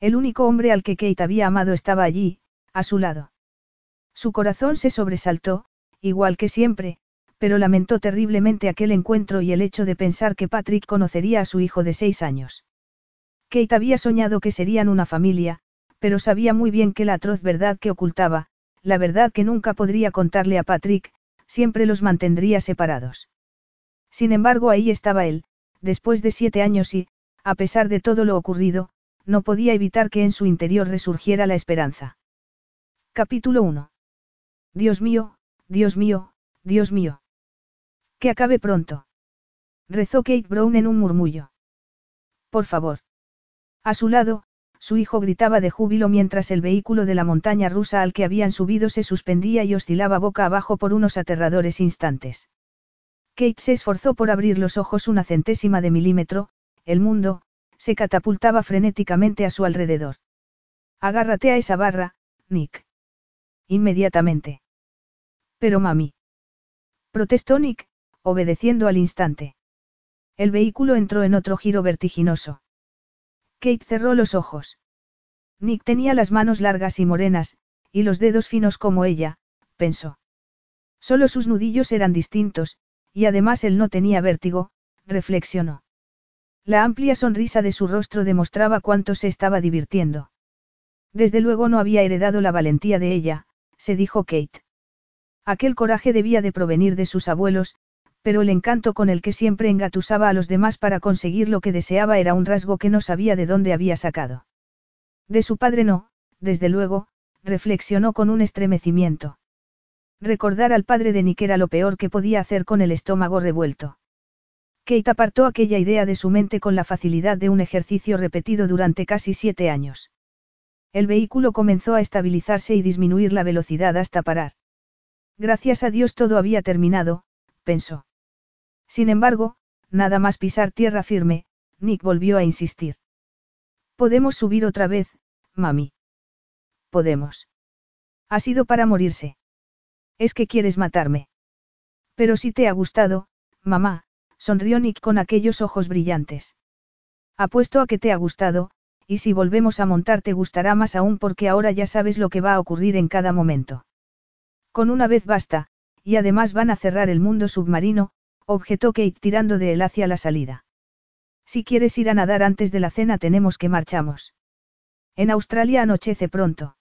El único hombre al que Kate había amado estaba allí, a su lado. Su corazón se sobresaltó, igual que siempre, pero lamentó terriblemente aquel encuentro y el hecho de pensar que Patrick conocería a su hijo de seis años. Kate había soñado que serían una familia, pero sabía muy bien que la atroz verdad que ocultaba, la verdad que nunca podría contarle a Patrick, siempre los mantendría separados. Sin embargo, ahí estaba él, después de siete años y, a pesar de todo lo ocurrido, no podía evitar que en su interior resurgiera la esperanza. Capítulo 1. Dios mío, Dios mío, Dios mío. Que acabe pronto. Rezó Kate Brown en un murmullo. Por favor. A su lado, su hijo gritaba de júbilo mientras el vehículo de la montaña rusa al que habían subido se suspendía y oscilaba boca abajo por unos aterradores instantes. Kate se esforzó por abrir los ojos una centésima de milímetro, el mundo, se catapultaba frenéticamente a su alrededor. Agárrate a esa barra, Nick. Inmediatamente. Pero mami. Protestó Nick, obedeciendo al instante. El vehículo entró en otro giro vertiginoso. Kate cerró los ojos. Nick tenía las manos largas y morenas, y los dedos finos como ella, pensó. Solo sus nudillos eran distintos, y además él no tenía vértigo, reflexionó. La amplia sonrisa de su rostro demostraba cuánto se estaba divirtiendo. Desde luego no había heredado la valentía de ella, se dijo Kate. Aquel coraje debía de provenir de sus abuelos, pero el encanto con el que siempre engatusaba a los demás para conseguir lo que deseaba era un rasgo que no sabía de dónde había sacado. De su padre no, desde luego, reflexionó con un estremecimiento. Recordar al padre de Nick era lo peor que podía hacer con el estómago revuelto. Kate apartó aquella idea de su mente con la facilidad de un ejercicio repetido durante casi siete años. El vehículo comenzó a estabilizarse y disminuir la velocidad hasta parar. Gracias a Dios todo había terminado, pensó. Sin embargo, nada más pisar tierra firme, Nick volvió a insistir. Podemos subir otra vez, mami. Podemos. Ha sido para morirse. Es que quieres matarme. Pero si te ha gustado, mamá, sonrió Nick con aquellos ojos brillantes. Apuesto a que te ha gustado, y si volvemos a montar te gustará más aún porque ahora ya sabes lo que va a ocurrir en cada momento. Con una vez basta, y además van a cerrar el mundo submarino, objetó Kate tirando de él hacia la salida. Si quieres ir a nadar antes de la cena tenemos que marchamos. En Australia anochece pronto.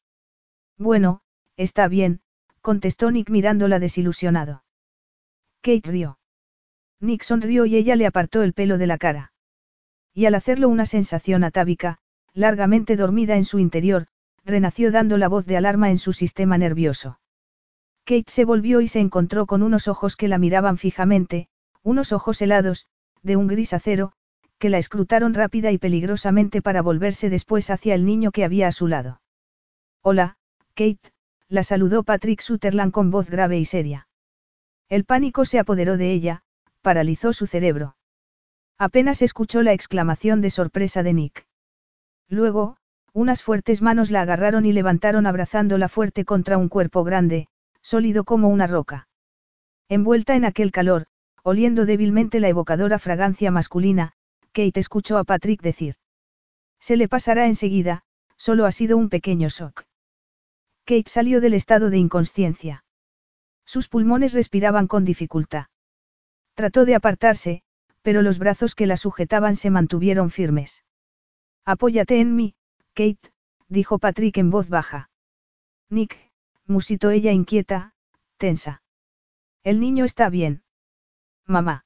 Bueno, está bien, contestó Nick mirándola desilusionado. Kate rió. Nick sonrió y ella le apartó el pelo de la cara. Y al hacerlo una sensación atávica, largamente dormida en su interior, renació dando la voz de alarma en su sistema nervioso. Kate se volvió y se encontró con unos ojos que la miraban fijamente, unos ojos helados, de un gris acero, que la escrutaron rápida y peligrosamente para volverse después hacia el niño que había a su lado. Hola, Kate, la saludó Patrick Sutherland con voz grave y seria. El pánico se apoderó de ella, paralizó su cerebro. Apenas escuchó la exclamación de sorpresa de Nick. Luego, unas fuertes manos la agarraron y levantaron abrazándola fuerte contra un cuerpo grande, sólido como una roca. Envuelta en aquel calor, oliendo débilmente la evocadora fragancia masculina, Kate escuchó a Patrick decir. Se le pasará enseguida, solo ha sido un pequeño shock. Kate salió del estado de inconsciencia. Sus pulmones respiraban con dificultad. Trató de apartarse, pero los brazos que la sujetaban se mantuvieron firmes. Apóyate en mí, Kate, dijo Patrick en voz baja. Nick, musitó ella inquieta, tensa. El niño está bien. Mamá.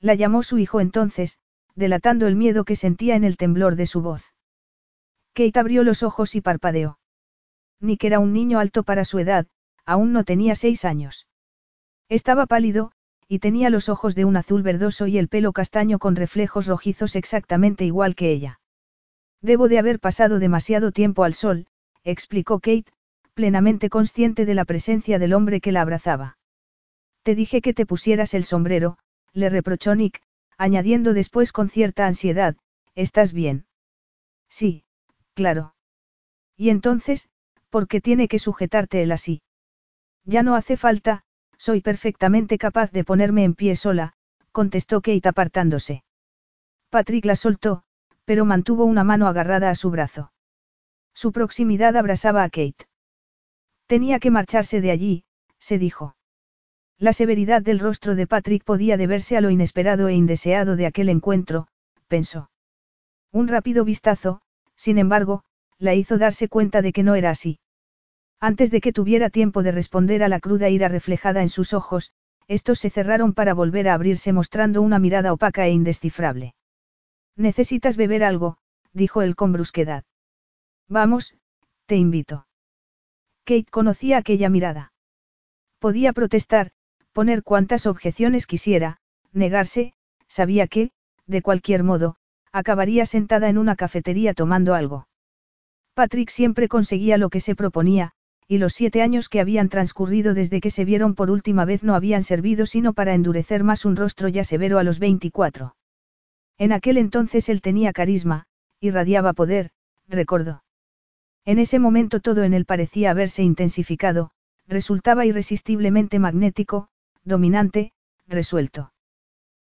La llamó su hijo entonces, delatando el miedo que sentía en el temblor de su voz. Kate abrió los ojos y parpadeó. Nick era un niño alto para su edad, aún no tenía seis años. Estaba pálido, y tenía los ojos de un azul verdoso y el pelo castaño con reflejos rojizos exactamente igual que ella. Debo de haber pasado demasiado tiempo al sol, explicó Kate, plenamente consciente de la presencia del hombre que la abrazaba. Te dije que te pusieras el sombrero, le reprochó Nick, añadiendo después con cierta ansiedad, ¿estás bien? Sí, claro. Y entonces, ¿por qué tiene que sujetarte él así? Ya no hace falta, soy perfectamente capaz de ponerme en pie sola, contestó Kate apartándose. Patrick la soltó, pero mantuvo una mano agarrada a su brazo. Su proximidad abrasaba a Kate. Tenía que marcharse de allí, se dijo. La severidad del rostro de Patrick podía deberse a lo inesperado e indeseado de aquel encuentro, pensó. Un rápido vistazo, sin embargo, la hizo darse cuenta de que no era así. Antes de que tuviera tiempo de responder a la cruda ira reflejada en sus ojos, estos se cerraron para volver a abrirse mostrando una mirada opaca e indescifrable. Necesitas beber algo, dijo él con brusquedad. Vamos, te invito. Kate conocía aquella mirada. Podía protestar, poner cuantas objeciones quisiera, negarse, sabía que, de cualquier modo, acabaría sentada en una cafetería tomando algo. Patrick siempre conseguía lo que se proponía, y los siete años que habían transcurrido desde que se vieron por última vez no habían servido sino para endurecer más un rostro ya severo a los 24. En aquel entonces él tenía carisma, irradiaba poder, recordó. En ese momento todo en él parecía haberse intensificado, resultaba irresistiblemente magnético, dominante, resuelto.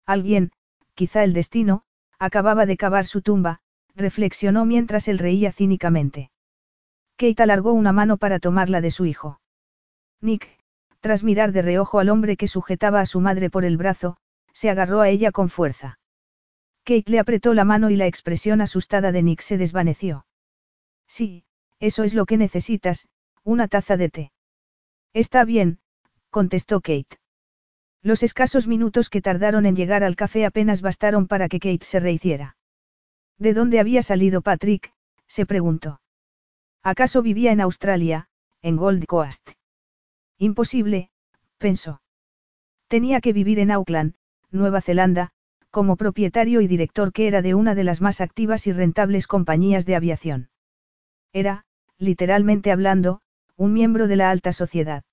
Alguien, quizá el destino, acababa de cavar su tumba, reflexionó mientras él reía cínicamente. Kate alargó una mano para tomarla de su hijo. Nick, tras mirar de reojo al hombre que sujetaba a su madre por el brazo, se agarró a ella con fuerza. Kate le apretó la mano y la expresión asustada de Nick se desvaneció. Sí, eso es lo que necesitas, una taza de té. Está bien, contestó Kate. Los escasos minutos que tardaron en llegar al café apenas bastaron para que Kate se rehiciera. ¿De dónde había salido Patrick? se preguntó. ¿Acaso vivía en Australia, en Gold Coast? Imposible, pensó. Tenía que vivir en Auckland, Nueva Zelanda, como propietario y director que era de una de las más activas y rentables compañías de aviación. Era, literalmente hablando, un miembro de la alta sociedad.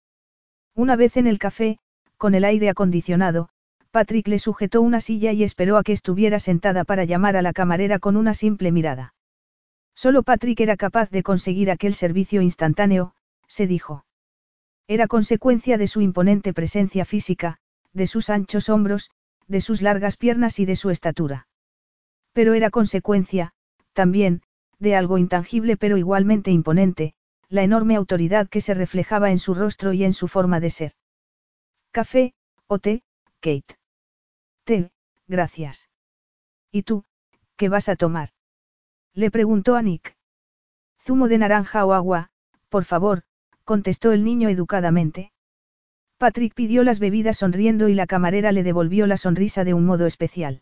Una vez en el café, con el aire acondicionado, Patrick le sujetó una silla y esperó a que estuviera sentada para llamar a la camarera con una simple mirada. Solo Patrick era capaz de conseguir aquel servicio instantáneo, se dijo. Era consecuencia de su imponente presencia física, de sus anchos hombros, de sus largas piernas y de su estatura. Pero era consecuencia, también, de algo intangible pero igualmente imponente, la enorme autoridad que se reflejaba en su rostro y en su forma de ser. Café, o té, Kate. Té, gracias. ¿Y tú, qué vas a tomar? Le preguntó a Nick. Zumo de naranja o agua, por favor, contestó el niño educadamente. Patrick pidió las bebidas sonriendo y la camarera le devolvió la sonrisa de un modo especial.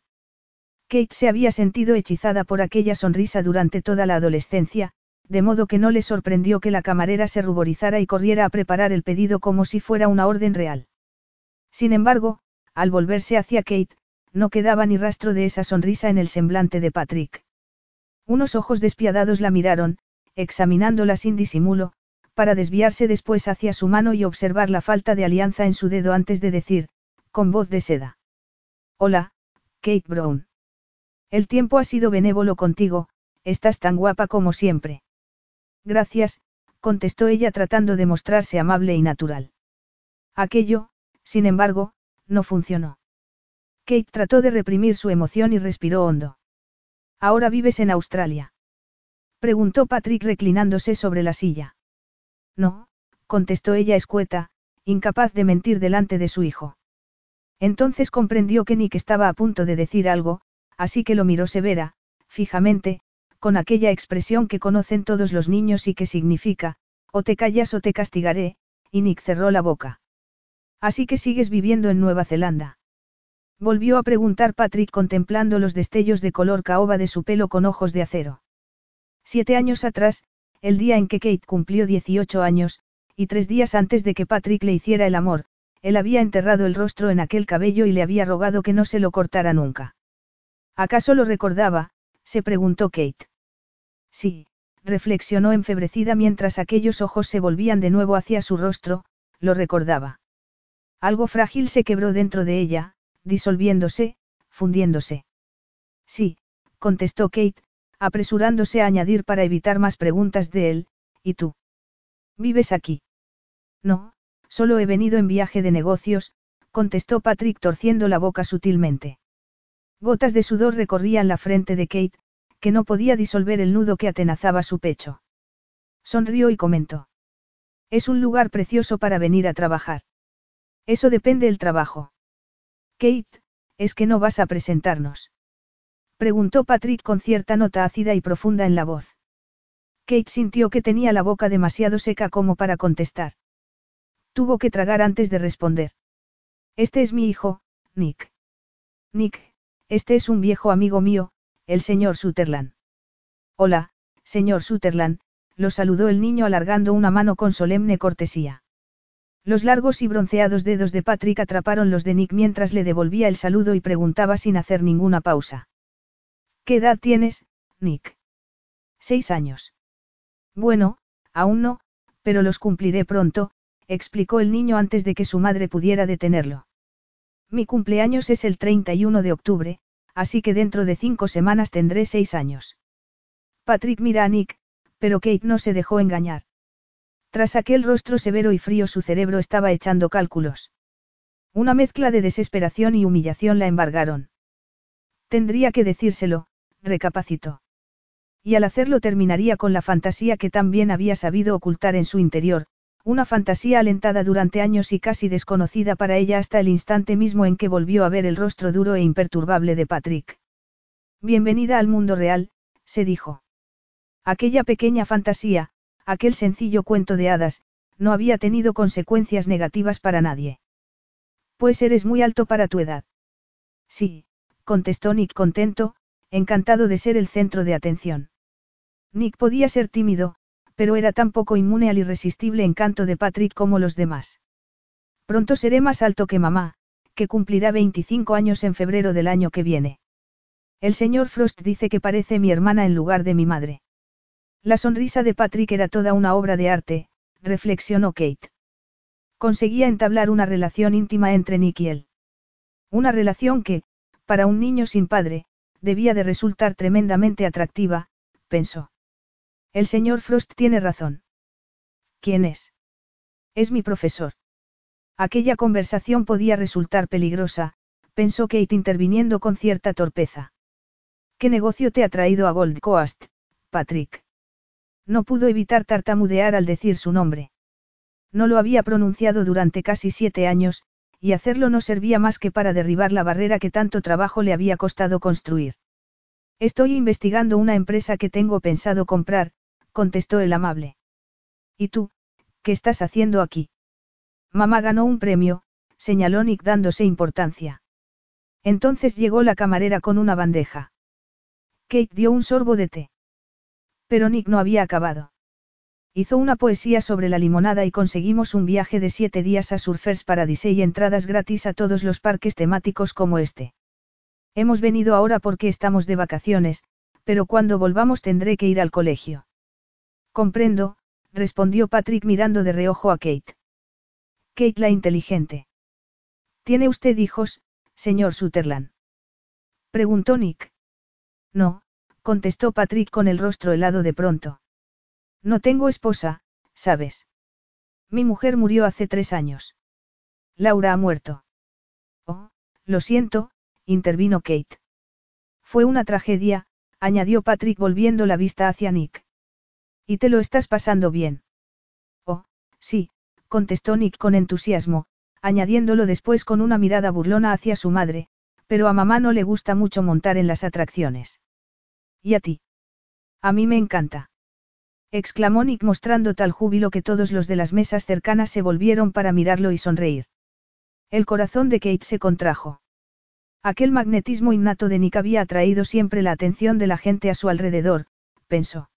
Kate se había sentido hechizada por aquella sonrisa durante toda la adolescencia, de modo que no le sorprendió que la camarera se ruborizara y corriera a preparar el pedido como si fuera una orden real. Sin embargo, al volverse hacia Kate, no quedaba ni rastro de esa sonrisa en el semblante de Patrick. Unos ojos despiadados la miraron, examinándola sin disimulo, para desviarse después hacia su mano y observar la falta de alianza en su dedo antes de decir, con voz de seda. Hola, Kate Brown. El tiempo ha sido benévolo contigo, estás tan guapa como siempre. Gracias, contestó ella tratando de mostrarse amable y natural. Aquello, sin embargo, no funcionó. Kate trató de reprimir su emoción y respiró hondo. ¿Ahora vives en Australia? Preguntó Patrick reclinándose sobre la silla. No, contestó ella escueta, incapaz de mentir delante de su hijo. Entonces comprendió que Nick estaba a punto de decir algo, así que lo miró severa, fijamente, con aquella expresión que conocen todos los niños y que significa, o te callas o te castigaré, y Nick cerró la boca. Así que sigues viviendo en Nueva Zelanda. Volvió a preguntar Patrick contemplando los destellos de color caoba de su pelo con ojos de acero. Siete años atrás, el día en que Kate cumplió 18 años, y tres días antes de que Patrick le hiciera el amor, él había enterrado el rostro en aquel cabello y le había rogado que no se lo cortara nunca. ¿Acaso lo recordaba? se preguntó Kate. Sí, reflexionó enfebrecida mientras aquellos ojos se volvían de nuevo hacia su rostro, lo recordaba. Algo frágil se quebró dentro de ella, disolviéndose, fundiéndose. Sí, contestó Kate, apresurándose a añadir para evitar más preguntas de él, ¿y tú? ¿Vives aquí? No, solo he venido en viaje de negocios, contestó Patrick torciendo la boca sutilmente. Gotas de sudor recorrían la frente de Kate, que no podía disolver el nudo que atenazaba su pecho. Sonrió y comentó. Es un lugar precioso para venir a trabajar. Eso depende del trabajo. Kate, ¿es que no vas a presentarnos? Preguntó Patrick con cierta nota ácida y profunda en la voz. Kate sintió que tenía la boca demasiado seca como para contestar. Tuvo que tragar antes de responder. Este es mi hijo, Nick. Nick, este es un viejo amigo mío, el señor Sutherland. Hola, señor Sutherland, lo saludó el niño alargando una mano con solemne cortesía. Los largos y bronceados dedos de Patrick atraparon los de Nick mientras le devolvía el saludo y preguntaba sin hacer ninguna pausa. ¿Qué edad tienes, Nick? Seis años. Bueno, aún no, pero los cumpliré pronto, explicó el niño antes de que su madre pudiera detenerlo. Mi cumpleaños es el 31 de octubre, así que dentro de cinco semanas tendré seis años. Patrick mira a Nick, pero Kate no se dejó engañar. Tras aquel rostro severo y frío su cerebro estaba echando cálculos. Una mezcla de desesperación y humillación la embargaron. Tendría que decírselo, recapacitó. Y al hacerlo terminaría con la fantasía que tan bien había sabido ocultar en su interior, una fantasía alentada durante años y casi desconocida para ella hasta el instante mismo en que volvió a ver el rostro duro e imperturbable de Patrick. Bienvenida al mundo real, se dijo. Aquella pequeña fantasía, aquel sencillo cuento de hadas, no había tenido consecuencias negativas para nadie. Pues eres muy alto para tu edad. Sí, contestó Nick contento, encantado de ser el centro de atención. Nick podía ser tímido, pero era tan poco inmune al irresistible encanto de Patrick como los demás. Pronto seré más alto que mamá, que cumplirá 25 años en febrero del año que viene. El señor Frost dice que parece mi hermana en lugar de mi madre. La sonrisa de Patrick era toda una obra de arte, reflexionó Kate. Conseguía entablar una relación íntima entre Nick y él. Una relación que, para un niño sin padre, debía de resultar tremendamente atractiva, pensó. El señor Frost tiene razón. ¿Quién es? Es mi profesor. Aquella conversación podía resultar peligrosa, pensó Kate interviniendo con cierta torpeza. ¿Qué negocio te ha traído a Gold Coast, Patrick? No pudo evitar tartamudear al decir su nombre. No lo había pronunciado durante casi siete años, y hacerlo no servía más que para derribar la barrera que tanto trabajo le había costado construir. Estoy investigando una empresa que tengo pensado comprar, contestó el amable. ¿Y tú, qué estás haciendo aquí? Mamá ganó un premio, señaló Nick dándose importancia. Entonces llegó la camarera con una bandeja. Kate dio un sorbo de té. Pero Nick no había acabado. Hizo una poesía sobre la limonada y conseguimos un viaje de siete días a Surfers Paradise y entradas gratis a todos los parques temáticos como este. Hemos venido ahora porque estamos de vacaciones, pero cuando volvamos tendré que ir al colegio. Comprendo, respondió Patrick mirando de reojo a Kate. Kate la inteligente. ¿Tiene usted hijos, señor Sutherland? Preguntó Nick. No, contestó Patrick con el rostro helado de pronto. No tengo esposa, ¿sabes? Mi mujer murió hace tres años. Laura ha muerto. Oh, lo siento, intervino Kate. Fue una tragedia, añadió Patrick volviendo la vista hacia Nick. ¿Y te lo estás pasando bien? Oh, sí, contestó Nick con entusiasmo, añadiéndolo después con una mirada burlona hacia su madre, pero a mamá no le gusta mucho montar en las atracciones. ¿Y a ti? A mí me encanta. Exclamó Nick mostrando tal júbilo que todos los de las mesas cercanas se volvieron para mirarlo y sonreír. El corazón de Kate se contrajo. Aquel magnetismo innato de Nick había atraído siempre la atención de la gente a su alrededor, pensó.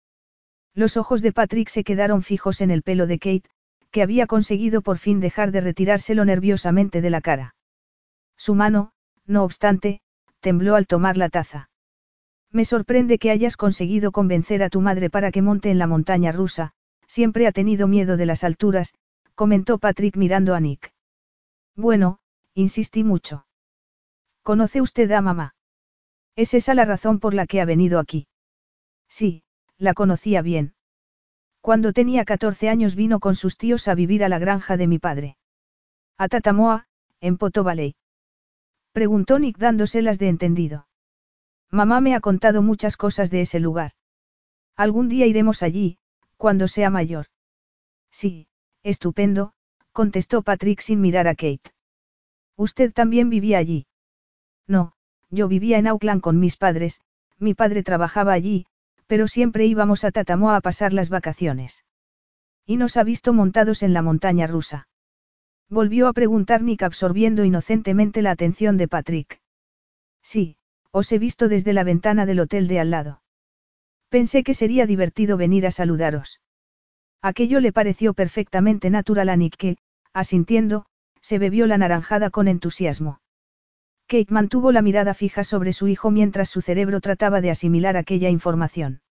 Los ojos de Patrick se quedaron fijos en el pelo de Kate, que había conseguido por fin dejar de retirárselo nerviosamente de la cara. Su mano, no obstante, tembló al tomar la taza. Me sorprende que hayas conseguido convencer a tu madre para que monte en la montaña rusa, siempre ha tenido miedo de las alturas, comentó Patrick mirando a Nick. Bueno, insistí mucho. ¿Conoce usted a mamá? ¿Es esa la razón por la que ha venido aquí? Sí, la conocía bien. Cuando tenía 14 años vino con sus tíos a vivir a la granja de mi padre. A Tatamoa, en Valley. Preguntó Nick dándoselas de entendido. Mamá me ha contado muchas cosas de ese lugar. Algún día iremos allí, cuando sea mayor. Sí, estupendo, contestó Patrick sin mirar a Kate. ¿Usted también vivía allí? No, yo vivía en Auckland con mis padres, mi padre trabajaba allí, pero siempre íbamos a Tatamoa a pasar las vacaciones. Y nos ha visto montados en la montaña rusa. Volvió a preguntar Nick absorbiendo inocentemente la atención de Patrick. Sí, os he visto desde la ventana del hotel de al lado. Pensé que sería divertido venir a saludaros. Aquello le pareció perfectamente natural a Nick que, asintiendo, se bebió la naranjada con entusiasmo. Kate mantuvo la mirada fija sobre su hijo mientras su cerebro trataba de asimilar aquella información.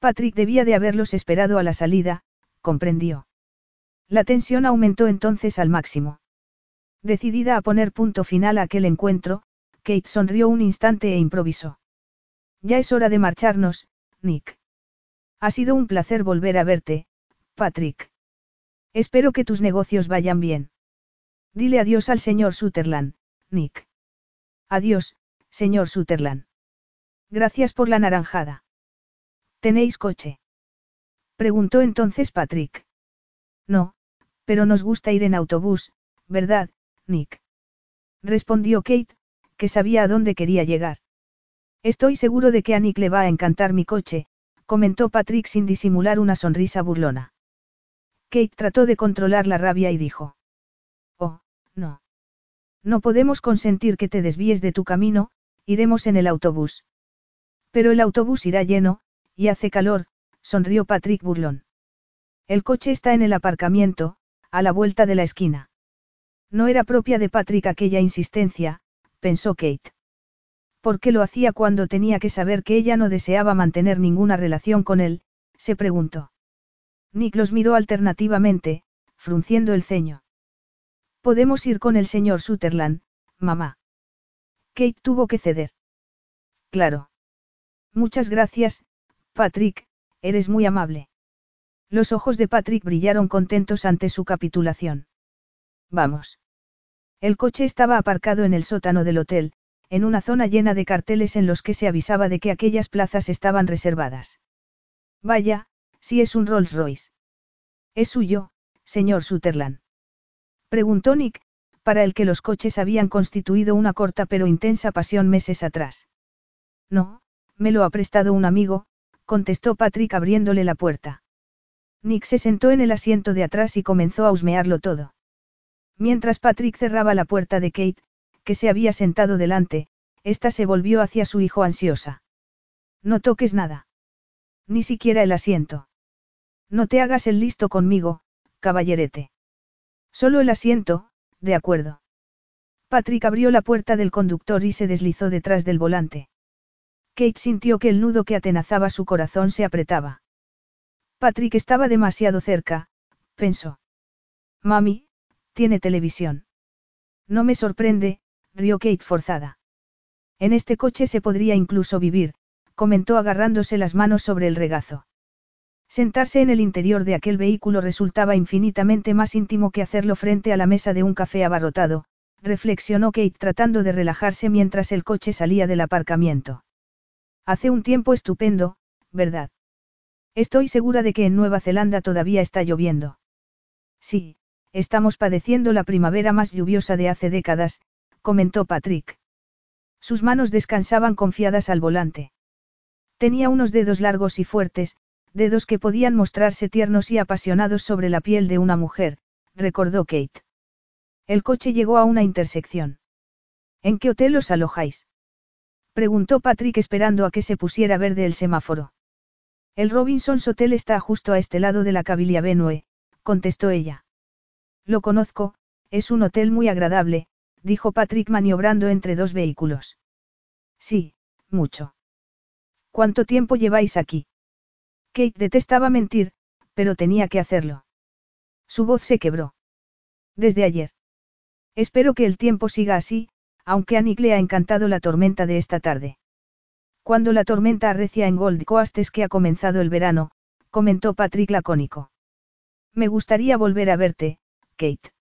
Patrick debía de haberlos esperado a la salida, comprendió. La tensión aumentó entonces al máximo. Decidida a poner punto final a aquel encuentro, Kate sonrió un instante e improvisó. Ya es hora de marcharnos, Nick. Ha sido un placer volver a verte, Patrick. Espero que tus negocios vayan bien. Dile adiós al señor Sutherland, Nick. Adiós, señor Sutherland. Gracias por la naranjada. ¿Tenéis coche? Preguntó entonces Patrick. No, pero nos gusta ir en autobús, ¿verdad, Nick? Respondió Kate, que sabía a dónde quería llegar. Estoy seguro de que a Nick le va a encantar mi coche, comentó Patrick sin disimular una sonrisa burlona. Kate trató de controlar la rabia y dijo. Oh, no. No podemos consentir que te desvíes de tu camino, iremos en el autobús. Pero el autobús irá lleno, y hace calor, sonrió Patrick burlón. El coche está en el aparcamiento, a la vuelta de la esquina. No era propia de Patrick aquella insistencia, pensó Kate. ¿Por qué lo hacía cuando tenía que saber que ella no deseaba mantener ninguna relación con él? se preguntó. Nick los miró alternativamente, frunciendo el ceño. Podemos ir con el señor Sutherland, mamá. Kate tuvo que ceder. Claro. Muchas gracias, Patrick, eres muy amable. Los ojos de Patrick brillaron contentos ante su capitulación. Vamos. El coche estaba aparcado en el sótano del hotel, en una zona llena de carteles en los que se avisaba de que aquellas plazas estaban reservadas. Vaya, si es un Rolls Royce. Es suyo, señor Sutherland. Preguntó Nick, para el que los coches habían constituido una corta pero intensa pasión meses atrás. No, me lo ha prestado un amigo, contestó Patrick abriéndole la puerta. Nick se sentó en el asiento de atrás y comenzó a husmearlo todo. Mientras Patrick cerraba la puerta de Kate, que se había sentado delante, ésta se volvió hacia su hijo ansiosa. No toques nada. Ni siquiera el asiento. No te hagas el listo conmigo, caballerete. Solo el asiento, de acuerdo. Patrick abrió la puerta del conductor y se deslizó detrás del volante. Kate sintió que el nudo que atenazaba su corazón se apretaba. Patrick estaba demasiado cerca, pensó. Mami, tiene televisión. No me sorprende, rió Kate forzada. En este coche se podría incluso vivir, comentó agarrándose las manos sobre el regazo. Sentarse en el interior de aquel vehículo resultaba infinitamente más íntimo que hacerlo frente a la mesa de un café abarrotado, reflexionó Kate tratando de relajarse mientras el coche salía del aparcamiento. Hace un tiempo estupendo, ¿verdad? Estoy segura de que en Nueva Zelanda todavía está lloviendo. Sí, Estamos padeciendo la primavera más lluviosa de hace décadas, comentó Patrick. Sus manos descansaban confiadas al volante. Tenía unos dedos largos y fuertes, dedos que podían mostrarse tiernos y apasionados sobre la piel de una mujer, recordó Kate. El coche llegó a una intersección. ¿En qué hotel os alojáis? Preguntó Patrick esperando a que se pusiera verde el semáforo. El Robinson's Hotel está justo a este lado de la Cabilia Benue, contestó ella. Lo conozco, es un hotel muy agradable, dijo Patrick maniobrando entre dos vehículos. Sí, mucho. ¿Cuánto tiempo lleváis aquí? Kate detestaba mentir, pero tenía que hacerlo. Su voz se quebró. Desde ayer. Espero que el tiempo siga así, aunque a Nick le ha encantado la tormenta de esta tarde. Cuando la tormenta arrecia en Gold Coast es que ha comenzado el verano, comentó Patrick lacónico. Me gustaría volver a verte, Kate.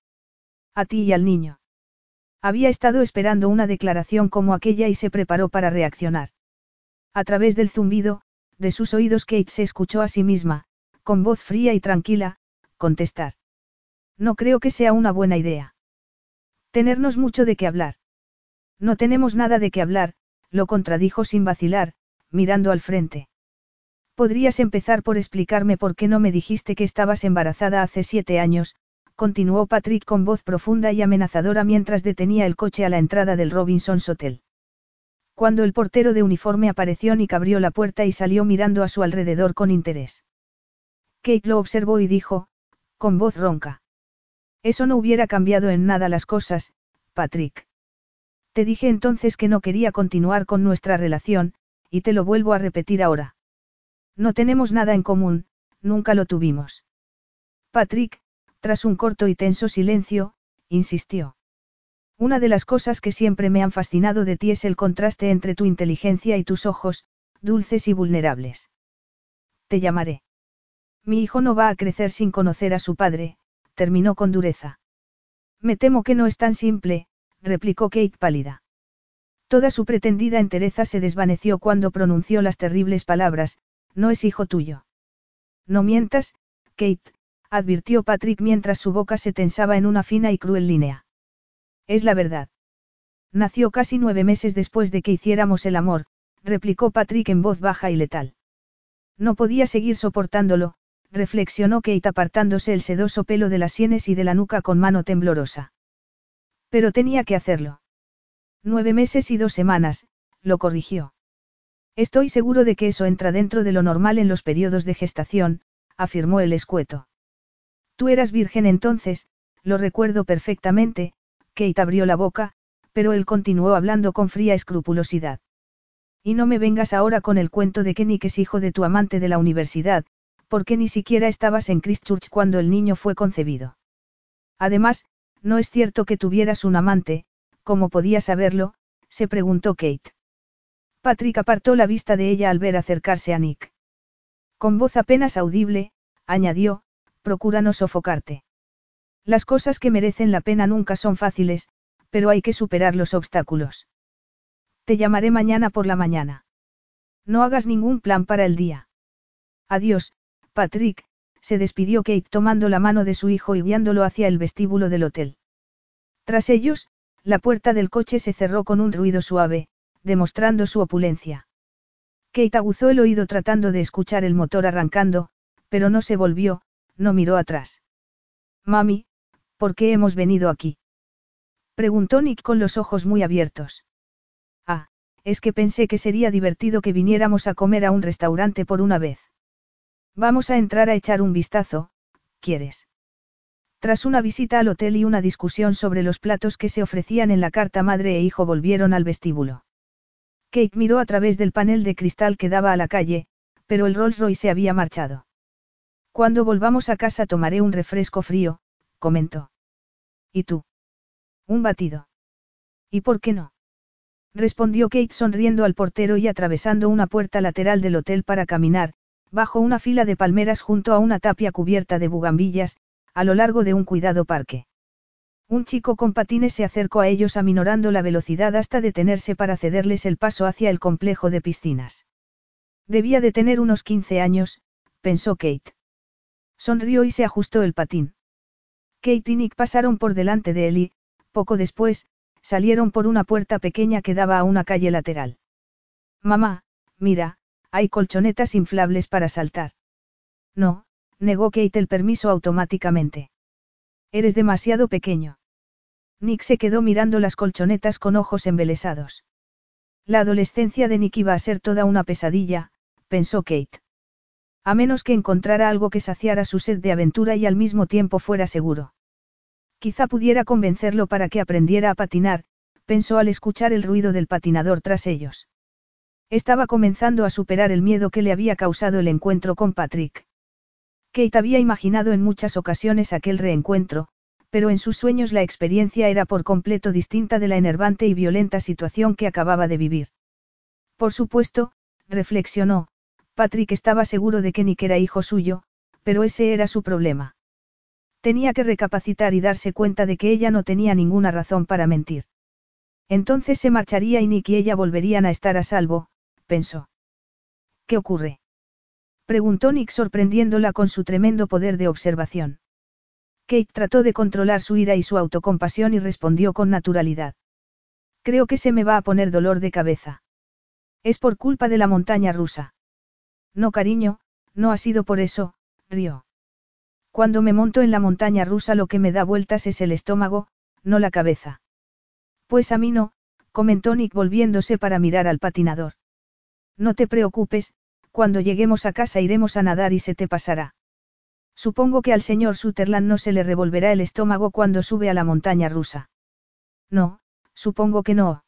A ti y al niño. Había estado esperando una declaración como aquella y se preparó para reaccionar. A través del zumbido, de sus oídos Kate se escuchó a sí misma, con voz fría y tranquila, contestar. No creo que sea una buena idea. Tenernos mucho de qué hablar. No tenemos nada de qué hablar, lo contradijo sin vacilar, mirando al frente. Podrías empezar por explicarme por qué no me dijiste que estabas embarazada hace siete años, continuó Patrick con voz profunda y amenazadora mientras detenía el coche a la entrada del Robinson's Hotel. Cuando el portero de uniforme apareció Nick abrió la puerta y salió mirando a su alrededor con interés. Kate lo observó y dijo, con voz ronca. Eso no hubiera cambiado en nada las cosas, Patrick. Te dije entonces que no quería continuar con nuestra relación, y te lo vuelvo a repetir ahora. No tenemos nada en común, nunca lo tuvimos. Patrick, tras un corto y tenso silencio, insistió. Una de las cosas que siempre me han fascinado de ti es el contraste entre tu inteligencia y tus ojos, dulces y vulnerables. Te llamaré. Mi hijo no va a crecer sin conocer a su padre, terminó con dureza. Me temo que no es tan simple, replicó Kate pálida. Toda su pretendida entereza se desvaneció cuando pronunció las terribles palabras, no es hijo tuyo. No mientas, Kate, advirtió Patrick mientras su boca se tensaba en una fina y cruel línea. Es la verdad. Nació casi nueve meses después de que hiciéramos el amor, replicó Patrick en voz baja y letal. No podía seguir soportándolo, reflexionó Kate apartándose el sedoso pelo de las sienes y de la nuca con mano temblorosa. Pero tenía que hacerlo. Nueve meses y dos semanas, lo corrigió. Estoy seguro de que eso entra dentro de lo normal en los periodos de gestación, afirmó el escueto. Tú eras virgen entonces, lo recuerdo perfectamente, Kate abrió la boca, pero él continuó hablando con fría escrupulosidad. Y no me vengas ahora con el cuento de que Nick es hijo de tu amante de la universidad, porque ni siquiera estabas en Christchurch cuando el niño fue concebido. Además, no es cierto que tuvieras un amante, ¿cómo podía saberlo? se preguntó Kate. Patrick apartó la vista de ella al ver acercarse a Nick. Con voz apenas audible, añadió, procura no sofocarte. Las cosas que merecen la pena nunca son fáciles, pero hay que superar los obstáculos. Te llamaré mañana por la mañana. No hagas ningún plan para el día. Adiós, Patrick, se despidió Kate tomando la mano de su hijo y guiándolo hacia el vestíbulo del hotel. Tras ellos, la puerta del coche se cerró con un ruido suave, demostrando su opulencia. Kate aguzó el oído tratando de escuchar el motor arrancando, pero no se volvió, no miró atrás. Mami, ¿por qué hemos venido aquí? Preguntó Nick con los ojos muy abiertos. Ah, es que pensé que sería divertido que viniéramos a comer a un restaurante por una vez. Vamos a entrar a echar un vistazo, ¿quieres? Tras una visita al hotel y una discusión sobre los platos que se ofrecían en la carta madre e hijo volvieron al vestíbulo. Kate miró a través del panel de cristal que daba a la calle, pero el Rolls Royce se había marchado. Cuando volvamos a casa tomaré un refresco frío, comentó. ¿Y tú? Un batido. ¿Y por qué no? Respondió Kate sonriendo al portero y atravesando una puerta lateral del hotel para caminar, bajo una fila de palmeras junto a una tapia cubierta de bugambillas, a lo largo de un cuidado parque. Un chico con patines se acercó a ellos aminorando la velocidad hasta detenerse para cederles el paso hacia el complejo de piscinas. Debía de tener unos 15 años, pensó Kate. Sonrió y se ajustó el patín. Kate y Nick pasaron por delante de él y, poco después, salieron por una puerta pequeña que daba a una calle lateral. Mamá, mira, hay colchonetas inflables para saltar. No, negó Kate el permiso automáticamente. Eres demasiado pequeño. Nick se quedó mirando las colchonetas con ojos embelesados. La adolescencia de Nick iba a ser toda una pesadilla, pensó Kate. A menos que encontrara algo que saciara su sed de aventura y al mismo tiempo fuera seguro. Quizá pudiera convencerlo para que aprendiera a patinar, pensó al escuchar el ruido del patinador tras ellos. Estaba comenzando a superar el miedo que le había causado el encuentro con Patrick. Kate había imaginado en muchas ocasiones aquel reencuentro, pero en sus sueños la experiencia era por completo distinta de la enervante y violenta situación que acababa de vivir. Por supuesto, reflexionó, Patrick estaba seguro de que Nick era hijo suyo, pero ese era su problema. Tenía que recapacitar y darse cuenta de que ella no tenía ninguna razón para mentir. Entonces se marcharía y Nick y ella volverían a estar a salvo, pensó. ¿Qué ocurre? Preguntó Nick sorprendiéndola con su tremendo poder de observación. Kate trató de controlar su ira y su autocompasión y respondió con naturalidad. Creo que se me va a poner dolor de cabeza. Es por culpa de la montaña rusa. No, cariño, no ha sido por eso, rió. Cuando me monto en la montaña rusa lo que me da vueltas es el estómago, no la cabeza. Pues a mí no, comentó Nick volviéndose para mirar al patinador. No te preocupes, cuando lleguemos a casa iremos a nadar y se te pasará. Supongo que al señor Sutherland no se le revolverá el estómago cuando sube a la montaña rusa. No, supongo que no.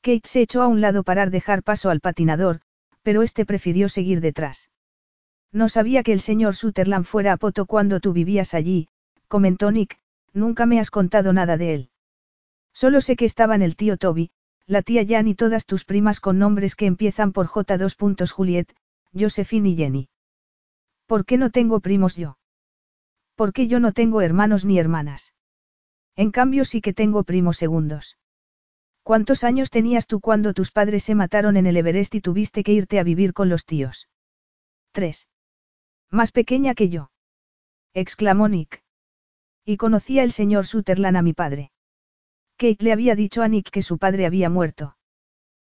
Kate se echó a un lado para dejar paso al patinador, pero este prefirió seguir detrás. No sabía que el señor Sutherland fuera a Poto cuando tú vivías allí, comentó Nick, nunca me has contado nada de él. Solo sé que estaban el tío Toby, la tía Jan y todas tus primas con nombres que empiezan por J. Juliet, Josephine y Jenny. ¿Por qué no tengo primos yo? ¿Por qué yo no tengo hermanos ni hermanas? En cambio sí que tengo primos segundos. ¿Cuántos años tenías tú cuando tus padres se mataron en el Everest y tuviste que irte a vivir con los tíos? Tres. Más pequeña que yo. exclamó Nick. Y conocía el señor Sutherland a mi padre. Kate le había dicho a Nick que su padre había muerto.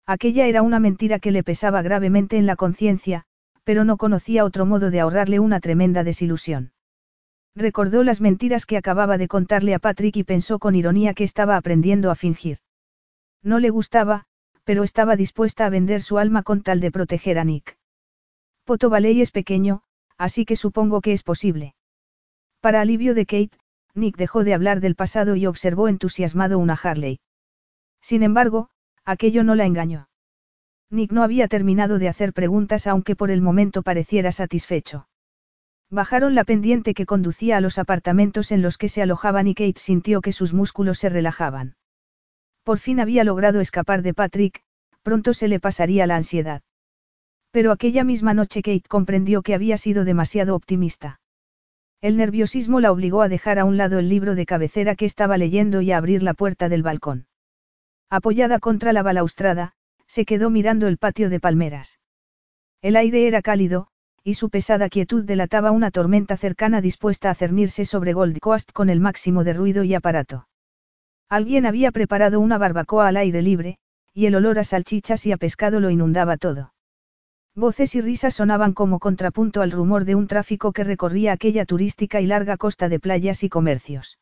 Aquella era una mentira que le pesaba gravemente en la conciencia, pero no conocía otro modo de ahorrarle una tremenda desilusión. Recordó las mentiras que acababa de contarle a Patrick y pensó con ironía que estaba aprendiendo a fingir. No le gustaba, pero estaba dispuesta a vender su alma con tal de proteger a Nick. Poto Valley es pequeño, así que supongo que es posible. Para alivio de Kate, Nick dejó de hablar del pasado y observó entusiasmado una Harley. Sin embargo, aquello no la engañó. Nick no había terminado de hacer preguntas aunque por el momento pareciera satisfecho. Bajaron la pendiente que conducía a los apartamentos en los que se alojaban y Kate sintió que sus músculos se relajaban. Por fin había logrado escapar de Patrick, pronto se le pasaría la ansiedad. Pero aquella misma noche Kate comprendió que había sido demasiado optimista. El nerviosismo la obligó a dejar a un lado el libro de cabecera que estaba leyendo y a abrir la puerta del balcón. Apoyada contra la balaustrada, se quedó mirando el patio de palmeras. El aire era cálido, y su pesada quietud delataba una tormenta cercana dispuesta a cernirse sobre Gold Coast con el máximo de ruido y aparato. Alguien había preparado una barbacoa al aire libre, y el olor a salchichas y a pescado lo inundaba todo. Voces y risas sonaban como contrapunto al rumor de un tráfico que recorría aquella turística y larga costa de playas y comercios.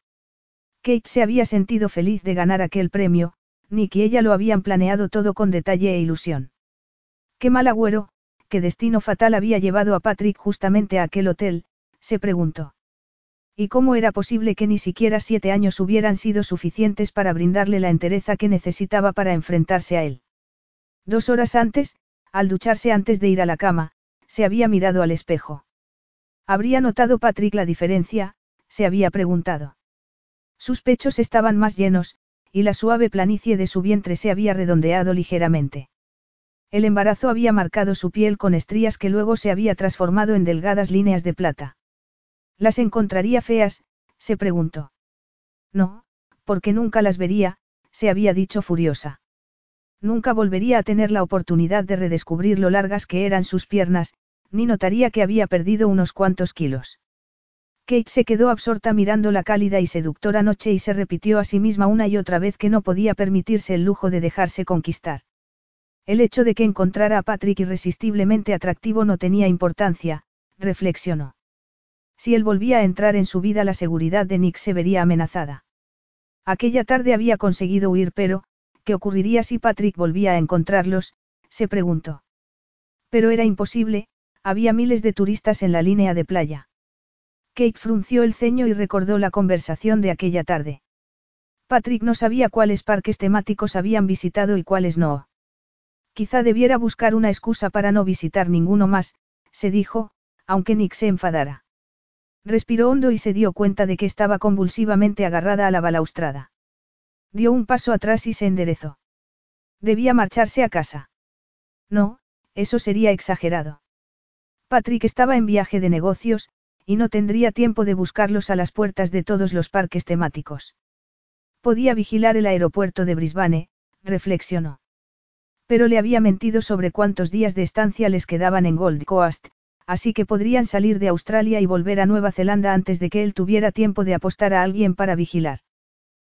Kate se había sentido feliz de ganar aquel premio, Nick y ella lo habían planeado todo con detalle e ilusión. Qué mal agüero, qué destino fatal había llevado a Patrick justamente a aquel hotel, se preguntó. ¿Y cómo era posible que ni siquiera siete años hubieran sido suficientes para brindarle la entereza que necesitaba para enfrentarse a él? Dos horas antes, al ducharse antes de ir a la cama, se había mirado al espejo. ¿Habría notado Patrick la diferencia? se había preguntado. Sus pechos estaban más llenos, y la suave planicie de su vientre se había redondeado ligeramente. El embarazo había marcado su piel con estrías que luego se había transformado en delgadas líneas de plata. ¿Las encontraría feas? se preguntó. No, porque nunca las vería, se había dicho furiosa. Nunca volvería a tener la oportunidad de redescubrir lo largas que eran sus piernas, ni notaría que había perdido unos cuantos kilos. Kate se quedó absorta mirando la cálida y seductora noche y se repitió a sí misma una y otra vez que no podía permitirse el lujo de dejarse conquistar. El hecho de que encontrara a Patrick irresistiblemente atractivo no tenía importancia, reflexionó. Si él volvía a entrar en su vida la seguridad de Nick se vería amenazada. Aquella tarde había conseguido huir pero, ¿Qué ocurriría si Patrick volvía a encontrarlos? se preguntó. Pero era imposible, había miles de turistas en la línea de playa. Kate frunció el ceño y recordó la conversación de aquella tarde. Patrick no sabía cuáles parques temáticos habían visitado y cuáles no. Quizá debiera buscar una excusa para no visitar ninguno más, se dijo, aunque Nick se enfadara. Respiró hondo y se dio cuenta de que estaba convulsivamente agarrada a la balaustrada. Dio un paso atrás y se enderezó. Debía marcharse a casa. No, eso sería exagerado. Patrick estaba en viaje de negocios, y no tendría tiempo de buscarlos a las puertas de todos los parques temáticos. Podía vigilar el aeropuerto de Brisbane, reflexionó. Pero le había mentido sobre cuántos días de estancia les quedaban en Gold Coast, así que podrían salir de Australia y volver a Nueva Zelanda antes de que él tuviera tiempo de apostar a alguien para vigilar.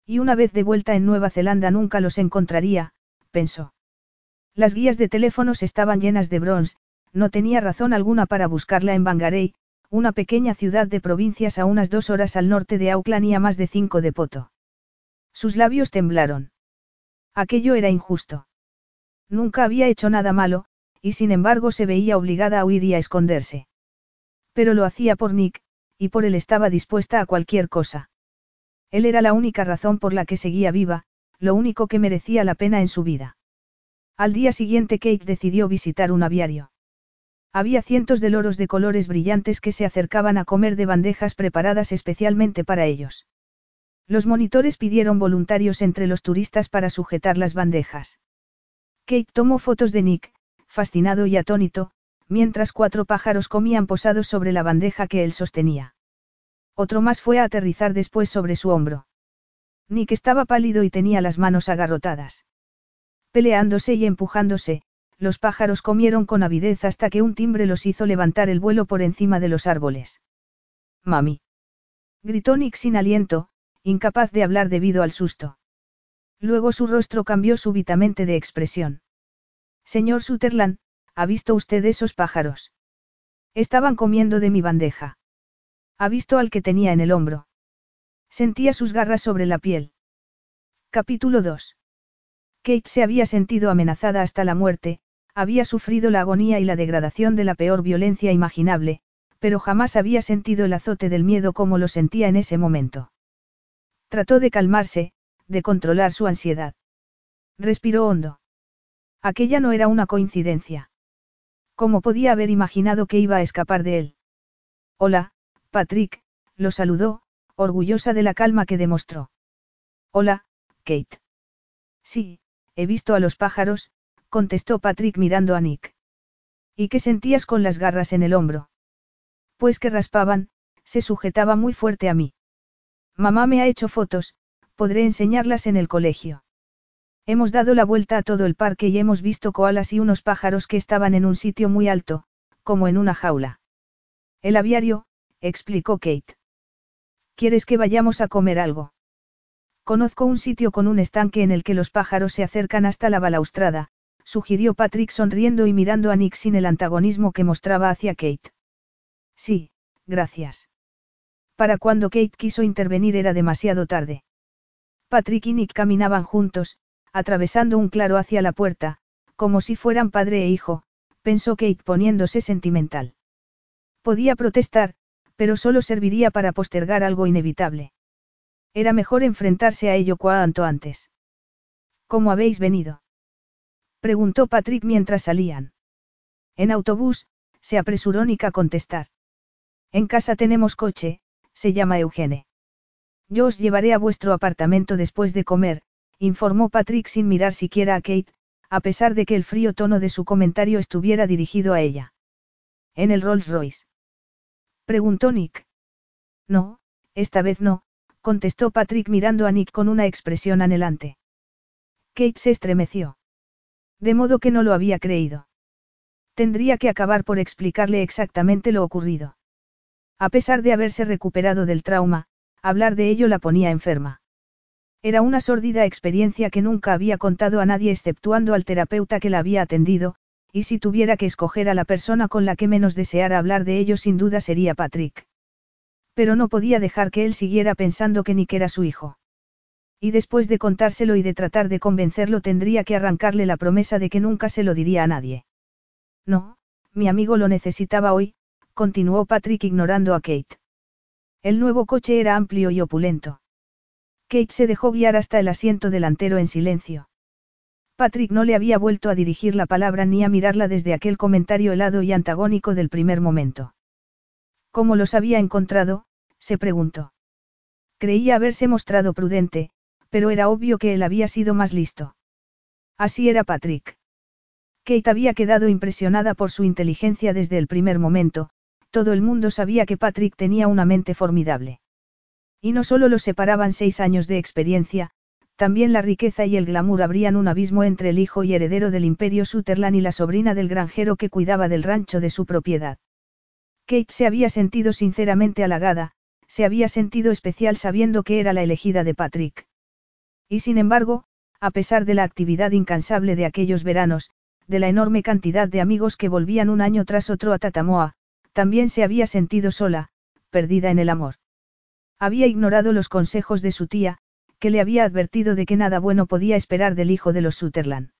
Y una vez de vuelta en Nueva Zelanda nunca los encontraría, pensó. Las guías de teléfonos estaban llenas de bronce, no tenía razón alguna para buscarla en Bangarey, una pequeña ciudad de provincias a unas dos horas al norte de Auckland y a más de cinco de Poto. Sus labios temblaron. Aquello era injusto. Nunca había hecho nada malo, y sin embargo se veía obligada a huir y a esconderse. Pero lo hacía por Nick, y por él estaba dispuesta a cualquier cosa. Él era la única razón por la que seguía viva, lo único que merecía la pena en su vida. Al día siguiente Kate decidió visitar un aviario. Había cientos de loros de colores brillantes que se acercaban a comer de bandejas preparadas especialmente para ellos. Los monitores pidieron voluntarios entre los turistas para sujetar las bandejas. Kate tomó fotos de Nick, fascinado y atónito, mientras cuatro pájaros comían posados sobre la bandeja que él sostenía. Otro más fue a aterrizar después sobre su hombro. Nick estaba pálido y tenía las manos agarrotadas. Peleándose y empujándose, los pájaros comieron con avidez hasta que un timbre los hizo levantar el vuelo por encima de los árboles. Mami. Gritó Nick sin aliento, incapaz de hablar debido al susto. Luego su rostro cambió súbitamente de expresión. Señor Sutherland, ¿ha visto usted esos pájaros? Estaban comiendo de mi bandeja. ¿Ha visto al que tenía en el hombro? Sentía sus garras sobre la piel. Capítulo 2. Kate se había sentido amenazada hasta la muerte, había sufrido la agonía y la degradación de la peor violencia imaginable, pero jamás había sentido el azote del miedo como lo sentía en ese momento. Trató de calmarse, de controlar su ansiedad. Respiró hondo. Aquella no era una coincidencia. ¿Cómo podía haber imaginado que iba a escapar de él? Hola, Patrick, lo saludó, orgullosa de la calma que demostró. Hola, Kate. Sí, he visto a los pájaros, contestó Patrick mirando a Nick. ¿Y qué sentías con las garras en el hombro? Pues que raspaban, se sujetaba muy fuerte a mí. Mamá me ha hecho fotos, podré enseñarlas en el colegio. Hemos dado la vuelta a todo el parque y hemos visto koalas y unos pájaros que estaban en un sitio muy alto, como en una jaula. El aviario, explicó Kate. ¿Quieres que vayamos a comer algo? Conozco un sitio con un estanque en el que los pájaros se acercan hasta la balaustrada, sugirió Patrick sonriendo y mirando a Nick sin el antagonismo que mostraba hacia Kate. Sí, gracias. Para cuando Kate quiso intervenir era demasiado tarde. Patrick y Nick caminaban juntos, atravesando un claro hacia la puerta, como si fueran padre e hijo, pensó Kate poniéndose sentimental. Podía protestar, pero solo serviría para postergar algo inevitable. Era mejor enfrentarse a ello cuanto antes. ¿Cómo habéis venido? Preguntó Patrick mientras salían. En autobús, se apresuró Nick a contestar. En casa tenemos coche, se llama Eugene. Yo os llevaré a vuestro apartamento después de comer, informó Patrick sin mirar siquiera a Kate, a pesar de que el frío tono de su comentario estuviera dirigido a ella. ¿En el Rolls Royce? Preguntó Nick. No, esta vez no, contestó Patrick mirando a Nick con una expresión anhelante. Kate se estremeció. De modo que no lo había creído. Tendría que acabar por explicarle exactamente lo ocurrido. A pesar de haberse recuperado del trauma, hablar de ello la ponía enferma. Era una sórdida experiencia que nunca había contado a nadie exceptuando al terapeuta que la había atendido, y si tuviera que escoger a la persona con la que menos deseara hablar de ello sin duda sería Patrick. Pero no podía dejar que él siguiera pensando que Nick era su hijo. Y después de contárselo y de tratar de convencerlo tendría que arrancarle la promesa de que nunca se lo diría a nadie. No, mi amigo lo necesitaba hoy, continuó Patrick ignorando a Kate. El nuevo coche era amplio y opulento. Kate se dejó guiar hasta el asiento delantero en silencio. Patrick no le había vuelto a dirigir la palabra ni a mirarla desde aquel comentario helado y antagónico del primer momento. ¿Cómo los había encontrado? se preguntó. Creía haberse mostrado prudente, pero era obvio que él había sido más listo. Así era Patrick. Kate había quedado impresionada por su inteligencia desde el primer momento, todo el mundo sabía que Patrick tenía una mente formidable. Y no solo los separaban seis años de experiencia, también la riqueza y el glamour abrían un abismo entre el hijo y heredero del imperio Sutherland y la sobrina del granjero que cuidaba del rancho de su propiedad. Kate se había sentido sinceramente halagada, se había sentido especial sabiendo que era la elegida de Patrick. Y sin embargo, a pesar de la actividad incansable de aquellos veranos, de la enorme cantidad de amigos que volvían un año tras otro a Tatamoa, también se había sentido sola, perdida en el amor. Había ignorado los consejos de su tía, que le había advertido de que nada bueno podía esperar del hijo de los Sutherland.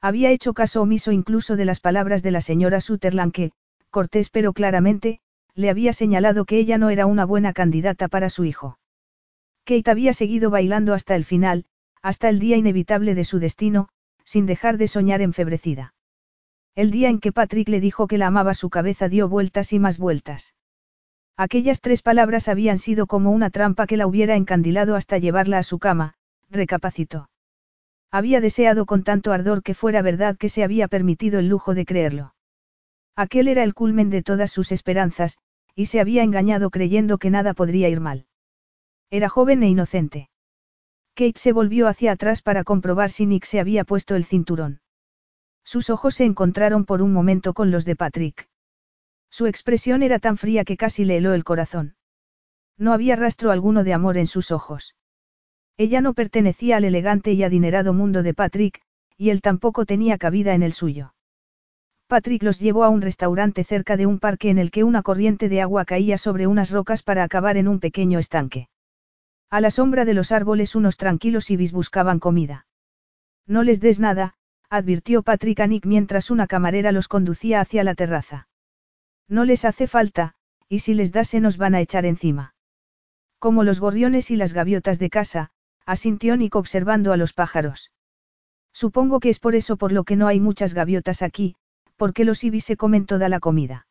Había hecho caso omiso incluso de las palabras de la señora Sutherland que, cortés pero claramente, le había señalado que ella no era una buena candidata para su hijo. Kate había seguido bailando hasta el final, hasta el día inevitable de su destino, sin dejar de soñar enfebrecida. El día en que Patrick le dijo que la amaba su cabeza dio vueltas y más vueltas. Aquellas tres palabras habían sido como una trampa que la hubiera encandilado hasta llevarla a su cama, recapacitó. Había deseado con tanto ardor que fuera verdad que se había permitido el lujo de creerlo. Aquel era el culmen de todas sus esperanzas, y se había engañado creyendo que nada podría ir mal. Era joven e inocente. Kate se volvió hacia atrás para comprobar si Nick se había puesto el cinturón. Sus ojos se encontraron por un momento con los de Patrick. Su expresión era tan fría que casi le heló el corazón. No había rastro alguno de amor en sus ojos. Ella no pertenecía al elegante y adinerado mundo de Patrick, y él tampoco tenía cabida en el suyo. Patrick los llevó a un restaurante cerca de un parque en el que una corriente de agua caía sobre unas rocas para acabar en un pequeño estanque. A la sombra de los árboles unos tranquilos ibis buscaban comida. No les des nada, advirtió Patrick a Nick mientras una camarera los conducía hacia la terraza. No les hace falta, y si les da se nos van a echar encima. Como los gorriones y las gaviotas de casa, asintió Nick observando a los pájaros. Supongo que es por eso por lo que no hay muchas gaviotas aquí, porque los ibis se comen toda la comida.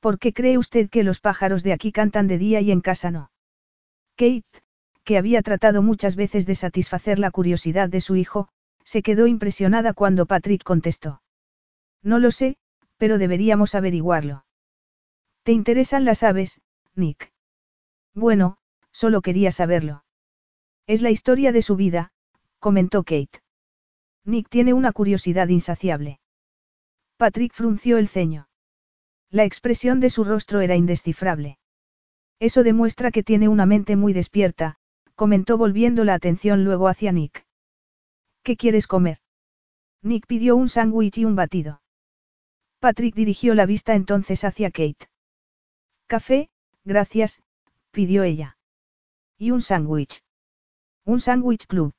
¿Por qué cree usted que los pájaros de aquí cantan de día y en casa no? Kate, que había tratado muchas veces de satisfacer la curiosidad de su hijo, se quedó impresionada cuando Patrick contestó. No lo sé, pero deberíamos averiguarlo. ¿Te interesan las aves, Nick? Bueno, solo quería saberlo. Es la historia de su vida, comentó Kate. Nick tiene una curiosidad insaciable. Patrick frunció el ceño. La expresión de su rostro era indescifrable. Eso demuestra que tiene una mente muy despierta, comentó volviendo la atención luego hacia Nick. ¿Qué quieres comer? Nick pidió un sándwich y un batido. Patrick dirigió la vista entonces hacia Kate. Café, gracias, pidió ella. ¿Y un sándwich? ¿Un sándwich club?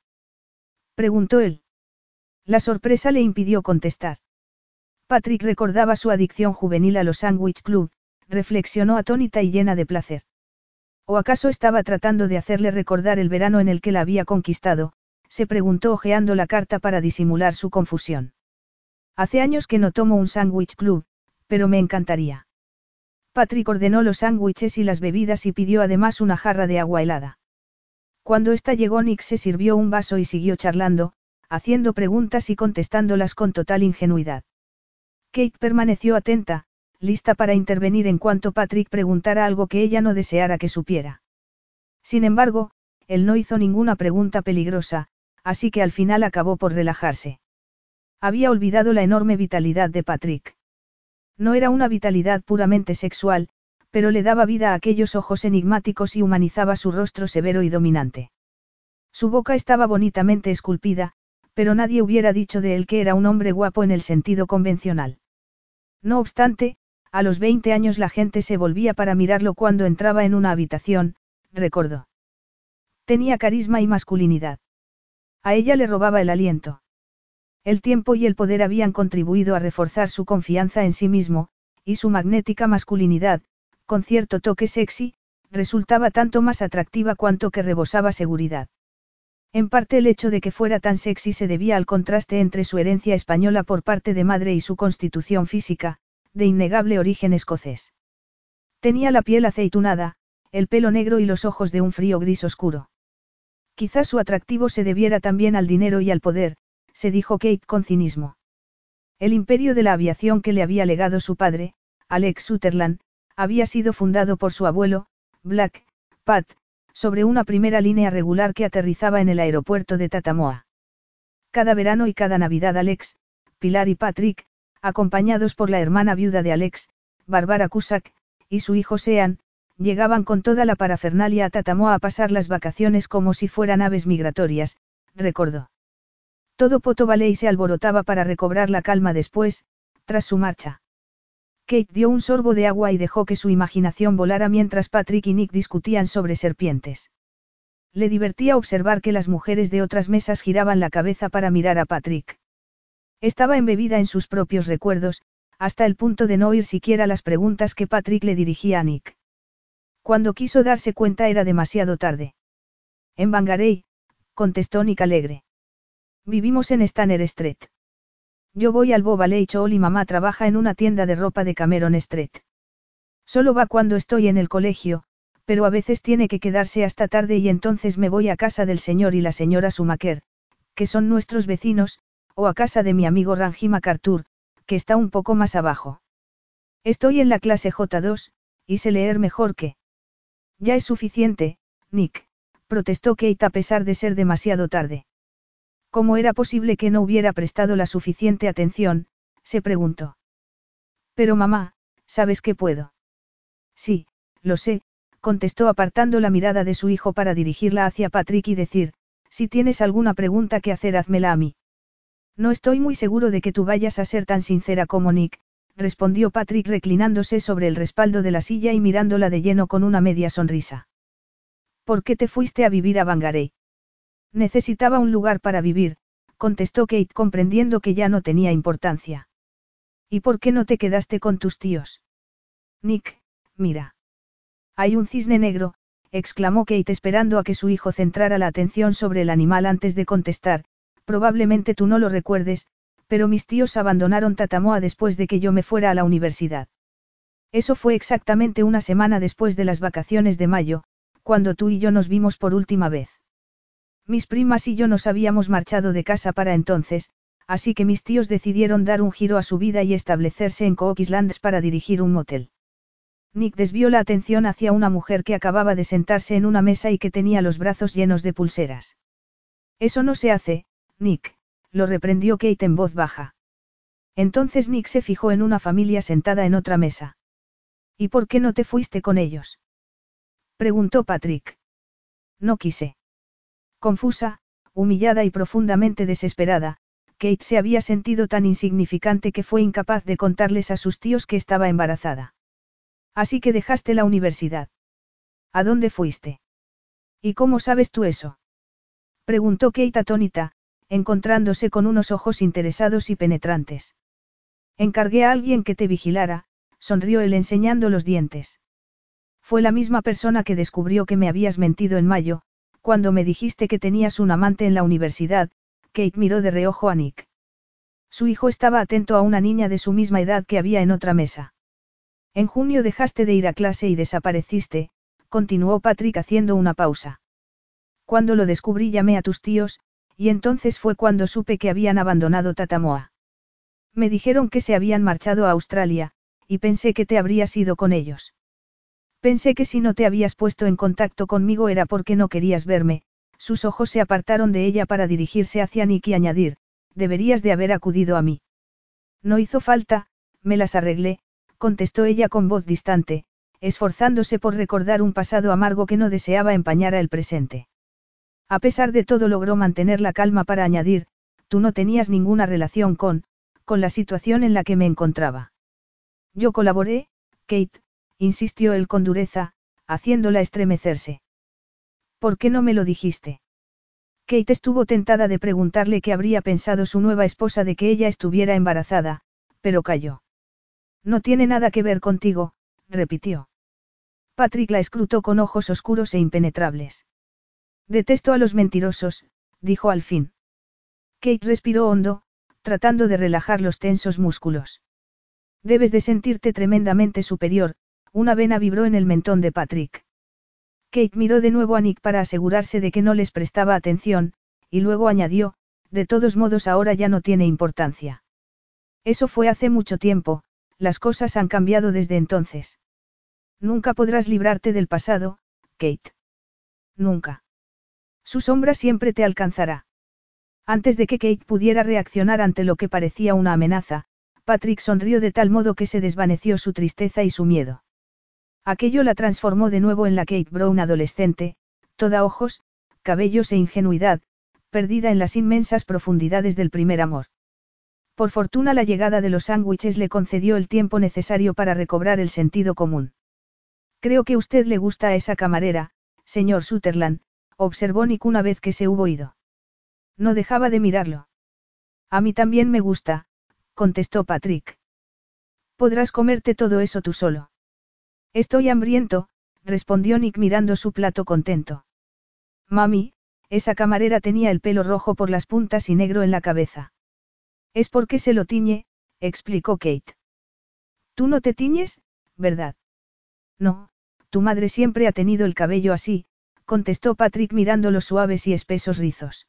Preguntó él. La sorpresa le impidió contestar. Patrick recordaba su adicción juvenil a los sándwich club, reflexionó atónita y llena de placer. ¿O acaso estaba tratando de hacerle recordar el verano en el que la había conquistado? se preguntó hojeando la carta para disimular su confusión. Hace años que no tomo un sándwich club, pero me encantaría. Patrick ordenó los sándwiches y las bebidas y pidió además una jarra de agua helada. Cuando ésta llegó Nick se sirvió un vaso y siguió charlando, haciendo preguntas y contestándolas con total ingenuidad. Kate permaneció atenta, lista para intervenir en cuanto Patrick preguntara algo que ella no deseara que supiera. Sin embargo, él no hizo ninguna pregunta peligrosa, así que al final acabó por relajarse. Había olvidado la enorme vitalidad de Patrick. No era una vitalidad puramente sexual, pero le daba vida a aquellos ojos enigmáticos y humanizaba su rostro severo y dominante. Su boca estaba bonitamente esculpida, pero nadie hubiera dicho de él que era un hombre guapo en el sentido convencional. No obstante, a los 20 años la gente se volvía para mirarlo cuando entraba en una habitación, recordó. Tenía carisma y masculinidad. A ella le robaba el aliento. El tiempo y el poder habían contribuido a reforzar su confianza en sí mismo, y su magnética masculinidad, con cierto toque sexy, resultaba tanto más atractiva cuanto que rebosaba seguridad. En parte el hecho de que fuera tan sexy se debía al contraste entre su herencia española por parte de madre y su constitución física, de innegable origen escocés. Tenía la piel aceitunada, el pelo negro y los ojos de un frío gris oscuro. Quizás su atractivo se debiera también al dinero y al poder, se dijo Kate con cinismo. El imperio de la aviación que le había legado su padre, Alex Sutherland, había sido fundado por su abuelo, Black, Pat, sobre una primera línea regular que aterrizaba en el aeropuerto de Tatamoa. Cada verano y cada Navidad Alex, Pilar y Patrick, acompañados por la hermana viuda de Alex, Barbara Cusack, y su hijo Sean, llegaban con toda la parafernalia a Tatamoa a pasar las vacaciones como si fueran aves migratorias, recordó. Todo Poto Valley se alborotaba para recobrar la calma después, tras su marcha. Kate dio un sorbo de agua y dejó que su imaginación volara mientras Patrick y Nick discutían sobre serpientes. Le divertía observar que las mujeres de otras mesas giraban la cabeza para mirar a Patrick. Estaba embebida en sus propios recuerdos, hasta el punto de no oír siquiera las preguntas que Patrick le dirigía a Nick. Cuando quiso darse cuenta era demasiado tarde. En Bangarey, contestó Nick alegre. Vivimos en Stanner Street. Yo voy al Boba Chol y mamá trabaja en una tienda de ropa de Cameron Street. Solo va cuando estoy en el colegio, pero a veces tiene que quedarse hasta tarde y entonces me voy a casa del señor y la señora Sumaker, que son nuestros vecinos, o a casa de mi amigo Ranji MacArthur, que está un poco más abajo. Estoy en la clase J2, y sé leer mejor que. Ya es suficiente, Nick, protestó Kate a pesar de ser demasiado tarde. ¿Cómo era posible que no hubiera prestado la suficiente atención? se preguntó. Pero mamá, ¿sabes que puedo? Sí, lo sé, contestó apartando la mirada de su hijo para dirigirla hacia Patrick y decir, si tienes alguna pregunta que hacer, házmela a mí. No estoy muy seguro de que tú vayas a ser tan sincera como Nick, respondió Patrick reclinándose sobre el respaldo de la silla y mirándola de lleno con una media sonrisa. ¿Por qué te fuiste a vivir a Bangarey? Necesitaba un lugar para vivir, contestó Kate comprendiendo que ya no tenía importancia. ¿Y por qué no te quedaste con tus tíos? Nick, mira. Hay un cisne negro, exclamó Kate esperando a que su hijo centrara la atención sobre el animal antes de contestar, probablemente tú no lo recuerdes, pero mis tíos abandonaron Tatamoa después de que yo me fuera a la universidad. Eso fue exactamente una semana después de las vacaciones de mayo, cuando tú y yo nos vimos por última vez. Mis primas y yo nos habíamos marchado de casa para entonces, así que mis tíos decidieron dar un giro a su vida y establecerse en Cook Islands para dirigir un motel. Nick desvió la atención hacia una mujer que acababa de sentarse en una mesa y que tenía los brazos llenos de pulseras. Eso no se hace, Nick, lo reprendió Kate en voz baja. Entonces Nick se fijó en una familia sentada en otra mesa. ¿Y por qué no te fuiste con ellos? preguntó Patrick. No quise. Confusa, humillada y profundamente desesperada, Kate se había sentido tan insignificante que fue incapaz de contarles a sus tíos que estaba embarazada. Así que dejaste la universidad. ¿A dónde fuiste? ¿Y cómo sabes tú eso? Preguntó Kate atónita, encontrándose con unos ojos interesados y penetrantes. Encargué a alguien que te vigilara, sonrió él enseñando los dientes. Fue la misma persona que descubrió que me habías mentido en mayo, cuando me dijiste que tenías un amante en la universidad, Kate miró de reojo a Nick. Su hijo estaba atento a una niña de su misma edad que había en otra mesa. En junio dejaste de ir a clase y desapareciste, continuó Patrick haciendo una pausa. Cuando lo descubrí llamé a tus tíos, y entonces fue cuando supe que habían abandonado Tatamoa. Me dijeron que se habían marchado a Australia, y pensé que te habrías ido con ellos. Pensé que si no te habías puesto en contacto conmigo era porque no querías verme, sus ojos se apartaron de ella para dirigirse hacia Nick y añadir, deberías de haber acudido a mí. No hizo falta, me las arreglé, contestó ella con voz distante, esforzándose por recordar un pasado amargo que no deseaba empañar a el presente. A pesar de todo logró mantener la calma para añadir, tú no tenías ninguna relación con, con la situación en la que me encontraba. Yo colaboré, Kate, insistió él con dureza, haciéndola estremecerse. ¿Por qué no me lo dijiste? Kate estuvo tentada de preguntarle qué habría pensado su nueva esposa de que ella estuviera embarazada, pero calló. No tiene nada que ver contigo, repitió. Patrick la escrutó con ojos oscuros e impenetrables. Detesto a los mentirosos, dijo al fin. Kate respiró hondo, tratando de relajar los tensos músculos. Debes de sentirte tremendamente superior, una vena vibró en el mentón de Patrick. Kate miró de nuevo a Nick para asegurarse de que no les prestaba atención, y luego añadió, de todos modos ahora ya no tiene importancia. Eso fue hace mucho tiempo, las cosas han cambiado desde entonces. Nunca podrás librarte del pasado, Kate. Nunca. Su sombra siempre te alcanzará. Antes de que Kate pudiera reaccionar ante lo que parecía una amenaza, Patrick sonrió de tal modo que se desvaneció su tristeza y su miedo. Aquello la transformó de nuevo en la Kate Brown adolescente, toda ojos, cabellos e ingenuidad, perdida en las inmensas profundidades del primer amor. Por fortuna la llegada de los sándwiches le concedió el tiempo necesario para recobrar el sentido común. Creo que usted le gusta a esa camarera, señor Sutherland, observó Nick una vez que se hubo ido. No dejaba de mirarlo. A mí también me gusta, contestó Patrick. Podrás comerte todo eso tú solo. Estoy hambriento, respondió Nick mirando su plato contento. Mami, esa camarera tenía el pelo rojo por las puntas y negro en la cabeza. Es porque se lo tiñe, explicó Kate. Tú no te tiñes, ¿verdad? No, tu madre siempre ha tenido el cabello así, contestó Patrick mirando los suaves y espesos rizos.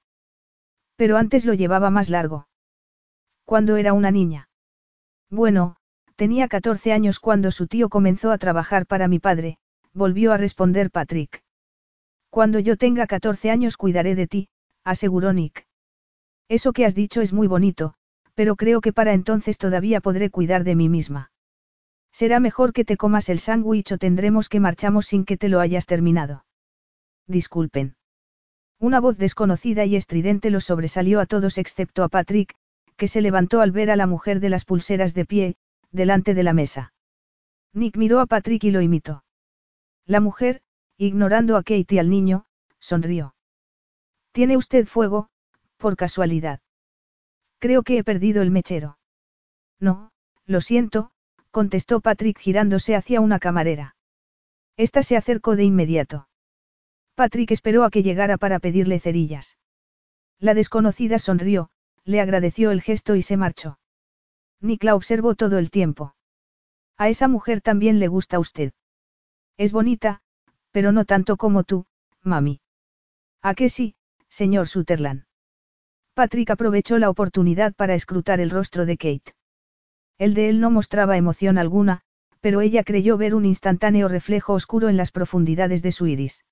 Pero antes lo llevaba más largo. Cuando era una niña. Bueno, tenía 14 años cuando su tío comenzó a trabajar para mi padre, volvió a responder Patrick. Cuando yo tenga 14 años cuidaré de ti, aseguró Nick. Eso que has dicho es muy bonito, pero creo que para entonces todavía podré cuidar de mí misma. Será mejor que te comas el sándwich o tendremos que marchamos sin que te lo hayas terminado. Disculpen. Una voz desconocida y estridente los sobresalió a todos excepto a Patrick, que se levantó al ver a la mujer de las pulseras de pie, delante de la mesa. Nick miró a Patrick y lo imitó. La mujer, ignorando a Kate y al niño, sonrió. ¿Tiene usted fuego, por casualidad? Creo que he perdido el mechero. No, lo siento, contestó Patrick girándose hacia una camarera. Esta se acercó de inmediato. Patrick esperó a que llegara para pedirle cerillas. La desconocida sonrió, le agradeció el gesto y se marchó. Nick la observó todo el tiempo. A esa mujer también le gusta usted. Es bonita, pero no tanto como tú, mami. ¿A qué sí, señor Sutherland? Patrick aprovechó la oportunidad para escrutar el rostro de Kate. El de él no mostraba emoción alguna, pero ella creyó ver un instantáneo reflejo oscuro en las profundidades de su iris.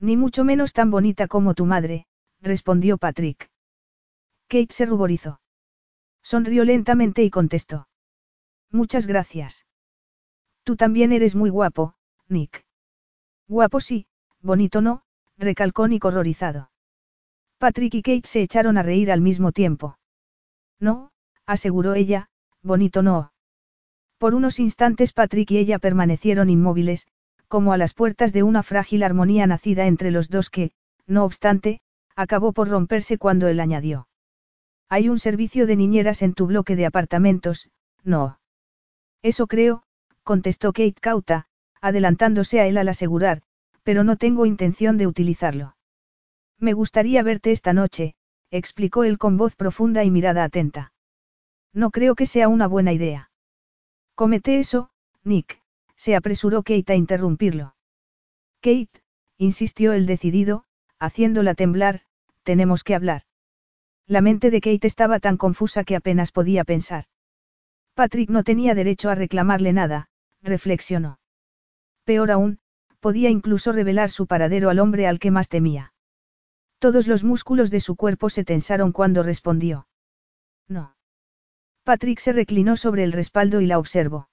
Ni mucho menos tan bonita como tu madre, respondió Patrick. Kate se ruborizó. Sonrió lentamente y contestó. Muchas gracias. Tú también eres muy guapo, Nick. Guapo sí, bonito no, recalcó Nick horrorizado. Patrick y Kate se echaron a reír al mismo tiempo. No, aseguró ella, bonito no. Por unos instantes Patrick y ella permanecieron inmóviles, como a las puertas de una frágil armonía nacida entre los dos que, no obstante, acabó por romperse cuando él añadió. Hay un servicio de niñeras en tu bloque de apartamentos, no. Eso creo, contestó Kate cauta, adelantándose a él al asegurar, pero no tengo intención de utilizarlo. Me gustaría verte esta noche, explicó él con voz profunda y mirada atenta. No creo que sea una buena idea. Comete eso, Nick, se apresuró Kate a interrumpirlo. Kate, insistió el decidido, haciéndola temblar, tenemos que hablar. La mente de Kate estaba tan confusa que apenas podía pensar. Patrick no tenía derecho a reclamarle nada, reflexionó. Peor aún, podía incluso revelar su paradero al hombre al que más temía. Todos los músculos de su cuerpo se tensaron cuando respondió. No. Patrick se reclinó sobre el respaldo y la observó.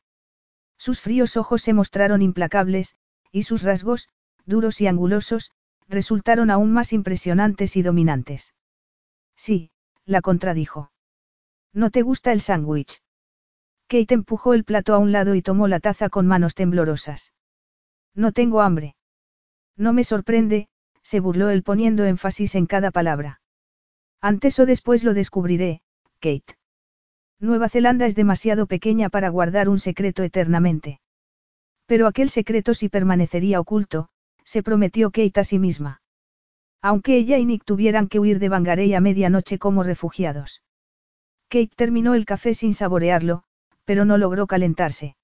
Sus fríos ojos se mostraron implacables, y sus rasgos, duros y angulosos, resultaron aún más impresionantes y dominantes. Sí, la contradijo. ¿No te gusta el sándwich? Kate empujó el plato a un lado y tomó la taza con manos temblorosas. No tengo hambre. No me sorprende, se burló él poniendo énfasis en cada palabra. Antes o después lo descubriré, Kate. Nueva Zelanda es demasiado pequeña para guardar un secreto eternamente. Pero aquel secreto sí permanecería oculto, se prometió Kate a sí misma. Aunque ella y Nick tuvieran que huir de Bangarey a medianoche como refugiados. Kate terminó el café sin saborearlo, pero no logró calentarse.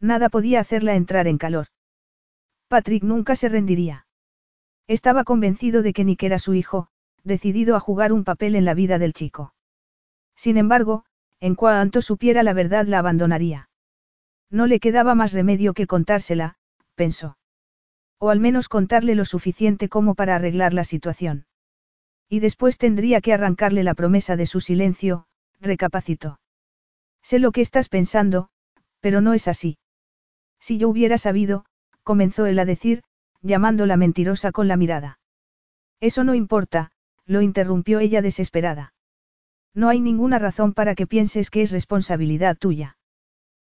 Nada podía hacerla entrar en calor. Patrick nunca se rendiría. Estaba convencido de que Nick era su hijo, decidido a jugar un papel en la vida del chico. Sin embargo, en cuanto supiera la verdad la abandonaría. No le quedaba más remedio que contársela, pensó. O al menos contarle lo suficiente como para arreglar la situación. Y después tendría que arrancarle la promesa de su silencio, recapacitó. Sé lo que estás pensando, pero no es así. Si yo hubiera sabido, comenzó él a decir, llamándola mentirosa con la mirada. Eso no importa, lo interrumpió ella desesperada. No hay ninguna razón para que pienses que es responsabilidad tuya.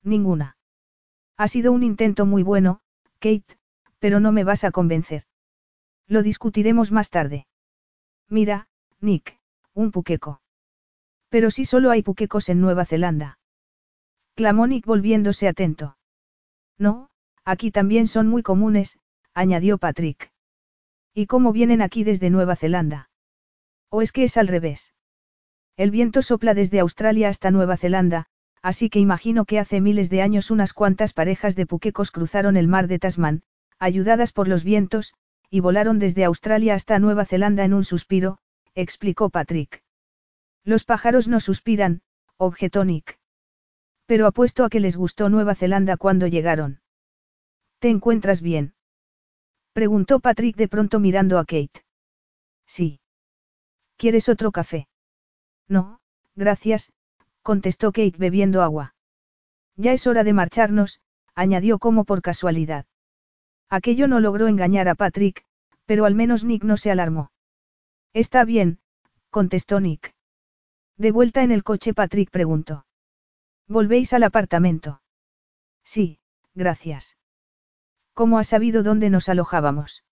Ninguna. Ha sido un intento muy bueno, Kate, pero no me vas a convencer. Lo discutiremos más tarde. Mira, Nick, un puqueco. Pero si solo hay puquecos en Nueva Zelanda. Clamó Nick volviéndose atento. No, aquí también son muy comunes, añadió Patrick. ¿Y cómo vienen aquí desde Nueva Zelanda? ¿O es que es al revés? El viento sopla desde Australia hasta Nueva Zelanda, así que imagino que hace miles de años unas cuantas parejas de puquecos cruzaron el mar de Tasman, ayudadas por los vientos, y volaron desde Australia hasta Nueva Zelanda en un suspiro, explicó Patrick. Los pájaros no suspiran, objetó Nick. Pero apuesto a que les gustó Nueva Zelanda cuando llegaron. ¿Te encuentras bien? Preguntó Patrick de pronto mirando a Kate. Sí. ¿Quieres otro café? No, gracias, contestó Kate bebiendo agua. Ya es hora de marcharnos, añadió como por casualidad. Aquello no logró engañar a Patrick, pero al menos Nick no se alarmó. Está bien, contestó Nick. De vuelta en el coche Patrick preguntó. ¿Volvéis al apartamento? Sí, gracias. ¿Cómo has sabido dónde nos alojábamos?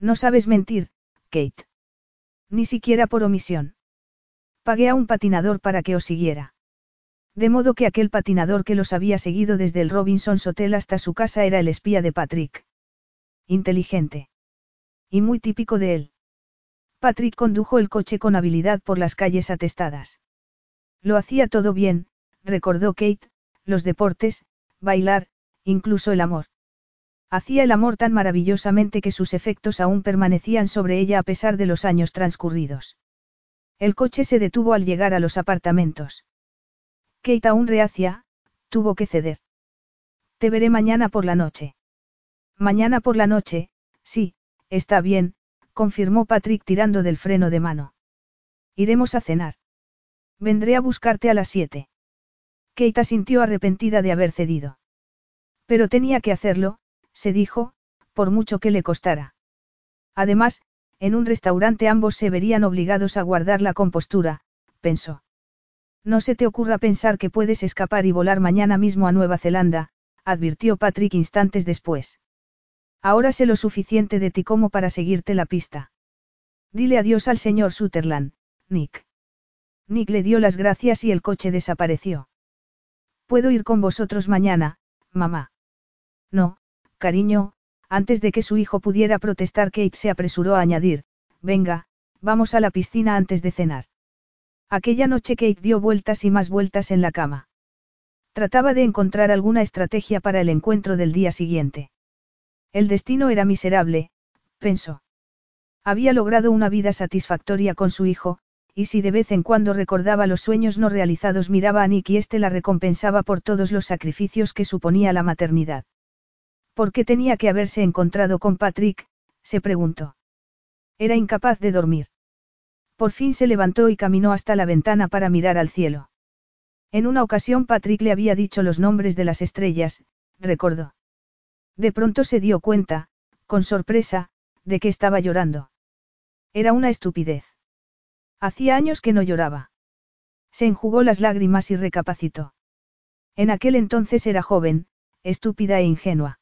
No sabes mentir, Kate. Ni siquiera por omisión. Pagué a un patinador para que os siguiera. De modo que aquel patinador que los había seguido desde el Robinson's Hotel hasta su casa era el espía de Patrick inteligente. Y muy típico de él. Patrick condujo el coche con habilidad por las calles atestadas. Lo hacía todo bien, recordó Kate, los deportes, bailar, incluso el amor. Hacía el amor tan maravillosamente que sus efectos aún permanecían sobre ella a pesar de los años transcurridos. El coche se detuvo al llegar a los apartamentos. Kate aún reacia, tuvo que ceder. Te veré mañana por la noche. Mañana por la noche, sí, está bien, confirmó Patrick tirando del freno de mano. Iremos a cenar. Vendré a buscarte a las siete. Kate sintió arrepentida de haber cedido. Pero tenía que hacerlo, se dijo, por mucho que le costara. Además, en un restaurante ambos se verían obligados a guardar la compostura, pensó. No se te ocurra pensar que puedes escapar y volar mañana mismo a Nueva Zelanda, advirtió Patrick instantes después. Ahora sé lo suficiente de ti como para seguirte la pista. Dile adiós al señor Sutherland, Nick. Nick le dio las gracias y el coche desapareció. Puedo ir con vosotros mañana, mamá. No, cariño, antes de que su hijo pudiera protestar, Kate se apresuró a añadir, venga, vamos a la piscina antes de cenar. Aquella noche Kate dio vueltas y más vueltas en la cama. Trataba de encontrar alguna estrategia para el encuentro del día siguiente. El destino era miserable, pensó. Había logrado una vida satisfactoria con su hijo, y si de vez en cuando recordaba los sueños no realizados miraba a Nick y éste la recompensaba por todos los sacrificios que suponía la maternidad. ¿Por qué tenía que haberse encontrado con Patrick? se preguntó. Era incapaz de dormir. Por fin se levantó y caminó hasta la ventana para mirar al cielo. En una ocasión Patrick le había dicho los nombres de las estrellas, recordó. De pronto se dio cuenta, con sorpresa, de que estaba llorando. Era una estupidez. Hacía años que no lloraba. Se enjugó las lágrimas y recapacitó. En aquel entonces era joven, estúpida e ingenua.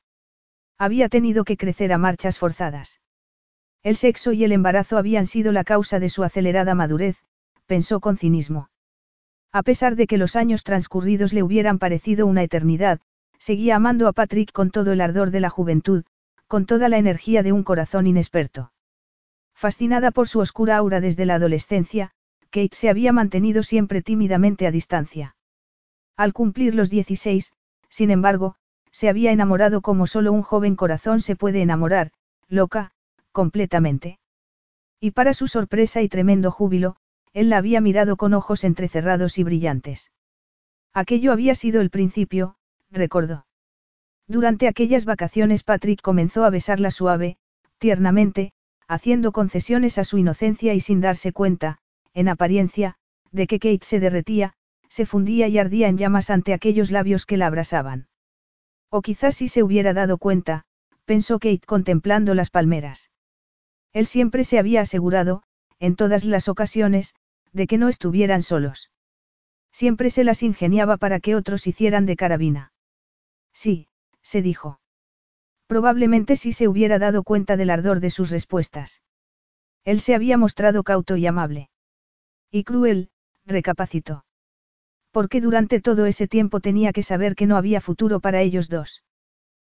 Había tenido que crecer a marchas forzadas. El sexo y el embarazo habían sido la causa de su acelerada madurez, pensó con cinismo. A pesar de que los años transcurridos le hubieran parecido una eternidad, Seguía amando a Patrick con todo el ardor de la juventud, con toda la energía de un corazón inexperto. Fascinada por su oscura aura desde la adolescencia, Kate se había mantenido siempre tímidamente a distancia. Al cumplir los 16, sin embargo, se había enamorado como solo un joven corazón se puede enamorar, loca, completamente. Y para su sorpresa y tremendo júbilo, él la había mirado con ojos entrecerrados y brillantes. Aquello había sido el principio, recordó. Durante aquellas vacaciones Patrick comenzó a besarla suave, tiernamente, haciendo concesiones a su inocencia y sin darse cuenta, en apariencia, de que Kate se derretía, se fundía y ardía en llamas ante aquellos labios que la abrasaban. O quizás si se hubiera dado cuenta, pensó Kate contemplando las palmeras. Él siempre se había asegurado, en todas las ocasiones, de que no estuvieran solos. Siempre se las ingeniaba para que otros hicieran de carabina. Sí, se dijo. Probablemente sí se hubiera dado cuenta del ardor de sus respuestas. Él se había mostrado cauto y amable. Y cruel, recapacitó. Porque durante todo ese tiempo tenía que saber que no había futuro para ellos dos.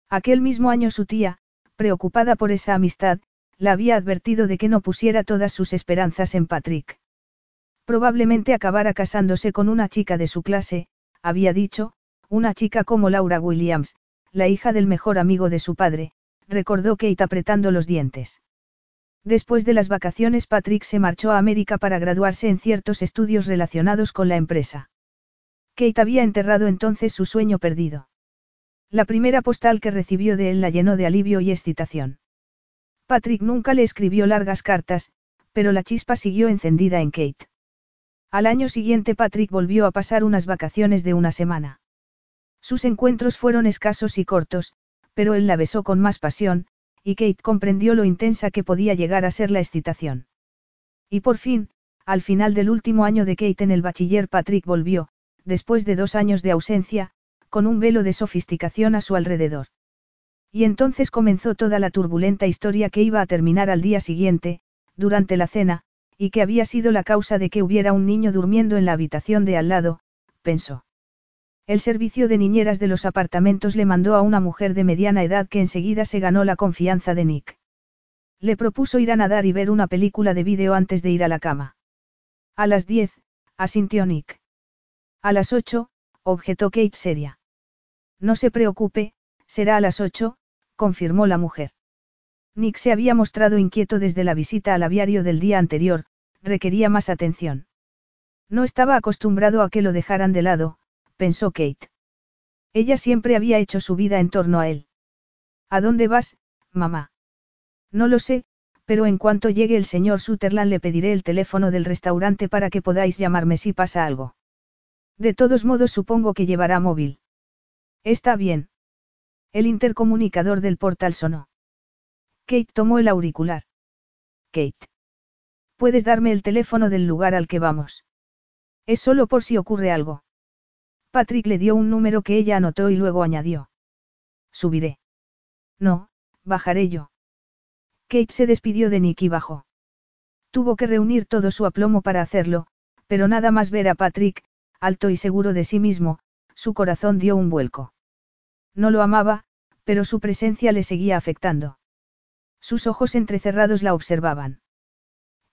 Aquel mismo año su tía, preocupada por esa amistad, la había advertido de que no pusiera todas sus esperanzas en Patrick. Probablemente acabara casándose con una chica de su clase, había dicho, una chica como Laura Williams, la hija del mejor amigo de su padre, recordó Kate apretando los dientes. Después de las vacaciones Patrick se marchó a América para graduarse en ciertos estudios relacionados con la empresa. Kate había enterrado entonces su sueño perdido. La primera postal que recibió de él la llenó de alivio y excitación. Patrick nunca le escribió largas cartas, pero la chispa siguió encendida en Kate. Al año siguiente Patrick volvió a pasar unas vacaciones de una semana. Sus encuentros fueron escasos y cortos, pero él la besó con más pasión, y Kate comprendió lo intensa que podía llegar a ser la excitación. Y por fin, al final del último año de Kate en el bachiller Patrick volvió, después de dos años de ausencia, con un velo de sofisticación a su alrededor. Y entonces comenzó toda la turbulenta historia que iba a terminar al día siguiente, durante la cena, y que había sido la causa de que hubiera un niño durmiendo en la habitación de al lado, pensó. El servicio de niñeras de los apartamentos le mandó a una mujer de mediana edad que enseguida se ganó la confianza de Nick. Le propuso ir a nadar y ver una película de vídeo antes de ir a la cama. A las diez, asintió Nick. A las ocho, objetó Kate seria. No se preocupe, será a las ocho, confirmó la mujer. Nick se había mostrado inquieto desde la visita al aviario del día anterior, requería más atención. No estaba acostumbrado a que lo dejaran de lado, pensó Kate. Ella siempre había hecho su vida en torno a él. ¿A dónde vas, mamá? No lo sé, pero en cuanto llegue el señor Sutherland le pediré el teléfono del restaurante para que podáis llamarme si pasa algo. De todos modos supongo que llevará móvil. Está bien. El intercomunicador del portal sonó. Kate tomó el auricular. Kate. ¿Puedes darme el teléfono del lugar al que vamos? Es solo por si ocurre algo. Patrick le dio un número que ella anotó y luego añadió. Subiré. No, bajaré yo. Kate se despidió de Nick y bajó. Tuvo que reunir todo su aplomo para hacerlo, pero nada más ver a Patrick, alto y seguro de sí mismo, su corazón dio un vuelco. No lo amaba, pero su presencia le seguía afectando. Sus ojos entrecerrados la observaban.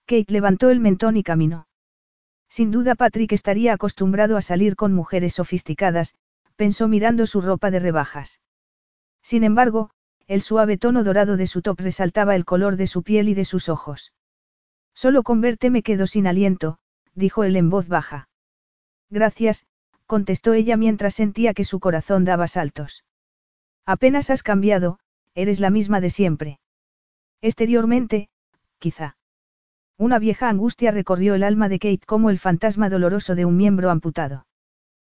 Kate levantó el mentón y caminó. Sin duda Patrick estaría acostumbrado a salir con mujeres sofisticadas, pensó mirando su ropa de rebajas. Sin embargo, el suave tono dorado de su top resaltaba el color de su piel y de sus ojos. Solo con verte me quedo sin aliento, dijo él en voz baja. Gracias, contestó ella mientras sentía que su corazón daba saltos. Apenas has cambiado, eres la misma de siempre. Exteriormente, quizá. Una vieja angustia recorrió el alma de Kate como el fantasma doloroso de un miembro amputado.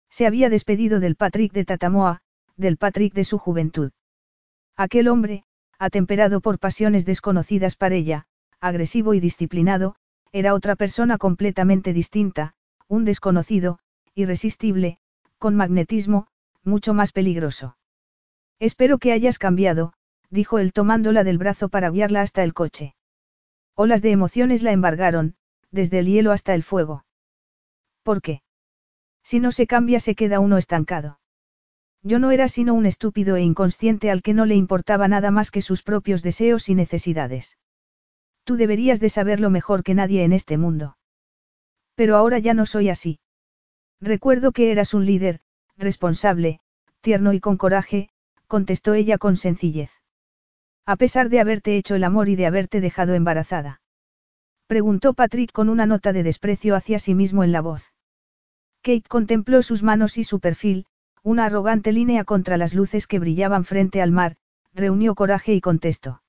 Se había despedido del Patrick de Tatamoa, del Patrick de su juventud. Aquel hombre, atemperado por pasiones desconocidas para ella, agresivo y disciplinado, era otra persona completamente distinta, un desconocido, irresistible, con magnetismo, mucho más peligroso. Espero que hayas cambiado, dijo él tomándola del brazo para guiarla hasta el coche. Olas de emociones la embargaron, desde el hielo hasta el fuego. ¿Por qué? Si no se cambia se queda uno estancado. Yo no era sino un estúpido e inconsciente al que no le importaba nada más que sus propios deseos y necesidades. Tú deberías de saberlo mejor que nadie en este mundo. Pero ahora ya no soy así. Recuerdo que eras un líder, responsable, tierno y con coraje, contestó ella con sencillez. A pesar de haberte hecho el amor y de haberte dejado embarazada. Preguntó Patrick con una nota de desprecio hacia sí mismo en la voz. Kate contempló sus manos y su perfil, una arrogante línea contra las luces que brillaban frente al mar, reunió coraje y contestó.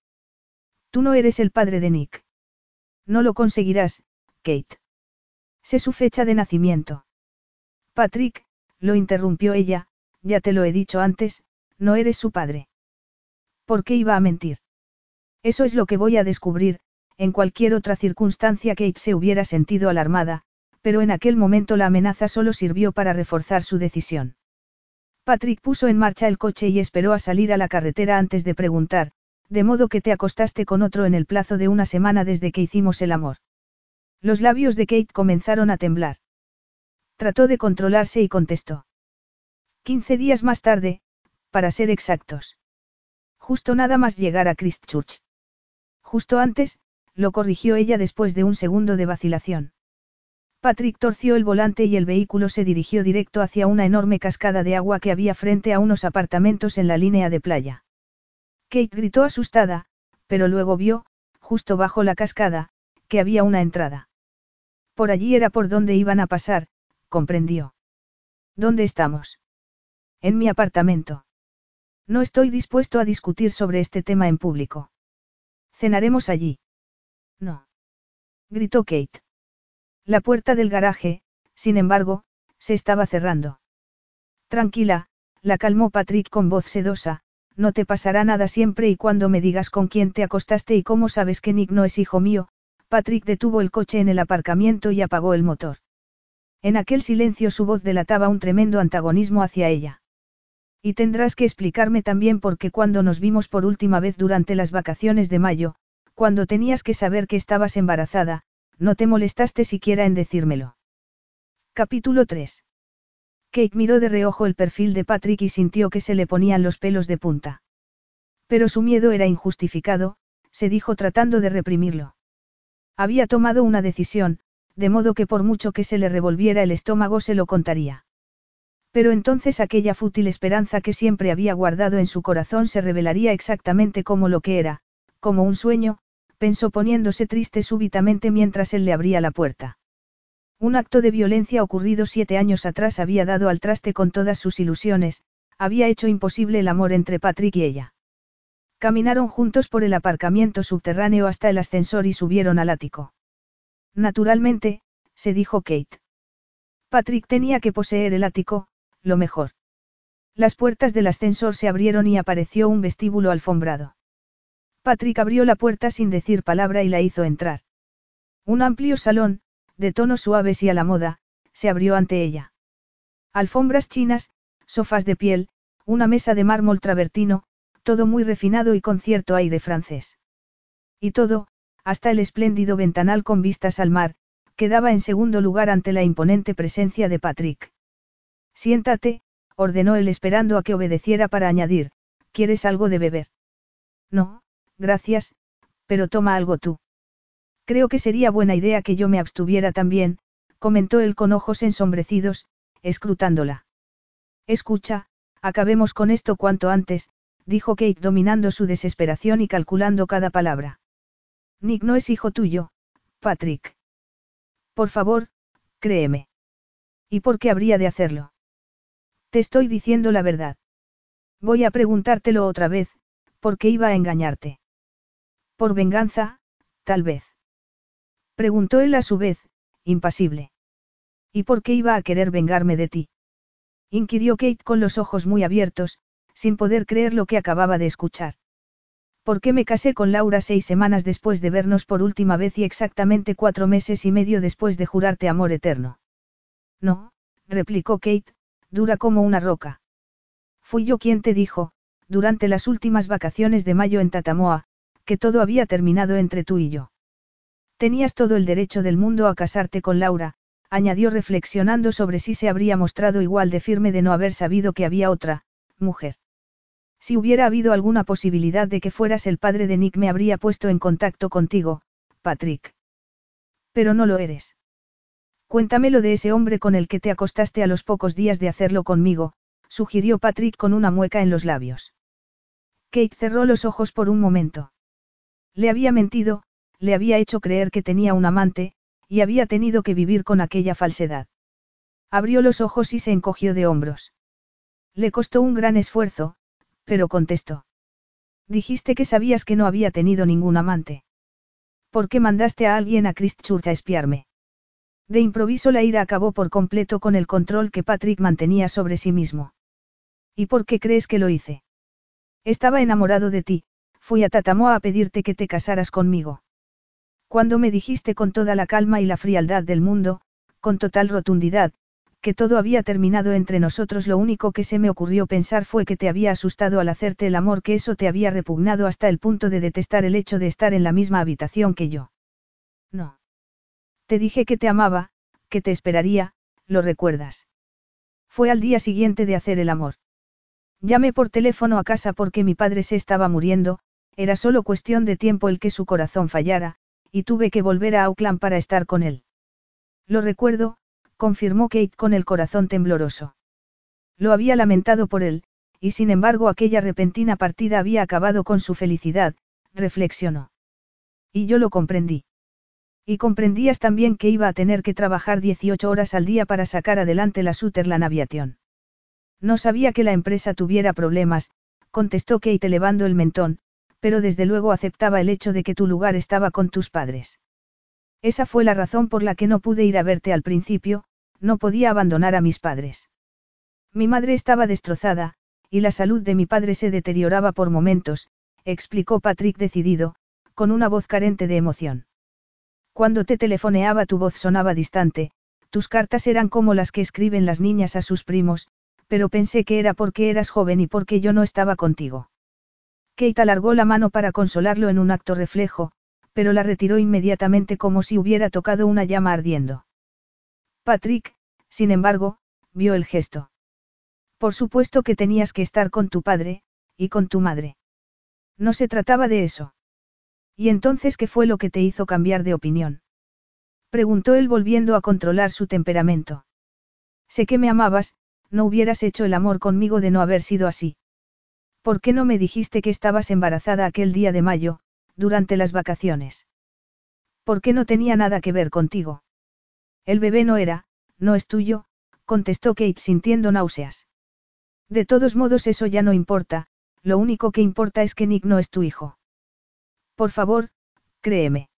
Tú no eres el padre de Nick. No lo conseguirás, Kate. Sé su fecha de nacimiento. Patrick, lo interrumpió ella, ya te lo he dicho antes, no eres su padre. ¿Por qué iba a mentir? Eso es lo que voy a descubrir, en cualquier otra circunstancia Kate se hubiera sentido alarmada, pero en aquel momento la amenaza solo sirvió para reforzar su decisión. Patrick puso en marcha el coche y esperó a salir a la carretera antes de preguntar, de modo que te acostaste con otro en el plazo de una semana desde que hicimos el amor. Los labios de Kate comenzaron a temblar. Trató de controlarse y contestó. Quince días más tarde, para ser exactos. Justo nada más llegar a Christchurch. Justo antes, lo corrigió ella después de un segundo de vacilación. Patrick torció el volante y el vehículo se dirigió directo hacia una enorme cascada de agua que había frente a unos apartamentos en la línea de playa. Kate gritó asustada, pero luego vio, justo bajo la cascada, que había una entrada. Por allí era por donde iban a pasar, comprendió. ¿Dónde estamos? En mi apartamento. No estoy dispuesto a discutir sobre este tema en público. Cenaremos allí. No. Gritó Kate. La puerta del garaje, sin embargo, se estaba cerrando. Tranquila, la calmó Patrick con voz sedosa, no te pasará nada siempre y cuando me digas con quién te acostaste y cómo sabes que Nick no es hijo mío, Patrick detuvo el coche en el aparcamiento y apagó el motor. En aquel silencio su voz delataba un tremendo antagonismo hacia ella. Y tendrás que explicarme también por qué cuando nos vimos por última vez durante las vacaciones de mayo, cuando tenías que saber que estabas embarazada, no te molestaste siquiera en decírmelo. Capítulo 3. Kate miró de reojo el perfil de Patrick y sintió que se le ponían los pelos de punta. Pero su miedo era injustificado, se dijo tratando de reprimirlo. Había tomado una decisión, de modo que por mucho que se le revolviera el estómago se lo contaría. Pero entonces aquella fútil esperanza que siempre había guardado en su corazón se revelaría exactamente como lo que era, como un sueño, pensó poniéndose triste súbitamente mientras él le abría la puerta. Un acto de violencia ocurrido siete años atrás había dado al traste con todas sus ilusiones, había hecho imposible el amor entre Patrick y ella. Caminaron juntos por el aparcamiento subterráneo hasta el ascensor y subieron al ático. Naturalmente, se dijo Kate. Patrick tenía que poseer el ático, lo mejor. Las puertas del ascensor se abrieron y apareció un vestíbulo alfombrado. Patrick abrió la puerta sin decir palabra y la hizo entrar. Un amplio salón, de tonos suaves y a la moda, se abrió ante ella. Alfombras chinas, sofás de piel, una mesa de mármol travertino, todo muy refinado y con cierto aire francés. Y todo, hasta el espléndido ventanal con vistas al mar, quedaba en segundo lugar ante la imponente presencia de Patrick. Siéntate, ordenó él esperando a que obedeciera para añadir, ¿quieres algo de beber? No, gracias, pero toma algo tú. Creo que sería buena idea que yo me abstuviera también, comentó él con ojos ensombrecidos, escrutándola. Escucha, acabemos con esto cuanto antes, dijo Kate dominando su desesperación y calculando cada palabra. Nick no es hijo tuyo, Patrick. Por favor, créeme. ¿Y por qué habría de hacerlo? Te estoy diciendo la verdad. Voy a preguntártelo otra vez, ¿por qué iba a engañarte? Por venganza, tal vez. Preguntó él a su vez, impasible. ¿Y por qué iba a querer vengarme de ti? Inquirió Kate con los ojos muy abiertos, sin poder creer lo que acababa de escuchar. ¿Por qué me casé con Laura seis semanas después de vernos por última vez y exactamente cuatro meses y medio después de jurarte amor eterno? No, replicó Kate, dura como una roca. Fui yo quien te dijo, durante las últimas vacaciones de mayo en Tatamoa, que todo había terminado entre tú y yo. Tenías todo el derecho del mundo a casarte con Laura, añadió reflexionando sobre si se habría mostrado igual de firme de no haber sabido que había otra, mujer. Si hubiera habido alguna posibilidad de que fueras el padre de Nick me habría puesto en contacto contigo, Patrick. Pero no lo eres. Cuéntamelo de ese hombre con el que te acostaste a los pocos días de hacerlo conmigo, sugirió Patrick con una mueca en los labios. Kate cerró los ojos por un momento. Le había mentido, le había hecho creer que tenía un amante, y había tenido que vivir con aquella falsedad. Abrió los ojos y se encogió de hombros. Le costó un gran esfuerzo, pero contestó. Dijiste que sabías que no había tenido ningún amante. ¿Por qué mandaste a alguien a Christchurch a espiarme? De improviso la ira acabó por completo con el control que Patrick mantenía sobre sí mismo. ¿Y por qué crees que lo hice? Estaba enamorado de ti, fui a Tatamoa a pedirte que te casaras conmigo. Cuando me dijiste con toda la calma y la frialdad del mundo, con total rotundidad, que todo había terminado entre nosotros, lo único que se me ocurrió pensar fue que te había asustado al hacerte el amor, que eso te había repugnado hasta el punto de detestar el hecho de estar en la misma habitación que yo. No. Te dije que te amaba, que te esperaría, lo recuerdas. Fue al día siguiente de hacer el amor. Llamé por teléfono a casa porque mi padre se estaba muriendo, era solo cuestión de tiempo el que su corazón fallara, y tuve que volver a Auckland para estar con él. Lo recuerdo, confirmó Kate con el corazón tembloroso. Lo había lamentado por él, y sin embargo aquella repentina partida había acabado con su felicidad, reflexionó. Y yo lo comprendí. Y comprendías también que iba a tener que trabajar 18 horas al día para sacar adelante la Sutherland Aviation. No sabía que la empresa tuviera problemas, contestó Kate elevando el mentón, pero desde luego aceptaba el hecho de que tu lugar estaba con tus padres. Esa fue la razón por la que no pude ir a verte al principio, no podía abandonar a mis padres. Mi madre estaba destrozada, y la salud de mi padre se deterioraba por momentos, explicó Patrick decidido, con una voz carente de emoción. Cuando te telefoneaba tu voz sonaba distante, tus cartas eran como las que escriben las niñas a sus primos, pero pensé que era porque eras joven y porque yo no estaba contigo. Kate alargó la mano para consolarlo en un acto reflejo, pero la retiró inmediatamente como si hubiera tocado una llama ardiendo. Patrick, sin embargo, vio el gesto. Por supuesto que tenías que estar con tu padre, y con tu madre. No se trataba de eso. ¿Y entonces qué fue lo que te hizo cambiar de opinión? Preguntó él volviendo a controlar su temperamento. Sé que me amabas, no hubieras hecho el amor conmigo de no haber sido así. ¿Por qué no me dijiste que estabas embarazada aquel día de mayo, durante las vacaciones? ¿Por qué no tenía nada que ver contigo? El bebé no era, no es tuyo, contestó Kate sintiendo náuseas. De todos modos eso ya no importa, lo único que importa es que Nick no es tu hijo. Por favor, créeme.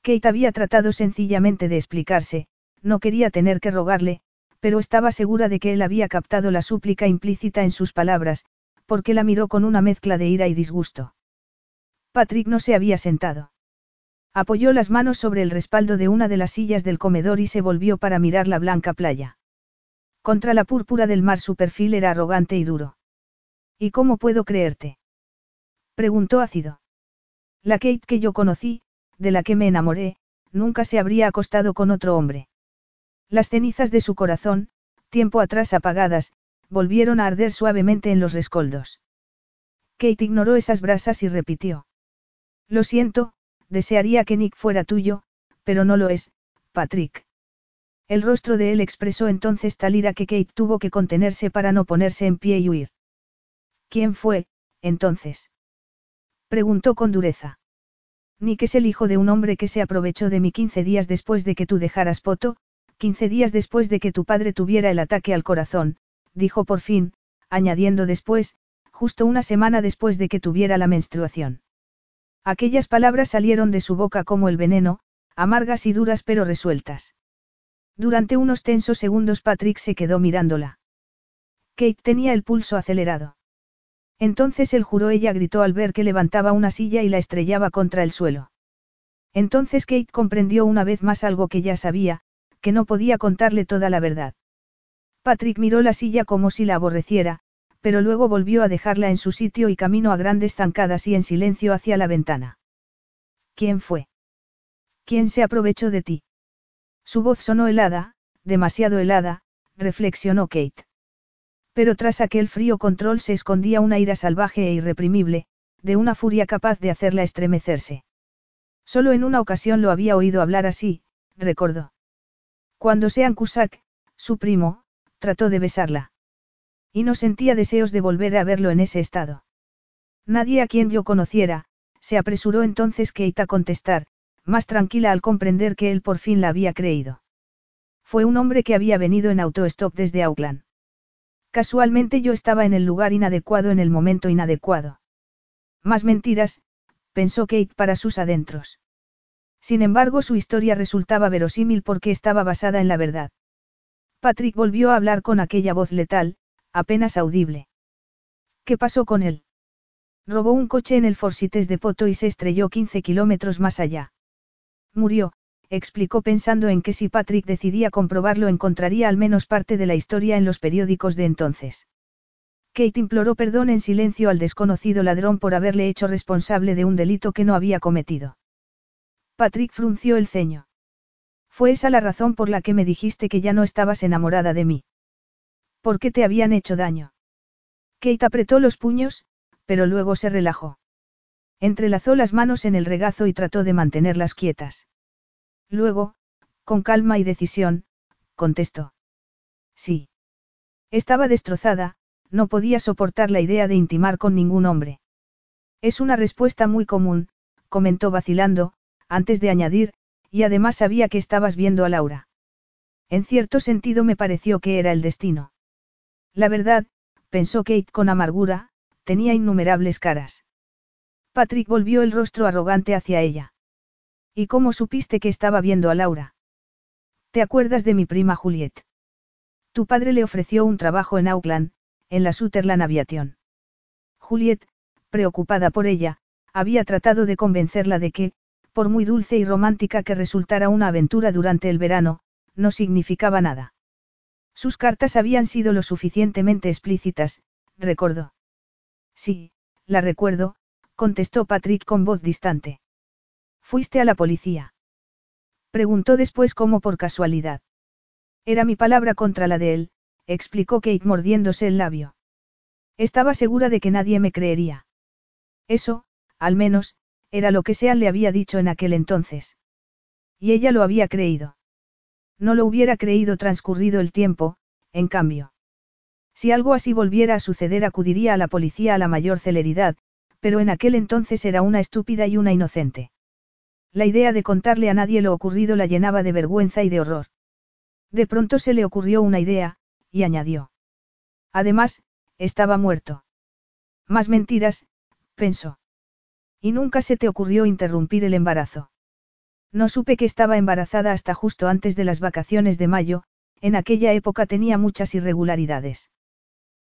Kate había tratado sencillamente de explicarse, no quería tener que rogarle, pero estaba segura de que él había captado la súplica implícita en sus palabras, porque la miró con una mezcla de ira y disgusto. Patrick no se había sentado. Apoyó las manos sobre el respaldo de una de las sillas del comedor y se volvió para mirar la blanca playa. Contra la púrpura del mar su perfil era arrogante y duro. ¿Y cómo puedo creerte? preguntó ácido. La Kate que yo conocí, de la que me enamoré, nunca se habría acostado con otro hombre. Las cenizas de su corazón, tiempo atrás apagadas, volvieron a arder suavemente en los rescoldos. Kate ignoró esas brasas y repitió. Lo siento, desearía que Nick fuera tuyo, pero no lo es, Patrick. El rostro de él expresó entonces tal ira que Kate tuvo que contenerse para no ponerse en pie y huir. ¿Quién fue, entonces? Preguntó con dureza. Nick es el hijo de un hombre que se aprovechó de mí quince días después de que tú dejaras Poto, quince días después de que tu padre tuviera el ataque al corazón, dijo por fin, añadiendo después, justo una semana después de que tuviera la menstruación. Aquellas palabras salieron de su boca como el veneno, amargas y duras pero resueltas. Durante unos tensos segundos Patrick se quedó mirándola. Kate tenía el pulso acelerado. Entonces él juró ella gritó al ver que levantaba una silla y la estrellaba contra el suelo. Entonces Kate comprendió una vez más algo que ya sabía, que no podía contarle toda la verdad. Patrick miró la silla como si la aborreciera, pero luego volvió a dejarla en su sitio y camino a grandes zancadas y en silencio hacia la ventana. ¿Quién fue? ¿Quién se aprovechó de ti? Su voz sonó helada, demasiado helada, reflexionó Kate. Pero tras aquel frío control se escondía una ira salvaje e irreprimible, de una furia capaz de hacerla estremecerse. Solo en una ocasión lo había oído hablar así, recordó. Cuando Sean Cusack, su primo, trató de besarla. Y no sentía deseos de volver a verlo en ese estado. Nadie a quien yo conociera, se apresuró entonces Kate a contestar, más tranquila al comprender que él por fin la había creído. Fue un hombre que había venido en autostop desde Auckland. Casualmente yo estaba en el lugar inadecuado en el momento inadecuado. Más mentiras, pensó Kate para sus adentros. Sin embargo, su historia resultaba verosímil porque estaba basada en la verdad. Patrick volvió a hablar con aquella voz letal, apenas audible. ¿Qué pasó con él? Robó un coche en el Forsites de Poto y se estrelló 15 kilómetros más allá. Murió, explicó pensando en que si Patrick decidía comprobarlo encontraría al menos parte de la historia en los periódicos de entonces. Kate imploró perdón en silencio al desconocido ladrón por haberle hecho responsable de un delito que no había cometido. Patrick frunció el ceño. Fue esa la razón por la que me dijiste que ya no estabas enamorada de mí. ¿Por qué te habían hecho daño? Kate apretó los puños, pero luego se relajó. Entrelazó las manos en el regazo y trató de mantenerlas quietas. Luego, con calma y decisión, contestó. Sí. Estaba destrozada, no podía soportar la idea de intimar con ningún hombre. Es una respuesta muy común, comentó vacilando, antes de añadir, y además sabía que estabas viendo a Laura. En cierto sentido me pareció que era el destino. La verdad, pensó Kate con amargura, tenía innumerables caras. Patrick volvió el rostro arrogante hacia ella. ¿Y cómo supiste que estaba viendo a Laura? ¿Te acuerdas de mi prima Juliet? Tu padre le ofreció un trabajo en Auckland, en la Sutherland Aviation. Juliet, preocupada por ella, había tratado de convencerla de que, por muy dulce y romántica que resultara una aventura durante el verano, no significaba nada. Sus cartas habían sido lo suficientemente explícitas, recordó. Sí, la recuerdo, contestó Patrick con voz distante. ¿Fuiste a la policía? Preguntó después como por casualidad. Era mi palabra contra la de él, explicó Kate mordiéndose el labio. Estaba segura de que nadie me creería. Eso, al menos, era lo que Sean le había dicho en aquel entonces. Y ella lo había creído. No lo hubiera creído transcurrido el tiempo, en cambio. Si algo así volviera a suceder acudiría a la policía a la mayor celeridad, pero en aquel entonces era una estúpida y una inocente. La idea de contarle a nadie lo ocurrido la llenaba de vergüenza y de horror. De pronto se le ocurrió una idea, y añadió. Además, estaba muerto. Más mentiras, pensó. Y nunca se te ocurrió interrumpir el embarazo. No supe que estaba embarazada hasta justo antes de las vacaciones de mayo, en aquella época tenía muchas irregularidades.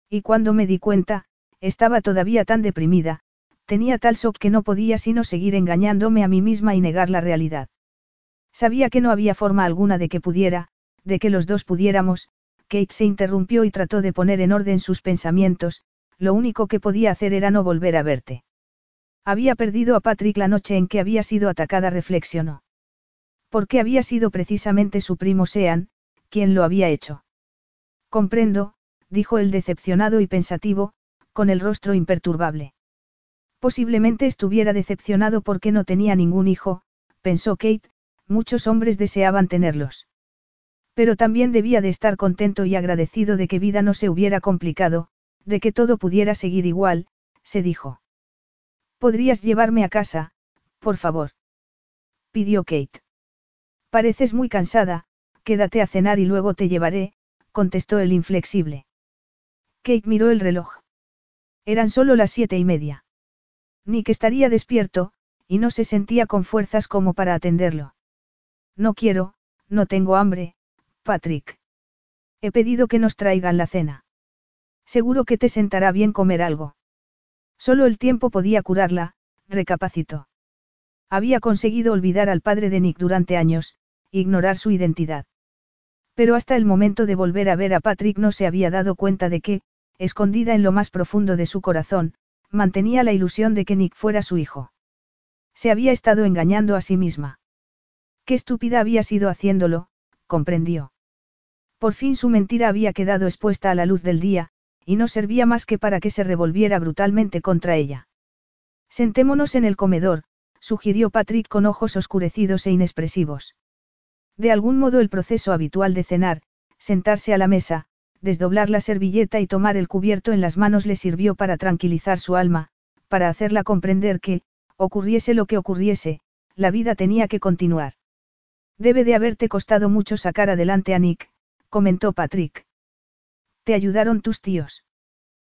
Y cuando me di cuenta, estaba todavía tan deprimida, tenía tal shock que no podía sino seguir engañándome a mí misma y negar la realidad. Sabía que no había forma alguna de que pudiera, de que los dos pudiéramos, Kate se interrumpió y trató de poner en orden sus pensamientos, lo único que podía hacer era no volver a verte. Había perdido a Patrick la noche en que había sido atacada, reflexionó. Porque había sido precisamente su primo Sean, quien lo había hecho. Comprendo, dijo el decepcionado y pensativo, con el rostro imperturbable. Posiblemente estuviera decepcionado porque no tenía ningún hijo, pensó Kate, muchos hombres deseaban tenerlos. Pero también debía de estar contento y agradecido de que vida no se hubiera complicado, de que todo pudiera seguir igual, se dijo. ¿Podrías llevarme a casa, por favor? pidió Kate. Pareces muy cansada, quédate a cenar y luego te llevaré, contestó el inflexible. Kate miró el reloj. Eran solo las siete y media. Nick estaría despierto, y no se sentía con fuerzas como para atenderlo. No quiero, no tengo hambre, Patrick. He pedido que nos traigan la cena. Seguro que te sentará bien comer algo. Solo el tiempo podía curarla, recapacitó. Había conseguido olvidar al padre de Nick durante años, ignorar su identidad. Pero hasta el momento de volver a ver a Patrick no se había dado cuenta de que, escondida en lo más profundo de su corazón, mantenía la ilusión de que Nick fuera su hijo. Se había estado engañando a sí misma. Qué estúpida había sido haciéndolo, comprendió. Por fin su mentira había quedado expuesta a la luz del día, y no servía más que para que se revolviera brutalmente contra ella. Sentémonos en el comedor, sugirió Patrick con ojos oscurecidos e inexpresivos. De algún modo el proceso habitual de cenar, sentarse a la mesa, desdoblar la servilleta y tomar el cubierto en las manos le sirvió para tranquilizar su alma, para hacerla comprender que, ocurriese lo que ocurriese, la vida tenía que continuar. Debe de haberte costado mucho sacar adelante a Nick, comentó Patrick. ¿Te ayudaron tus tíos?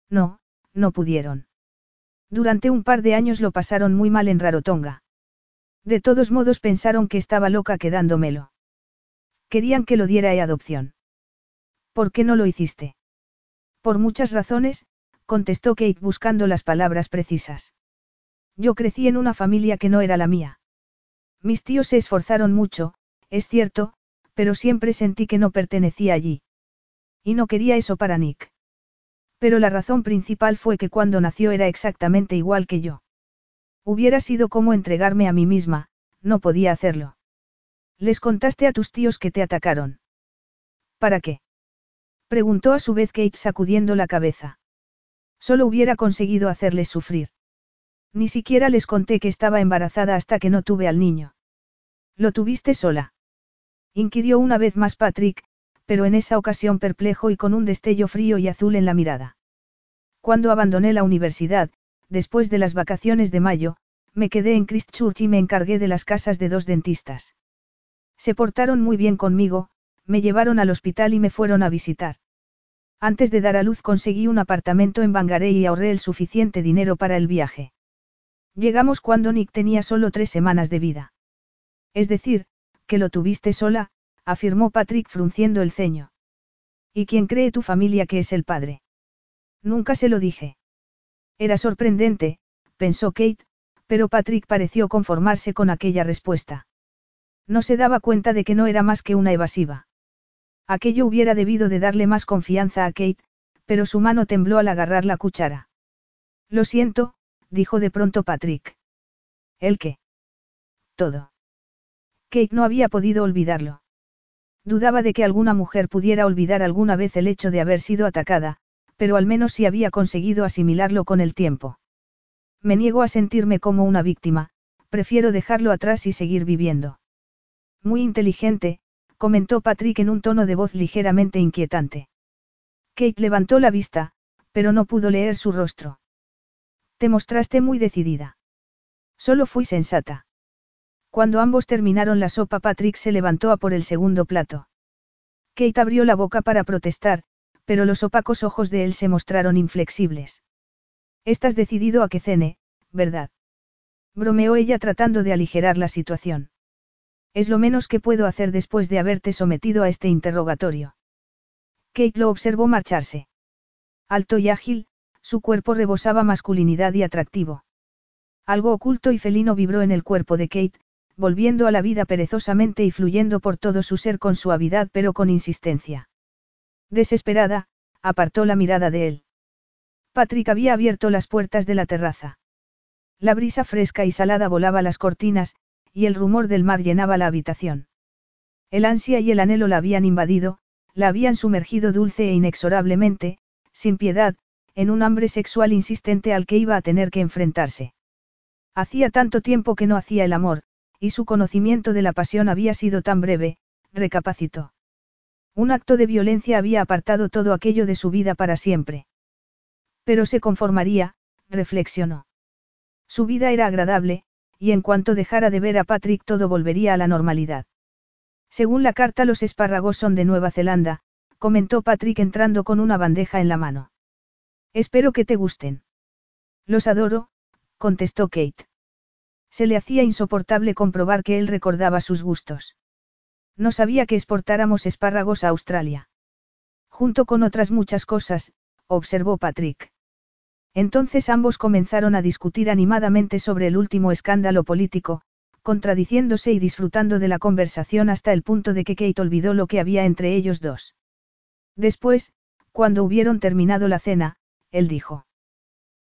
No, no pudieron. Durante un par de años lo pasaron muy mal en Rarotonga. De todos modos pensaron que estaba loca quedándomelo. Querían que lo diera a adopción. ¿Por qué no lo hiciste? Por muchas razones, contestó Kate buscando las palabras precisas. Yo crecí en una familia que no era la mía. Mis tíos se esforzaron mucho, es cierto, pero siempre sentí que no pertenecía allí. Y no quería eso para Nick. Pero la razón principal fue que cuando nació era exactamente igual que yo. Hubiera sido como entregarme a mí misma, no podía hacerlo. Les contaste a tus tíos que te atacaron. ¿Para qué? Preguntó a su vez Kate sacudiendo la cabeza. Solo hubiera conseguido hacerles sufrir. Ni siquiera les conté que estaba embarazada hasta que no tuve al niño. ¿Lo tuviste sola? Inquirió una vez más Patrick, pero en esa ocasión perplejo y con un destello frío y azul en la mirada. Cuando abandoné la universidad, después de las vacaciones de mayo, me quedé en Christchurch y me encargué de las casas de dos dentistas. Se portaron muy bien conmigo, me llevaron al hospital y me fueron a visitar. Antes de dar a luz conseguí un apartamento en Bangaré y ahorré el suficiente dinero para el viaje. Llegamos cuando Nick tenía solo tres semanas de vida. Es decir, que lo tuviste sola, afirmó Patrick frunciendo el ceño. ¿Y quién cree tu familia que es el padre? Nunca se lo dije. Era sorprendente, pensó Kate, pero Patrick pareció conformarse con aquella respuesta. No se daba cuenta de que no era más que una evasiva. Aquello hubiera debido de darle más confianza a Kate, pero su mano tembló al agarrar la cuchara. Lo siento, dijo de pronto Patrick. ¿El qué? Todo. Kate no había podido olvidarlo. Dudaba de que alguna mujer pudiera olvidar alguna vez el hecho de haber sido atacada, pero al menos sí había conseguido asimilarlo con el tiempo. Me niego a sentirme como una víctima, prefiero dejarlo atrás y seguir viviendo. Muy inteligente, comentó Patrick en un tono de voz ligeramente inquietante. Kate levantó la vista, pero no pudo leer su rostro. Te mostraste muy decidida. Solo fui sensata. Cuando ambos terminaron la sopa, Patrick se levantó a por el segundo plato. Kate abrió la boca para protestar, pero los opacos ojos de él se mostraron inflexibles. Estás decidido a que cene, ¿verdad? Bromeó ella tratando de aligerar la situación. Es lo menos que puedo hacer después de haberte sometido a este interrogatorio. Kate lo observó marcharse. Alto y ágil, su cuerpo rebosaba masculinidad y atractivo. Algo oculto y felino vibró en el cuerpo de Kate, volviendo a la vida perezosamente y fluyendo por todo su ser con suavidad pero con insistencia. Desesperada, apartó la mirada de él. Patrick había abierto las puertas de la terraza. La brisa fresca y salada volaba las cortinas, y el rumor del mar llenaba la habitación. El ansia y el anhelo la habían invadido, la habían sumergido dulce e inexorablemente, sin piedad, en un hambre sexual insistente al que iba a tener que enfrentarse. Hacía tanto tiempo que no hacía el amor, y su conocimiento de la pasión había sido tan breve, recapacitó. Un acto de violencia había apartado todo aquello de su vida para siempre. Pero se conformaría, reflexionó. Su vida era agradable, y en cuanto dejara de ver a Patrick todo volvería a la normalidad. Según la carta los espárragos son de Nueva Zelanda, comentó Patrick entrando con una bandeja en la mano. Espero que te gusten. Los adoro, contestó Kate. Se le hacía insoportable comprobar que él recordaba sus gustos. No sabía que exportáramos espárragos a Australia. Junto con otras muchas cosas, observó Patrick. Entonces ambos comenzaron a discutir animadamente sobre el último escándalo político, contradiciéndose y disfrutando de la conversación hasta el punto de que Kate olvidó lo que había entre ellos dos. Después, cuando hubieron terminado la cena, él dijo.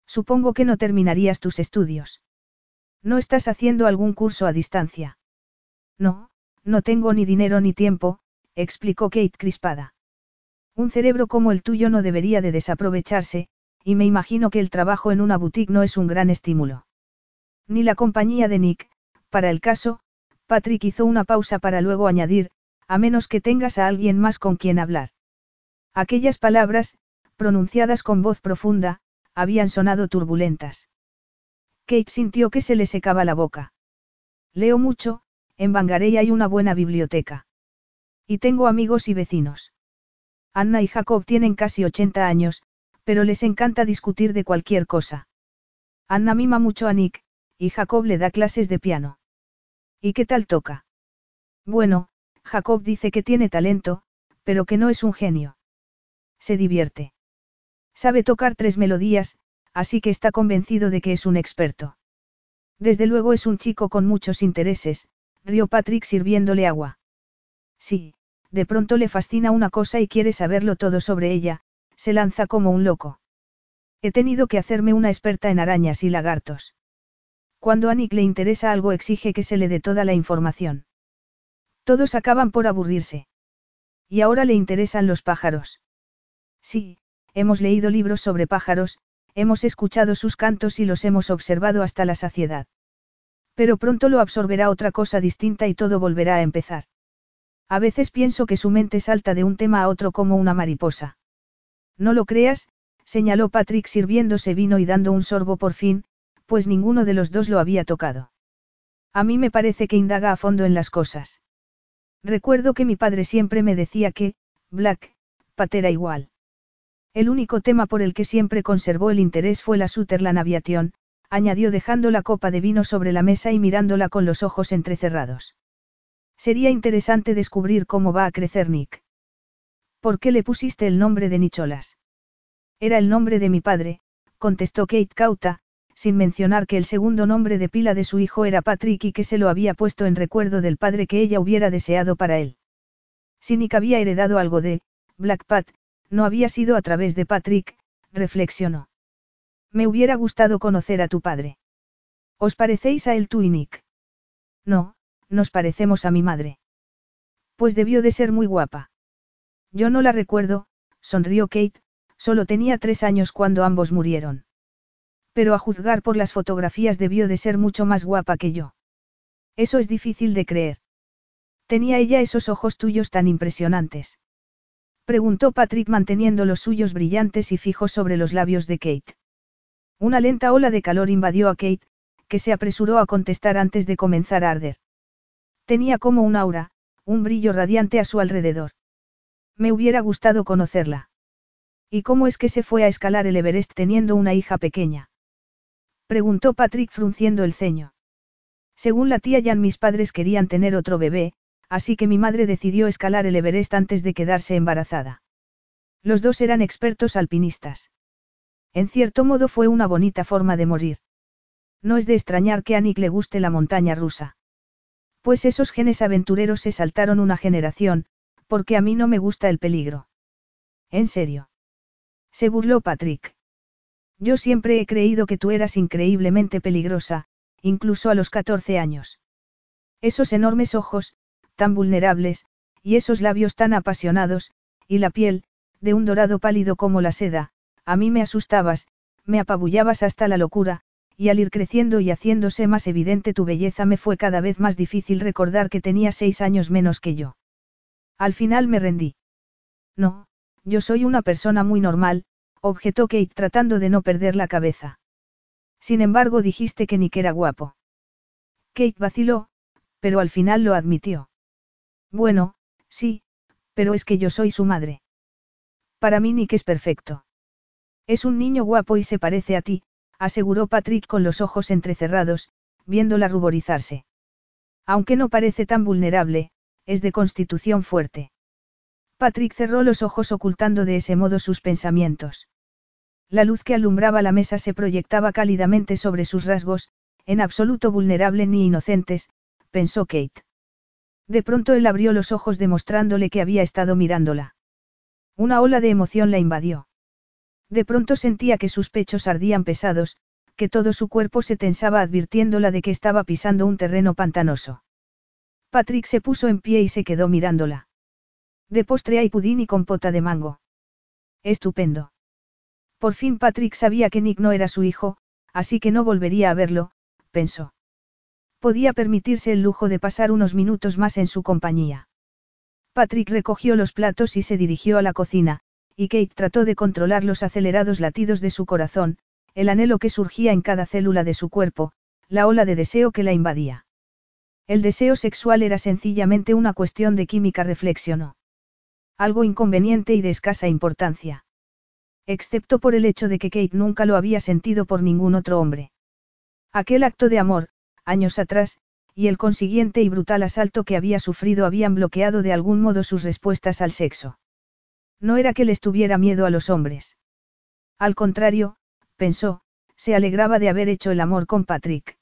Supongo que no terminarías tus estudios. ¿No estás haciendo algún curso a distancia? No, no tengo ni dinero ni tiempo, explicó Kate crispada. Un cerebro como el tuyo no debería de desaprovecharse, y me imagino que el trabajo en una boutique no es un gran estímulo. Ni la compañía de Nick, Para el caso, Patrick hizo una pausa para luego añadir, a menos que tengas a alguien más con quien hablar. Aquellas palabras, pronunciadas con voz profunda, habían sonado turbulentas. Kate sintió que se le secaba la boca. Leo mucho, en Bangarey hay una buena biblioteca. Y tengo amigos y vecinos. Anna y Jacob tienen casi 80 años, pero les encanta discutir de cualquier cosa. Anna mima mucho a Nick, y Jacob le da clases de piano. ¿Y qué tal toca? Bueno, Jacob dice que tiene talento, pero que no es un genio. Se divierte. Sabe tocar tres melodías, así que está convencido de que es un experto. Desde luego es un chico con muchos intereses, rió Patrick sirviéndole agua. Sí, de pronto le fascina una cosa y quiere saberlo todo sobre ella, se lanza como un loco. He tenido que hacerme una experta en arañas y lagartos. Cuando a Nick le interesa algo exige que se le dé toda la información. Todos acaban por aburrirse. Y ahora le interesan los pájaros. Sí, hemos leído libros sobre pájaros, hemos escuchado sus cantos y los hemos observado hasta la saciedad. Pero pronto lo absorberá otra cosa distinta y todo volverá a empezar. A veces pienso que su mente salta de un tema a otro como una mariposa. No lo creas, señaló Patrick sirviéndose vino y dando un sorbo por fin, pues ninguno de los dos lo había tocado. A mí me parece que indaga a fondo en las cosas. Recuerdo que mi padre siempre me decía que, Black, Pat era igual. El único tema por el que siempre conservó el interés fue la Sutherland Aviation, añadió dejando la copa de vino sobre la mesa y mirándola con los ojos entrecerrados. Sería interesante descubrir cómo va a crecer Nick. ¿Por qué le pusiste el nombre de Nicholas? Era el nombre de mi padre, contestó Kate Cauta, sin mencionar que el segundo nombre de pila de su hijo era Patrick y que se lo había puesto en recuerdo del padre que ella hubiera deseado para él. Si Nick había heredado algo de Black Pat, no había sido a través de Patrick, reflexionó. Me hubiera gustado conocer a tu padre. ¿Os parecéis a él tú y Nick? No, nos parecemos a mi madre. Pues debió de ser muy guapa. Yo no la recuerdo, sonrió Kate, solo tenía tres años cuando ambos murieron. Pero a juzgar por las fotografías debió de ser mucho más guapa que yo. Eso es difícil de creer. Tenía ella esos ojos tuyos tan impresionantes. Preguntó Patrick manteniendo los suyos brillantes y fijos sobre los labios de Kate. Una lenta ola de calor invadió a Kate, que se apresuró a contestar antes de comenzar a arder. Tenía como un aura, un brillo radiante a su alrededor. Me hubiera gustado conocerla. ¿Y cómo es que se fue a escalar el Everest teniendo una hija pequeña? Preguntó Patrick frunciendo el ceño. Según la tía Jan mis padres querían tener otro bebé, así que mi madre decidió escalar el Everest antes de quedarse embarazada. Los dos eran expertos alpinistas. En cierto modo fue una bonita forma de morir. No es de extrañar que a Nick le guste la montaña rusa. Pues esos genes aventureros se saltaron una generación, porque a mí no me gusta el peligro. ¿En serio? Se burló Patrick. Yo siempre he creído que tú eras increíblemente peligrosa, incluso a los 14 años. Esos enormes ojos, tan vulnerables, y esos labios tan apasionados, y la piel, de un dorado pálido como la seda, a mí me asustabas, me apabullabas hasta la locura, y al ir creciendo y haciéndose más evidente tu belleza me fue cada vez más difícil recordar que tenía seis años menos que yo. Al final me rendí. No, yo soy una persona muy normal, objetó Kate tratando de no perder la cabeza. Sin embargo dijiste que Nick era guapo. Kate vaciló, pero al final lo admitió. Bueno, sí, pero es que yo soy su madre. Para mí Nick es perfecto. Es un niño guapo y se parece a ti, aseguró Patrick con los ojos entrecerrados, viéndola ruborizarse. Aunque no parece tan vulnerable, es de constitución fuerte. Patrick cerró los ojos ocultando de ese modo sus pensamientos. La luz que alumbraba la mesa se proyectaba cálidamente sobre sus rasgos, en absoluto vulnerable ni inocentes, pensó Kate. De pronto él abrió los ojos demostrándole que había estado mirándola. Una ola de emoción la invadió. De pronto sentía que sus pechos ardían pesados, que todo su cuerpo se tensaba advirtiéndola de que estaba pisando un terreno pantanoso. Patrick se puso en pie y se quedó mirándola. De postre hay pudín y compota de mango. Estupendo. Por fin Patrick sabía que Nick no era su hijo, así que no volvería a verlo, pensó. Podía permitirse el lujo de pasar unos minutos más en su compañía. Patrick recogió los platos y se dirigió a la cocina, y Kate trató de controlar los acelerados latidos de su corazón, el anhelo que surgía en cada célula de su cuerpo, la ola de deseo que la invadía. El deseo sexual era sencillamente una cuestión de química, reflexionó. Algo inconveniente y de escasa importancia. Excepto por el hecho de que Kate nunca lo había sentido por ningún otro hombre. Aquel acto de amor, años atrás, y el consiguiente y brutal asalto que había sufrido habían bloqueado de algún modo sus respuestas al sexo. No era que le estuviera miedo a los hombres. Al contrario, pensó, se alegraba de haber hecho el amor con Patrick.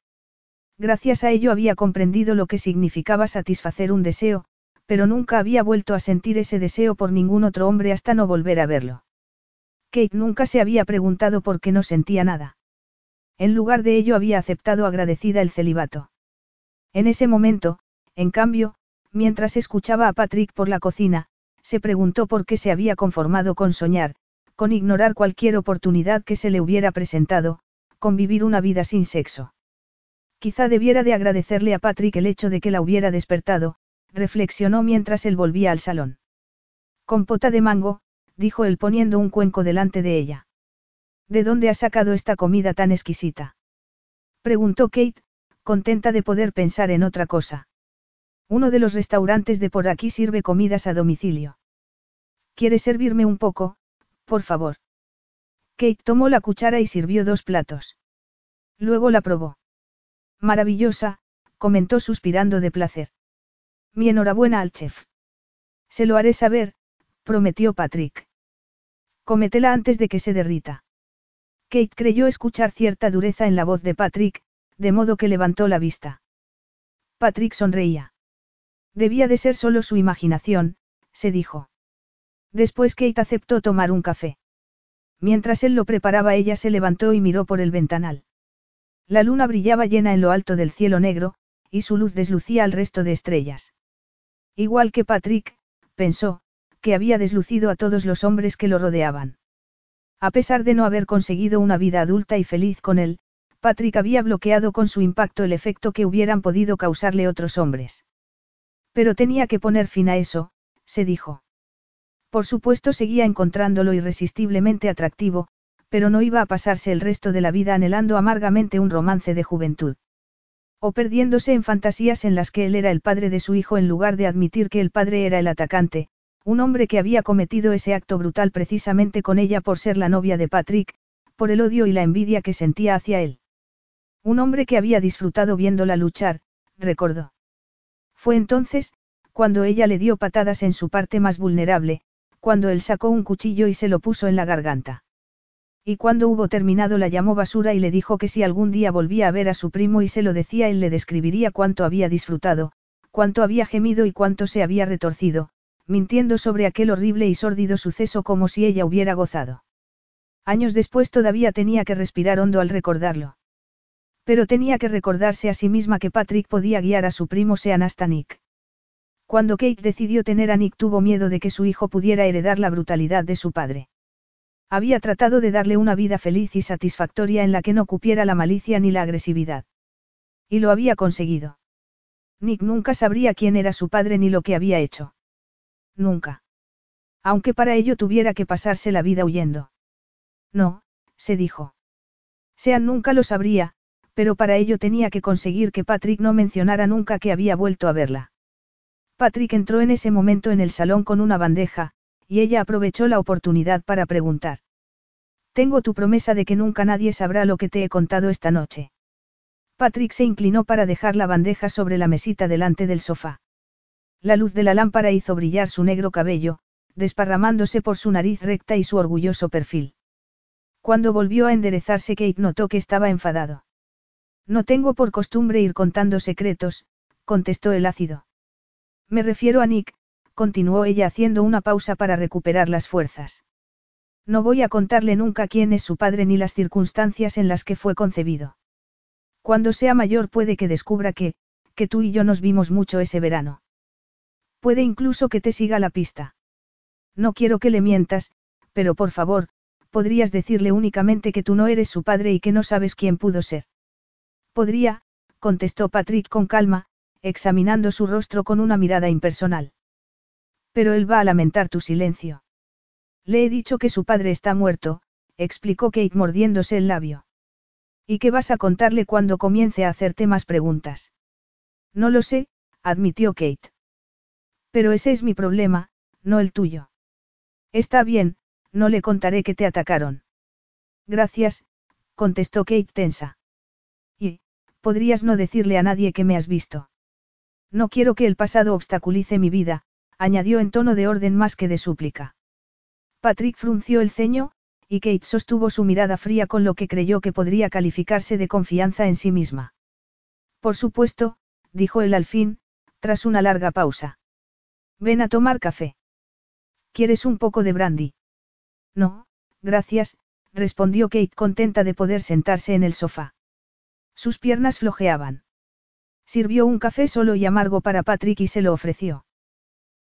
Gracias a ello había comprendido lo que significaba satisfacer un deseo, pero nunca había vuelto a sentir ese deseo por ningún otro hombre hasta no volver a verlo. Kate nunca se había preguntado por qué no sentía nada. En lugar de ello había aceptado agradecida el celibato. En ese momento, en cambio, mientras escuchaba a Patrick por la cocina, se preguntó por qué se había conformado con soñar, con ignorar cualquier oportunidad que se le hubiera presentado, con vivir una vida sin sexo. Quizá debiera de agradecerle a Patrick el hecho de que la hubiera despertado, reflexionó mientras él volvía al salón. Compota de mango, dijo él poniendo un cuenco delante de ella. ¿De dónde has sacado esta comida tan exquisita? Preguntó Kate, contenta de poder pensar en otra cosa. Uno de los restaurantes de por aquí sirve comidas a domicilio. ¿Quieres servirme un poco, por favor? Kate tomó la cuchara y sirvió dos platos. Luego la probó. Maravillosa, comentó suspirando de placer. Mi enhorabuena al chef. Se lo haré saber, prometió Patrick. Cómetela antes de que se derrita. Kate creyó escuchar cierta dureza en la voz de Patrick, de modo que levantó la vista. Patrick sonreía. Debía de ser solo su imaginación, se dijo. Después Kate aceptó tomar un café. Mientras él lo preparaba ella se levantó y miró por el ventanal. La luna brillaba llena en lo alto del cielo negro, y su luz deslucía al resto de estrellas. Igual que Patrick, pensó, que había deslucido a todos los hombres que lo rodeaban. A pesar de no haber conseguido una vida adulta y feliz con él, Patrick había bloqueado con su impacto el efecto que hubieran podido causarle otros hombres. Pero tenía que poner fin a eso, se dijo. Por supuesto seguía encontrándolo irresistiblemente atractivo, pero no iba a pasarse el resto de la vida anhelando amargamente un romance de juventud. O perdiéndose en fantasías en las que él era el padre de su hijo en lugar de admitir que el padre era el atacante, un hombre que había cometido ese acto brutal precisamente con ella por ser la novia de Patrick, por el odio y la envidia que sentía hacia él. Un hombre que había disfrutado viéndola luchar, recordó. Fue entonces, cuando ella le dio patadas en su parte más vulnerable, cuando él sacó un cuchillo y se lo puso en la garganta. Y cuando hubo terminado la llamó basura y le dijo que si algún día volvía a ver a su primo y se lo decía él le describiría cuánto había disfrutado, cuánto había gemido y cuánto se había retorcido, mintiendo sobre aquel horrible y sórdido suceso como si ella hubiera gozado. Años después todavía tenía que respirar hondo al recordarlo. Pero tenía que recordarse a sí misma que Patrick podía guiar a su primo sean hasta Nick. Cuando Kate decidió tener a Nick tuvo miedo de que su hijo pudiera heredar la brutalidad de su padre. Había tratado de darle una vida feliz y satisfactoria en la que no cupiera la malicia ni la agresividad. Y lo había conseguido. Nick nunca sabría quién era su padre ni lo que había hecho. Nunca. Aunque para ello tuviera que pasarse la vida huyendo. No, se dijo. Sean nunca lo sabría, pero para ello tenía que conseguir que Patrick no mencionara nunca que había vuelto a verla. Patrick entró en ese momento en el salón con una bandeja, y ella aprovechó la oportunidad para preguntar. Tengo tu promesa de que nunca nadie sabrá lo que te he contado esta noche. Patrick se inclinó para dejar la bandeja sobre la mesita delante del sofá. La luz de la lámpara hizo brillar su negro cabello, desparramándose por su nariz recta y su orgulloso perfil. Cuando volvió a enderezarse Kate notó que estaba enfadado. No tengo por costumbre ir contando secretos, contestó el ácido. Me refiero a Nick, continuó ella haciendo una pausa para recuperar las fuerzas. No voy a contarle nunca quién es su padre ni las circunstancias en las que fue concebido. Cuando sea mayor puede que descubra que, que tú y yo nos vimos mucho ese verano. Puede incluso que te siga la pista. No quiero que le mientas, pero por favor, podrías decirle únicamente que tú no eres su padre y que no sabes quién pudo ser. Podría, contestó Patrick con calma, examinando su rostro con una mirada impersonal. Pero él va a lamentar tu silencio. Le he dicho que su padre está muerto, explicó Kate mordiéndose el labio. ¿Y qué vas a contarle cuando comience a hacerte más preguntas? No lo sé, admitió Kate. Pero ese es mi problema, no el tuyo. Está bien, no le contaré que te atacaron. Gracias, contestó Kate tensa. Y, podrías no decirle a nadie que me has visto. No quiero que el pasado obstaculice mi vida, añadió en tono de orden más que de súplica. Patrick frunció el ceño, y Kate sostuvo su mirada fría con lo que creyó que podría calificarse de confianza en sí misma. Por supuesto, dijo él al fin, tras una larga pausa. Ven a tomar café. ¿Quieres un poco de brandy? No, gracias, respondió Kate contenta de poder sentarse en el sofá. Sus piernas flojeaban. Sirvió un café solo y amargo para Patrick y se lo ofreció.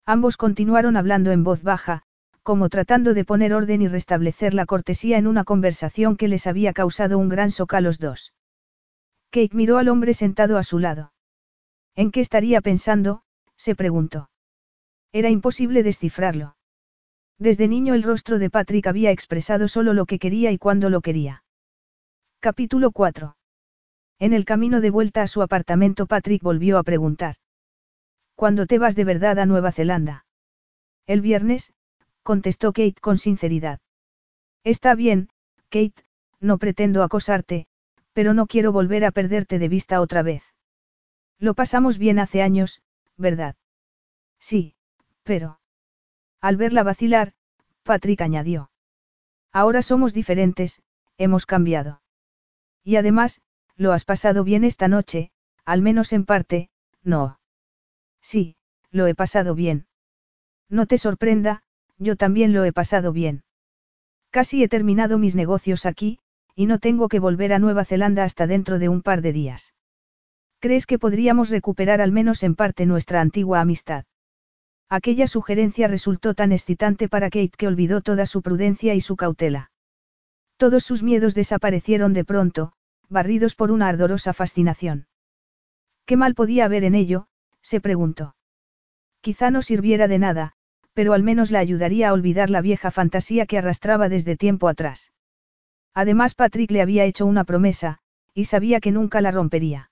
Ambos continuaron hablando en voz baja, como tratando de poner orden y restablecer la cortesía en una conversación que les había causado un gran shock a los dos. Kate miró al hombre sentado a su lado. ¿En qué estaría pensando? se preguntó. Era imposible descifrarlo. Desde niño el rostro de Patrick había expresado solo lo que quería y cuándo lo quería. Capítulo 4. En el camino de vuelta a su apartamento Patrick volvió a preguntar. ¿Cuándo te vas de verdad a Nueva Zelanda? El viernes, contestó Kate con sinceridad. Está bien, Kate, no pretendo acosarte, pero no quiero volver a perderte de vista otra vez. Lo pasamos bien hace años, ¿verdad? Sí, pero... Al verla vacilar, Patrick añadió. Ahora somos diferentes, hemos cambiado. Y además, lo has pasado bien esta noche, al menos en parte, no. Sí, lo he pasado bien. No te sorprenda, yo también lo he pasado bien. Casi he terminado mis negocios aquí, y no tengo que volver a Nueva Zelanda hasta dentro de un par de días. ¿Crees que podríamos recuperar al menos en parte nuestra antigua amistad? Aquella sugerencia resultó tan excitante para Kate que olvidó toda su prudencia y su cautela. Todos sus miedos desaparecieron de pronto, barridos por una ardorosa fascinación. ¿Qué mal podía haber en ello? Se preguntó. Quizá no sirviera de nada, pero al menos la ayudaría a olvidar la vieja fantasía que arrastraba desde tiempo atrás. Además Patrick le había hecho una promesa, y sabía que nunca la rompería.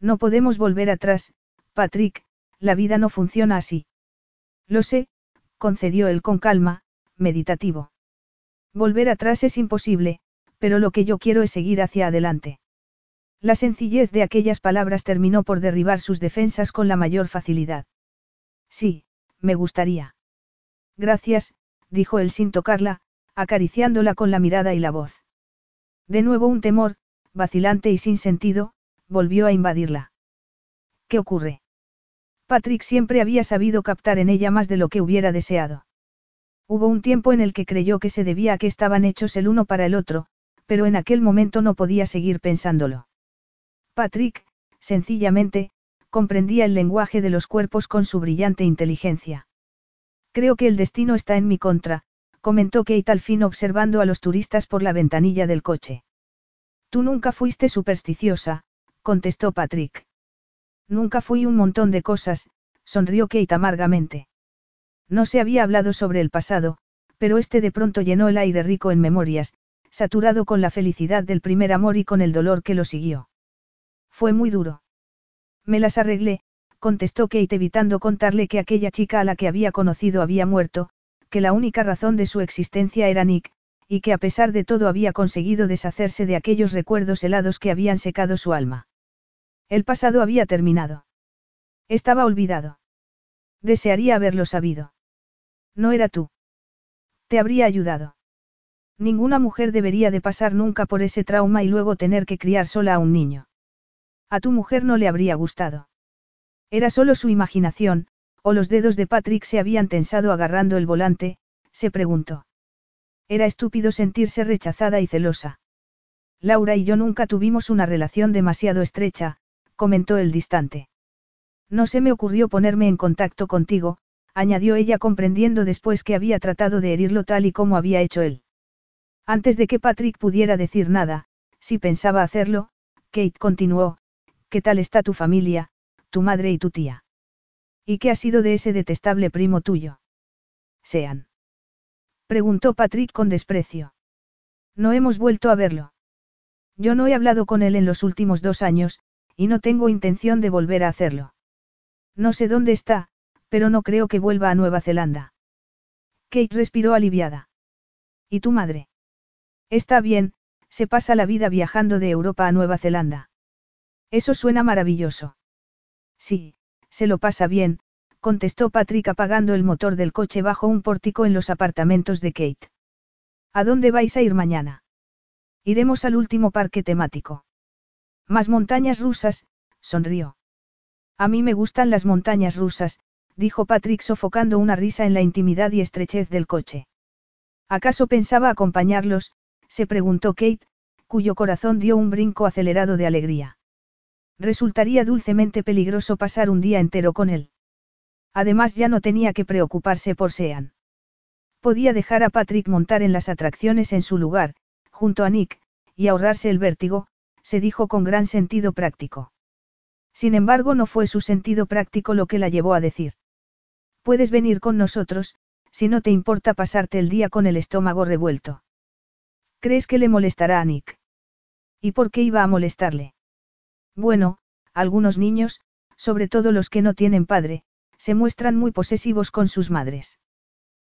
No podemos volver atrás, Patrick, la vida no funciona así. Lo sé, concedió él con calma, meditativo. Volver atrás es imposible, pero lo que yo quiero es seguir hacia adelante. La sencillez de aquellas palabras terminó por derribar sus defensas con la mayor facilidad. Sí, me gustaría. Gracias, dijo él sin tocarla, acariciándola con la mirada y la voz. De nuevo un temor, vacilante y sin sentido, volvió a invadirla. ¿Qué ocurre? Patrick siempre había sabido captar en ella más de lo que hubiera deseado. Hubo un tiempo en el que creyó que se debía a que estaban hechos el uno para el otro, pero en aquel momento no podía seguir pensándolo. Patrick, sencillamente, comprendía el lenguaje de los cuerpos con su brillante inteligencia. Creo que el destino está en mi contra, comentó Kate al fin observando a los turistas por la ventanilla del coche. Tú nunca fuiste supersticiosa, contestó Patrick. Nunca fui un montón de cosas, sonrió Kate amargamente. No se había hablado sobre el pasado, pero este de pronto llenó el aire rico en memorias, saturado con la felicidad del primer amor y con el dolor que lo siguió. Fue muy duro. Me las arreglé, contestó Kate evitando contarle que aquella chica a la que había conocido había muerto, que la única razón de su existencia era Nick, y que a pesar de todo había conseguido deshacerse de aquellos recuerdos helados que habían secado su alma. El pasado había terminado. Estaba olvidado. Desearía haberlo sabido. No era tú. Te habría ayudado. Ninguna mujer debería de pasar nunca por ese trauma y luego tener que criar sola a un niño. A tu mujer no le habría gustado. Era solo su imaginación, o los dedos de Patrick se habían tensado agarrando el volante, se preguntó. Era estúpido sentirse rechazada y celosa. Laura y yo nunca tuvimos una relación demasiado estrecha, comentó el distante. No se me ocurrió ponerme en contacto contigo, añadió ella comprendiendo después que había tratado de herirlo tal y como había hecho él. Antes de que Patrick pudiera decir nada, si pensaba hacerlo, Kate continuó, ¿qué tal está tu familia, tu madre y tu tía? ¿Y qué ha sido de ese detestable primo tuyo? Sean. Preguntó Patrick con desprecio. No hemos vuelto a verlo. Yo no he hablado con él en los últimos dos años, y no tengo intención de volver a hacerlo. No sé dónde está, pero no creo que vuelva a Nueva Zelanda. Kate respiró aliviada. ¿Y tu madre? Está bien, se pasa la vida viajando de Europa a Nueva Zelanda. Eso suena maravilloso. Sí, se lo pasa bien, contestó Patrick apagando el motor del coche bajo un pórtico en los apartamentos de Kate. ¿A dónde vais a ir mañana? Iremos al último parque temático. Más montañas rusas, sonrió. A mí me gustan las montañas rusas, dijo Patrick sofocando una risa en la intimidad y estrechez del coche. ¿Acaso pensaba acompañarlos? se preguntó Kate, cuyo corazón dio un brinco acelerado de alegría. Resultaría dulcemente peligroso pasar un día entero con él. Además ya no tenía que preocuparse por Sean. Podía dejar a Patrick montar en las atracciones en su lugar, junto a Nick, y ahorrarse el vértigo, se dijo con gran sentido práctico. Sin embargo, no fue su sentido práctico lo que la llevó a decir. Puedes venir con nosotros, si no te importa pasarte el día con el estómago revuelto. ¿Crees que le molestará a Nick? ¿Y por qué iba a molestarle? Bueno, algunos niños, sobre todo los que no tienen padre, se muestran muy posesivos con sus madres.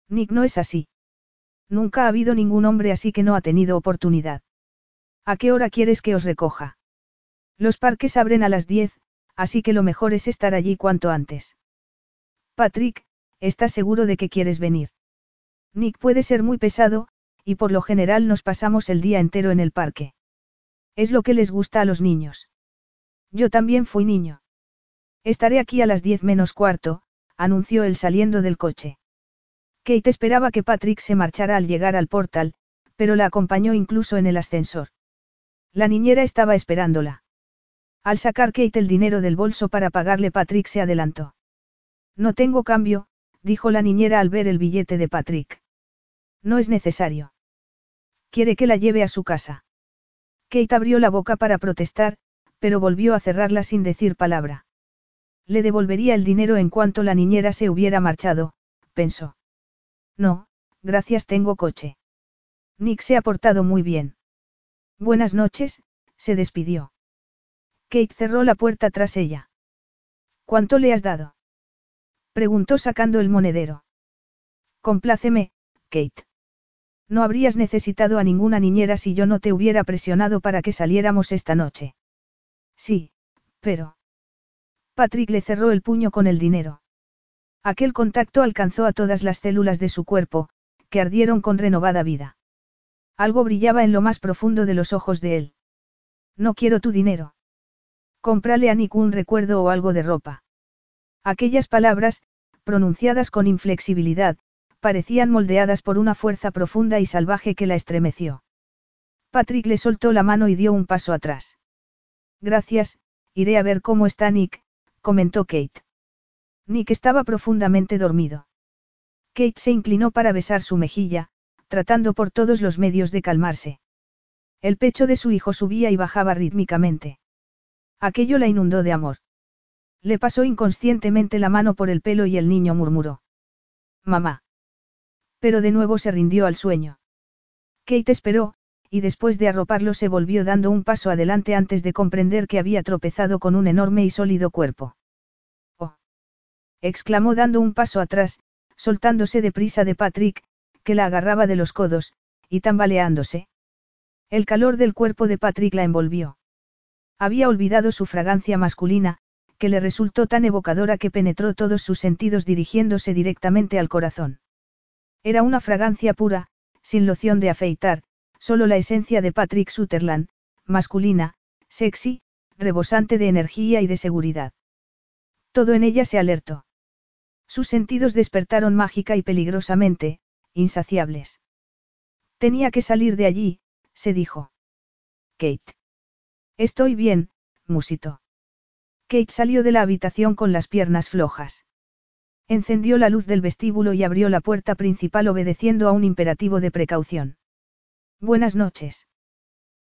Nick no es así. Nunca ha habido ningún hombre así que no ha tenido oportunidad. ¿A qué hora quieres que os recoja? Los parques abren a las 10, así que lo mejor es estar allí cuanto antes. Patrick, ¿estás seguro de que quieres venir? Nick puede ser muy pesado, y por lo general nos pasamos el día entero en el parque. Es lo que les gusta a los niños. Yo también fui niño. Estaré aquí a las diez menos cuarto, anunció él saliendo del coche. Kate esperaba que Patrick se marchara al llegar al portal, pero la acompañó incluso en el ascensor. La niñera estaba esperándola. Al sacar Kate el dinero del bolso para pagarle Patrick se adelantó. No tengo cambio, dijo la niñera al ver el billete de Patrick. No es necesario. Quiere que la lleve a su casa. Kate abrió la boca para protestar, pero volvió a cerrarla sin decir palabra. Le devolvería el dinero en cuanto la niñera se hubiera marchado, pensó. No, gracias tengo coche. Nick se ha portado muy bien. Buenas noches, se despidió. Kate cerró la puerta tras ella. ¿Cuánto le has dado? Preguntó sacando el monedero. Compláceme, Kate. No habrías necesitado a ninguna niñera si yo no te hubiera presionado para que saliéramos esta noche. Sí, pero... Patrick le cerró el puño con el dinero. Aquel contacto alcanzó a todas las células de su cuerpo, que ardieron con renovada vida. Algo brillaba en lo más profundo de los ojos de él. No quiero tu dinero. Cómprale a Nick un recuerdo o algo de ropa. Aquellas palabras, pronunciadas con inflexibilidad, parecían moldeadas por una fuerza profunda y salvaje que la estremeció. Patrick le soltó la mano y dio un paso atrás. Gracias, iré a ver cómo está Nick, comentó Kate. Nick estaba profundamente dormido. Kate se inclinó para besar su mejilla, tratando por todos los medios de calmarse. El pecho de su hijo subía y bajaba rítmicamente. Aquello la inundó de amor. Le pasó inconscientemente la mano por el pelo y el niño murmuró. Mamá. Pero de nuevo se rindió al sueño. Kate esperó, y después de arroparlo se volvió dando un paso adelante antes de comprender que había tropezado con un enorme y sólido cuerpo exclamó dando un paso atrás, soltándose deprisa de Patrick, que la agarraba de los codos, y tambaleándose. El calor del cuerpo de Patrick la envolvió. Había olvidado su fragancia masculina, que le resultó tan evocadora que penetró todos sus sentidos dirigiéndose directamente al corazón. Era una fragancia pura, sin loción de afeitar, solo la esencia de Patrick Sutherland, masculina, sexy, rebosante de energía y de seguridad. Todo en ella se alertó. Sus sentidos despertaron mágica y peligrosamente, insaciables. Tenía que salir de allí, se dijo. Kate. Estoy bien, musitó. Kate salió de la habitación con las piernas flojas. Encendió la luz del vestíbulo y abrió la puerta principal obedeciendo a un imperativo de precaución. Buenas noches.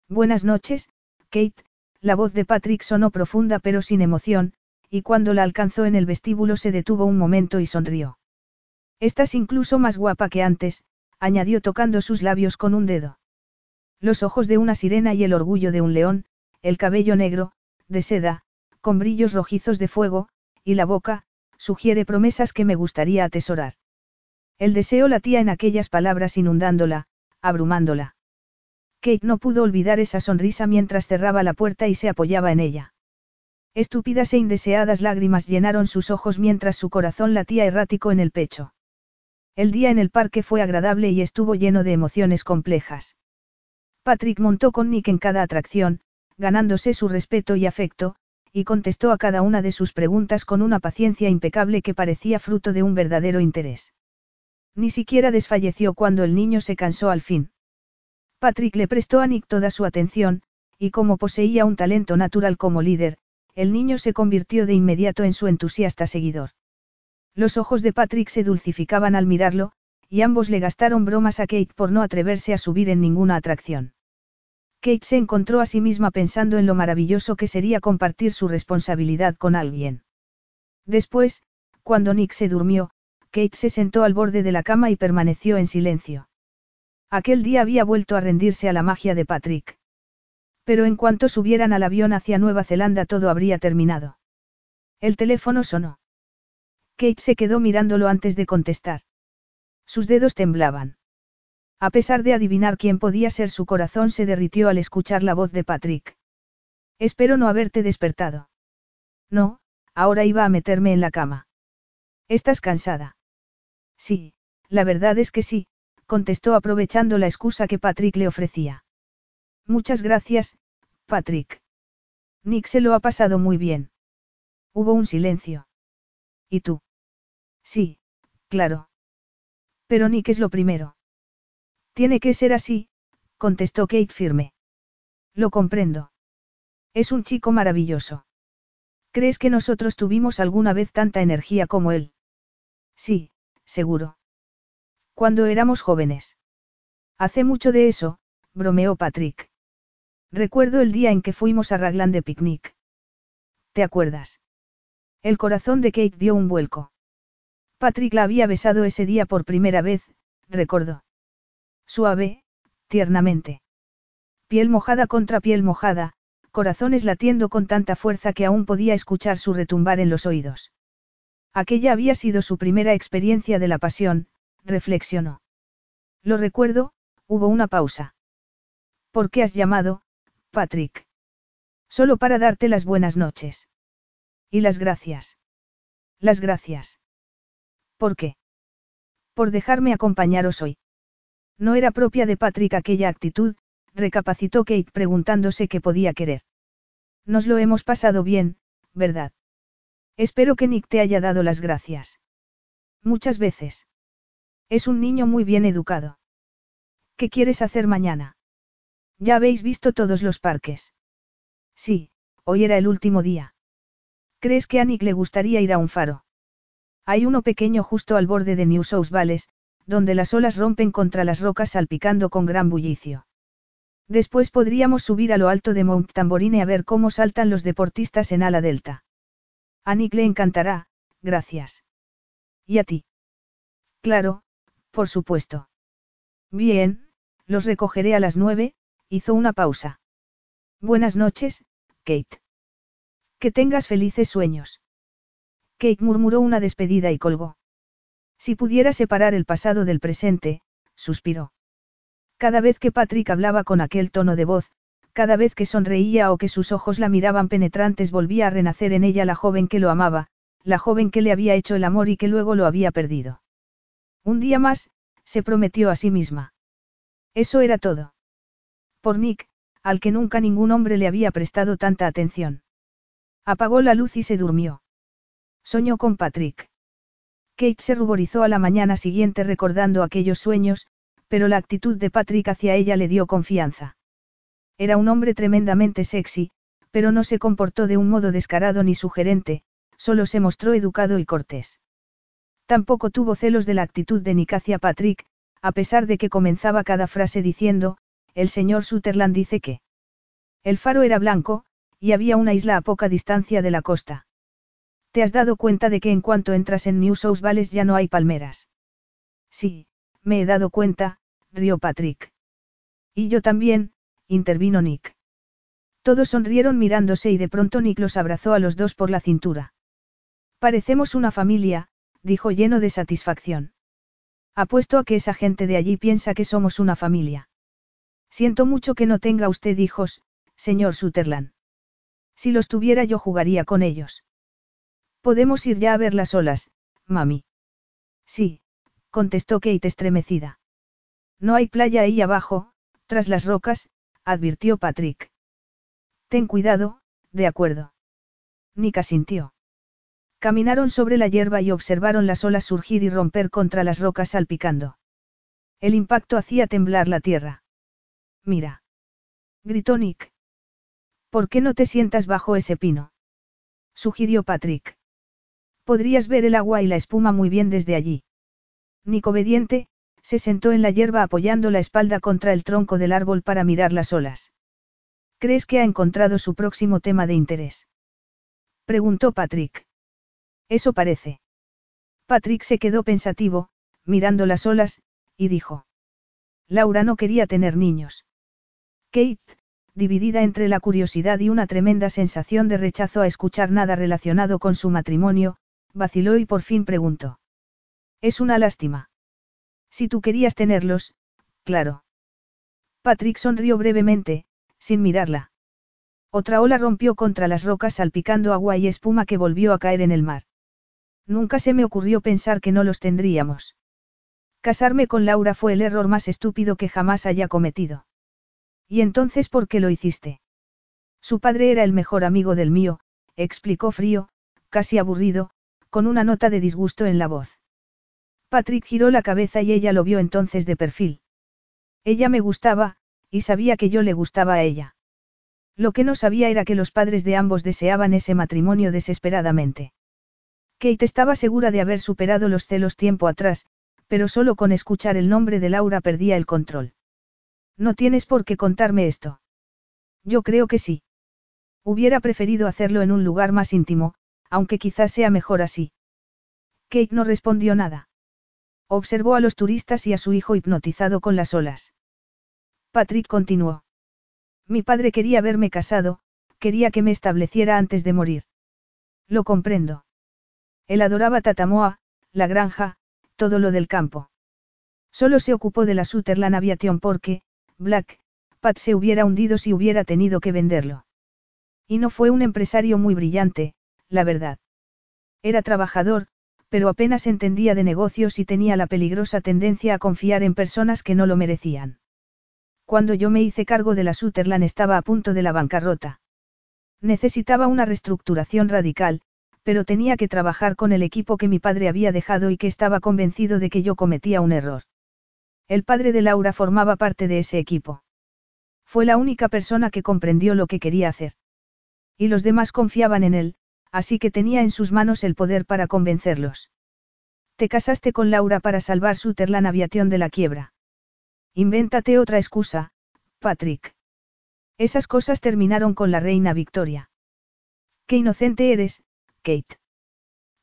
Buenas noches, Kate, La voz de Patrick sonó profunda pero sin emoción, y cuando la alcanzó en el vestíbulo se detuvo un momento y sonrió. Estás incluso más guapa que antes, añadió tocando sus labios con un dedo. Los ojos de una sirena y el orgullo de un león, el cabello negro, de seda, con brillos rojizos de fuego, y la boca, sugiere promesas que me gustaría atesorar. El deseo latía en aquellas palabras inundándola, abrumándola. Kate no pudo olvidar esa sonrisa mientras cerraba la puerta y se apoyaba en ella. Estúpidas e indeseadas lágrimas llenaron sus ojos mientras su corazón latía errático en el pecho. El día en el parque fue agradable y estuvo lleno de emociones complejas. Patrick montó con Nick en cada atracción, ganándose su respeto y afecto, y contestó a cada una de sus preguntas con una paciencia impecable que parecía fruto de un verdadero interés. Ni siquiera desfalleció cuando el niño se cansó al fin. Patrick le prestó a Nick toda su atención, y como poseía un talento natural como líder, el niño se convirtió de inmediato en su entusiasta seguidor. Los ojos de Patrick se dulcificaban al mirarlo, y ambos le gastaron bromas a Kate por no atreverse a subir en ninguna atracción. Kate se encontró a sí misma pensando en lo maravilloso que sería compartir su responsabilidad con alguien. Después, cuando Nick se durmió, Kate se sentó al borde de la cama y permaneció en silencio. Aquel día había vuelto a rendirse a la magia de Patrick. Pero en cuanto subieran al avión hacia Nueva Zelanda todo habría terminado. El teléfono sonó. Kate se quedó mirándolo antes de contestar. Sus dedos temblaban. A pesar de adivinar quién podía ser su corazón se derritió al escuchar la voz de Patrick. Espero no haberte despertado. No, ahora iba a meterme en la cama. ¿Estás cansada? Sí, la verdad es que sí, contestó aprovechando la excusa que Patrick le ofrecía. Muchas gracias, Patrick. Nick se lo ha pasado muy bien. Hubo un silencio. ¿Y tú? Sí, claro. Pero Nick es lo primero. Tiene que ser así, contestó Kate firme. Lo comprendo. Es un chico maravilloso. ¿Crees que nosotros tuvimos alguna vez tanta energía como él? Sí, seguro. Cuando éramos jóvenes. Hace mucho de eso, bromeó Patrick. Recuerdo el día en que fuimos a Raglan de picnic. ¿Te acuerdas? El corazón de Kate dio un vuelco. Patrick la había besado ese día por primera vez, recordó. Suave, tiernamente. Piel mojada contra piel mojada, corazones latiendo con tanta fuerza que aún podía escuchar su retumbar en los oídos. Aquella había sido su primera experiencia de la pasión, reflexionó. Lo recuerdo, hubo una pausa. ¿Por qué has llamado, Patrick? Solo para darte las buenas noches. Y las gracias. Las gracias. ¿Por qué? Por dejarme acompañaros hoy. No era propia de Patrick aquella actitud, recapacitó Kate preguntándose qué podía querer. Nos lo hemos pasado bien, ¿verdad? Espero que Nick te haya dado las gracias. Muchas veces. Es un niño muy bien educado. ¿Qué quieres hacer mañana? Ya habéis visto todos los parques. Sí, hoy era el último día. ¿Crees que a Nick le gustaría ir a un faro? Hay uno pequeño justo al borde de New South Wales, donde las olas rompen contra las rocas salpicando con gran bullicio. Después podríamos subir a lo alto de Mount Tamborine a ver cómo saltan los deportistas en ala delta. A Nick le encantará, gracias. ¿Y a ti? Claro, por supuesto. Bien, los recogeré a las nueve, hizo una pausa. Buenas noches, Kate. Que tengas felices sueños. Kate murmuró una despedida y colgó. Si pudiera separar el pasado del presente, suspiró. Cada vez que Patrick hablaba con aquel tono de voz, cada vez que sonreía o que sus ojos la miraban penetrantes volvía a renacer en ella la joven que lo amaba, la joven que le había hecho el amor y que luego lo había perdido. Un día más, se prometió a sí misma. Eso era todo. Por Nick, al que nunca ningún hombre le había prestado tanta atención. Apagó la luz y se durmió. Soñó con Patrick. Kate se ruborizó a la mañana siguiente recordando aquellos sueños, pero la actitud de Patrick hacia ella le dio confianza. Era un hombre tremendamente sexy, pero no se comportó de un modo descarado ni sugerente, solo se mostró educado y cortés. Tampoco tuvo celos de la actitud de Nicacia Patrick, a pesar de que comenzaba cada frase diciendo, el señor Sutherland dice que. El faro era blanco, y había una isla a poca distancia de la costa. ¿Te has dado cuenta de que en cuanto entras en New South Wales ya no hay palmeras? Sí, me he dado cuenta, rió Patrick. Y yo también, intervino Nick. Todos sonrieron mirándose y de pronto Nick los abrazó a los dos por la cintura. Parecemos una familia, dijo lleno de satisfacción. Apuesto a que esa gente de allí piensa que somos una familia. Siento mucho que no tenga usted hijos, señor Sutherland. Si los tuviera yo jugaría con ellos. Podemos ir ya a ver las olas, mami. Sí, contestó Kate estremecida. No hay playa ahí abajo, tras las rocas, advirtió Patrick. Ten cuidado, de acuerdo. Nika sintió. Caminaron sobre la hierba y observaron las olas surgir y romper contra las rocas salpicando. El impacto hacía temblar la tierra. Mira. Gritó Nick. ¿Por qué no te sientas bajo ese pino? Sugirió Patrick. Podrías ver el agua y la espuma muy bien desde allí. Nick obediente, se sentó en la hierba apoyando la espalda contra el tronco del árbol para mirar las olas. ¿Crees que ha encontrado su próximo tema de interés? Preguntó Patrick. Eso parece. Patrick se quedó pensativo, mirando las olas, y dijo. Laura no quería tener niños. Kate, dividida entre la curiosidad y una tremenda sensación de rechazo a escuchar nada relacionado con su matrimonio, vaciló y por fin preguntó. Es una lástima. Si tú querías tenerlos, claro. Patrick sonrió brevemente, sin mirarla. Otra ola rompió contra las rocas salpicando agua y espuma que volvió a caer en el mar. Nunca se me ocurrió pensar que no los tendríamos. Casarme con Laura fue el error más estúpido que jamás haya cometido. ¿Y entonces por qué lo hiciste? Su padre era el mejor amigo del mío, explicó frío, casi aburrido, con una nota de disgusto en la voz. Patrick giró la cabeza y ella lo vio entonces de perfil. Ella me gustaba, y sabía que yo le gustaba a ella. Lo que no sabía era que los padres de ambos deseaban ese matrimonio desesperadamente. Kate estaba segura de haber superado los celos tiempo atrás, pero solo con escuchar el nombre de Laura perdía el control. No tienes por qué contarme esto. Yo creo que sí. Hubiera preferido hacerlo en un lugar más íntimo, aunque quizás sea mejor así. Kate no respondió nada. Observó a los turistas y a su hijo hipnotizado con las olas. Patrick continuó. Mi padre quería verme casado, quería que me estableciera antes de morir. Lo comprendo. Él adoraba Tatamoa, la granja, todo lo del campo. Solo se ocupó de la Sutherland Aviation porque, Black, Pat se hubiera hundido si hubiera tenido que venderlo. Y no fue un empresario muy brillante, la verdad. Era trabajador, pero apenas entendía de negocios y tenía la peligrosa tendencia a confiar en personas que no lo merecían. Cuando yo me hice cargo de la Sutherland estaba a punto de la bancarrota. Necesitaba una reestructuración radical, pero tenía que trabajar con el equipo que mi padre había dejado y que estaba convencido de que yo cometía un error. El padre de Laura formaba parte de ese equipo. Fue la única persona que comprendió lo que quería hacer. Y los demás confiaban en él, así que tenía en sus manos el poder para convencerlos. Te casaste con Laura para salvar Sutherland Aviación de la quiebra. Invéntate otra excusa, Patrick. Esas cosas terminaron con la reina Victoria. Qué inocente eres, Kate.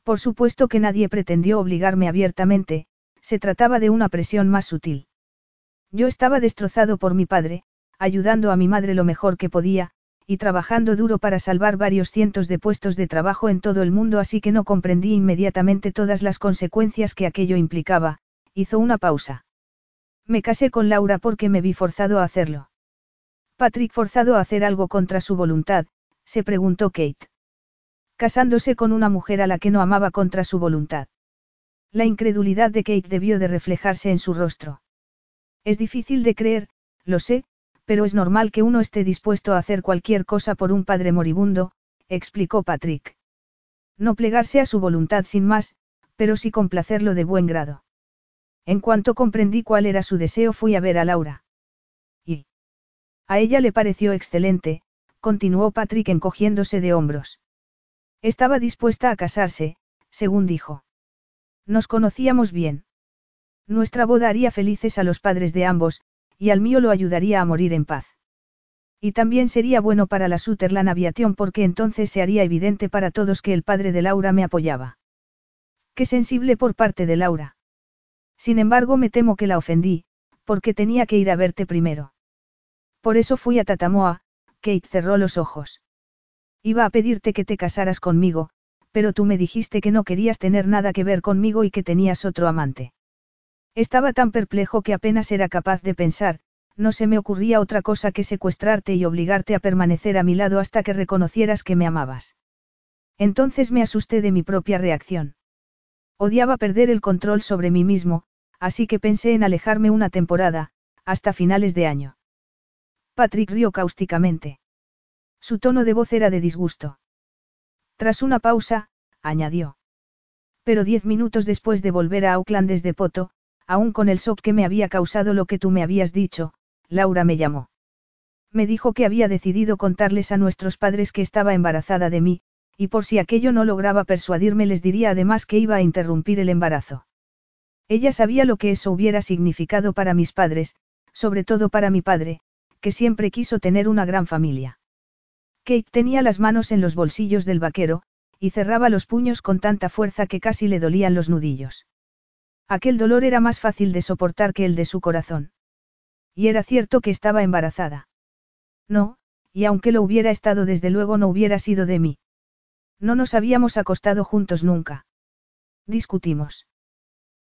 Por supuesto que nadie pretendió obligarme abiertamente, se trataba de una presión más sutil. Yo estaba destrozado por mi padre, ayudando a mi madre lo mejor que podía, y trabajando duro para salvar varios cientos de puestos de trabajo en todo el mundo, así que no comprendí inmediatamente todas las consecuencias que aquello implicaba, hizo una pausa. Me casé con Laura porque me vi forzado a hacerlo. Patrick forzado a hacer algo contra su voluntad, se preguntó Kate casándose con una mujer a la que no amaba contra su voluntad. La incredulidad de Kate debió de reflejarse en su rostro. Es difícil de creer, lo sé, pero es normal que uno esté dispuesto a hacer cualquier cosa por un padre moribundo, explicó Patrick. No plegarse a su voluntad sin más, pero sí complacerlo de buen grado. En cuanto comprendí cuál era su deseo fui a ver a Laura. Y. A ella le pareció excelente, continuó Patrick encogiéndose de hombros. Estaba dispuesta a casarse, según dijo. Nos conocíamos bien. Nuestra boda haría felices a los padres de ambos, y al mío lo ayudaría a morir en paz. Y también sería bueno para la Sutherland Aviación porque entonces se haría evidente para todos que el padre de Laura me apoyaba. Qué sensible por parte de Laura. Sin embargo, me temo que la ofendí, porque tenía que ir a verte primero. Por eso fui a Tatamoa, Kate cerró los ojos. Iba a pedirte que te casaras conmigo, pero tú me dijiste que no querías tener nada que ver conmigo y que tenías otro amante. Estaba tan perplejo que apenas era capaz de pensar, no se me ocurría otra cosa que secuestrarte y obligarte a permanecer a mi lado hasta que reconocieras que me amabas. Entonces me asusté de mi propia reacción. Odiaba perder el control sobre mí mismo, así que pensé en alejarme una temporada, hasta finales de año. Patrick rió cáusticamente. Su tono de voz era de disgusto. Tras una pausa, añadió. Pero diez minutos después de volver a Auckland desde Poto, aún con el shock que me había causado lo que tú me habías dicho, Laura me llamó. Me dijo que había decidido contarles a nuestros padres que estaba embarazada de mí, y por si aquello no lograba persuadirme les diría además que iba a interrumpir el embarazo. Ella sabía lo que eso hubiera significado para mis padres, sobre todo para mi padre, que siempre quiso tener una gran familia. Kate tenía las manos en los bolsillos del vaquero, y cerraba los puños con tanta fuerza que casi le dolían los nudillos. Aquel dolor era más fácil de soportar que el de su corazón. Y era cierto que estaba embarazada. No, y aunque lo hubiera estado desde luego no hubiera sido de mí. No nos habíamos acostado juntos nunca. Discutimos.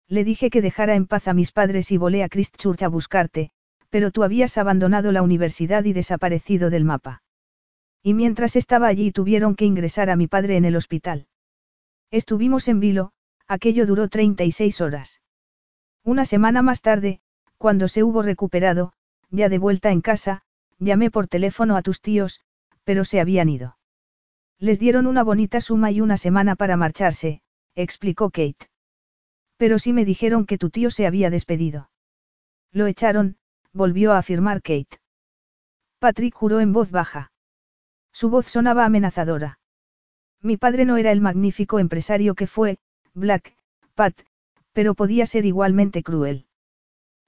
Le dije que dejara en paz a mis padres y volé a Christchurch a buscarte, pero tú habías abandonado la universidad y desaparecido del mapa. Y mientras estaba allí tuvieron que ingresar a mi padre en el hospital. Estuvimos en vilo, aquello duró 36 horas. Una semana más tarde, cuando se hubo recuperado, ya de vuelta en casa, llamé por teléfono a tus tíos, pero se habían ido. Les dieron una bonita suma y una semana para marcharse, explicó Kate. Pero sí me dijeron que tu tío se había despedido. Lo echaron, volvió a afirmar Kate. Patrick juró en voz baja. Su voz sonaba amenazadora. Mi padre no era el magnífico empresario que fue, Black, Pat, pero podía ser igualmente cruel.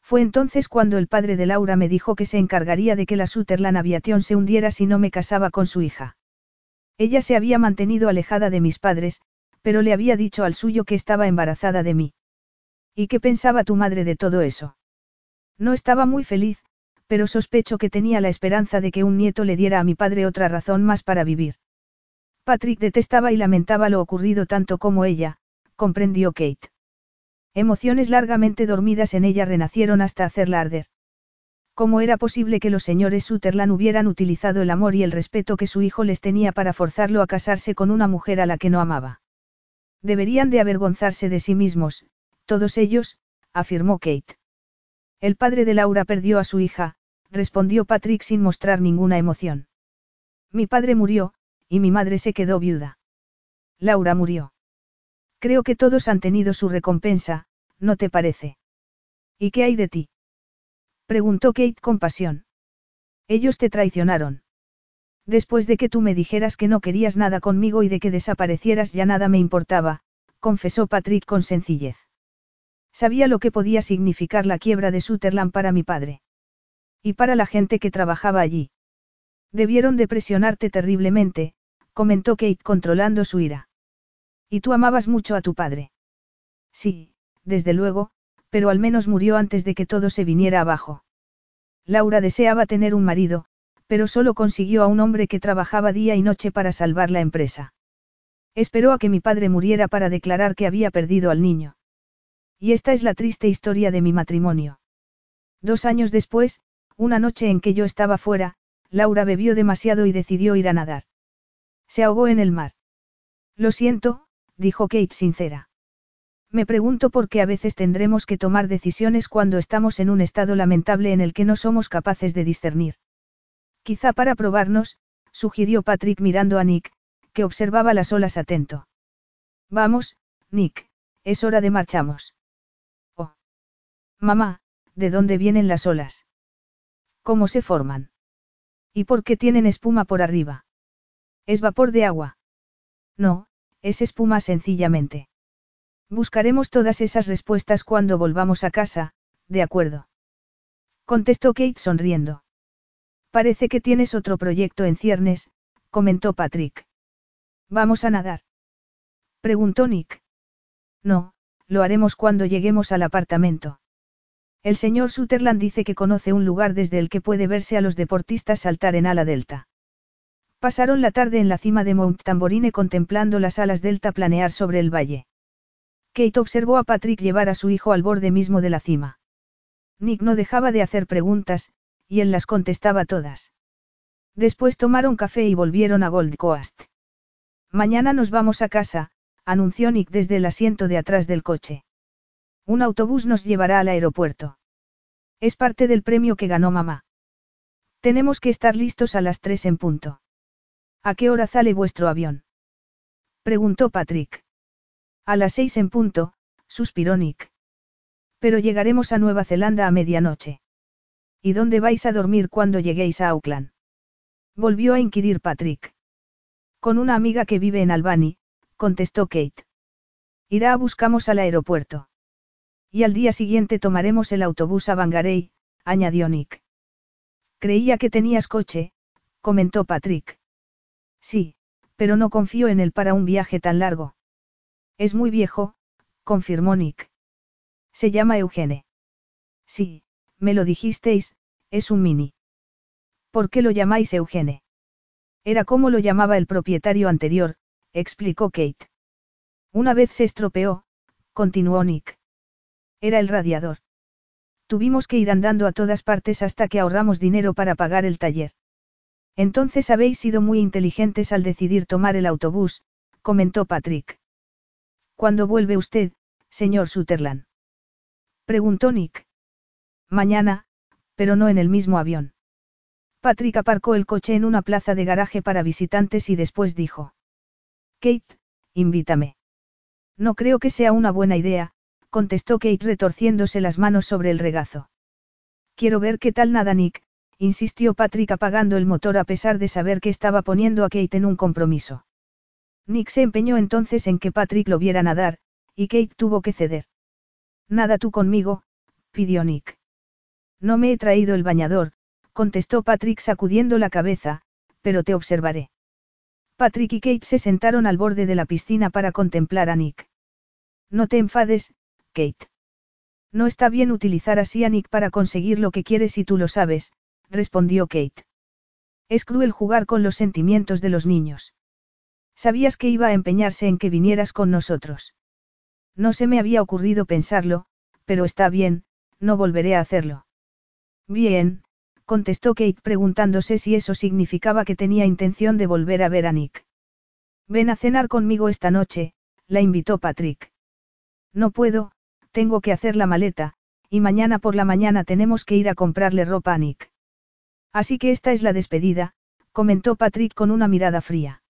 Fue entonces cuando el padre de Laura me dijo que se encargaría de que la Sutherland Aviación se hundiera si no me casaba con su hija. Ella se había mantenido alejada de mis padres, pero le había dicho al suyo que estaba embarazada de mí. ¿Y qué pensaba tu madre de todo eso? No estaba muy feliz, pero sospecho que tenía la esperanza de que un nieto le diera a mi padre otra razón más para vivir. Patrick detestaba y lamentaba lo ocurrido tanto como ella, comprendió Kate. Emociones largamente dormidas en ella renacieron hasta hacerla arder. ¿Cómo era posible que los señores Sutherland hubieran utilizado el amor y el respeto que su hijo les tenía para forzarlo a casarse con una mujer a la que no amaba? Deberían de avergonzarse de sí mismos, todos ellos, afirmó Kate. El padre de Laura perdió a su hija, respondió Patrick sin mostrar ninguna emoción. Mi padre murió, y mi madre se quedó viuda. Laura murió. Creo que todos han tenido su recompensa, ¿no te parece? ¿Y qué hay de ti? Preguntó Kate con pasión. Ellos te traicionaron. Después de que tú me dijeras que no querías nada conmigo y de que desaparecieras ya nada me importaba, confesó Patrick con sencillez. Sabía lo que podía significar la quiebra de Sutherland para mi padre. Y para la gente que trabajaba allí. Debieron de presionarte terriblemente, comentó Kate controlando su ira. ¿Y tú amabas mucho a tu padre? Sí, desde luego, pero al menos murió antes de que todo se viniera abajo. Laura deseaba tener un marido, pero solo consiguió a un hombre que trabajaba día y noche para salvar la empresa. Esperó a que mi padre muriera para declarar que había perdido al niño. Y esta es la triste historia de mi matrimonio. Dos años después, una noche en que yo estaba fuera, Laura bebió demasiado y decidió ir a nadar. Se ahogó en el mar. Lo siento, dijo Kate sincera. Me pregunto por qué a veces tendremos que tomar decisiones cuando estamos en un estado lamentable en el que no somos capaces de discernir. Quizá para probarnos, sugirió Patrick mirando a Nick, que observaba las olas atento. Vamos, Nick, es hora de marchamos. Oh. Mamá, ¿de dónde vienen las olas? ¿Cómo se forman? ¿Y por qué tienen espuma por arriba? ¿Es vapor de agua? No, es espuma sencillamente. Buscaremos todas esas respuestas cuando volvamos a casa, de acuerdo. Contestó Kate sonriendo. Parece que tienes otro proyecto en ciernes, comentó Patrick. ¿Vamos a nadar? Preguntó Nick. No, lo haremos cuando lleguemos al apartamento. El señor Sutherland dice que conoce un lugar desde el que puede verse a los deportistas saltar en ala delta. Pasaron la tarde en la cima de Mount Tamborine contemplando las alas delta planear sobre el valle. Kate observó a Patrick llevar a su hijo al borde mismo de la cima. Nick no dejaba de hacer preguntas, y él las contestaba todas. Después tomaron café y volvieron a Gold Coast. Mañana nos vamos a casa, anunció Nick desde el asiento de atrás del coche. Un autobús nos llevará al aeropuerto. Es parte del premio que ganó mamá. Tenemos que estar listos a las tres en punto. ¿A qué hora sale vuestro avión? Preguntó Patrick. A las seis en punto, suspiró Nick. Pero llegaremos a Nueva Zelanda a medianoche. ¿Y dónde vais a dormir cuando lleguéis a Auckland? Volvió a inquirir Patrick. Con una amiga que vive en Albany, contestó Kate. Irá a buscamos al aeropuerto. Y al día siguiente tomaremos el autobús a Bangarey, añadió Nick. Creía que tenías coche, comentó Patrick. Sí, pero no confío en él para un viaje tan largo. Es muy viejo, confirmó Nick. Se llama Eugene. Sí, me lo dijisteis, es un mini. ¿Por qué lo llamáis Eugene? Era como lo llamaba el propietario anterior, explicó Kate. Una vez se estropeó, continuó Nick. Era el radiador. Tuvimos que ir andando a todas partes hasta que ahorramos dinero para pagar el taller. Entonces habéis sido muy inteligentes al decidir tomar el autobús, comentó Patrick. ¿Cuándo vuelve usted, señor Sutherland? Preguntó Nick. Mañana, pero no en el mismo avión. Patrick aparcó el coche en una plaza de garaje para visitantes y después dijo. Kate, invítame. No creo que sea una buena idea, contestó Kate retorciéndose las manos sobre el regazo. Quiero ver qué tal nada Nick, insistió Patrick apagando el motor a pesar de saber que estaba poniendo a Kate en un compromiso. Nick se empeñó entonces en que Patrick lo viera nadar, y Kate tuvo que ceder. Nada tú conmigo, pidió Nick. No me he traído el bañador, contestó Patrick sacudiendo la cabeza, pero te observaré. Patrick y Kate se sentaron al borde de la piscina para contemplar a Nick. No te enfades, Kate. No está bien utilizar así a Nick para conseguir lo que quieres y tú lo sabes, respondió Kate. Es cruel jugar con los sentimientos de los niños. Sabías que iba a empeñarse en que vinieras con nosotros. No se me había ocurrido pensarlo, pero está bien, no volveré a hacerlo. Bien, contestó Kate preguntándose si eso significaba que tenía intención de volver a ver a Nick. Ven a cenar conmigo esta noche, la invitó Patrick. No puedo, tengo que hacer la maleta, y mañana por la mañana tenemos que ir a comprarle ropa a Nick. Así que esta es la despedida, comentó Patrick con una mirada fría.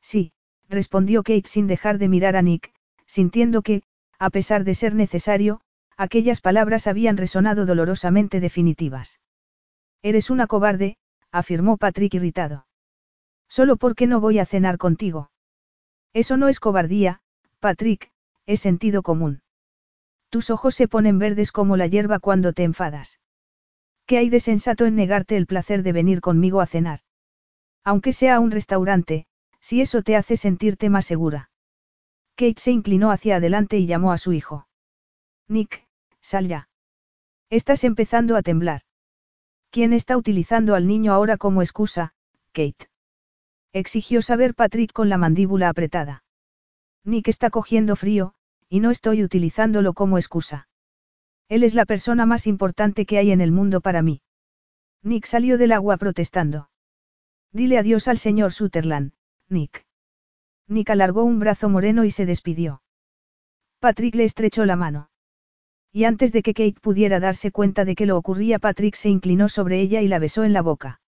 Sí, respondió Kate sin dejar de mirar a Nick, sintiendo que, a pesar de ser necesario, aquellas palabras habían resonado dolorosamente definitivas. Eres una cobarde, afirmó Patrick irritado. Solo porque no voy a cenar contigo. Eso no es cobardía, Patrick, es sentido común. Tus ojos se ponen verdes como la hierba cuando te enfadas. ¿Qué hay de sensato en negarte el placer de venir conmigo a cenar? Aunque sea a un restaurante, si eso te hace sentirte más segura. Kate se inclinó hacia adelante y llamó a su hijo. Nick, sal ya. Estás empezando a temblar. ¿Quién está utilizando al niño ahora como excusa, Kate? Exigió saber Patrick con la mandíbula apretada. Nick está cogiendo frío, y no estoy utilizándolo como excusa. Él es la persona más importante que hay en el mundo para mí. Nick salió del agua protestando. Dile adiós al señor Sutherland, Nick. Nick alargó un brazo moreno y se despidió. Patrick le estrechó la mano. Y antes de que Kate pudiera darse cuenta de que lo ocurría, Patrick se inclinó sobre ella y la besó en la boca.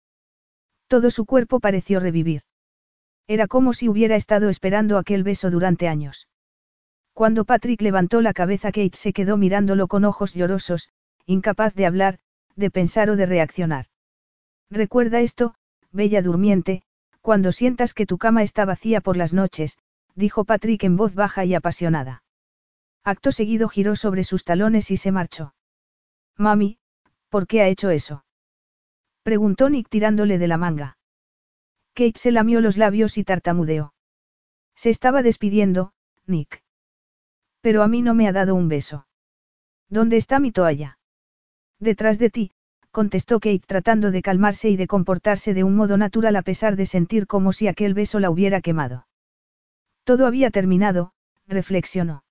Todo su cuerpo pareció revivir. Era como si hubiera estado esperando aquel beso durante años. Cuando Patrick levantó la cabeza Kate se quedó mirándolo con ojos llorosos, incapaz de hablar, de pensar o de reaccionar. Recuerda esto, bella durmiente, cuando sientas que tu cama está vacía por las noches, dijo Patrick en voz baja y apasionada. Acto seguido giró sobre sus talones y se marchó. Mami, ¿por qué ha hecho eso? Preguntó Nick tirándole de la manga. Kate se lamió los labios y tartamudeó. Se estaba despidiendo, Nick. Pero a mí no me ha dado un beso. ¿Dónde está mi toalla? Detrás de ti, contestó Kate tratando de calmarse y de comportarse de un modo natural a pesar de sentir como si aquel beso la hubiera quemado. Todo había terminado, reflexionó.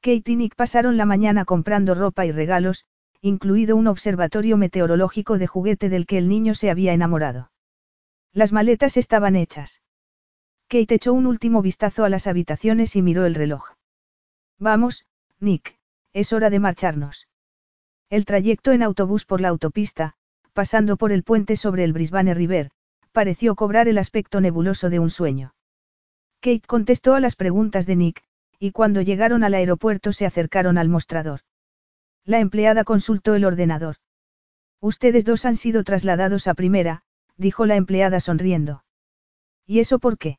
Kate y Nick pasaron la mañana comprando ropa y regalos, incluido un observatorio meteorológico de juguete del que el niño se había enamorado. Las maletas estaban hechas. Kate echó un último vistazo a las habitaciones y miró el reloj. Vamos, Nick, es hora de marcharnos. El trayecto en autobús por la autopista, pasando por el puente sobre el Brisbane River, pareció cobrar el aspecto nebuloso de un sueño. Kate contestó a las preguntas de Nick, y cuando llegaron al aeropuerto se acercaron al mostrador. La empleada consultó el ordenador. Ustedes dos han sido trasladados a primera, dijo la empleada sonriendo. ¿Y eso por qué?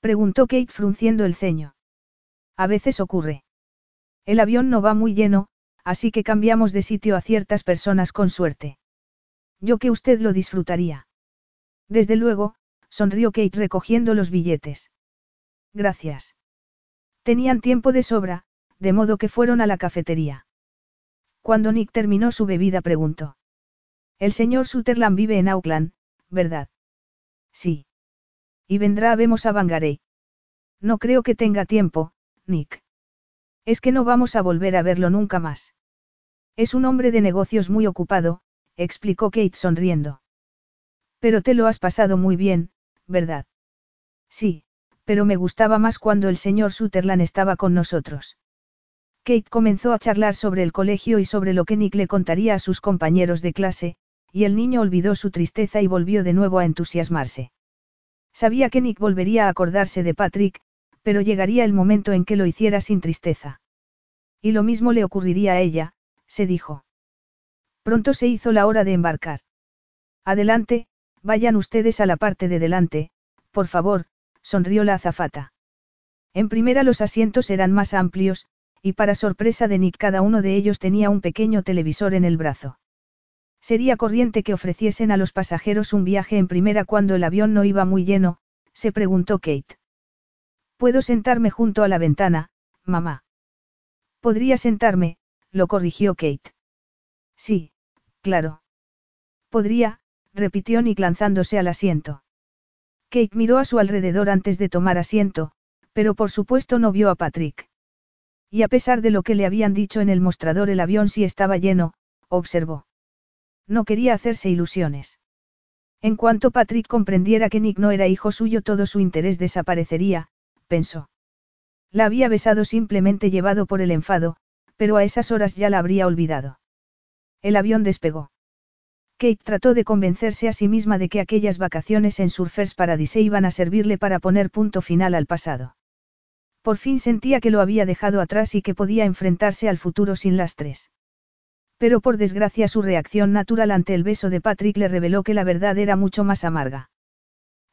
preguntó Kate frunciendo el ceño. A veces ocurre. El avión no va muy lleno, así que cambiamos de sitio a ciertas personas con suerte. Yo que usted lo disfrutaría. Desde luego, sonrió Kate recogiendo los billetes. Gracias. Tenían tiempo de sobra, de modo que fueron a la cafetería. Cuando Nick terminó su bebida preguntó. El señor Sutherland vive en Auckland, ¿verdad? Sí. Y vendrá a vemos a Bangarey. No creo que tenga tiempo, Nick. Es que no vamos a volver a verlo nunca más. Es un hombre de negocios muy ocupado, explicó Kate sonriendo. Pero te lo has pasado muy bien, ¿verdad? Sí, pero me gustaba más cuando el señor Sutherland estaba con nosotros. Kate comenzó a charlar sobre el colegio y sobre lo que Nick le contaría a sus compañeros de clase, y el niño olvidó su tristeza y volvió de nuevo a entusiasmarse. Sabía que Nick volvería a acordarse de Patrick, pero llegaría el momento en que lo hiciera sin tristeza. Y lo mismo le ocurriría a ella, se dijo. Pronto se hizo la hora de embarcar. Adelante, vayan ustedes a la parte de delante, por favor, sonrió la azafata. En primera los asientos eran más amplios, y para sorpresa de Nick cada uno de ellos tenía un pequeño televisor en el brazo. Sería corriente que ofreciesen a los pasajeros un viaje en primera cuando el avión no iba muy lleno, se preguntó Kate. Puedo sentarme junto a la ventana, mamá. Podría sentarme, lo corrigió Kate. Sí, claro. Podría, repitió Nick lanzándose al asiento. Kate miró a su alrededor antes de tomar asiento, pero por supuesto no vio a Patrick. Y a pesar de lo que le habían dicho en el mostrador el avión sí estaba lleno, observó. No quería hacerse ilusiones. En cuanto Patrick comprendiera que Nick no era hijo suyo todo su interés desaparecería, pensó. La había besado simplemente llevado por el enfado, pero a esas horas ya la habría olvidado. El avión despegó. Kate trató de convencerse a sí misma de que aquellas vacaciones en Surfers Paradise iban a servirle para poner punto final al pasado. Por fin sentía que lo había dejado atrás y que podía enfrentarse al futuro sin lastres. Pero por desgracia su reacción natural ante el beso de Patrick le reveló que la verdad era mucho más amarga.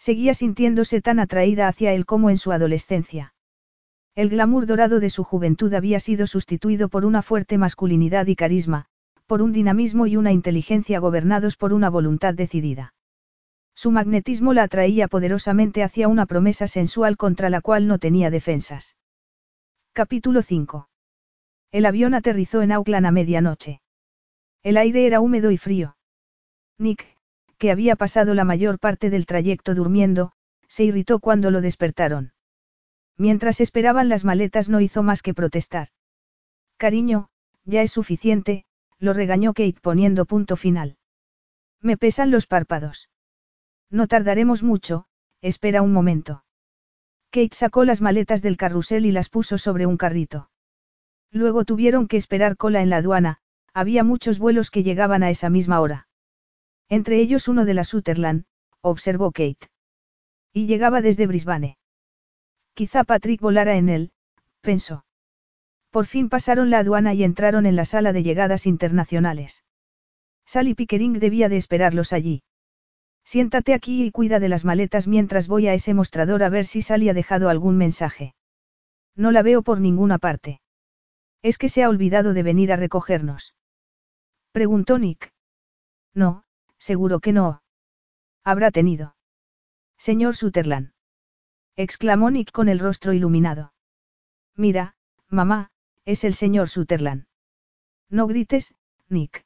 Seguía sintiéndose tan atraída hacia él como en su adolescencia. El glamour dorado de su juventud había sido sustituido por una fuerte masculinidad y carisma, por un dinamismo y una inteligencia gobernados por una voluntad decidida. Su magnetismo la atraía poderosamente hacia una promesa sensual contra la cual no tenía defensas. Capítulo 5. El avión aterrizó en Auckland a medianoche. El aire era húmedo y frío. Nick, que había pasado la mayor parte del trayecto durmiendo, se irritó cuando lo despertaron. Mientras esperaban las maletas no hizo más que protestar. Cariño, ya es suficiente, lo regañó Kate poniendo punto final. Me pesan los párpados. No tardaremos mucho, espera un momento. Kate sacó las maletas del carrusel y las puso sobre un carrito. Luego tuvieron que esperar cola en la aduana, había muchos vuelos que llegaban a esa misma hora. Entre ellos uno de la Sutherland, observó Kate. Y llegaba desde Brisbane. Quizá Patrick volara en él, pensó. Por fin pasaron la aduana y entraron en la sala de llegadas internacionales. Sally Pickering debía de esperarlos allí. Siéntate aquí y cuida de las maletas mientras voy a ese mostrador a ver si Sally ha dejado algún mensaje. No la veo por ninguna parte. ¿Es que se ha olvidado de venir a recogernos? Preguntó Nick. No, Seguro que no. Habrá tenido. Señor Sutherland. Exclamó Nick con el rostro iluminado. Mira, mamá, es el señor Sutherland. No grites, Nick.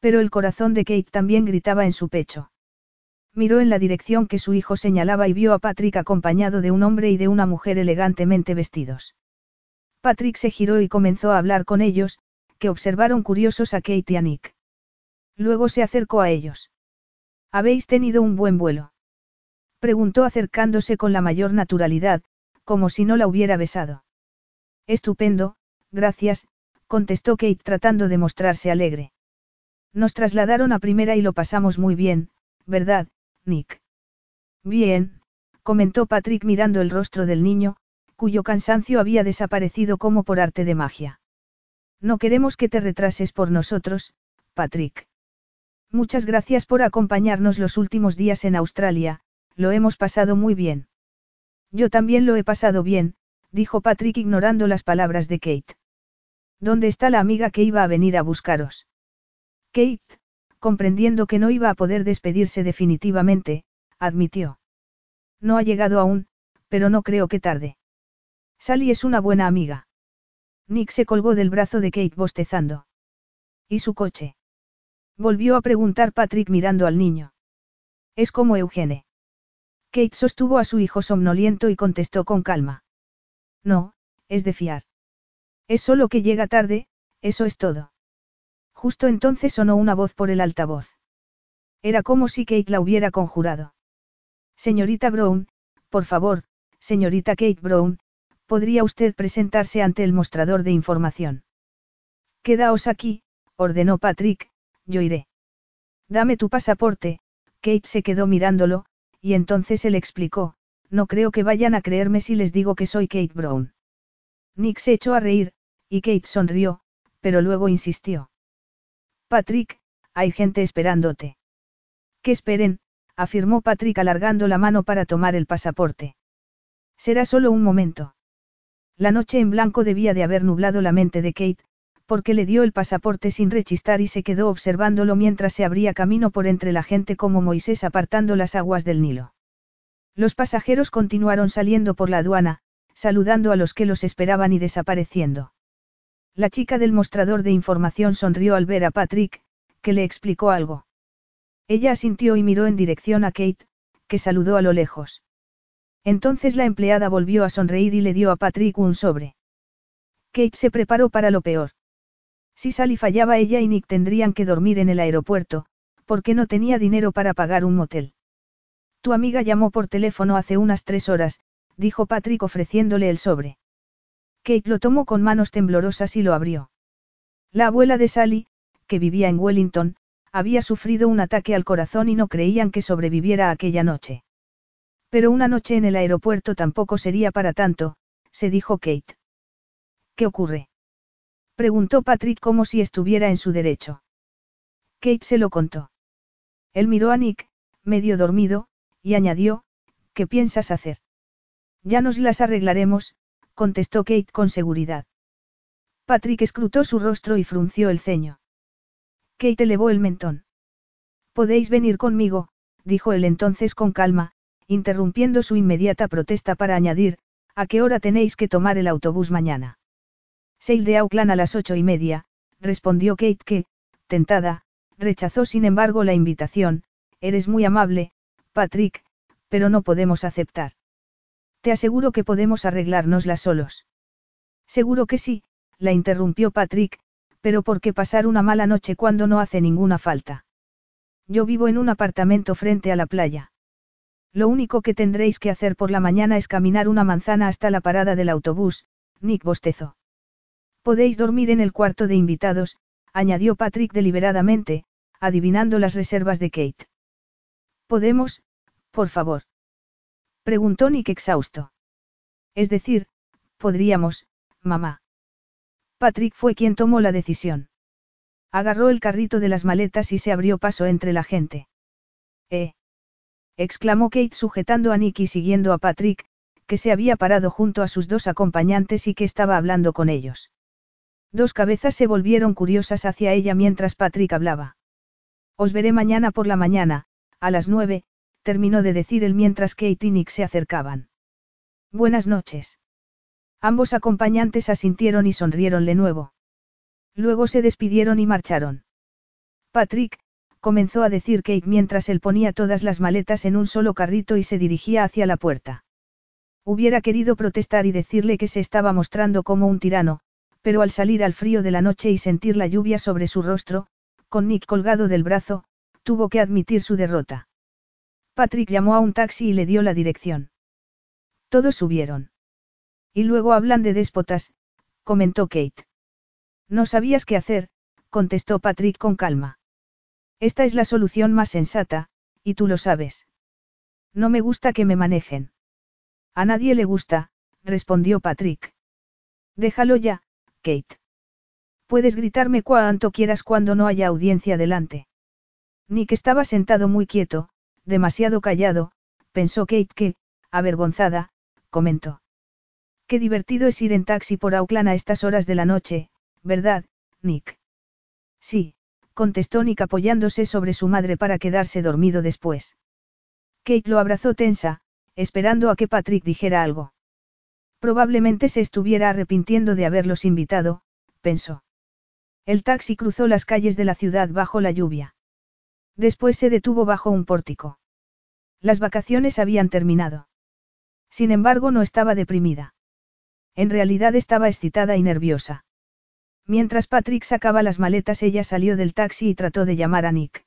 Pero el corazón de Kate también gritaba en su pecho. Miró en la dirección que su hijo señalaba y vio a Patrick acompañado de un hombre y de una mujer elegantemente vestidos. Patrick se giró y comenzó a hablar con ellos, que observaron curiosos a Kate y a Nick. Luego se acercó a ellos. ¿Habéis tenido un buen vuelo? Preguntó acercándose con la mayor naturalidad, como si no la hubiera besado. Estupendo, gracias, contestó Kate tratando de mostrarse alegre. Nos trasladaron a primera y lo pasamos muy bien, ¿verdad, Nick? Bien, comentó Patrick mirando el rostro del niño, cuyo cansancio había desaparecido como por arte de magia. No queremos que te retrases por nosotros, Patrick. Muchas gracias por acompañarnos los últimos días en Australia, lo hemos pasado muy bien. Yo también lo he pasado bien, dijo Patrick ignorando las palabras de Kate. ¿Dónde está la amiga que iba a venir a buscaros? Kate, comprendiendo que no iba a poder despedirse definitivamente, admitió. No ha llegado aún, pero no creo que tarde. Sally es una buena amiga. Nick se colgó del brazo de Kate bostezando. ¿Y su coche? Volvió a preguntar Patrick mirando al niño. Es como Eugene. Kate sostuvo a su hijo somnoliento y contestó con calma. No, es de fiar. Es solo que llega tarde, eso es todo. Justo entonces sonó una voz por el altavoz. Era como si Kate la hubiera conjurado. Señorita Brown, por favor, señorita Kate Brown, ¿podría usted presentarse ante el mostrador de información? Quedaos aquí, ordenó Patrick, yo iré. Dame tu pasaporte, Kate se quedó mirándolo, y entonces él explicó, no creo que vayan a creerme si les digo que soy Kate Brown. Nick se echó a reír, y Kate sonrió, pero luego insistió. Patrick, hay gente esperándote. Que esperen, afirmó Patrick alargando la mano para tomar el pasaporte. Será solo un momento. La noche en blanco debía de haber nublado la mente de Kate, porque le dio el pasaporte sin rechistar y se quedó observándolo mientras se abría camino por entre la gente como Moisés apartando las aguas del Nilo. Los pasajeros continuaron saliendo por la aduana, saludando a los que los esperaban y desapareciendo. La chica del mostrador de información sonrió al ver a Patrick, que le explicó algo. Ella asintió y miró en dirección a Kate, que saludó a lo lejos. Entonces la empleada volvió a sonreír y le dio a Patrick un sobre. Kate se preparó para lo peor. Si Sally fallaba ella y Nick tendrían que dormir en el aeropuerto, porque no tenía dinero para pagar un motel. Tu amiga llamó por teléfono hace unas tres horas, dijo Patrick ofreciéndole el sobre. Kate lo tomó con manos temblorosas y lo abrió. La abuela de Sally, que vivía en Wellington, había sufrido un ataque al corazón y no creían que sobreviviera aquella noche. Pero una noche en el aeropuerto tampoco sería para tanto, se dijo Kate. ¿Qué ocurre? Preguntó Patrick como si estuviera en su derecho. Kate se lo contó. Él miró a Nick, medio dormido, y añadió, ¿qué piensas hacer? Ya nos las arreglaremos, contestó Kate con seguridad. Patrick escrutó su rostro y frunció el ceño. Kate elevó el mentón. Podéis venir conmigo, dijo él entonces con calma, interrumpiendo su inmediata protesta para añadir, ¿a qué hora tenéis que tomar el autobús mañana? Seil de Auckland a las ocho y media, respondió Kate que, tentada, rechazó sin embargo la invitación, eres muy amable, Patrick, pero no podemos aceptar. Te aseguro que podemos arreglárnosla solos. Seguro que sí, la interrumpió Patrick, pero ¿por qué pasar una mala noche cuando no hace ninguna falta? Yo vivo en un apartamento frente a la playa. Lo único que tendréis que hacer por la mañana es caminar una manzana hasta la parada del autobús, Nick bostezó. Podéis dormir en el cuarto de invitados, añadió Patrick deliberadamente, adivinando las reservas de Kate. ¿Podemos, por favor? Preguntó Nick exhausto. Es decir, podríamos, mamá. Patrick fue quien tomó la decisión. Agarró el carrito de las maletas y se abrió paso entre la gente. ¡Eh! exclamó Kate sujetando a Nick y siguiendo a Patrick, que se había parado junto a sus dos acompañantes y que estaba hablando con ellos. Dos cabezas se volvieron curiosas hacia ella mientras Patrick hablaba. Os veré mañana por la mañana, a las nueve, terminó de decir él mientras Kate y Nick se acercaban. Buenas noches. Ambos acompañantes asintieron y sonrieron de nuevo. Luego se despidieron y marcharon. Patrick, comenzó a decir Kate mientras él ponía todas las maletas en un solo carrito y se dirigía hacia la puerta. Hubiera querido protestar y decirle que se estaba mostrando como un tirano, pero al salir al frío de la noche y sentir la lluvia sobre su rostro, con Nick colgado del brazo, tuvo que admitir su derrota. Patrick llamó a un taxi y le dio la dirección. Todos subieron. Y luego hablan de déspotas, comentó Kate. No sabías qué hacer, contestó Patrick con calma. Esta es la solución más sensata, y tú lo sabes. No me gusta que me manejen. A nadie le gusta, respondió Patrick. Déjalo ya, Kate. Puedes gritarme cuanto quieras cuando no haya audiencia delante. Nick estaba sentado muy quieto, demasiado callado, pensó Kate que, avergonzada, comentó. Qué divertido es ir en taxi por Auckland a estas horas de la noche, ¿verdad, Nick? Sí, contestó Nick apoyándose sobre su madre para quedarse dormido después. Kate lo abrazó tensa, esperando a que Patrick dijera algo. Probablemente se estuviera arrepintiendo de haberlos invitado, pensó. El taxi cruzó las calles de la ciudad bajo la lluvia. Después se detuvo bajo un pórtico. Las vacaciones habían terminado. Sin embargo, no estaba deprimida. En realidad estaba excitada y nerviosa. Mientras Patrick sacaba las maletas, ella salió del taxi y trató de llamar a Nick.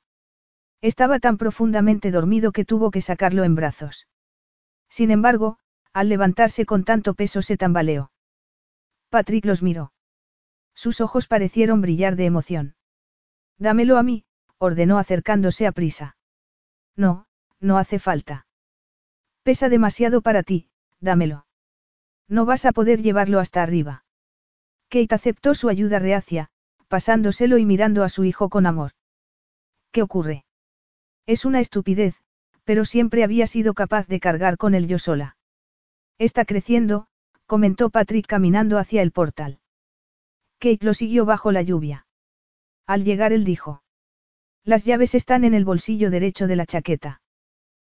Estaba tan profundamente dormido que tuvo que sacarlo en brazos. Sin embargo, al levantarse con tanto peso se tambaleó. Patrick los miró. Sus ojos parecieron brillar de emoción. Dámelo a mí, ordenó acercándose a prisa. No, no hace falta. Pesa demasiado para ti, dámelo. No vas a poder llevarlo hasta arriba. Kate aceptó su ayuda reacia, pasándoselo y mirando a su hijo con amor. ¿Qué ocurre? Es una estupidez, pero siempre había sido capaz de cargar con él yo sola. Está creciendo, comentó Patrick caminando hacia el portal. Kate lo siguió bajo la lluvia. Al llegar él dijo. Las llaves están en el bolsillo derecho de la chaqueta.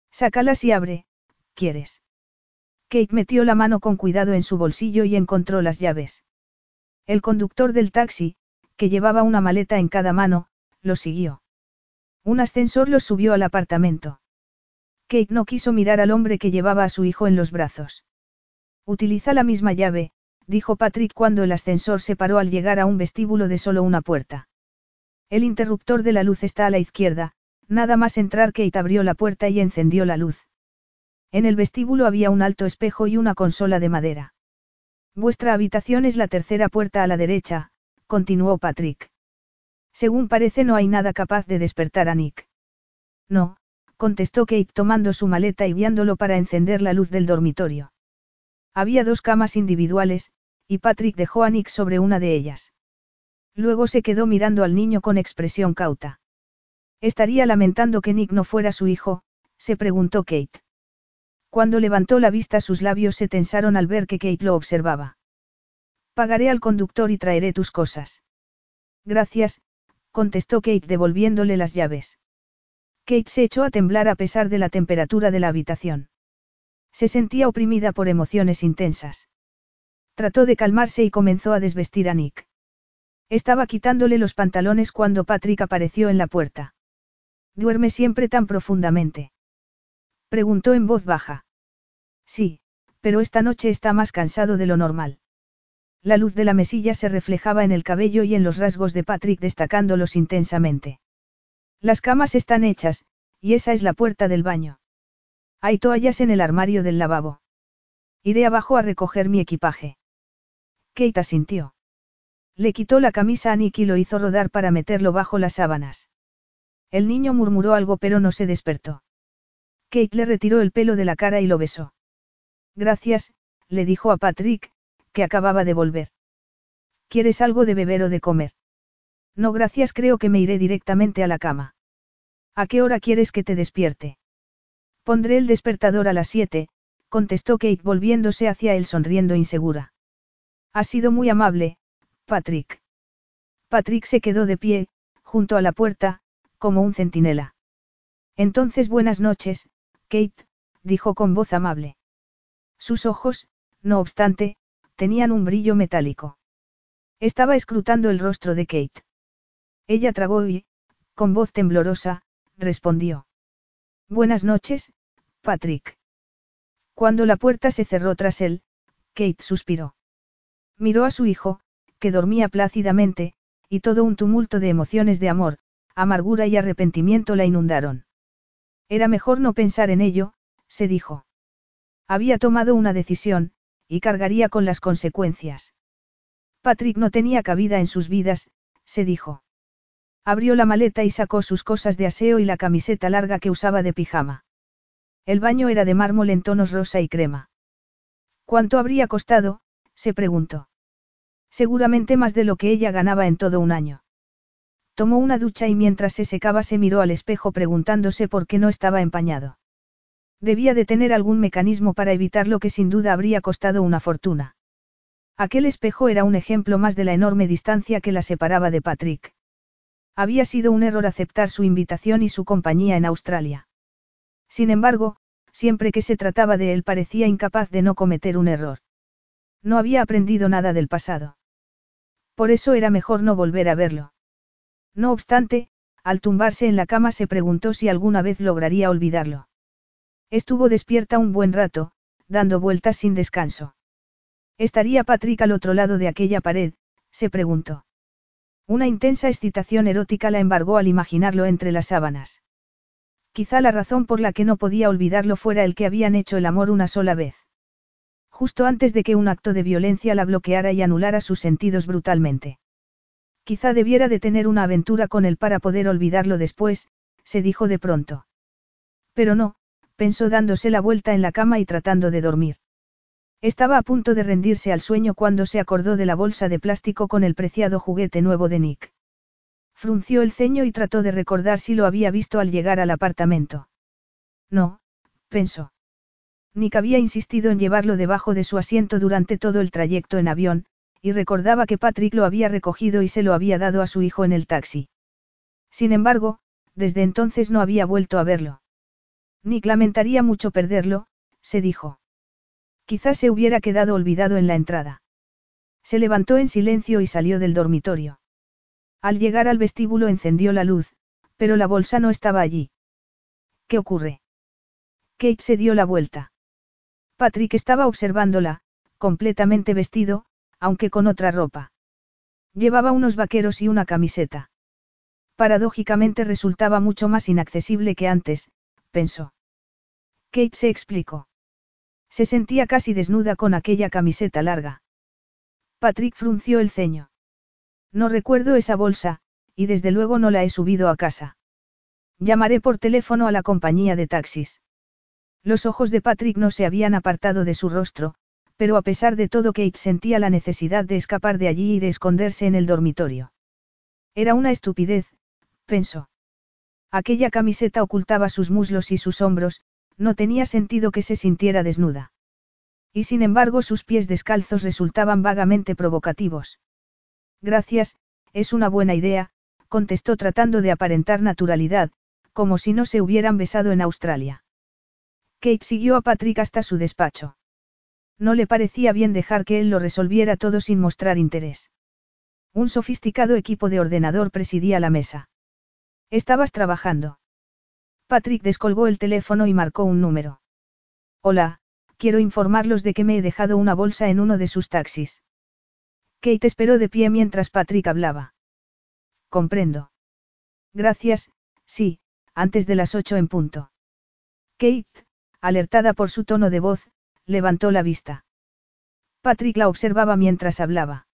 Sácalas y abre, ¿quieres? Kate metió la mano con cuidado en su bolsillo y encontró las llaves. El conductor del taxi, que llevaba una maleta en cada mano, lo siguió. Un ascensor los subió al apartamento. Kate no quiso mirar al hombre que llevaba a su hijo en los brazos. Utiliza la misma llave, dijo Patrick cuando el ascensor se paró al llegar a un vestíbulo de solo una puerta. El interruptor de la luz está a la izquierda, nada más entrar Kate abrió la puerta y encendió la luz. En el vestíbulo había un alto espejo y una consola de madera. Vuestra habitación es la tercera puerta a la derecha, continuó Patrick. Según parece no hay nada capaz de despertar a Nick. No, contestó Kate tomando su maleta y guiándolo para encender la luz del dormitorio. Había dos camas individuales, y Patrick dejó a Nick sobre una de ellas. Luego se quedó mirando al niño con expresión cauta. ¿Estaría lamentando que Nick no fuera su hijo? se preguntó Kate. Cuando levantó la vista sus labios se tensaron al ver que Kate lo observaba. Pagaré al conductor y traeré tus cosas. Gracias, contestó Kate devolviéndole las llaves. Kate se echó a temblar a pesar de la temperatura de la habitación. Se sentía oprimida por emociones intensas. Trató de calmarse y comenzó a desvestir a Nick. Estaba quitándole los pantalones cuando Patrick apareció en la puerta. Duerme siempre tan profundamente. Preguntó en voz baja. Sí, pero esta noche está más cansado de lo normal. La luz de la mesilla se reflejaba en el cabello y en los rasgos de Patrick destacándolos intensamente. Las camas están hechas, y esa es la puerta del baño. Hay toallas en el armario del lavabo. Iré abajo a recoger mi equipaje. Kate asintió. Le quitó la camisa a Nick y lo hizo rodar para meterlo bajo las sábanas. El niño murmuró algo pero no se despertó. Kate le retiró el pelo de la cara y lo besó. Gracias, le dijo a Patrick, que acababa de volver. ¿Quieres algo de beber o de comer? No, gracias, creo que me iré directamente a la cama. ¿A qué hora quieres que te despierte? Pondré el despertador a las siete, contestó Kate volviéndose hacia él sonriendo insegura. Ha sido muy amable, Patrick. Patrick se quedó de pie, junto a la puerta, como un centinela. Entonces buenas noches, Kate, dijo con voz amable. Sus ojos, no obstante, tenían un brillo metálico. Estaba escrutando el rostro de Kate. Ella tragó y, con voz temblorosa, respondió. Buenas noches, Patrick. Cuando la puerta se cerró tras él, Kate suspiró. Miró a su hijo, que dormía plácidamente, y todo un tumulto de emociones de amor, amargura y arrepentimiento la inundaron. Era mejor no pensar en ello, se dijo. Había tomado una decisión, y cargaría con las consecuencias. Patrick no tenía cabida en sus vidas, se dijo. Abrió la maleta y sacó sus cosas de aseo y la camiseta larga que usaba de pijama. El baño era de mármol en tonos rosa y crema. ¿Cuánto habría costado? se preguntó. Seguramente más de lo que ella ganaba en todo un año. Tomó una ducha y mientras se secaba se miró al espejo preguntándose por qué no estaba empañado. Debía de tener algún mecanismo para evitar lo que sin duda habría costado una fortuna. Aquel espejo era un ejemplo más de la enorme distancia que la separaba de Patrick. Había sido un error aceptar su invitación y su compañía en Australia. Sin embargo, siempre que se trataba de él parecía incapaz de no cometer un error. No había aprendido nada del pasado. Por eso era mejor no volver a verlo. No obstante, al tumbarse en la cama se preguntó si alguna vez lograría olvidarlo. Estuvo despierta un buen rato, dando vueltas sin descanso. ¿Estaría Patrick al otro lado de aquella pared? se preguntó. Una intensa excitación erótica la embargó al imaginarlo entre las sábanas. Quizá la razón por la que no podía olvidarlo fuera el que habían hecho el amor una sola vez. Justo antes de que un acto de violencia la bloqueara y anulara sus sentidos brutalmente. Quizá debiera de tener una aventura con él para poder olvidarlo después, se dijo de pronto. Pero no, pensó dándose la vuelta en la cama y tratando de dormir. Estaba a punto de rendirse al sueño cuando se acordó de la bolsa de plástico con el preciado juguete nuevo de Nick. Frunció el ceño y trató de recordar si lo había visto al llegar al apartamento. No, pensó. Nick había insistido en llevarlo debajo de su asiento durante todo el trayecto en avión, y recordaba que Patrick lo había recogido y se lo había dado a su hijo en el taxi. Sin embargo, desde entonces no había vuelto a verlo. Nick lamentaría mucho perderlo, se dijo. Quizás se hubiera quedado olvidado en la entrada. Se levantó en silencio y salió del dormitorio. Al llegar al vestíbulo encendió la luz, pero la bolsa no estaba allí. ¿Qué ocurre? Kate se dio la vuelta. Patrick estaba observándola, completamente vestido, aunque con otra ropa. Llevaba unos vaqueros y una camiseta. Paradójicamente resultaba mucho más inaccesible que antes, pensó. Kate se explicó. Se sentía casi desnuda con aquella camiseta larga. Patrick frunció el ceño. No recuerdo esa bolsa, y desde luego no la he subido a casa. Llamaré por teléfono a la compañía de taxis. Los ojos de Patrick no se habían apartado de su rostro, pero a pesar de todo Kate sentía la necesidad de escapar de allí y de esconderse en el dormitorio. Era una estupidez, pensó. Aquella camiseta ocultaba sus muslos y sus hombros, no tenía sentido que se sintiera desnuda. Y sin embargo sus pies descalzos resultaban vagamente provocativos. Gracias, es una buena idea, contestó tratando de aparentar naturalidad, como si no se hubieran besado en Australia. Kate siguió a Patrick hasta su despacho. No le parecía bien dejar que él lo resolviera todo sin mostrar interés. Un sofisticado equipo de ordenador presidía la mesa. Estabas trabajando. Patrick descolgó el teléfono y marcó un número. Hola, quiero informarlos de que me he dejado una bolsa en uno de sus taxis. Kate esperó de pie mientras Patrick hablaba. Comprendo. Gracias, sí, antes de las ocho en punto. Kate, alertada por su tono de voz, levantó la vista. Patrick la observaba mientras hablaba.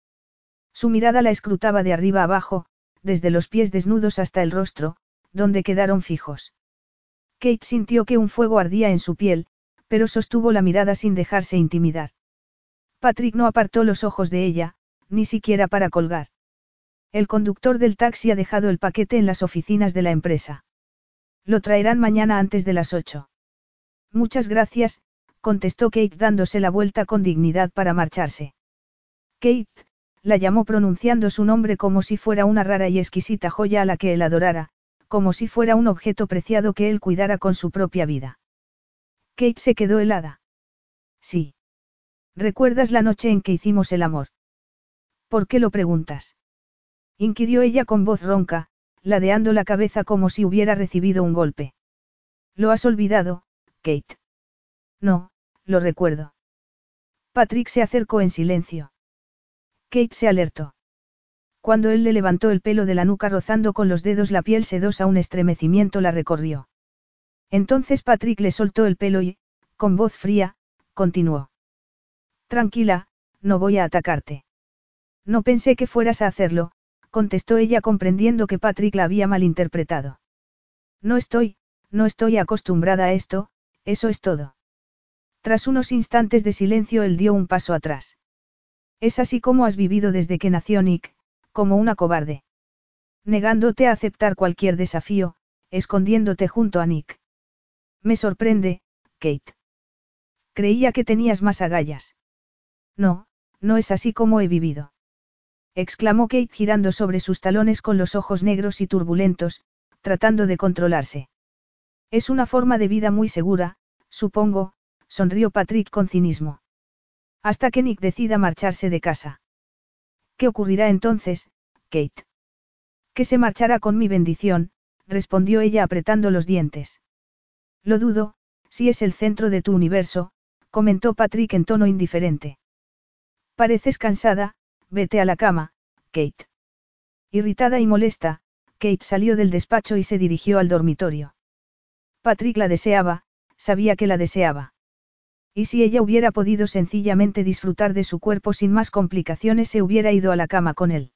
Su mirada la escrutaba de arriba abajo, desde los pies desnudos hasta el rostro, donde quedaron fijos. Kate sintió que un fuego ardía en su piel, pero sostuvo la mirada sin dejarse intimidar. Patrick no apartó los ojos de ella, ni siquiera para colgar. El conductor del taxi ha dejado el paquete en las oficinas de la empresa. Lo traerán mañana antes de las ocho. Muchas gracias, contestó Kate dándose la vuelta con dignidad para marcharse. Kate, la llamó pronunciando su nombre como si fuera una rara y exquisita joya a la que él adorara, como si fuera un objeto preciado que él cuidara con su propia vida. Kate se quedó helada. Sí. ¿Recuerdas la noche en que hicimos el amor? ¿Por qué lo preguntas? inquirió ella con voz ronca, ladeando la cabeza como si hubiera recibido un golpe. ¿Lo has olvidado, Kate? No, lo recuerdo. Patrick se acercó en silencio. Kate se alertó. Cuando él le levantó el pelo de la nuca rozando con los dedos la piel sedosa un estremecimiento la recorrió. Entonces Patrick le soltó el pelo y, con voz fría, continuó. Tranquila, no voy a atacarte. No pensé que fueras a hacerlo, contestó ella comprendiendo que Patrick la había malinterpretado. No estoy, no estoy acostumbrada a esto, eso es todo. Tras unos instantes de silencio él dio un paso atrás. Es así como has vivido desde que nació Nick, como una cobarde. Negándote a aceptar cualquier desafío, escondiéndote junto a Nick. Me sorprende, Kate. Creía que tenías más agallas. No, no es así como he vivido. Exclamó Kate girando sobre sus talones con los ojos negros y turbulentos, tratando de controlarse. Es una forma de vida muy segura, supongo, sonrió Patrick con cinismo. Hasta que Nick decida marcharse de casa. ¿Qué ocurrirá entonces, Kate? Que se marchará con mi bendición, respondió ella apretando los dientes. Lo dudo, si es el centro de tu universo, comentó Patrick en tono indiferente. Pareces cansada, vete a la cama, Kate. Irritada y molesta, Kate salió del despacho y se dirigió al dormitorio. Patrick la deseaba, sabía que la deseaba. Y si ella hubiera podido sencillamente disfrutar de su cuerpo sin más complicaciones se hubiera ido a la cama con él.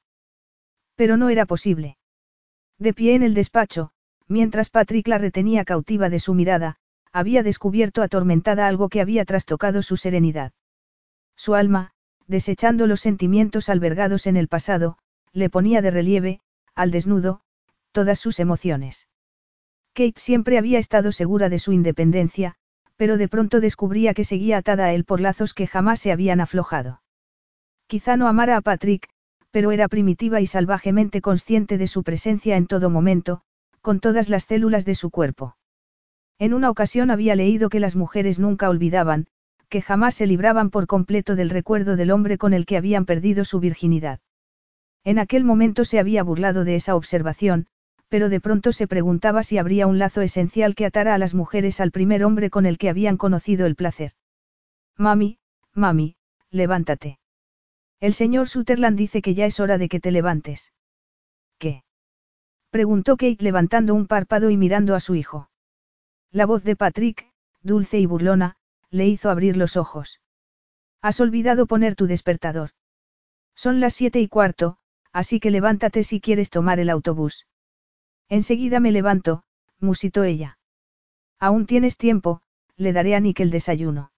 Pero no era posible. De pie en el despacho, mientras Patrick la retenía cautiva de su mirada, había descubierto atormentada algo que había trastocado su serenidad. Su alma, desechando los sentimientos albergados en el pasado, le ponía de relieve, al desnudo, todas sus emociones. Kate siempre había estado segura de su independencia, pero de pronto descubría que seguía atada a él por lazos que jamás se habían aflojado. Quizá no amara a Patrick, pero era primitiva y salvajemente consciente de su presencia en todo momento, con todas las células de su cuerpo. En una ocasión había leído que las mujeres nunca olvidaban, que jamás se libraban por completo del recuerdo del hombre con el que habían perdido su virginidad. En aquel momento se había burlado de esa observación, pero de pronto se preguntaba si habría un lazo esencial que atara a las mujeres al primer hombre con el que habían conocido el placer. Mami, mami, levántate. El señor Sutherland dice que ya es hora de que te levantes. ¿Qué? preguntó Kate levantando un párpado y mirando a su hijo. La voz de Patrick, dulce y burlona, le hizo abrir los ojos. Has olvidado poner tu despertador. Son las siete y cuarto, así que levántate si quieres tomar el autobús. Enseguida me levanto, musitó ella. Aún tienes tiempo, le daré a Nick el desayuno.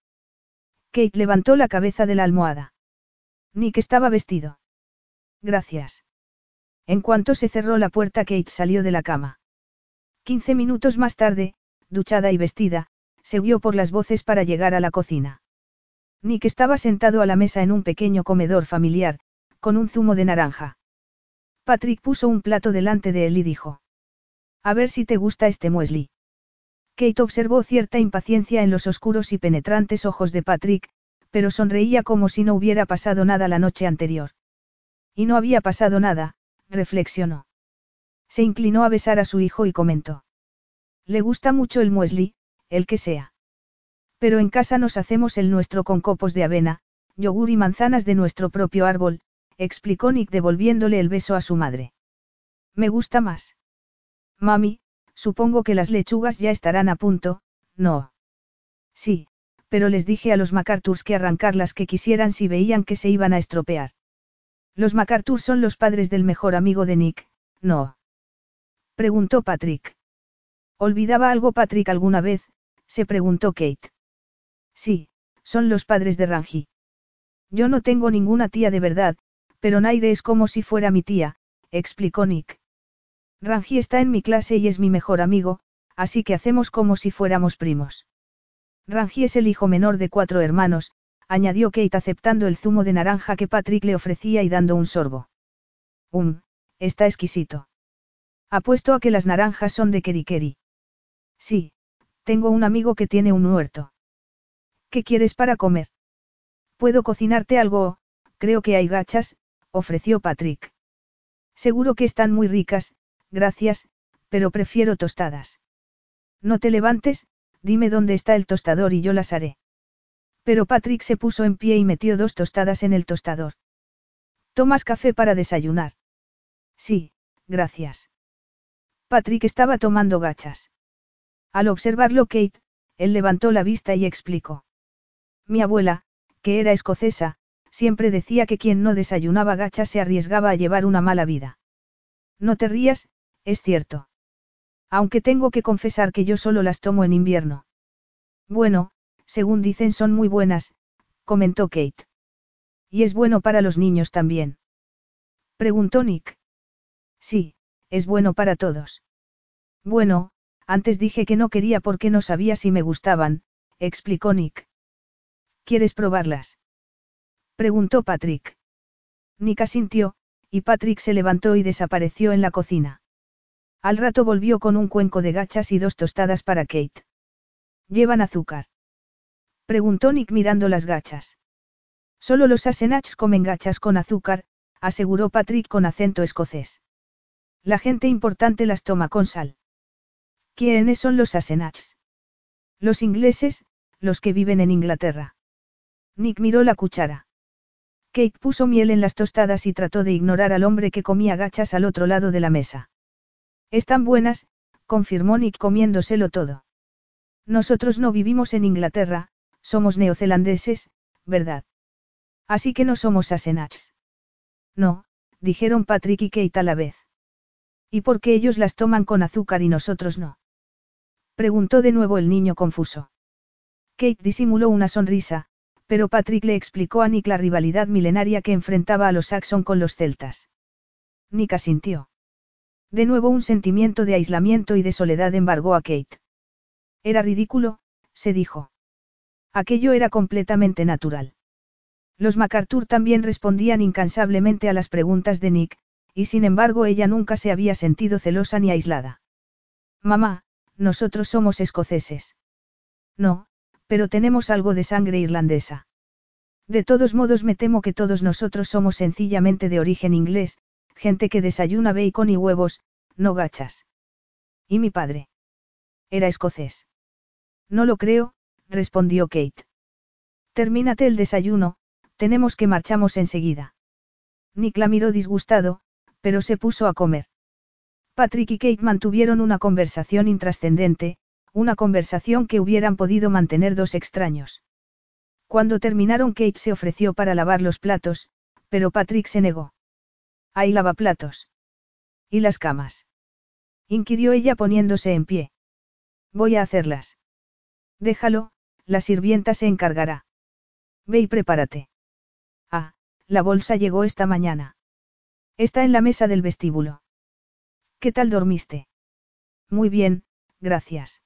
Kate levantó la cabeza de la almohada. Nick estaba vestido. Gracias. En cuanto se cerró la puerta, Kate salió de la cama. Quince minutos más tarde, duchada y vestida, se por las voces para llegar a la cocina. Nick estaba sentado a la mesa en un pequeño comedor familiar, con un zumo de naranja. Patrick puso un plato delante de él y dijo. A ver si te gusta este muesli. Kate observó cierta impaciencia en los oscuros y penetrantes ojos de Patrick, pero sonreía como si no hubiera pasado nada la noche anterior. Y no había pasado nada, reflexionó. Se inclinó a besar a su hijo y comentó. Le gusta mucho el muesli, el que sea. Pero en casa nos hacemos el nuestro con copos de avena, yogur y manzanas de nuestro propio árbol, explicó Nick devolviéndole el beso a su madre. Me gusta más. Mami, supongo que las lechugas ya estarán a punto, ¿no? Sí, pero les dije a los MacArthurs que arrancar las que quisieran si veían que se iban a estropear. Los MacArthur son los padres del mejor amigo de Nick, ¿no? Preguntó Patrick. ¿Olvidaba algo Patrick alguna vez? se preguntó Kate. Sí, son los padres de Rangi. Yo no tengo ninguna tía de verdad, pero Naire es como si fuera mi tía, explicó Nick. Rangi está en mi clase y es mi mejor amigo, así que hacemos como si fuéramos primos. Rangi es el hijo menor de cuatro hermanos, añadió Kate aceptando el zumo de naranja que Patrick le ofrecía y dando un sorbo. Um, está exquisito. Apuesto a que las naranjas son de Kerikeri. Sí, tengo un amigo que tiene un huerto. ¿Qué quieres para comer? Puedo cocinarte algo, creo que hay gachas, ofreció Patrick. Seguro que están muy ricas, gracias, pero prefiero tostadas. No te levantes, dime dónde está el tostador y yo las haré. Pero Patrick se puso en pie y metió dos tostadas en el tostador. ¿Tomas café para desayunar? Sí, gracias. Patrick estaba tomando gachas. Al observarlo Kate, él levantó la vista y explicó. Mi abuela, que era escocesa, siempre decía que quien no desayunaba gachas se arriesgaba a llevar una mala vida. No te rías, es cierto. Aunque tengo que confesar que yo solo las tomo en invierno. Bueno, según dicen son muy buenas, comentó Kate. Y es bueno para los niños también. Preguntó Nick. Sí, es bueno para todos. Bueno, antes dije que no quería porque no sabía si me gustaban, explicó Nick. ¿Quieres probarlas? Preguntó Patrick. Nick asintió, y Patrick se levantó y desapareció en la cocina. Al rato volvió con un cuenco de gachas y dos tostadas para Kate. ¿Llevan azúcar? Preguntó Nick mirando las gachas. Solo los Asenachs comen gachas con azúcar, aseguró Patrick con acento escocés. La gente importante las toma con sal. ¿Quiénes son los Asenachs? Los ingleses, los que viven en Inglaterra. Nick miró la cuchara. Kate puso miel en las tostadas y trató de ignorar al hombre que comía gachas al otro lado de la mesa. Están buenas, confirmó Nick comiéndoselo todo. Nosotros no vivimos en Inglaterra, somos neozelandeses, ¿verdad? Así que no somos Asenachs. No, dijeron Patrick y Kate a la vez. ¿Y por qué ellos las toman con azúcar y nosotros no? Preguntó de nuevo el niño confuso. Kate disimuló una sonrisa, pero Patrick le explicó a Nick la rivalidad milenaria que enfrentaba a los Saxon con los celtas. Nick asintió. De nuevo un sentimiento de aislamiento y de soledad embargó a Kate. Era ridículo, se dijo. Aquello era completamente natural. Los MacArthur también respondían incansablemente a las preguntas de Nick, y sin embargo ella nunca se había sentido celosa ni aislada. Mamá, nosotros somos escoceses. No, pero tenemos algo de sangre irlandesa. De todos modos me temo que todos nosotros somos sencillamente de origen inglés, gente que desayuna bacon y huevos, no gachas. ¿Y mi padre? Era escocés. No lo creo, respondió Kate. Termínate el desayuno, tenemos que marchamos enseguida. Nick la miró disgustado, pero se puso a comer. Patrick y Kate mantuvieron una conversación intrascendente, una conversación que hubieran podido mantener dos extraños. Cuando terminaron Kate se ofreció para lavar los platos, pero Patrick se negó. Hay lavaplatos. ¿Y las camas? inquirió ella poniéndose en pie. Voy a hacerlas. Déjalo, la sirvienta se encargará. Ve y prepárate. Ah, la bolsa llegó esta mañana. Está en la mesa del vestíbulo. ¿Qué tal dormiste? Muy bien, gracias.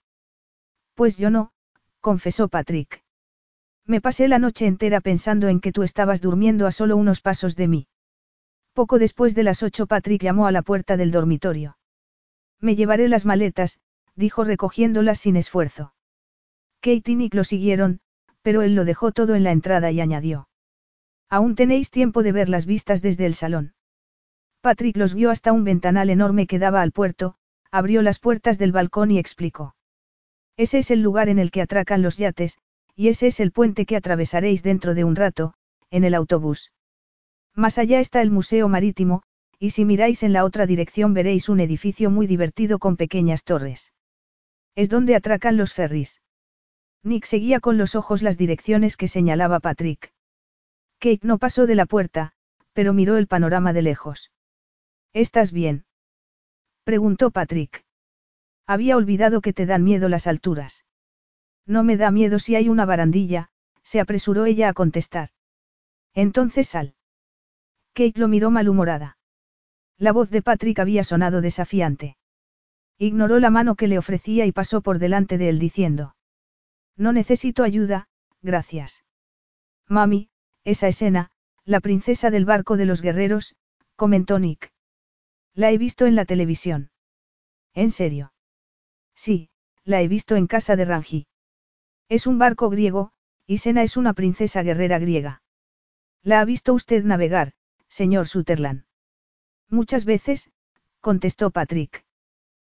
Pues yo no, confesó Patrick. Me pasé la noche entera pensando en que tú estabas durmiendo a solo unos pasos de mí. Poco después de las ocho Patrick llamó a la puerta del dormitorio. Me llevaré las maletas, dijo recogiéndolas sin esfuerzo. Kate y Nick lo siguieron, pero él lo dejó todo en la entrada y añadió. Aún tenéis tiempo de ver las vistas desde el salón. Patrick los vio hasta un ventanal enorme que daba al puerto, abrió las puertas del balcón y explicó. Ese es el lugar en el que atracan los yates, y ese es el puente que atravesaréis dentro de un rato, en el autobús. Más allá está el Museo Marítimo, y si miráis en la otra dirección veréis un edificio muy divertido con pequeñas torres. Es donde atracan los ferries. Nick seguía con los ojos las direcciones que señalaba Patrick. Kate no pasó de la puerta, pero miró el panorama de lejos. ¿Estás bien? Preguntó Patrick. Había olvidado que te dan miedo las alturas. No me da miedo si hay una barandilla, se apresuró ella a contestar. Entonces sal. Kate lo miró malhumorada. La voz de Patrick había sonado desafiante. Ignoró la mano que le ofrecía y pasó por delante de él diciendo. No necesito ayuda, gracias. Mami, esa escena, la princesa del barco de los guerreros, comentó Nick. La he visto en la televisión. ¿En serio? Sí, la he visto en casa de Rangi. Es un barco griego, y Sena es una princesa guerrera griega. ¿La ha visto usted navegar, señor Sutherland? Muchas veces, contestó Patrick.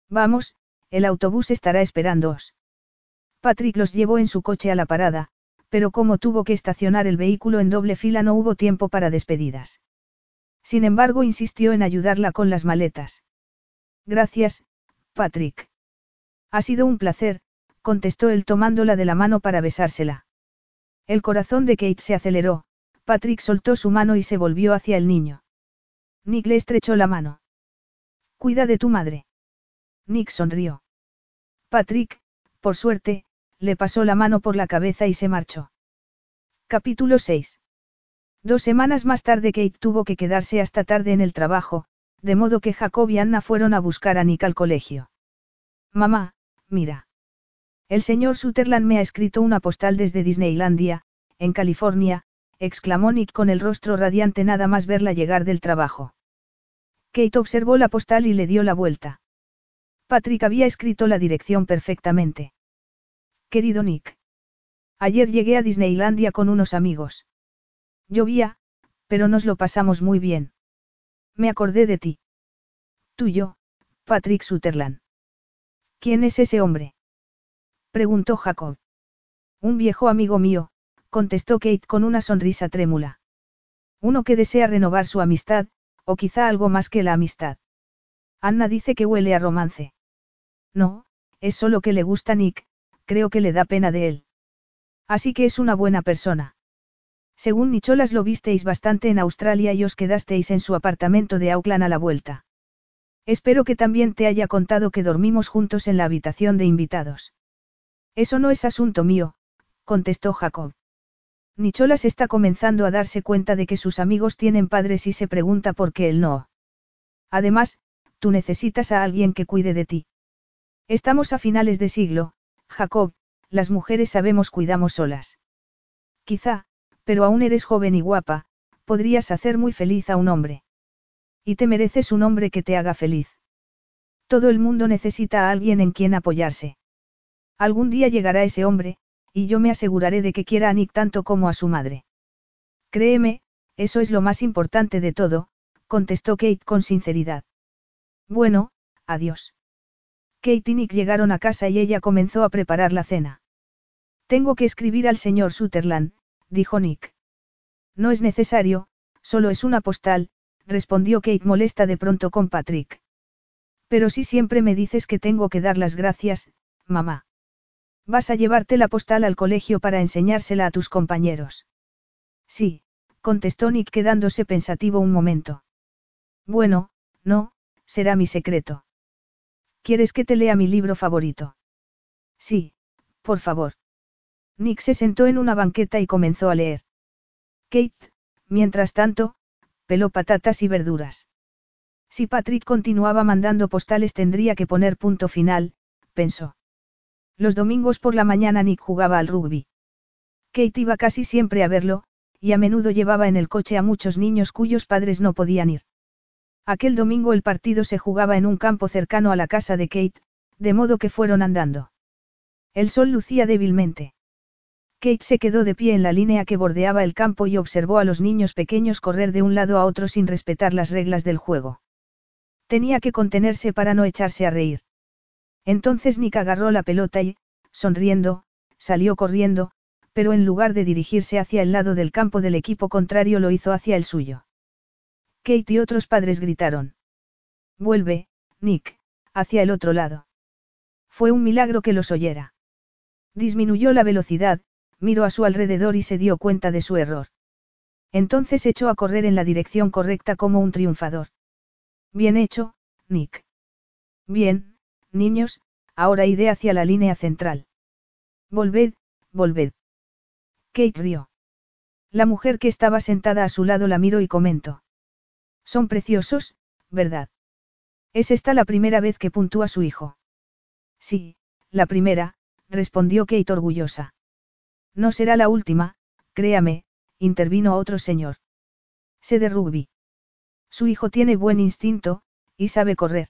Vamos, el autobús estará esperándoos. Patrick los llevó en su coche a la parada, pero como tuvo que estacionar el vehículo en doble fila no hubo tiempo para despedidas. Sin embargo, insistió en ayudarla con las maletas. Gracias, Patrick. Ha sido un placer, contestó él tomándola de la mano para besársela. El corazón de Kate se aceleró, Patrick soltó su mano y se volvió hacia el niño. Nick le estrechó la mano. Cuida de tu madre. Nick sonrió. Patrick, por suerte, le pasó la mano por la cabeza y se marchó. Capítulo 6. Dos semanas más tarde Kate tuvo que quedarse hasta tarde en el trabajo, de modo que Jacob y Anna fueron a buscar a Nick al colegio. Mamá, mira. El señor Sutherland me ha escrito una postal desde Disneylandia, en California, exclamó Nick con el rostro radiante nada más verla llegar del trabajo. Kate observó la postal y le dio la vuelta. Patrick había escrito la dirección perfectamente. Querido Nick. Ayer llegué a Disneylandia con unos amigos. Llovía, pero nos lo pasamos muy bien. Me acordé de ti. Tuyo, Patrick Sutherland. ¿Quién es ese hombre? Preguntó Jacob. Un viejo amigo mío, contestó Kate con una sonrisa trémula. Uno que desea renovar su amistad, o quizá algo más que la amistad. Anna dice que huele a romance. No, es solo que le gusta Nick, creo que le da pena de él. Así que es una buena persona. Según Nicholas lo visteis bastante en Australia y os quedasteis en su apartamento de Auckland a la vuelta. Espero que también te haya contado que dormimos juntos en la habitación de invitados. Eso no es asunto mío, contestó Jacob. Nicholas está comenzando a darse cuenta de que sus amigos tienen padres y se pregunta por qué él no. Además, tú necesitas a alguien que cuide de ti. Estamos a finales de siglo, Jacob, las mujeres sabemos cuidamos solas. Quizá, pero aún eres joven y guapa, podrías hacer muy feliz a un hombre. Y te mereces un hombre que te haga feliz. Todo el mundo necesita a alguien en quien apoyarse. Algún día llegará ese hombre, y yo me aseguraré de que quiera a Nick tanto como a su madre. Créeme, eso es lo más importante de todo, contestó Kate con sinceridad. Bueno, adiós. Kate y Nick llegaron a casa y ella comenzó a preparar la cena. Tengo que escribir al señor Sutherland, dijo Nick. No es necesario, solo es una postal, respondió Kate molesta de pronto con Patrick. Pero si siempre me dices que tengo que dar las gracias, mamá. Vas a llevarte la postal al colegio para enseñársela a tus compañeros. Sí, contestó Nick quedándose pensativo un momento. Bueno, no, será mi secreto. ¿Quieres que te lea mi libro favorito? Sí, por favor. Nick se sentó en una banqueta y comenzó a leer. Kate, mientras tanto, peló patatas y verduras. Si Patrick continuaba mandando postales tendría que poner punto final, pensó. Los domingos por la mañana Nick jugaba al rugby. Kate iba casi siempre a verlo, y a menudo llevaba en el coche a muchos niños cuyos padres no podían ir. Aquel domingo el partido se jugaba en un campo cercano a la casa de Kate, de modo que fueron andando. El sol lucía débilmente. Kate se quedó de pie en la línea que bordeaba el campo y observó a los niños pequeños correr de un lado a otro sin respetar las reglas del juego. Tenía que contenerse para no echarse a reír. Entonces Nick agarró la pelota y, sonriendo, salió corriendo, pero en lugar de dirigirse hacia el lado del campo del equipo contrario lo hizo hacia el suyo. Kate y otros padres gritaron. Vuelve, Nick, hacia el otro lado. Fue un milagro que los oyera. Disminuyó la velocidad, miró a su alrededor y se dio cuenta de su error. Entonces echó a correr en la dirección correcta como un triunfador. Bien hecho, Nick. Bien, niños, ahora iré hacia la línea central. Volved, volved. Kate rió. La mujer que estaba sentada a su lado la miró y comentó. Son preciosos, ¿verdad? ¿Es esta la primera vez que puntúa su hijo? Sí, la primera, respondió Kate orgullosa. No será la última, créame, intervino otro señor. Sé de rugby. Su hijo tiene buen instinto, y sabe correr.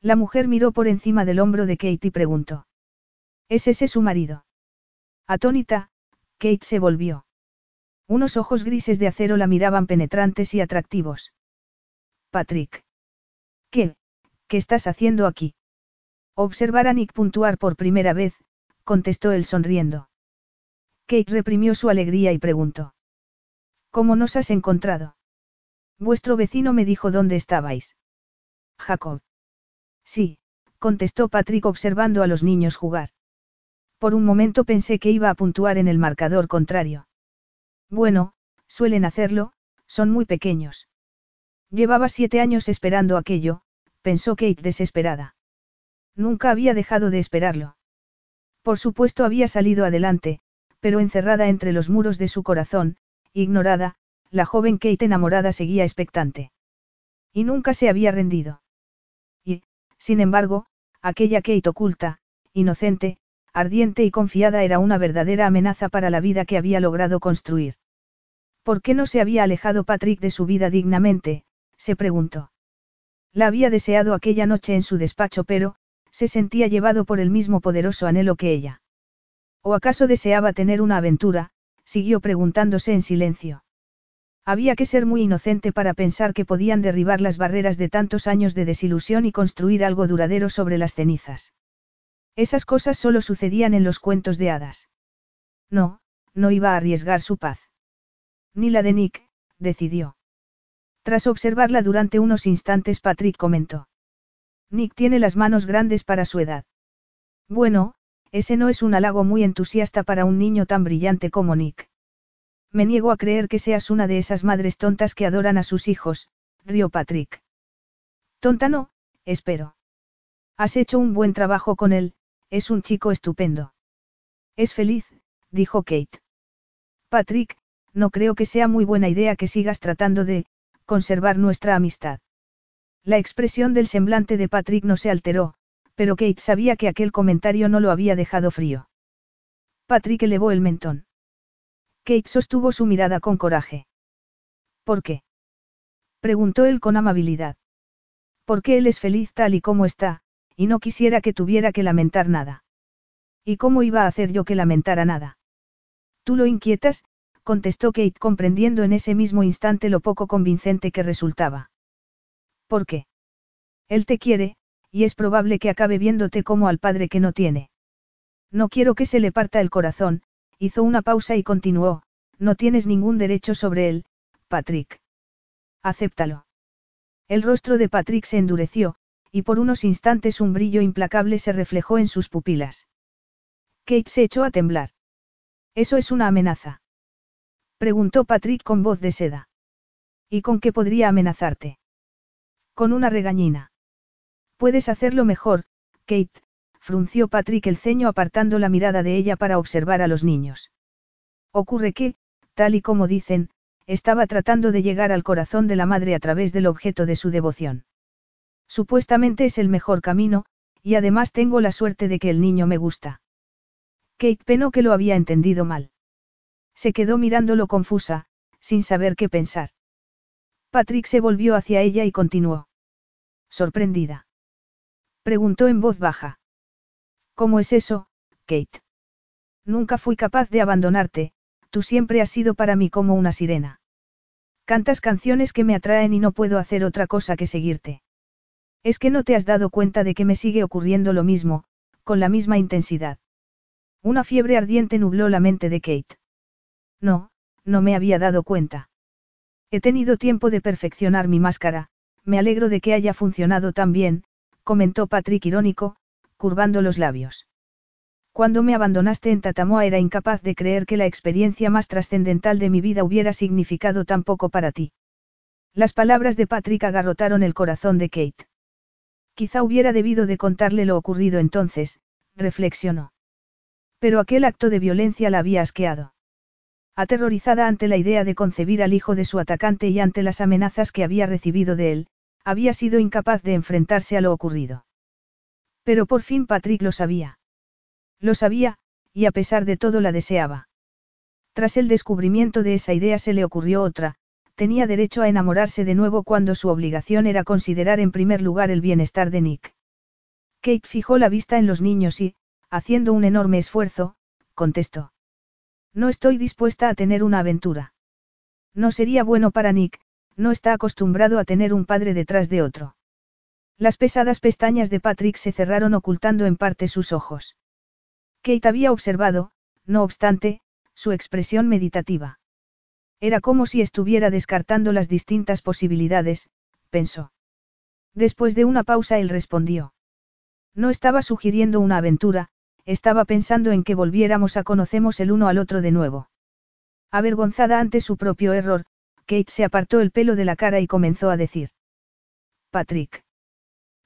La mujer miró por encima del hombro de Kate y preguntó. ¿Es ese su marido? Atónita, Kate se volvió. Unos ojos grises de acero la miraban penetrantes y atractivos. Patrick. ¿Qué? ¿Qué estás haciendo aquí? Observar a Nick puntuar por primera vez, contestó él sonriendo. Kate reprimió su alegría y preguntó. ¿Cómo nos has encontrado? Vuestro vecino me dijo dónde estabais. Jacob. Sí, contestó Patrick observando a los niños jugar. Por un momento pensé que iba a puntuar en el marcador contrario. Bueno, suelen hacerlo, son muy pequeños. Llevaba siete años esperando aquello, pensó Kate desesperada. Nunca había dejado de esperarlo. Por supuesto había salido adelante, pero encerrada entre los muros de su corazón, ignorada, la joven Kate enamorada seguía expectante. Y nunca se había rendido. Sin embargo, aquella Kate oculta, inocente, ardiente y confiada era una verdadera amenaza para la vida que había logrado construir. ¿Por qué no se había alejado Patrick de su vida dignamente? se preguntó. La había deseado aquella noche en su despacho, pero, se sentía llevado por el mismo poderoso anhelo que ella. ¿O acaso deseaba tener una aventura? siguió preguntándose en silencio. Había que ser muy inocente para pensar que podían derribar las barreras de tantos años de desilusión y construir algo duradero sobre las cenizas. Esas cosas solo sucedían en los cuentos de hadas. No, no iba a arriesgar su paz. Ni la de Nick, decidió. Tras observarla durante unos instantes, Patrick comentó. Nick tiene las manos grandes para su edad. Bueno, ese no es un halago muy entusiasta para un niño tan brillante como Nick. Me niego a creer que seas una de esas madres tontas que adoran a sus hijos, rió Patrick. Tonta no, espero. Has hecho un buen trabajo con él, es un chico estupendo. Es feliz, dijo Kate. Patrick, no creo que sea muy buena idea que sigas tratando de, conservar nuestra amistad. La expresión del semblante de Patrick no se alteró, pero Kate sabía que aquel comentario no lo había dejado frío. Patrick elevó el mentón. Kate sostuvo su mirada con coraje. ¿Por qué? preguntó él con amabilidad. Porque él es feliz tal y como está, y no quisiera que tuviera que lamentar nada. ¿Y cómo iba a hacer yo que lamentara nada? Tú lo inquietas, contestó Kate comprendiendo en ese mismo instante lo poco convincente que resultaba. ¿Por qué? Él te quiere, y es probable que acabe viéndote como al padre que no tiene. No quiero que se le parta el corazón, hizo una pausa y continuó, no tienes ningún derecho sobre él, Patrick. Acéptalo. El rostro de Patrick se endureció, y por unos instantes un brillo implacable se reflejó en sus pupilas. Kate se echó a temblar. ¿Eso es una amenaza? Preguntó Patrick con voz de seda. ¿Y con qué podría amenazarte? Con una regañina. Puedes hacerlo mejor, Kate, frunció Patrick el ceño apartando la mirada de ella para observar a los niños. Ocurre que, tal y como dicen, estaba tratando de llegar al corazón de la madre a través del objeto de su devoción. Supuestamente es el mejor camino, y además tengo la suerte de que el niño me gusta. Kate penó que lo había entendido mal. Se quedó mirándolo confusa, sin saber qué pensar. Patrick se volvió hacia ella y continuó. Sorprendida. Preguntó en voz baja. ¿Cómo es eso, Kate? Nunca fui capaz de abandonarte, tú siempre has sido para mí como una sirena. Cantas canciones que me atraen y no puedo hacer otra cosa que seguirte. Es que no te has dado cuenta de que me sigue ocurriendo lo mismo, con la misma intensidad. Una fiebre ardiente nubló la mente de Kate. No, no me había dado cuenta. He tenido tiempo de perfeccionar mi máscara, me alegro de que haya funcionado tan bien, comentó Patrick irónico, curvando los labios. Cuando me abandonaste en Tatamoa era incapaz de creer que la experiencia más trascendental de mi vida hubiera significado tan poco para ti. Las palabras de Patrick agarrotaron el corazón de Kate. Quizá hubiera debido de contarle lo ocurrido entonces, reflexionó. Pero aquel acto de violencia la había asqueado. Aterrorizada ante la idea de concebir al hijo de su atacante y ante las amenazas que había recibido de él, había sido incapaz de enfrentarse a lo ocurrido. Pero por fin Patrick lo sabía. Lo sabía, y a pesar de todo la deseaba. Tras el descubrimiento de esa idea se le ocurrió otra, tenía derecho a enamorarse de nuevo cuando su obligación era considerar en primer lugar el bienestar de Nick. Kate fijó la vista en los niños y, haciendo un enorme esfuerzo, contestó. No estoy dispuesta a tener una aventura. No sería bueno para Nick, no está acostumbrado a tener un padre detrás de otro. Las pesadas pestañas de Patrick se cerraron ocultando en parte sus ojos. Kate había observado, no obstante, su expresión meditativa. Era como si estuviera descartando las distintas posibilidades, pensó. Después de una pausa él respondió. No estaba sugiriendo una aventura, estaba pensando en que volviéramos a conocernos el uno al otro de nuevo. Avergonzada ante su propio error, Kate se apartó el pelo de la cara y comenzó a decir. Patrick.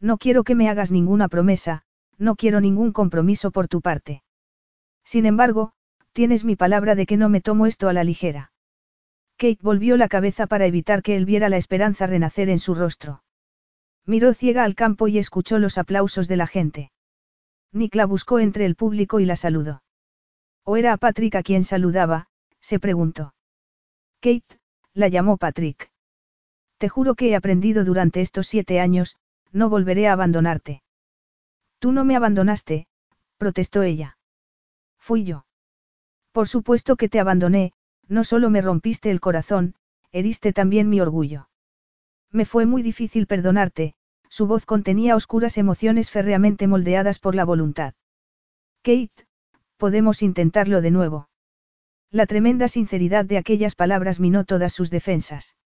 No quiero que me hagas ninguna promesa, no quiero ningún compromiso por tu parte. Sin embargo, tienes mi palabra de que no me tomo esto a la ligera. Kate volvió la cabeza para evitar que él viera la esperanza renacer en su rostro. Miró ciega al campo y escuchó los aplausos de la gente. Nick la buscó entre el público y la saludó. ¿O era a Patrick a quien saludaba? se preguntó. Kate, la llamó Patrick. Te juro que he aprendido durante estos siete años, no volveré a abandonarte. Tú no me abandonaste, protestó ella. Fui yo. Por supuesto que te abandoné, no solo me rompiste el corazón, heriste también mi orgullo. Me fue muy difícil perdonarte, su voz contenía oscuras emociones férreamente moldeadas por la voluntad. Kate, podemos intentarlo de nuevo. La tremenda sinceridad de aquellas palabras minó todas sus defensas.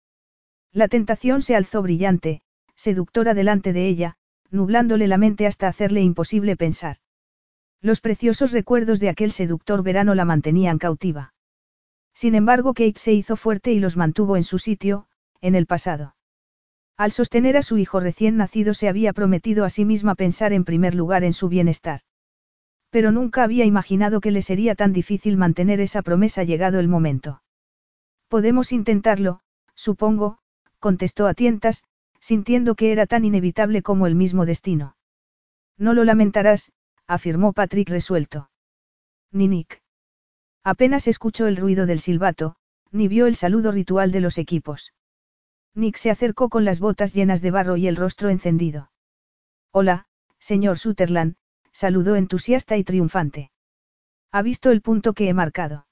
La tentación se alzó brillante, seductora delante de ella, nublándole la mente hasta hacerle imposible pensar. Los preciosos recuerdos de aquel seductor verano la mantenían cautiva. Sin embargo, Kate se hizo fuerte y los mantuvo en su sitio, en el pasado. Al sostener a su hijo recién nacido se había prometido a sí misma pensar en primer lugar en su bienestar. Pero nunca había imaginado que le sería tan difícil mantener esa promesa llegado el momento. Podemos intentarlo, supongo, contestó a tientas, sintiendo que era tan inevitable como el mismo destino. No lo lamentarás, afirmó Patrick resuelto. Ni Nick. Apenas escuchó el ruido del silbato, ni vio el saludo ritual de los equipos. Nick se acercó con las botas llenas de barro y el rostro encendido. Hola, señor Sutherland, saludó entusiasta y triunfante. ¿Ha visto el punto que he marcado?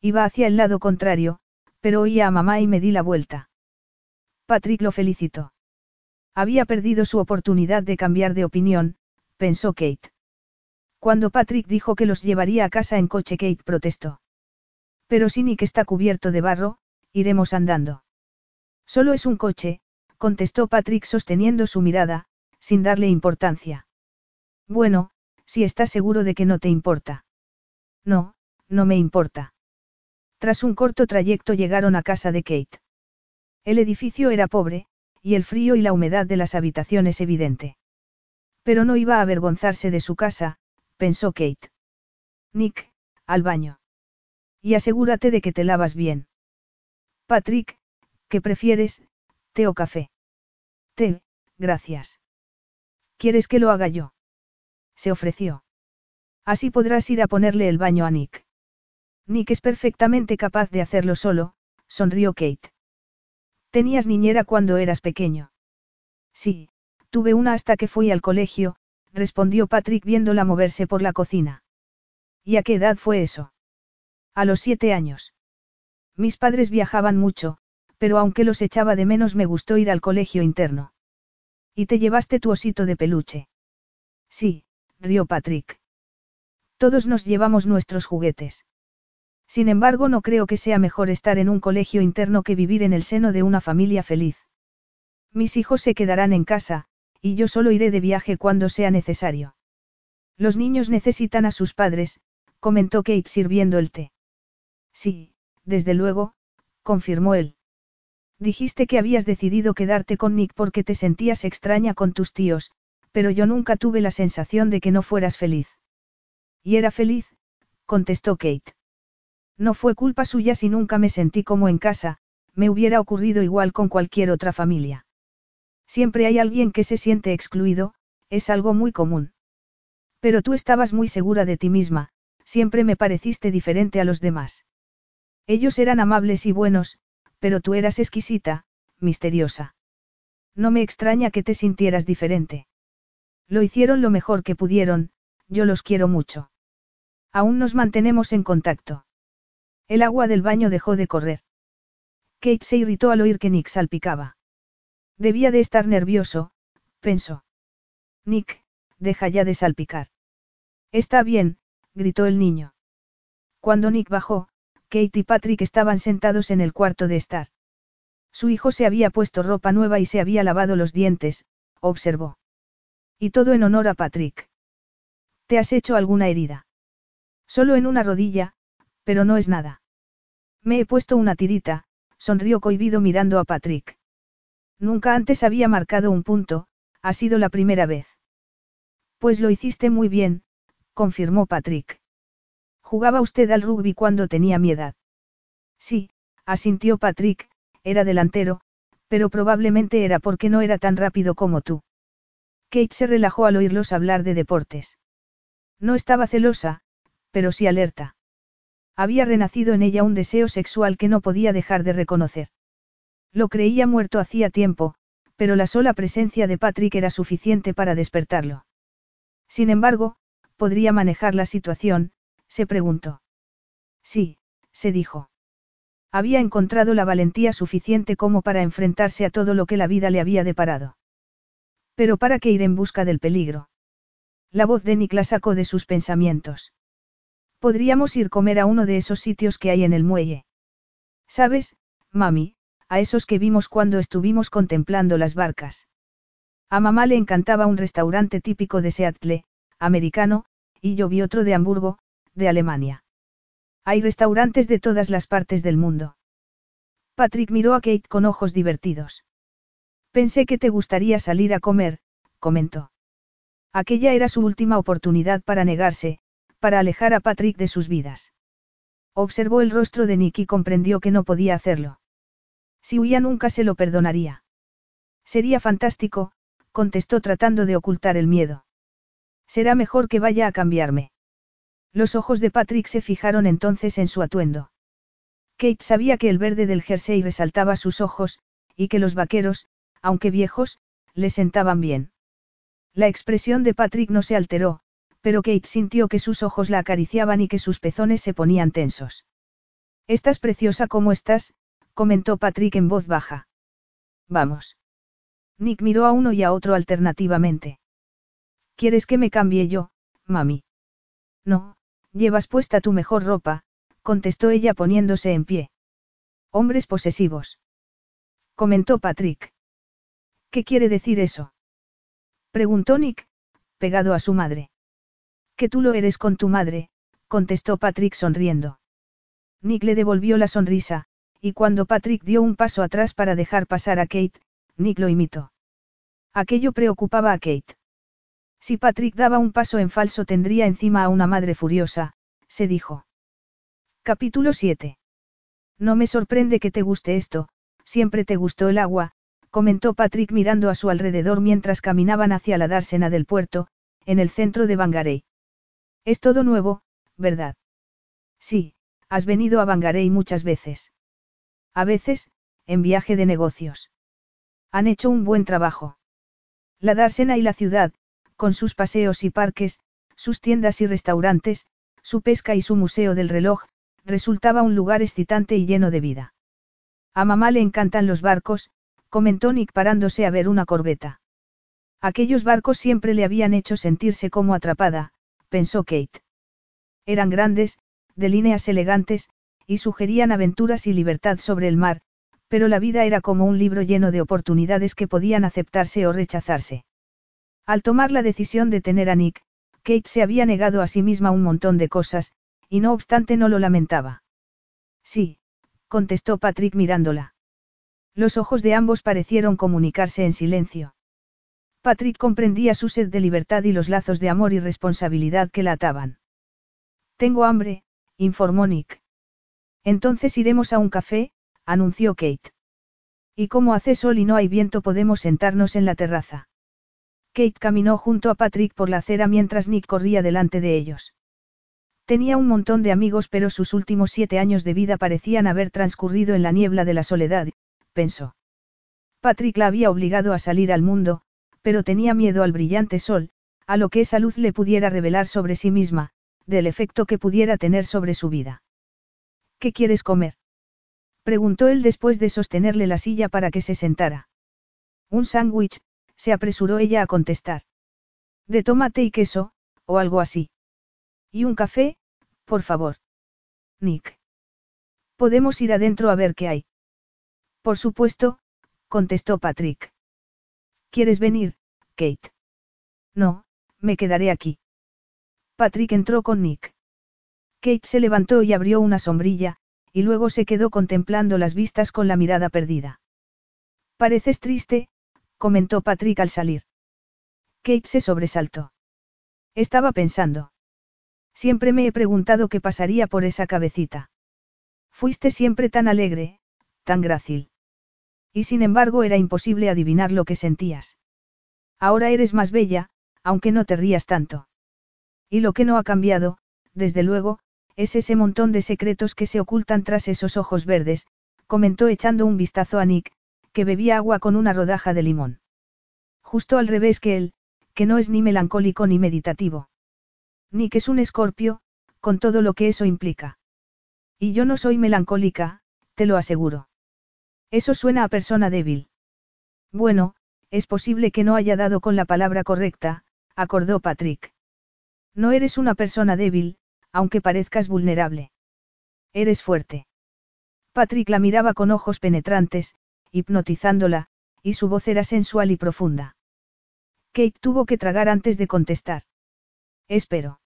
Iba hacia el lado contrario, pero oía a mamá y me di la vuelta. Patrick lo felicitó. Había perdido su oportunidad de cambiar de opinión, pensó Kate. Cuando Patrick dijo que los llevaría a casa en coche, Kate protestó. Pero si Nick está cubierto de barro, iremos andando. Solo es un coche, contestó Patrick sosteniendo su mirada, sin darle importancia. Bueno, si estás seguro de que no te importa. No, no me importa. Tras un corto trayecto llegaron a casa de Kate. El edificio era pobre, y el frío y la humedad de las habitaciones evidente. Pero no iba a avergonzarse de su casa, pensó Kate. Nick, al baño. Y asegúrate de que te lavas bien. Patrick, ¿qué prefieres, té o café? Té, gracias. ¿Quieres que lo haga yo? Se ofreció. Así podrás ir a ponerle el baño a Nick. Nick es perfectamente capaz de hacerlo solo, sonrió Kate. ¿Tenías niñera cuando eras pequeño? Sí, tuve una hasta que fui al colegio, respondió Patrick viéndola moverse por la cocina. ¿Y a qué edad fue eso? A los siete años. Mis padres viajaban mucho, pero aunque los echaba de menos me gustó ir al colegio interno. ¿Y te llevaste tu osito de peluche? Sí, rió Patrick. Todos nos llevamos nuestros juguetes. Sin embargo, no creo que sea mejor estar en un colegio interno que vivir en el seno de una familia feliz. Mis hijos se quedarán en casa, y yo solo iré de viaje cuando sea necesario. Los niños necesitan a sus padres, comentó Kate sirviendo el té. Sí, desde luego, confirmó él. Dijiste que habías decidido quedarte con Nick porque te sentías extraña con tus tíos, pero yo nunca tuve la sensación de que no fueras feliz. Y era feliz, contestó Kate. No fue culpa suya si nunca me sentí como en casa, me hubiera ocurrido igual con cualquier otra familia. Siempre hay alguien que se siente excluido, es algo muy común. Pero tú estabas muy segura de ti misma, siempre me pareciste diferente a los demás. Ellos eran amables y buenos, pero tú eras exquisita, misteriosa. No me extraña que te sintieras diferente. Lo hicieron lo mejor que pudieron, yo los quiero mucho. Aún nos mantenemos en contacto. El agua del baño dejó de correr. Kate se irritó al oír que Nick salpicaba. Debía de estar nervioso, pensó. Nick, deja ya de salpicar. Está bien, gritó el niño. Cuando Nick bajó, Kate y Patrick estaban sentados en el cuarto de estar. Su hijo se había puesto ropa nueva y se había lavado los dientes, observó. Y todo en honor a Patrick. ¿Te has hecho alguna herida? Solo en una rodilla, pero no es nada. Me he puesto una tirita, sonrió cohibido mirando a Patrick. Nunca antes había marcado un punto, ha sido la primera vez. Pues lo hiciste muy bien, confirmó Patrick. ¿Jugaba usted al rugby cuando tenía mi edad? Sí, asintió Patrick, era delantero, pero probablemente era porque no era tan rápido como tú. Kate se relajó al oírlos hablar de deportes. No estaba celosa, pero sí alerta. Había renacido en ella un deseo sexual que no podía dejar de reconocer. Lo creía muerto hacía tiempo, pero la sola presencia de Patrick era suficiente para despertarlo. Sin embargo, ¿podría manejar la situación? se preguntó. Sí, se dijo. Había encontrado la valentía suficiente como para enfrentarse a todo lo que la vida le había deparado. Pero ¿para qué ir en busca del peligro? La voz de Nick la sacó de sus pensamientos. Podríamos ir comer a uno de esos sitios que hay en el muelle. ¿Sabes, mami? A esos que vimos cuando estuvimos contemplando las barcas. A mamá le encantaba un restaurante típico de Seattle, americano, y yo vi otro de Hamburgo, de Alemania. Hay restaurantes de todas las partes del mundo. Patrick miró a Kate con ojos divertidos. Pensé que te gustaría salir a comer, comentó. Aquella era su última oportunidad para negarse, para alejar a Patrick de sus vidas. Observó el rostro de Nick y comprendió que no podía hacerlo. Si huía nunca se lo perdonaría. Sería fantástico, contestó tratando de ocultar el miedo. Será mejor que vaya a cambiarme. Los ojos de Patrick se fijaron entonces en su atuendo. Kate sabía que el verde del jersey resaltaba sus ojos, y que los vaqueros, aunque viejos, le sentaban bien. La expresión de Patrick no se alteró, pero Kate sintió que sus ojos la acariciaban y que sus pezones se ponían tensos. Estás preciosa como estás, comentó Patrick en voz baja. Vamos. Nick miró a uno y a otro alternativamente. ¿Quieres que me cambie yo, mami? No, llevas puesta tu mejor ropa, contestó ella poniéndose en pie. Hombres posesivos. Comentó Patrick. ¿Qué quiere decir eso? Preguntó Nick, pegado a su madre. Que tú lo eres con tu madre, contestó Patrick sonriendo. Nick le devolvió la sonrisa, y cuando Patrick dio un paso atrás para dejar pasar a Kate, Nick lo imitó. Aquello preocupaba a Kate. Si Patrick daba un paso en falso tendría encima a una madre furiosa, se dijo. Capítulo 7. No me sorprende que te guste esto, siempre te gustó el agua, comentó Patrick mirando a su alrededor mientras caminaban hacia la dársena del puerto, en el centro de Bangarey. Es todo nuevo, ¿verdad? Sí, has venido a Bangarey muchas veces. A veces, en viaje de negocios. Han hecho un buen trabajo. La dársena y la ciudad, con sus paseos y parques, sus tiendas y restaurantes, su pesca y su museo del reloj, resultaba un lugar excitante y lleno de vida. A mamá le encantan los barcos, comentó Nick parándose a ver una corbeta. Aquellos barcos siempre le habían hecho sentirse como atrapada, pensó Kate. Eran grandes, de líneas elegantes, y sugerían aventuras y libertad sobre el mar, pero la vida era como un libro lleno de oportunidades que podían aceptarse o rechazarse. Al tomar la decisión de tener a Nick, Kate se había negado a sí misma un montón de cosas, y no obstante no lo lamentaba. Sí, contestó Patrick mirándola. Los ojos de ambos parecieron comunicarse en silencio. Patrick comprendía su sed de libertad y los lazos de amor y responsabilidad que la ataban. Tengo hambre, informó Nick. Entonces iremos a un café, anunció Kate. Y como hace sol y no hay viento podemos sentarnos en la terraza. Kate caminó junto a Patrick por la acera mientras Nick corría delante de ellos. Tenía un montón de amigos pero sus últimos siete años de vida parecían haber transcurrido en la niebla de la soledad, pensó. Patrick la había obligado a salir al mundo, pero tenía miedo al brillante sol, A lo que esa luz le pudiera revelar sobre sí misma, del efecto que pudiera tener sobre su vida. ¿Qué quieres comer? Preguntó él después de sostenerle la silla para que se sentara. Un sándwich, se apresuró ella a contestar. De tomate y queso, o algo así. Y un café, por favor. Nick. Podemos ir adentro a ver qué hay. Por supuesto, contestó Patrick. ¿Quieres venir, Kate? No, me quedaré aquí. Patrick entró con Nick. Kate se levantó y abrió una sombrilla, y luego se quedó contemplando las vistas con la mirada perdida. Pareces triste, comentó Patrick al salir. Kate se sobresaltó. Estaba pensando. Siempre me he preguntado qué pasaría por esa cabecita. Fuiste siempre tan alegre, tan grácil. Y sin embargo era imposible adivinar lo que sentías. Ahora eres más bella, aunque no te rías tanto. Y lo que no ha cambiado, desde luego, es ese montón de secretos que se ocultan tras esos ojos verdes, comentó echando un vistazo a Nick, que bebía agua con una rodaja de limón. Justo al revés que él, que no es ni melancólico ni meditativo. Nick es un escorpio, con todo lo que eso implica. Y yo no soy melancólica, te lo aseguro. Eso suena a persona débil. Bueno, es posible que no haya dado con la palabra correcta, acordó Patrick. No eres una persona débil, aunque parezcas vulnerable. Eres fuerte. Patrick la miraba con ojos penetrantes, hipnotizándola, y su voz era sensual y profunda. Kate tuvo que tragar antes de contestar. Espero.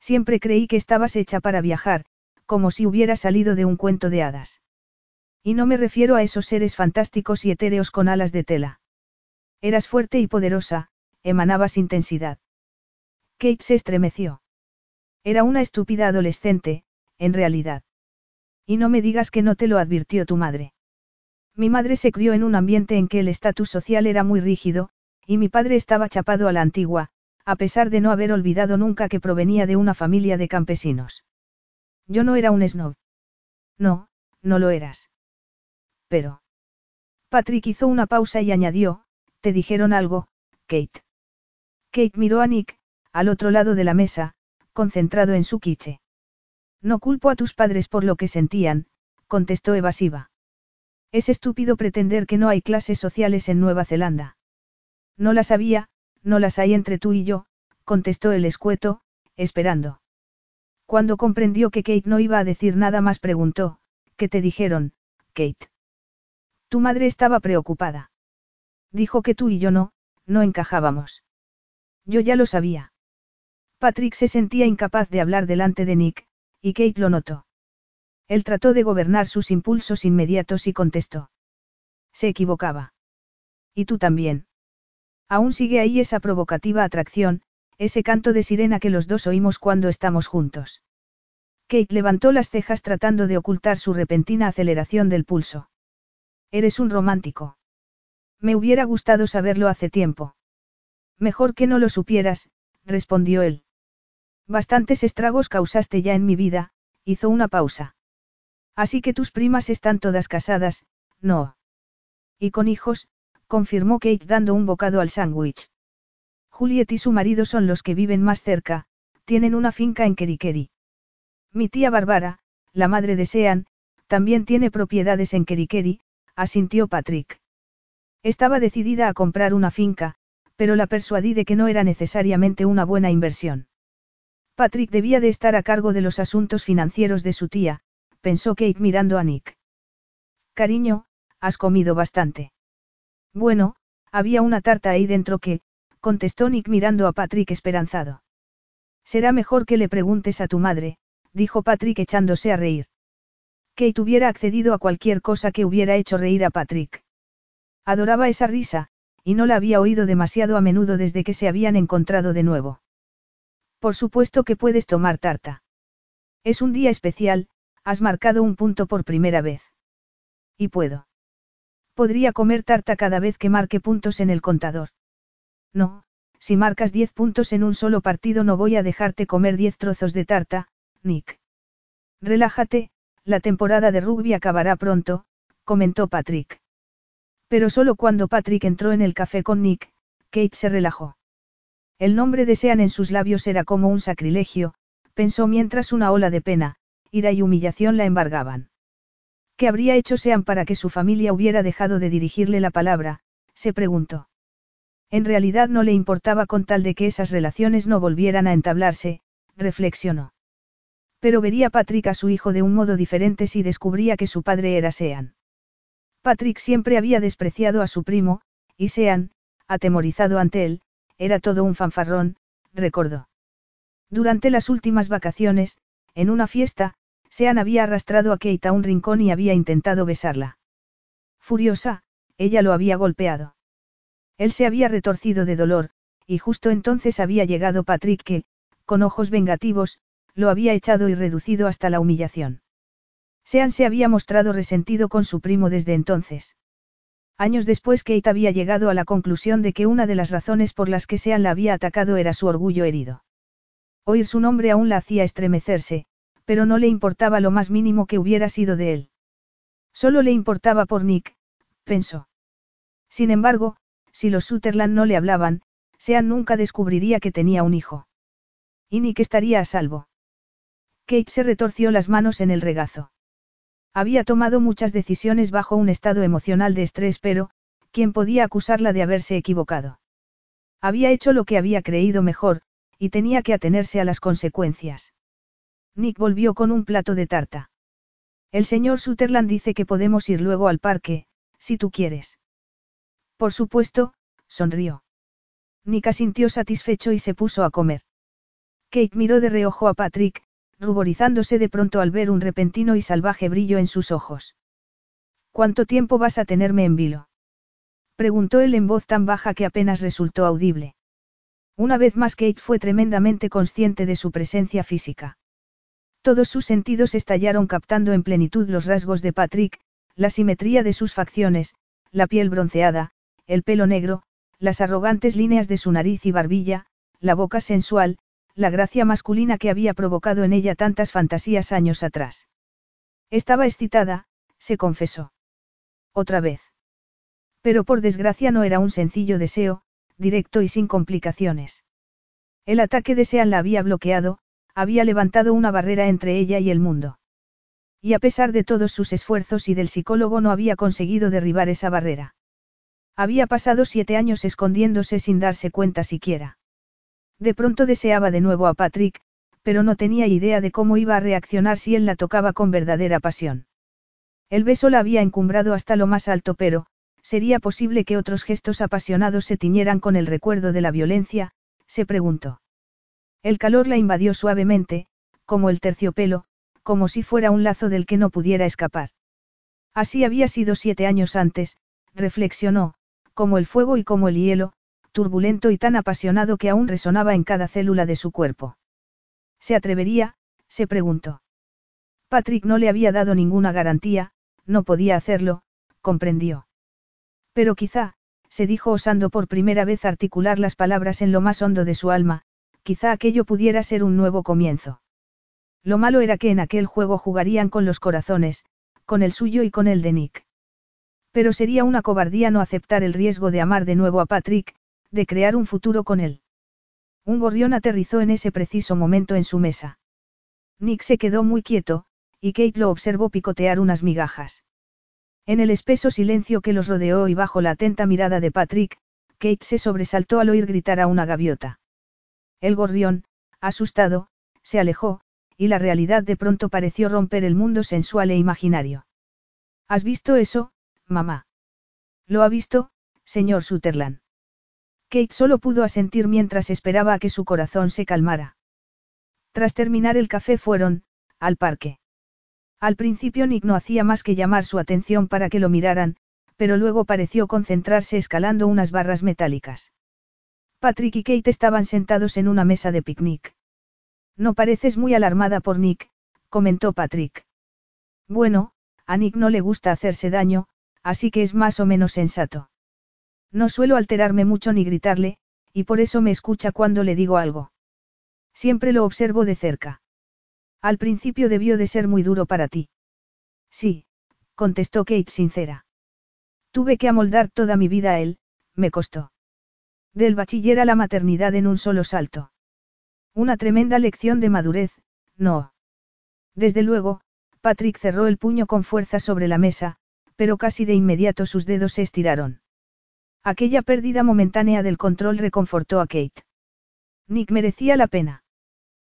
Siempre creí que estabas hecha para viajar, como si hubiera salido de un cuento de hadas. Y no me refiero a esos seres fantásticos y etéreos con alas de tela. Eras fuerte y poderosa, emanabas intensidad. Kate se estremeció. Era una estúpida adolescente, en realidad. Y no me digas que no te lo advirtió tu madre. Mi madre se crió en un ambiente en que el estatus social era muy rígido, y mi padre estaba chapado a la antigua, a pesar de no haber olvidado nunca que provenía de una familia de campesinos. Yo no era un snob. No, no lo eras. Pero. Patrick hizo una pausa y añadió, ¿te dijeron algo, Kate? Kate miró a Nick, al otro lado de la mesa, concentrado en su quiche. No culpo a tus padres por lo que sentían, contestó evasiva. Es estúpido pretender que no hay clases sociales en Nueva Zelanda. No las había, no las hay entre tú y yo, contestó el escueto, esperando. Cuando comprendió que Kate no iba a decir nada más preguntó, ¿qué te dijeron, Kate? Tu madre estaba preocupada. Dijo que tú y yo no, no encajábamos. Yo ya lo sabía. Patrick se sentía incapaz de hablar delante de Nick, y Kate lo notó. Él trató de gobernar sus impulsos inmediatos y contestó. Se equivocaba. Y tú también. Aún sigue ahí esa provocativa atracción, ese canto de sirena que los dos oímos cuando estamos juntos. Kate levantó las cejas tratando de ocultar su repentina aceleración del pulso. Eres un romántico. Me hubiera gustado saberlo hace tiempo. Mejor que no lo supieras, respondió él. Bastantes estragos causaste ya en mi vida, hizo una pausa. Así que tus primas están todas casadas, no. Y con hijos, confirmó Kate dando un bocado al sándwich. Juliet y su marido son los que viven más cerca, tienen una finca en Kerikeri. Mi tía Bárbara, la madre de Sean, también tiene propiedades en Kerikeri, asintió Patrick. Estaba decidida a comprar una finca, pero la persuadí de que no era necesariamente una buena inversión. Patrick debía de estar a cargo de los asuntos financieros de su tía, pensó Kate mirando a Nick. Cariño, has comido bastante. Bueno, había una tarta ahí dentro que, contestó Nick mirando a Patrick esperanzado. Será mejor que le preguntes a tu madre, dijo Patrick echándose a reír. Kate hubiera accedido a cualquier cosa que hubiera hecho reír a Patrick. Adoraba esa risa, y no la había oído demasiado a menudo desde que se habían encontrado de nuevo. Por supuesto que puedes tomar tarta. Es un día especial, has marcado un punto por primera vez. Y puedo. Podría comer tarta cada vez que marque puntos en el contador. No, si marcas 10 puntos en un solo partido no voy a dejarte comer 10 trozos de tarta, Nick. Relájate, la temporada de rugby acabará pronto, comentó Patrick. Pero solo cuando Patrick entró en el café con Nick, Kate se relajó. El nombre de Sean en sus labios era como un sacrilegio, pensó mientras una ola de pena, ira y humillación la embargaban. ¿Qué habría hecho Sean para que su familia hubiera dejado de dirigirle la palabra? se preguntó. En realidad no le importaba con tal de que esas relaciones no volvieran a entablarse, reflexionó. Pero vería Patrick a su hijo de un modo diferente si descubría que su padre era Sean. Patrick siempre había despreciado a su primo, y Sean, atemorizado ante él, era todo un fanfarrón, recordó. Durante las últimas vacaciones, en una fiesta, Sean había arrastrado a Kate a un rincón y había intentado besarla. Furiosa, ella lo había golpeado. Él se había retorcido de dolor, y justo entonces había llegado Patrick que, con ojos vengativos, lo había echado y reducido hasta la humillación. Sean se había mostrado resentido con su primo desde entonces. Años después Kate había llegado a la conclusión de que una de las razones por las que Sean la había atacado era su orgullo herido. Oír su nombre aún la hacía estremecerse, pero no le importaba lo más mínimo que hubiera sido de él. Solo le importaba por Nick, pensó. Sin embargo, si los Sutherland no le hablaban, Sean nunca descubriría que tenía un hijo. Y Nick estaría a salvo. Kate se retorció las manos en el regazo. Había tomado muchas decisiones bajo un estado emocional de estrés, pero, ¿quién podía acusarla de haberse equivocado? Había hecho lo que había creído mejor, y tenía que atenerse a las consecuencias. Nick volvió con un plato de tarta. El señor Sutherland dice que podemos ir luego al parque, si tú quieres. Por supuesto, sonrió. Nick asintió satisfecho y se puso a comer. Kate miró de reojo a Patrick, ruborizándose de pronto al ver un repentino y salvaje brillo en sus ojos. ¿Cuánto tiempo vas a tenerme en vilo? Preguntó él en voz tan baja que apenas resultó audible. Una vez más Kate fue tremendamente consciente de su presencia física. Todos sus sentidos estallaron captando en plenitud los rasgos de Patrick, la simetría de sus facciones, la piel bronceada, el pelo negro, las arrogantes líneas de su nariz y barbilla, la boca sensual, la gracia masculina que había provocado en ella tantas fantasías años atrás. Estaba excitada, se confesó. Otra vez. Pero por desgracia no era un sencillo deseo, directo y sin complicaciones. El ataque de Sean la había bloqueado, había levantado una barrera entre ella y el mundo. Y a pesar de todos sus esfuerzos y del psicólogo no había conseguido derribar esa barrera. Había pasado siete años escondiéndose sin darse cuenta siquiera. De pronto deseaba de nuevo a Patrick, pero no tenía idea de cómo iba a reaccionar si él la tocaba con verdadera pasión. El beso la había encumbrado hasta lo más alto, pero, ¿sería posible que otros gestos apasionados se tiñeran con el recuerdo de la violencia? se preguntó. El calor la invadió suavemente, como el terciopelo, como si fuera un lazo del que no pudiera escapar. Así había sido siete años antes, reflexionó, como el fuego y como el hielo, turbulento y tan apasionado que aún resonaba en cada célula de su cuerpo. ¿Se atrevería? se preguntó. Patrick no le había dado ninguna garantía, no podía hacerlo, comprendió. Pero quizá, se dijo osando por primera vez articular las palabras en lo más hondo de su alma, quizá aquello pudiera ser un nuevo comienzo. Lo malo era que en aquel juego jugarían con los corazones, con el suyo y con el de Nick. Pero sería una cobardía no aceptar el riesgo de amar de nuevo a Patrick, de crear un futuro con él. Un gorrión aterrizó en ese preciso momento en su mesa. Nick se quedó muy quieto, y Kate lo observó picotear unas migajas. En el espeso silencio que los rodeó y bajo la atenta mirada de Patrick, Kate se sobresaltó al oír gritar a una gaviota. El gorrión, asustado, se alejó, y la realidad de pronto pareció romper el mundo sensual e imaginario. ¿Has visto eso, mamá? Lo ha visto, señor Sutherland. Kate solo pudo asentir mientras esperaba a que su corazón se calmara. Tras terminar el café fueron, al parque. Al principio Nick no hacía más que llamar su atención para que lo miraran, pero luego pareció concentrarse escalando unas barras metálicas. Patrick y Kate estaban sentados en una mesa de picnic. No pareces muy alarmada por Nick, comentó Patrick. Bueno, a Nick no le gusta hacerse daño, así que es más o menos sensato. No suelo alterarme mucho ni gritarle, y por eso me escucha cuando le digo algo. Siempre lo observo de cerca. Al principio debió de ser muy duro para ti. Sí, contestó Kate sincera. Tuve que amoldar toda mi vida a él, me costó. Del bachiller a la maternidad en un solo salto. Una tremenda lección de madurez, no. Desde luego, Patrick cerró el puño con fuerza sobre la mesa, pero casi de inmediato sus dedos se estiraron. Aquella pérdida momentánea del control reconfortó a Kate. Nick merecía la pena.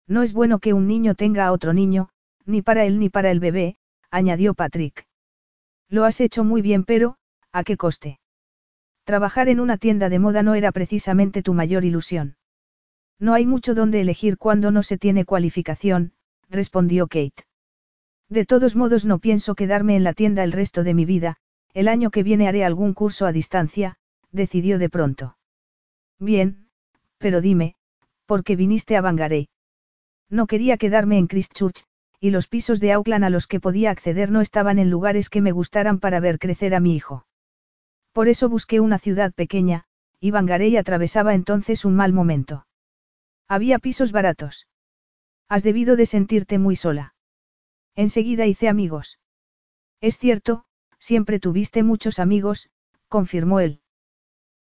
No es bueno que un niño tenga a otro niño, ni para él ni para el bebé, añadió Patrick. Lo has hecho muy bien, pero, ¿a qué coste? Trabajar en una tienda de moda no era precisamente tu mayor ilusión. No hay mucho donde elegir cuando no se tiene cualificación, respondió Kate. De todos modos no pienso quedarme en la tienda el resto de mi vida, el año que viene haré algún curso a distancia, decidió de pronto. Bien, pero dime, ¿por qué viniste a Bangarey? No quería quedarme en Christchurch, y los pisos de Auckland a los que podía acceder no estaban en lugares que me gustaran para ver crecer a mi hijo. Por eso busqué una ciudad pequeña, y Bangarey atravesaba entonces un mal momento. Había pisos baratos. Has debido de sentirte muy sola. Enseguida hice amigos. Es cierto, siempre tuviste muchos amigos, confirmó él.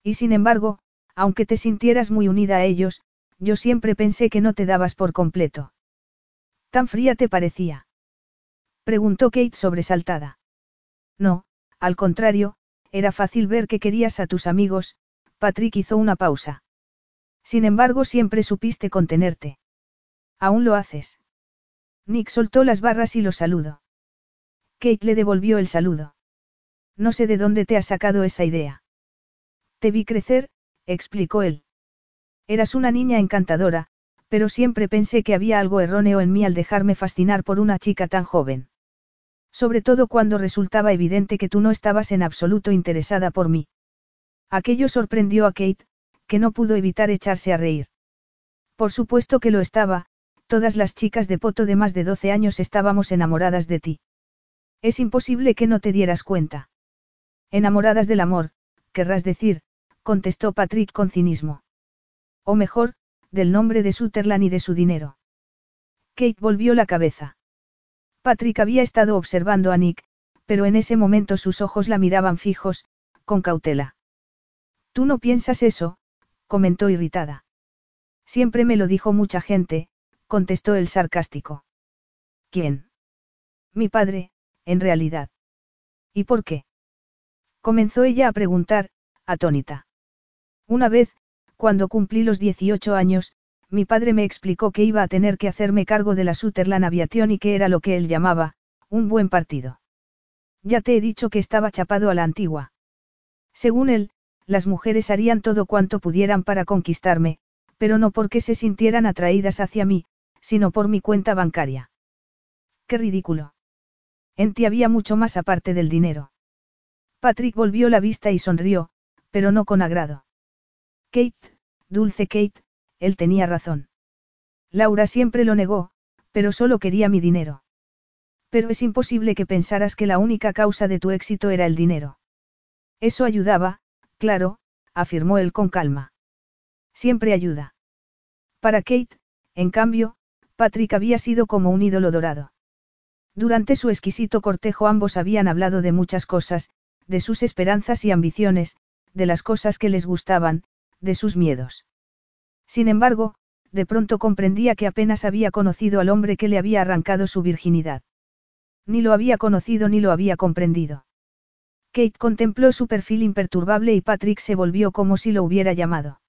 Y sin embargo, aunque te sintieras muy unida a ellos, yo siempre pensé que no te dabas por completo. ¿Tan fría te parecía? Preguntó Kate sobresaltada. No, al contrario, era fácil ver que querías a tus amigos, Patrick hizo una pausa. Sin embargo, siempre supiste contenerte. Aún lo haces. Nick soltó las barras y lo saludó. Kate le devolvió el saludo. No sé de dónde te has sacado esa idea. Te vi crecer, explicó él. Eras una niña encantadora, pero siempre pensé que había algo erróneo en mí al dejarme fascinar por una chica tan joven. Sobre todo cuando resultaba evidente que tú no estabas en absoluto interesada por mí. Aquello sorprendió a Kate, que no pudo evitar echarse a reír. Por supuesto que lo estaba, todas las chicas de Poto de más de 12 años estábamos enamoradas de ti. Es imposible que no te dieras cuenta. Enamoradas del amor, querrás decir, contestó Patrick con cinismo. O mejor, del nombre de Sutherland y de su dinero. Kate volvió la cabeza. Patrick había estado observando a Nick, pero en ese momento sus ojos la miraban fijos, con cautela. Tú no piensas eso, comentó irritada. Siempre me lo dijo mucha gente, contestó el sarcástico. ¿Quién? Mi padre, en realidad. ¿Y por qué? Comenzó ella a preguntar, atónita. Una vez, cuando cumplí los 18 años, mi padre me explicó que iba a tener que hacerme cargo de la Sutherland Aviation y que era lo que él llamaba, un buen partido. Ya te he dicho que estaba chapado a la antigua. Según él, las mujeres harían todo cuanto pudieran para conquistarme, pero no porque se sintieran atraídas hacia mí, sino por mi cuenta bancaria. Qué ridículo. En ti había mucho más aparte del dinero. Patrick volvió la vista y sonrió, pero no con agrado. Kate, dulce Kate, él tenía razón. Laura siempre lo negó, pero solo quería mi dinero. Pero es imposible que pensaras que la única causa de tu éxito era el dinero. Eso ayudaba, claro, afirmó él con calma. Siempre ayuda. Para Kate, en cambio, Patrick había sido como un ídolo dorado. Durante su exquisito cortejo ambos habían hablado de muchas cosas, de sus esperanzas y ambiciones, de las cosas que les gustaban, de sus miedos. Sin embargo, de pronto comprendía que apenas había conocido al hombre que le había arrancado su virginidad. Ni lo había conocido ni lo había comprendido. Kate contempló su perfil imperturbable y Patrick se volvió como si lo hubiera llamado.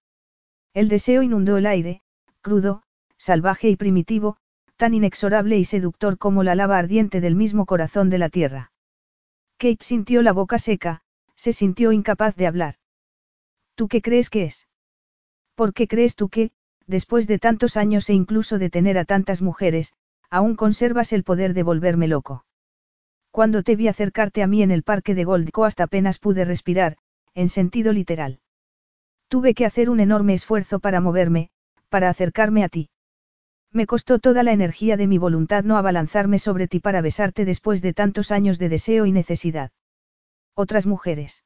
El deseo inundó el aire, crudo, salvaje y primitivo, tan inexorable y seductor como la lava ardiente del mismo corazón de la tierra. Kate sintió la boca seca, se sintió incapaz de hablar. ¿Tú qué crees que es? ¿Por qué crees tú que, después de tantos años e incluso de tener a tantas mujeres, aún conservas el poder de volverme loco? Cuando te vi acercarte a mí en el parque de Gold Coast apenas pude respirar, en sentido literal. Tuve que hacer un enorme esfuerzo para moverme, para acercarme a ti. Me costó toda la energía de mi voluntad no abalanzarme sobre ti para besarte después de tantos años de deseo y necesidad. Otras mujeres.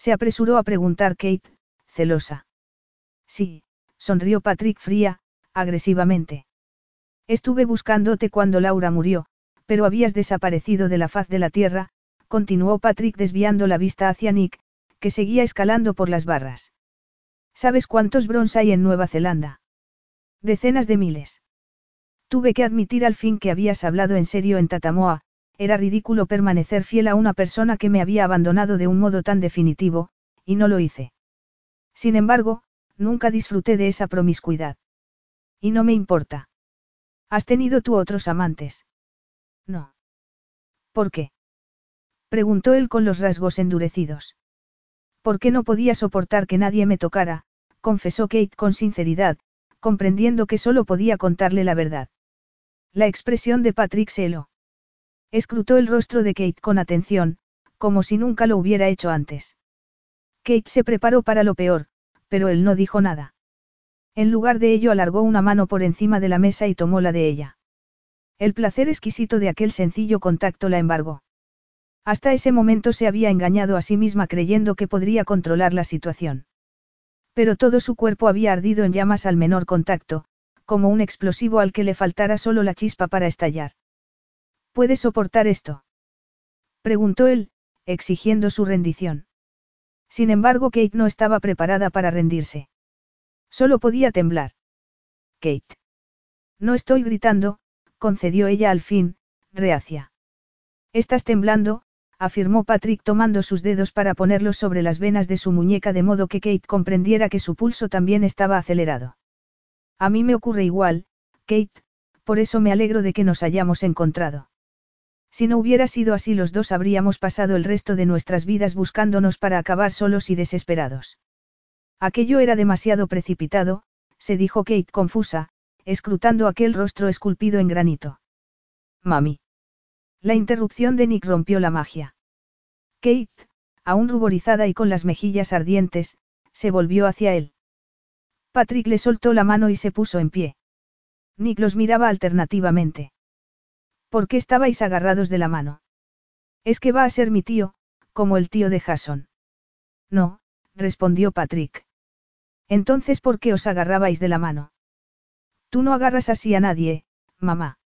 Se apresuró a preguntar Kate, celosa. Sí, sonrió Patrick fría, agresivamente. Estuve buscándote cuando Laura murió, pero habías desaparecido de la faz de la tierra, continuó Patrick desviando la vista hacia Nick, que seguía escalando por las barras. ¿Sabes cuántos Brons hay en Nueva Zelanda? Decenas de miles. Tuve que admitir al fin que habías hablado en serio en Tatamoa, era ridículo permanecer fiel a una persona que me había abandonado de un modo tan definitivo, y no lo hice. Sin embargo, nunca disfruté de esa promiscuidad. Y no me importa. ¿Has tenido tú otros amantes? No. ¿Por qué? Preguntó él con los rasgos endurecidos. ¿Por qué no podía soportar que nadie me tocara? confesó Kate con sinceridad, comprendiendo que solo podía contarle la verdad. La expresión de Patrick se. Escrutó el rostro de Kate con atención, como si nunca lo hubiera hecho antes. Kate se preparó para lo peor, pero él no dijo nada. En lugar de ello alargó una mano por encima de la mesa y tomó la de ella. El placer exquisito de aquel sencillo contacto la embargó. Hasta ese momento se había engañado a sí misma creyendo que podría controlar la situación. Pero todo su cuerpo había ardido en llamas al menor contacto, como un explosivo al que le faltara solo la chispa para estallar. ¿Puedes soportar esto? Preguntó él, exigiendo su rendición. Sin embargo, Kate no estaba preparada para rendirse. Solo podía temblar. Kate. No estoy gritando, concedió ella al fin, reacia. Estás temblando, afirmó Patrick tomando sus dedos para ponerlos sobre las venas de su muñeca de modo que Kate comprendiera que su pulso también estaba acelerado. A mí me ocurre igual, Kate, por eso me alegro de que nos hayamos encontrado. Si no hubiera sido así los dos habríamos pasado el resto de nuestras vidas buscándonos para acabar solos y desesperados. Aquello era demasiado precipitado, se dijo Kate confusa, escrutando aquel rostro esculpido en granito. Mami. La interrupción de Nick rompió la magia. Kate, aún ruborizada y con las mejillas ardientes, se volvió hacia él. Patrick le soltó la mano y se puso en pie. Nick los miraba alternativamente. ¿Por qué estabais agarrados de la mano? Es que va a ser mi tío, como el tío de Jason. No, respondió Patrick. Entonces, ¿por qué os agarrabais de la mano? Tú no agarras así a nadie, mamá.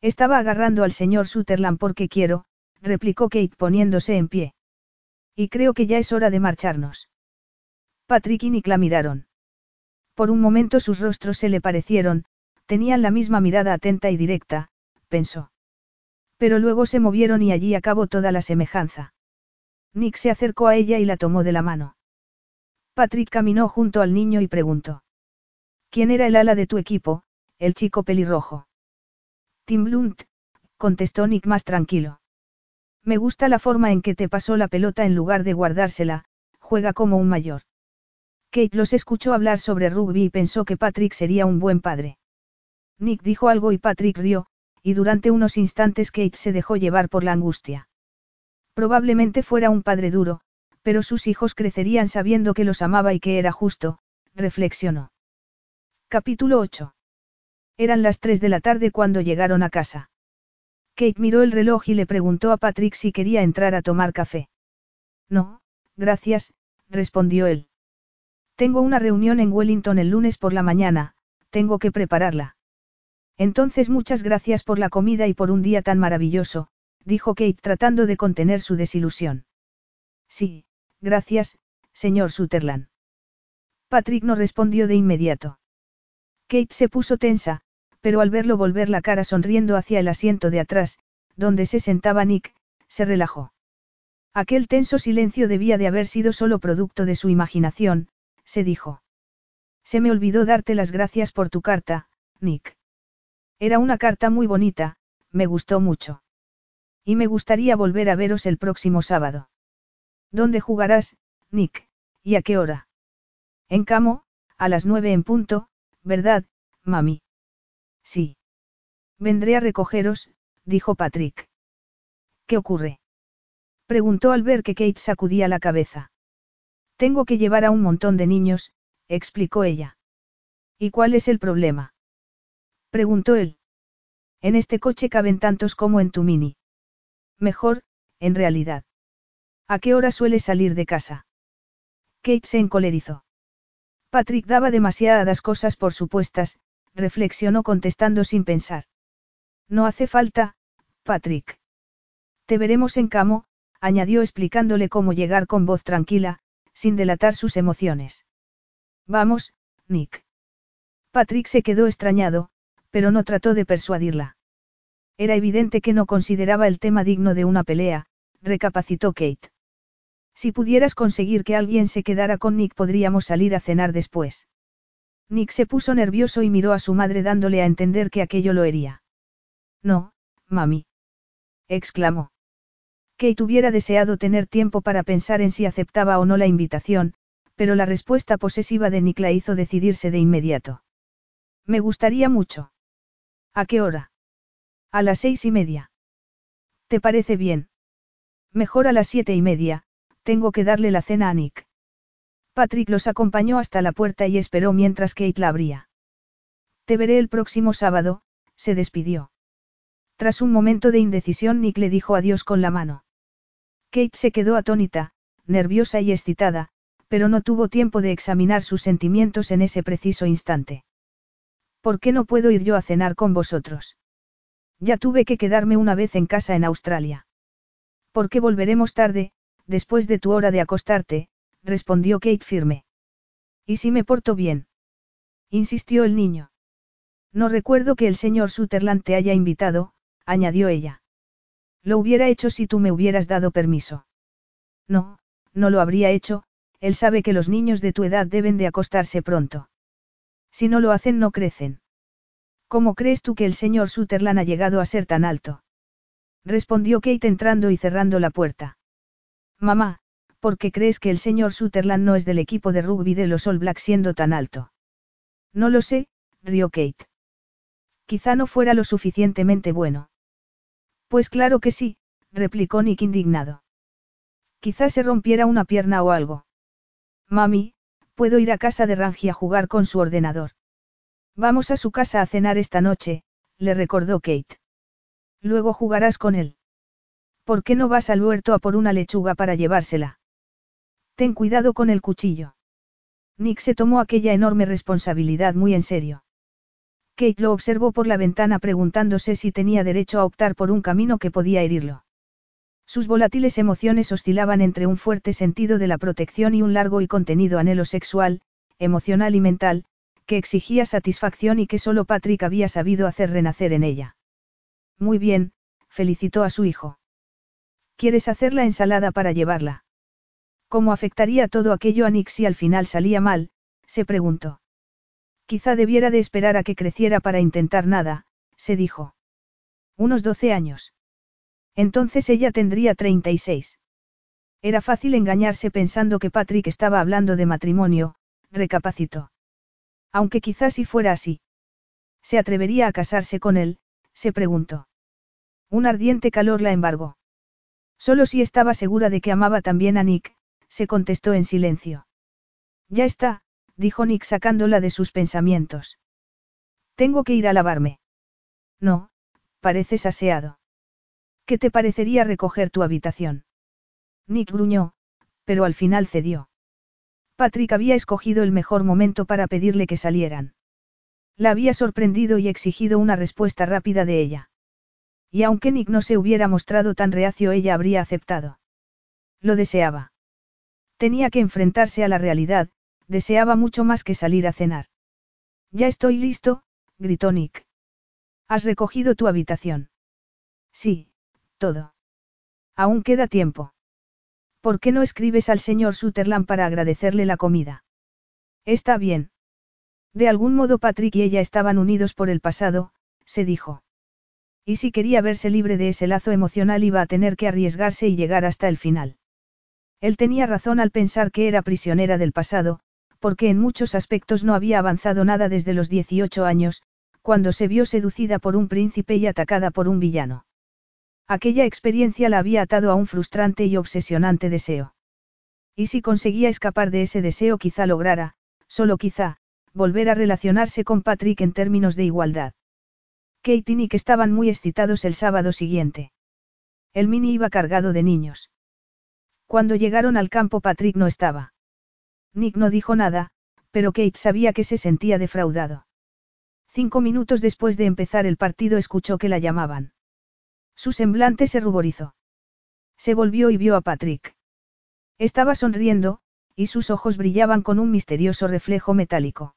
Estaba agarrando al señor Sutherland porque quiero, replicó Kate poniéndose en pie. Y creo que ya es hora de marcharnos. Patrick y Nick la miraron. Por un momento sus rostros se le parecieron, tenían la misma mirada atenta y directa, pensó. Pero luego se movieron y allí acabó toda la semejanza. Nick se acercó a ella y la tomó de la mano. Patrick caminó junto al niño y preguntó. ¿Quién era el ala de tu equipo, el chico pelirrojo? Tim Blunt, contestó Nick más tranquilo. Me gusta la forma en que te pasó la pelota en lugar de guardársela, juega como un mayor. Kate los escuchó hablar sobre rugby y pensó que Patrick sería un buen padre. Nick dijo algo y Patrick rió, y durante unos instantes Kate se dejó llevar por la angustia. Probablemente fuera un padre duro, pero sus hijos crecerían sabiendo que los amaba y que era justo, reflexionó. Capítulo 8. Eran las 3 de la tarde cuando llegaron a casa. Kate miró el reloj y le preguntó a Patrick si quería entrar a tomar café. No, gracias, respondió él. Tengo una reunión en Wellington el lunes por la mañana, tengo que prepararla. Entonces muchas gracias por la comida y por un día tan maravilloso, dijo Kate tratando de contener su desilusión. Sí, gracias, señor Sutherland. Patrick no respondió de inmediato. Kate se puso tensa, pero al verlo volver la cara sonriendo hacia el asiento de atrás, donde se sentaba Nick, se relajó. Aquel tenso silencio debía de haber sido solo producto de su imaginación, se dijo. Se me olvidó darte las gracias por tu carta, Nick. Era una carta muy bonita, me gustó mucho. Y me gustaría volver a veros el próximo sábado. ¿Dónde jugarás, Nick, y a qué hora? En Camo, a las nueve en punto, ¿verdad, mami? Sí. Vendré a recogeros, dijo Patrick. ¿Qué ocurre? Preguntó al ver que Kate sacudía la cabeza. Tengo que llevar a un montón de niños, explicó ella. ¿Y cuál es el problema? Preguntó él. En este coche caben tantos como en tu mini. Mejor, en realidad. ¿A qué hora sueles salir de casa? Kate se encolerizó. Patrick daba demasiadas cosas por supuestas, reflexionó contestando sin pensar. No hace falta, Patrick. Te veremos en camo, añadió explicándole cómo llegar con voz tranquila, sin delatar sus emociones. Vamos, Nick. Patrick se quedó extrañado, pero no trató de persuadirla. Era evidente que no consideraba el tema digno de una pelea, recapacitó Kate. Si pudieras conseguir que alguien se quedara con Nick podríamos salir a cenar después. Nick se puso nervioso y miró a su madre dándole a entender que aquello lo hería. No, mami. exclamó. Kate hubiera deseado tener tiempo para pensar en si aceptaba o no la invitación, pero la respuesta posesiva de Nick la hizo decidirse de inmediato. Me gustaría mucho. ¿A qué hora? A las seis y media. ¿Te parece bien? Mejor a las siete y media, tengo que darle la cena a Nick. Patrick los acompañó hasta la puerta y esperó mientras Kate la abría. Te veré el próximo sábado, se despidió. Tras un momento de indecisión Nick le dijo adiós con la mano. Kate se quedó atónita, nerviosa y excitada, pero no tuvo tiempo de examinar sus sentimientos en ese preciso instante. ¿Por qué no puedo ir yo a cenar con vosotros? Ya tuve que quedarme una vez en casa en Australia. ¿Por qué volveremos tarde, después de tu hora de acostarte? respondió Kate firme. ¿Y si me porto bien? insistió el niño. No recuerdo que el señor Sutherland te haya invitado, añadió ella. Lo hubiera hecho si tú me hubieras dado permiso. No, no lo habría hecho, él sabe que los niños de tu edad deben de acostarse pronto. Si no lo hacen no crecen. ¿Cómo crees tú que el señor Sutherland ha llegado a ser tan alto? Respondió Kate entrando y cerrando la puerta. Mamá, ¿por qué crees que el señor Sutherland no es del equipo de rugby de los All Blacks siendo tan alto? No lo sé, rió Kate. Quizá no fuera lo suficientemente bueno. Pues claro que sí, replicó Nick indignado. Quizá se rompiera una pierna o algo. Mami, puedo ir a casa de Rangi a jugar con su ordenador. Vamos a su casa a cenar esta noche, le recordó Kate. Luego jugarás con él. ¿Por qué no vas al huerto a por una lechuga para llevársela? Ten cuidado con el cuchillo. Nick se tomó aquella enorme responsabilidad muy en serio. Kate lo observó por la ventana preguntándose si tenía derecho a optar por un camino que podía herirlo. Sus volátiles emociones oscilaban entre un fuerte sentido de la protección y un largo y contenido anhelo sexual, emocional y mental, que exigía satisfacción y que solo Patrick había sabido hacer renacer en ella. Muy bien, felicitó a su hijo. ¿Quieres hacer la ensalada para llevarla? ¿Cómo afectaría todo aquello a Nick si al final salía mal? se preguntó. Quizá debiera de esperar a que creciera para intentar nada, se dijo. Unos doce años. Entonces ella tendría 36. Era fácil engañarse pensando que Patrick estaba hablando de matrimonio, recapacitó. Aunque quizás si fuera así. ¿Se atrevería a casarse con él? se preguntó. Un ardiente calor la embargó. Solo si estaba segura de que amaba también a Nick, se contestó en silencio. Ya está, dijo Nick sacándola de sus pensamientos. Tengo que ir a lavarme. No, pareces aseado. ¿Qué te parecería recoger tu habitación? Nick gruñó, pero al final cedió. Patrick había escogido el mejor momento para pedirle que salieran. La había sorprendido y exigido una respuesta rápida de ella. Y aunque Nick no se hubiera mostrado tan reacio, ella habría aceptado. Lo deseaba. Tenía que enfrentarse a la realidad, deseaba mucho más que salir a cenar. Ya estoy listo, gritó Nick. ¿Has recogido tu habitación? Sí, todo. Aún queda tiempo. ¿Por qué no escribes al señor Sutherland para agradecerle la comida? Está bien. De algún modo Patrick y ella estaban unidos por el pasado, se dijo. Y si quería verse libre de ese lazo emocional iba a tener que arriesgarse y llegar hasta el final. Él tenía razón al pensar que era prisionera del pasado, porque en muchos aspectos no había avanzado nada desde los 18 años, cuando se vio seducida por un príncipe y atacada por un villano. Aquella experiencia la había atado a un frustrante y obsesionante deseo. Y si conseguía escapar de ese deseo quizá lograra, solo quizá, volver a relacionarse con Patrick en términos de igualdad. Kate y Nick estaban muy excitados el sábado siguiente. El mini iba cargado de niños. Cuando llegaron al campo Patrick no estaba. Nick no dijo nada, pero Kate sabía que se sentía defraudado. Cinco minutos después de empezar el partido escuchó que la llamaban. Su semblante se ruborizó. Se volvió y vio a Patrick. Estaba sonriendo, y sus ojos brillaban con un misterioso reflejo metálico.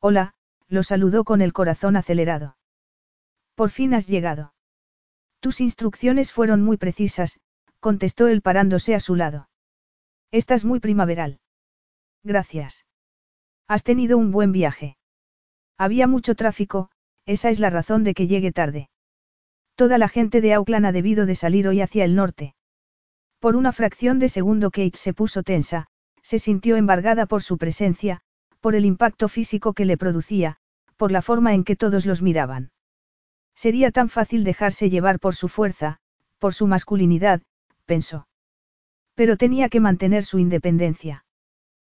Hola, lo saludó con el corazón acelerado. Por fin has llegado. Tus instrucciones fueron muy precisas, contestó él parándose a su lado. Estás muy primaveral. Gracias. Has tenido un buen viaje. Había mucho tráfico, esa es la razón de que llegue tarde. Toda la gente de Auckland ha debido de salir hoy hacia el norte. Por una fracción de segundo Kate se puso tensa, se sintió embargada por su presencia, por el impacto físico que le producía, por la forma en que todos los miraban. Sería tan fácil dejarse llevar por su fuerza, por su masculinidad, pensó. Pero tenía que mantener su independencia.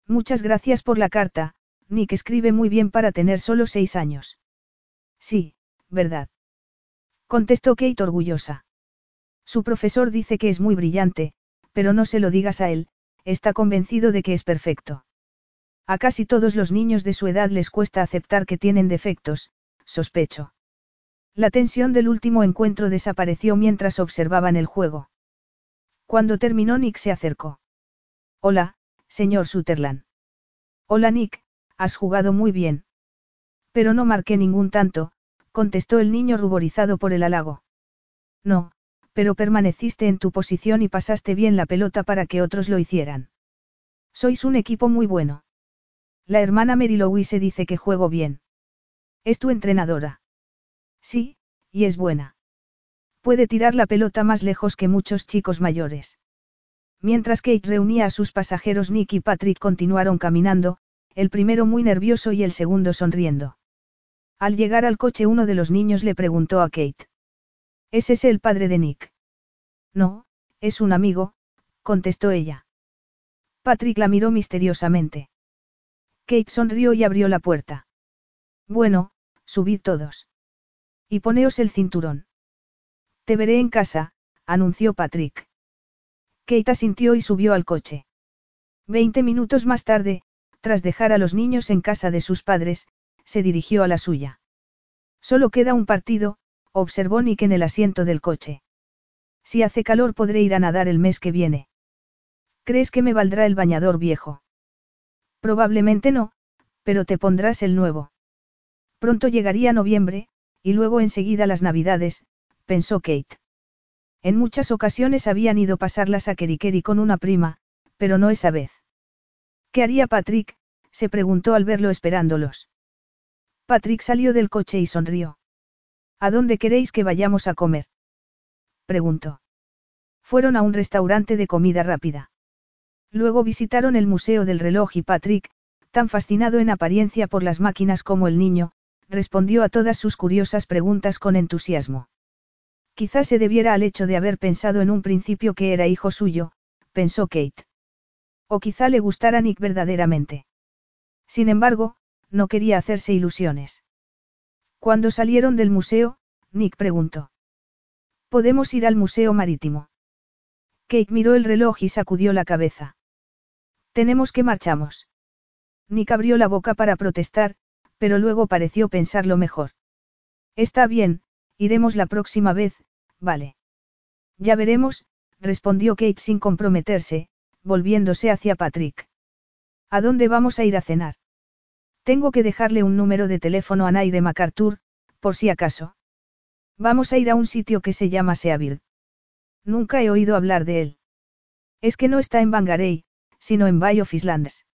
Muchas gracias por la carta, Nick escribe muy bien para tener solo seis años. Sí, verdad. Contestó Kate orgullosa. Su profesor dice que es muy brillante, pero no se lo digas a él, está convencido de que es perfecto. A casi todos los niños de su edad les cuesta aceptar que tienen defectos, sospecho. La tensión del último encuentro desapareció mientras observaban el juego. Cuando terminó Nick se acercó. Hola, señor Sutherland. Hola Nick, has jugado muy bien. Pero no marqué ningún tanto, contestó el niño ruborizado por el halago. No, pero permaneciste en tu posición y pasaste bien la pelota para que otros lo hicieran. Sois un equipo muy bueno. La hermana Mary Louise dice que juego bien. ¿Es tu entrenadora? Sí, y es buena. Puede tirar la pelota más lejos que muchos chicos mayores. Mientras Kate reunía a sus pasajeros Nick y Patrick continuaron caminando, el primero muy nervioso y el segundo sonriendo. Al llegar al coche uno de los niños le preguntó a Kate. ¿Es ese el padre de Nick? No, es un amigo, contestó ella. Patrick la miró misteriosamente. Kate sonrió y abrió la puerta. Bueno, subid todos. Y poneos el cinturón. Te veré en casa, anunció Patrick. Kate asintió y subió al coche. Veinte minutos más tarde, tras dejar a los niños en casa de sus padres, se dirigió a la suya. Solo queda un partido, observó Nick en el asiento del coche. Si hace calor podré ir a nadar el mes que viene. ¿Crees que me valdrá el bañador viejo? Probablemente no, pero te pondrás el nuevo. Pronto llegaría noviembre, y luego enseguida las navidades, pensó Kate. En muchas ocasiones habían ido pasarlas a Kerikeri con una prima, pero no esa vez. ¿Qué haría Patrick? se preguntó al verlo esperándolos. Patrick salió del coche y sonrió. ¿A dónde queréis que vayamos a comer? preguntó. Fueron a un restaurante de comida rápida. Luego visitaron el Museo del Reloj y Patrick, tan fascinado en apariencia por las máquinas como el niño, respondió a todas sus curiosas preguntas con entusiasmo. Quizás se debiera al hecho de haber pensado en un principio que era hijo suyo, pensó Kate. O quizá le gustara Nick verdaderamente. Sin embargo, no quería hacerse ilusiones. Cuando salieron del museo, Nick preguntó. ¿Podemos ir al Museo Marítimo? Kate miró el reloj y sacudió la cabeza. Tenemos que marchamos. Nick abrió la boca para protestar, pero luego pareció pensarlo mejor. Está bien, iremos la próxima vez, Vale. Ya veremos, respondió Kate sin comprometerse, volviéndose hacia Patrick. ¿A dónde vamos a ir a cenar? Tengo que dejarle un número de teléfono a Naire MacArthur, por si acaso. Vamos a ir a un sitio que se llama Seabird. Nunca he oído hablar de él. Es que no está en Bangarey, sino en Bay of Islands.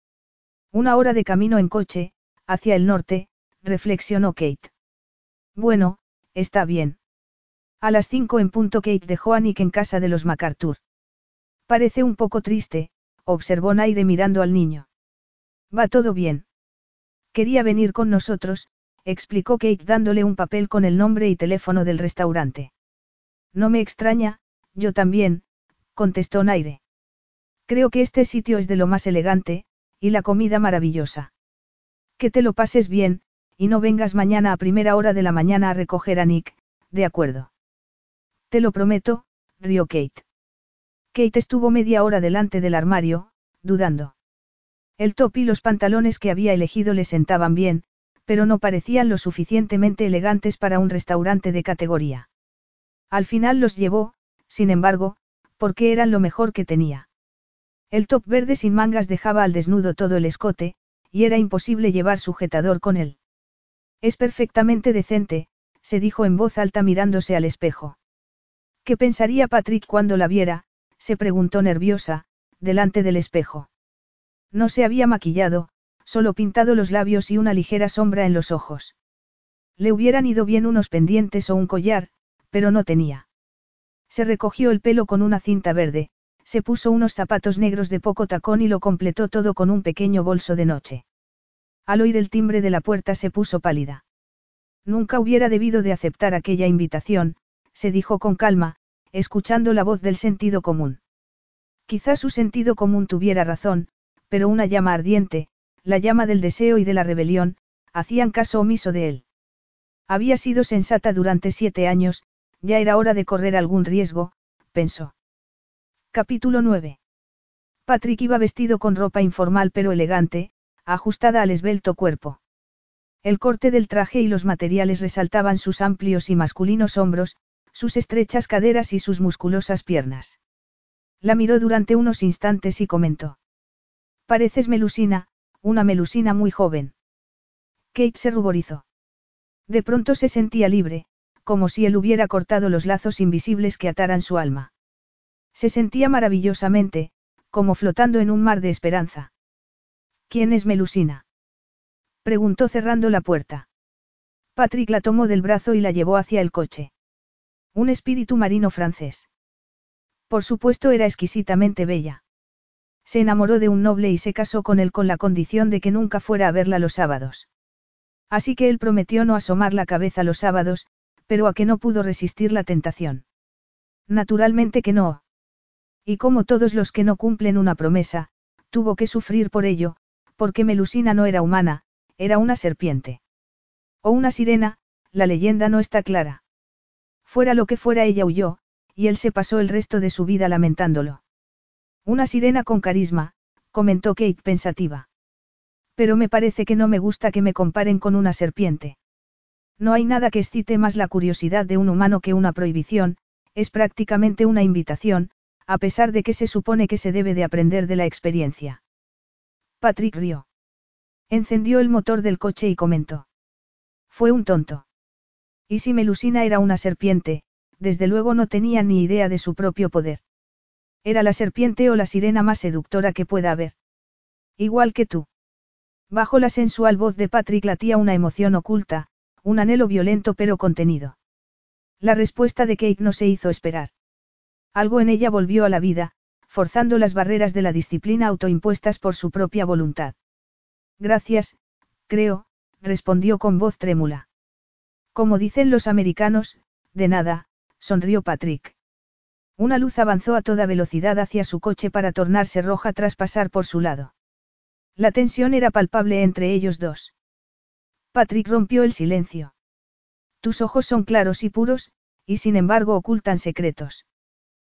Una hora de camino en coche, hacia el norte, reflexionó Kate. Bueno, está bien. A las cinco en punto Kate dejó a Nick en casa de los MacArthur. Parece un poco triste, observó Naire mirando al niño. Va todo bien. Quería venir con nosotros, explicó Kate dándole un papel con el nombre y teléfono del restaurante. No me extraña, yo también, contestó Naire. Creo que este sitio es de lo más elegante, y la comida maravillosa. Que te lo pases bien, y no vengas mañana a primera hora de la mañana a recoger a Nick, de acuerdo. Te lo prometo, rió Kate. Kate estuvo media hora delante del armario, dudando. El top y los pantalones que había elegido le sentaban bien, pero no parecían lo suficientemente elegantes para un restaurante de categoría. Al final los llevó, sin embargo, porque eran lo mejor que tenía. El top verde sin mangas dejaba al desnudo todo el escote, y era imposible llevar sujetador con él. Es perfectamente decente, se dijo en voz alta mirándose al espejo. ¿Qué pensaría Patrick cuando la viera? se preguntó nerviosa, delante del espejo. No se había maquillado, solo pintado los labios y una ligera sombra en los ojos. Le hubieran ido bien unos pendientes o un collar, pero no tenía. Se recogió el pelo con una cinta verde, se puso unos zapatos negros de poco tacón y lo completó todo con un pequeño bolso de noche. Al oír el timbre de la puerta se puso pálida. Nunca hubiera debido de aceptar aquella invitación, se dijo con calma, escuchando la voz del sentido común. Quizás su sentido común tuviera razón, pero una llama ardiente, la llama del deseo y de la rebelión, hacían caso omiso de él. Había sido sensata durante siete años, ya era hora de correr algún riesgo, pensó. Capítulo 9. Patrick iba vestido con ropa informal pero elegante, ajustada al esbelto cuerpo. El corte del traje y los materiales resaltaban sus amplios y masculinos hombros, sus estrechas caderas y sus musculosas piernas. La miró durante unos instantes y comentó. Pareces melusina, una melusina muy joven. Kate se ruborizó. De pronto se sentía libre, como si él hubiera cortado los lazos invisibles que ataran su alma. Se sentía maravillosamente, como flotando en un mar de esperanza. ¿Quién es Melusina? Preguntó cerrando la puerta. Patrick la tomó del brazo y la llevó hacia el coche. Un espíritu marino francés. Por supuesto era exquisitamente bella. Se enamoró de un noble y se casó con él con la condición de que nunca fuera a verla los sábados. Así que él prometió no asomar la cabeza los sábados, pero a que no pudo resistir la tentación. Naturalmente que no. Y como todos los que no cumplen una promesa, tuvo que sufrir por ello, porque Melusina no era humana, era una serpiente. O una sirena, la leyenda no está clara. Fuera lo que fuera ella huyó, y él se pasó el resto de su vida lamentándolo. Una sirena con carisma, comentó Kate pensativa. Pero me parece que no me gusta que me comparen con una serpiente. No hay nada que excite más la curiosidad de un humano que una prohibición, es prácticamente una invitación, a pesar de que se supone que se debe de aprender de la experiencia. Patrick rió. Encendió el motor del coche y comentó. Fue un tonto. Y si Melusina era una serpiente, desde luego no tenía ni idea de su propio poder. Era la serpiente o la sirena más seductora que pueda haber. Igual que tú. Bajo la sensual voz de Patrick latía una emoción oculta, un anhelo violento pero contenido. La respuesta de Kate no se hizo esperar. Algo en ella volvió a la vida, forzando las barreras de la disciplina autoimpuestas por su propia voluntad. Gracias, creo, respondió con voz trémula. Como dicen los americanos, de nada, sonrió Patrick. Una luz avanzó a toda velocidad hacia su coche para tornarse roja tras pasar por su lado. La tensión era palpable entre ellos dos. Patrick rompió el silencio. Tus ojos son claros y puros, y sin embargo ocultan secretos.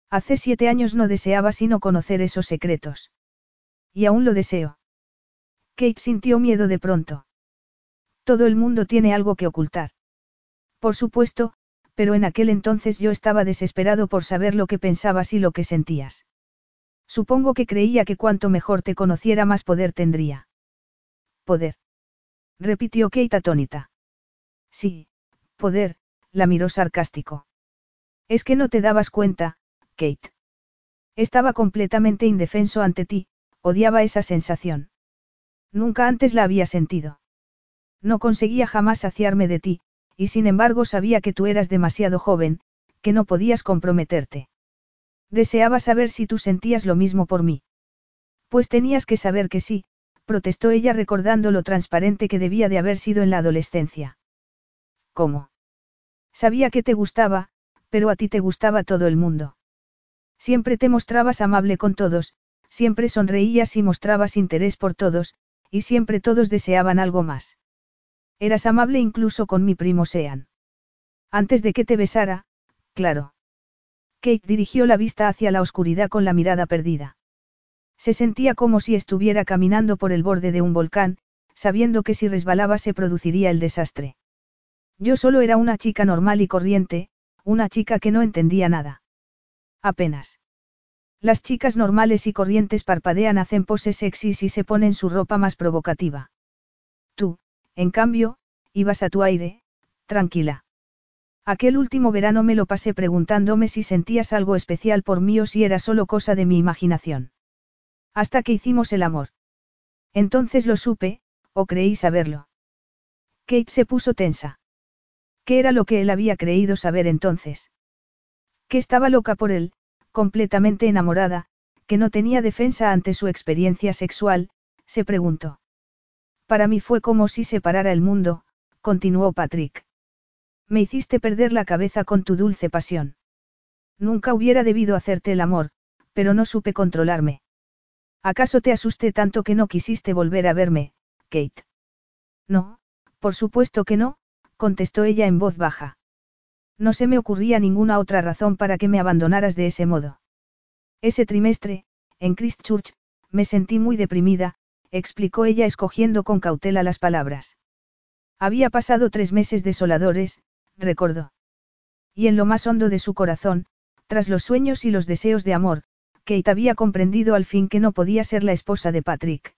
Hace siete años no deseaba sino conocer esos secretos. Y aún lo deseo. Kate sintió miedo de pronto. Todo el mundo tiene algo que ocultar. Por supuesto, pero en aquel entonces yo estaba desesperado por saber lo que pensabas y lo que sentías. Supongo que creía que cuanto mejor te conociera más poder tendría. Poder repitió Kate atónita. Sí, poder, la miró sarcástico. Es que no te dabas cuenta, Kate. Estaba completamente indefenso ante ti, odiaba esa sensación. Nunca antes la había sentido. No conseguía jamás saciarme de ti, y sin embargo sabía que tú eras demasiado joven, que no podías comprometerte. Deseaba saber si tú sentías lo mismo por mí. Pues tenías que saber que sí, protestó ella recordando lo transparente que debía de haber sido en la adolescencia. ¿Cómo? Sabía que te gustaba, pero a ti te gustaba todo el mundo. Siempre te mostrabas amable con todos, siempre sonreías y mostrabas interés por todos, y siempre todos deseaban algo más. Eras amable incluso con mi primo Sean. Antes de que te besara, claro. Kate dirigió la vista hacia la oscuridad con la mirada perdida. Se sentía como si estuviera caminando por el borde de un volcán, sabiendo que si resbalaba se produciría el desastre. Yo solo era una chica normal y corriente, una chica que no entendía nada. Apenas. Las chicas normales y corrientes parpadean, hacen poses sexys y se ponen su ropa más provocativa. En cambio, ibas a tu aire, tranquila. Aquel último verano me lo pasé preguntándome si sentías algo especial por mí o si era solo cosa de mi imaginación. Hasta que hicimos el amor. Entonces lo supe, o creí saberlo. Kate se puso tensa. ¿Qué era lo que él había creído saber entonces? Que estaba loca por él, completamente enamorada, que no tenía defensa ante su experiencia sexual, se preguntó. Para mí fue como si separara el mundo, continuó Patrick. Me hiciste perder la cabeza con tu dulce pasión. Nunca hubiera debido hacerte el amor, pero no supe controlarme. ¿Acaso te asusté tanto que no quisiste volver a verme, Kate? No, por supuesto que no, contestó ella en voz baja. No se me ocurría ninguna otra razón para que me abandonaras de ese modo. Ese trimestre, en Christchurch, me sentí muy deprimida, explicó ella escogiendo con cautela las palabras. Había pasado tres meses desoladores, recordó. Y en lo más hondo de su corazón, tras los sueños y los deseos de amor, Kate había comprendido al fin que no podía ser la esposa de Patrick.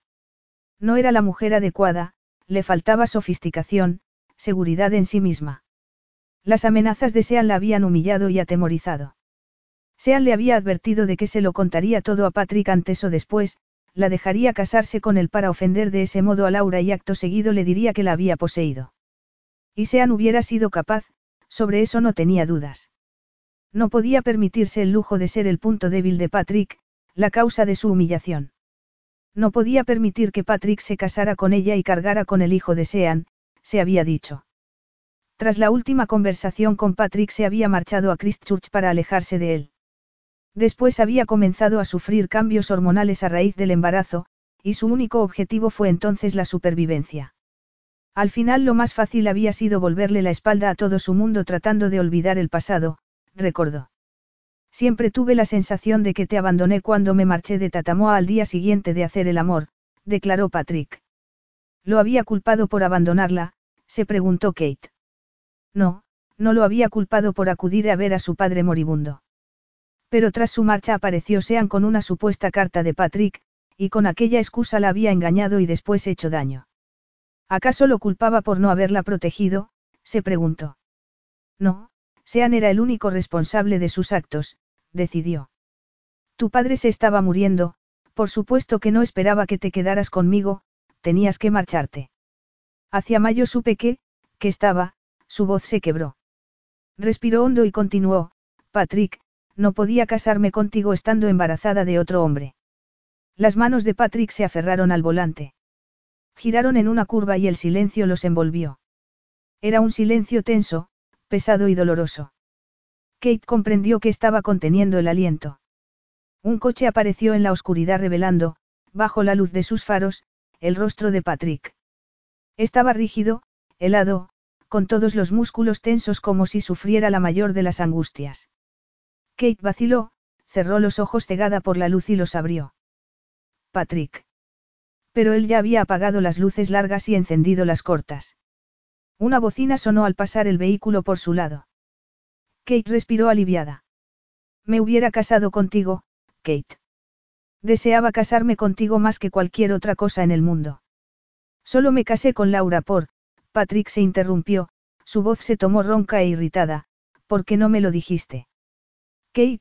No era la mujer adecuada, le faltaba sofisticación, seguridad en sí misma. Las amenazas de Sean la habían humillado y atemorizado. Sean le había advertido de que se lo contaría todo a Patrick antes o después, la dejaría casarse con él para ofender de ese modo a Laura y acto seguido le diría que la había poseído. Y Sean hubiera sido capaz, sobre eso no tenía dudas. No podía permitirse el lujo de ser el punto débil de Patrick, la causa de su humillación. No podía permitir que Patrick se casara con ella y cargara con el hijo de Sean, se había dicho. Tras la última conversación con Patrick se había marchado a Christchurch para alejarse de él. Después había comenzado a sufrir cambios hormonales a raíz del embarazo, y su único objetivo fue entonces la supervivencia. Al final lo más fácil había sido volverle la espalda a todo su mundo tratando de olvidar el pasado, recordó. Siempre tuve la sensación de que te abandoné cuando me marché de Tatamoa al día siguiente de hacer el amor, declaró Patrick. ¿Lo había culpado por abandonarla? se preguntó Kate. No, no lo había culpado por acudir a ver a su padre moribundo. Pero tras su marcha apareció Sean con una supuesta carta de Patrick, y con aquella excusa la había engañado y después hecho daño. ¿Acaso lo culpaba por no haberla protegido? se preguntó. No, Sean era el único responsable de sus actos, decidió. Tu padre se estaba muriendo, por supuesto que no esperaba que te quedaras conmigo, tenías que marcharte. Hacia mayo supe que, que estaba, su voz se quebró. Respiró hondo y continuó, Patrick, no podía casarme contigo estando embarazada de otro hombre. Las manos de Patrick se aferraron al volante. Giraron en una curva y el silencio los envolvió. Era un silencio tenso, pesado y doloroso. Kate comprendió que estaba conteniendo el aliento. Un coche apareció en la oscuridad revelando, bajo la luz de sus faros, el rostro de Patrick. Estaba rígido, helado, con todos los músculos tensos como si sufriera la mayor de las angustias. Kate vaciló, cerró los ojos cegada por la luz y los abrió. Patrick. Pero él ya había apagado las luces largas y encendido las cortas. Una bocina sonó al pasar el vehículo por su lado. Kate respiró aliviada. Me hubiera casado contigo, Kate. Deseaba casarme contigo más que cualquier otra cosa en el mundo. Solo me casé con Laura por, Patrick se interrumpió, su voz se tomó ronca e irritada, ¿por qué no me lo dijiste? Kate,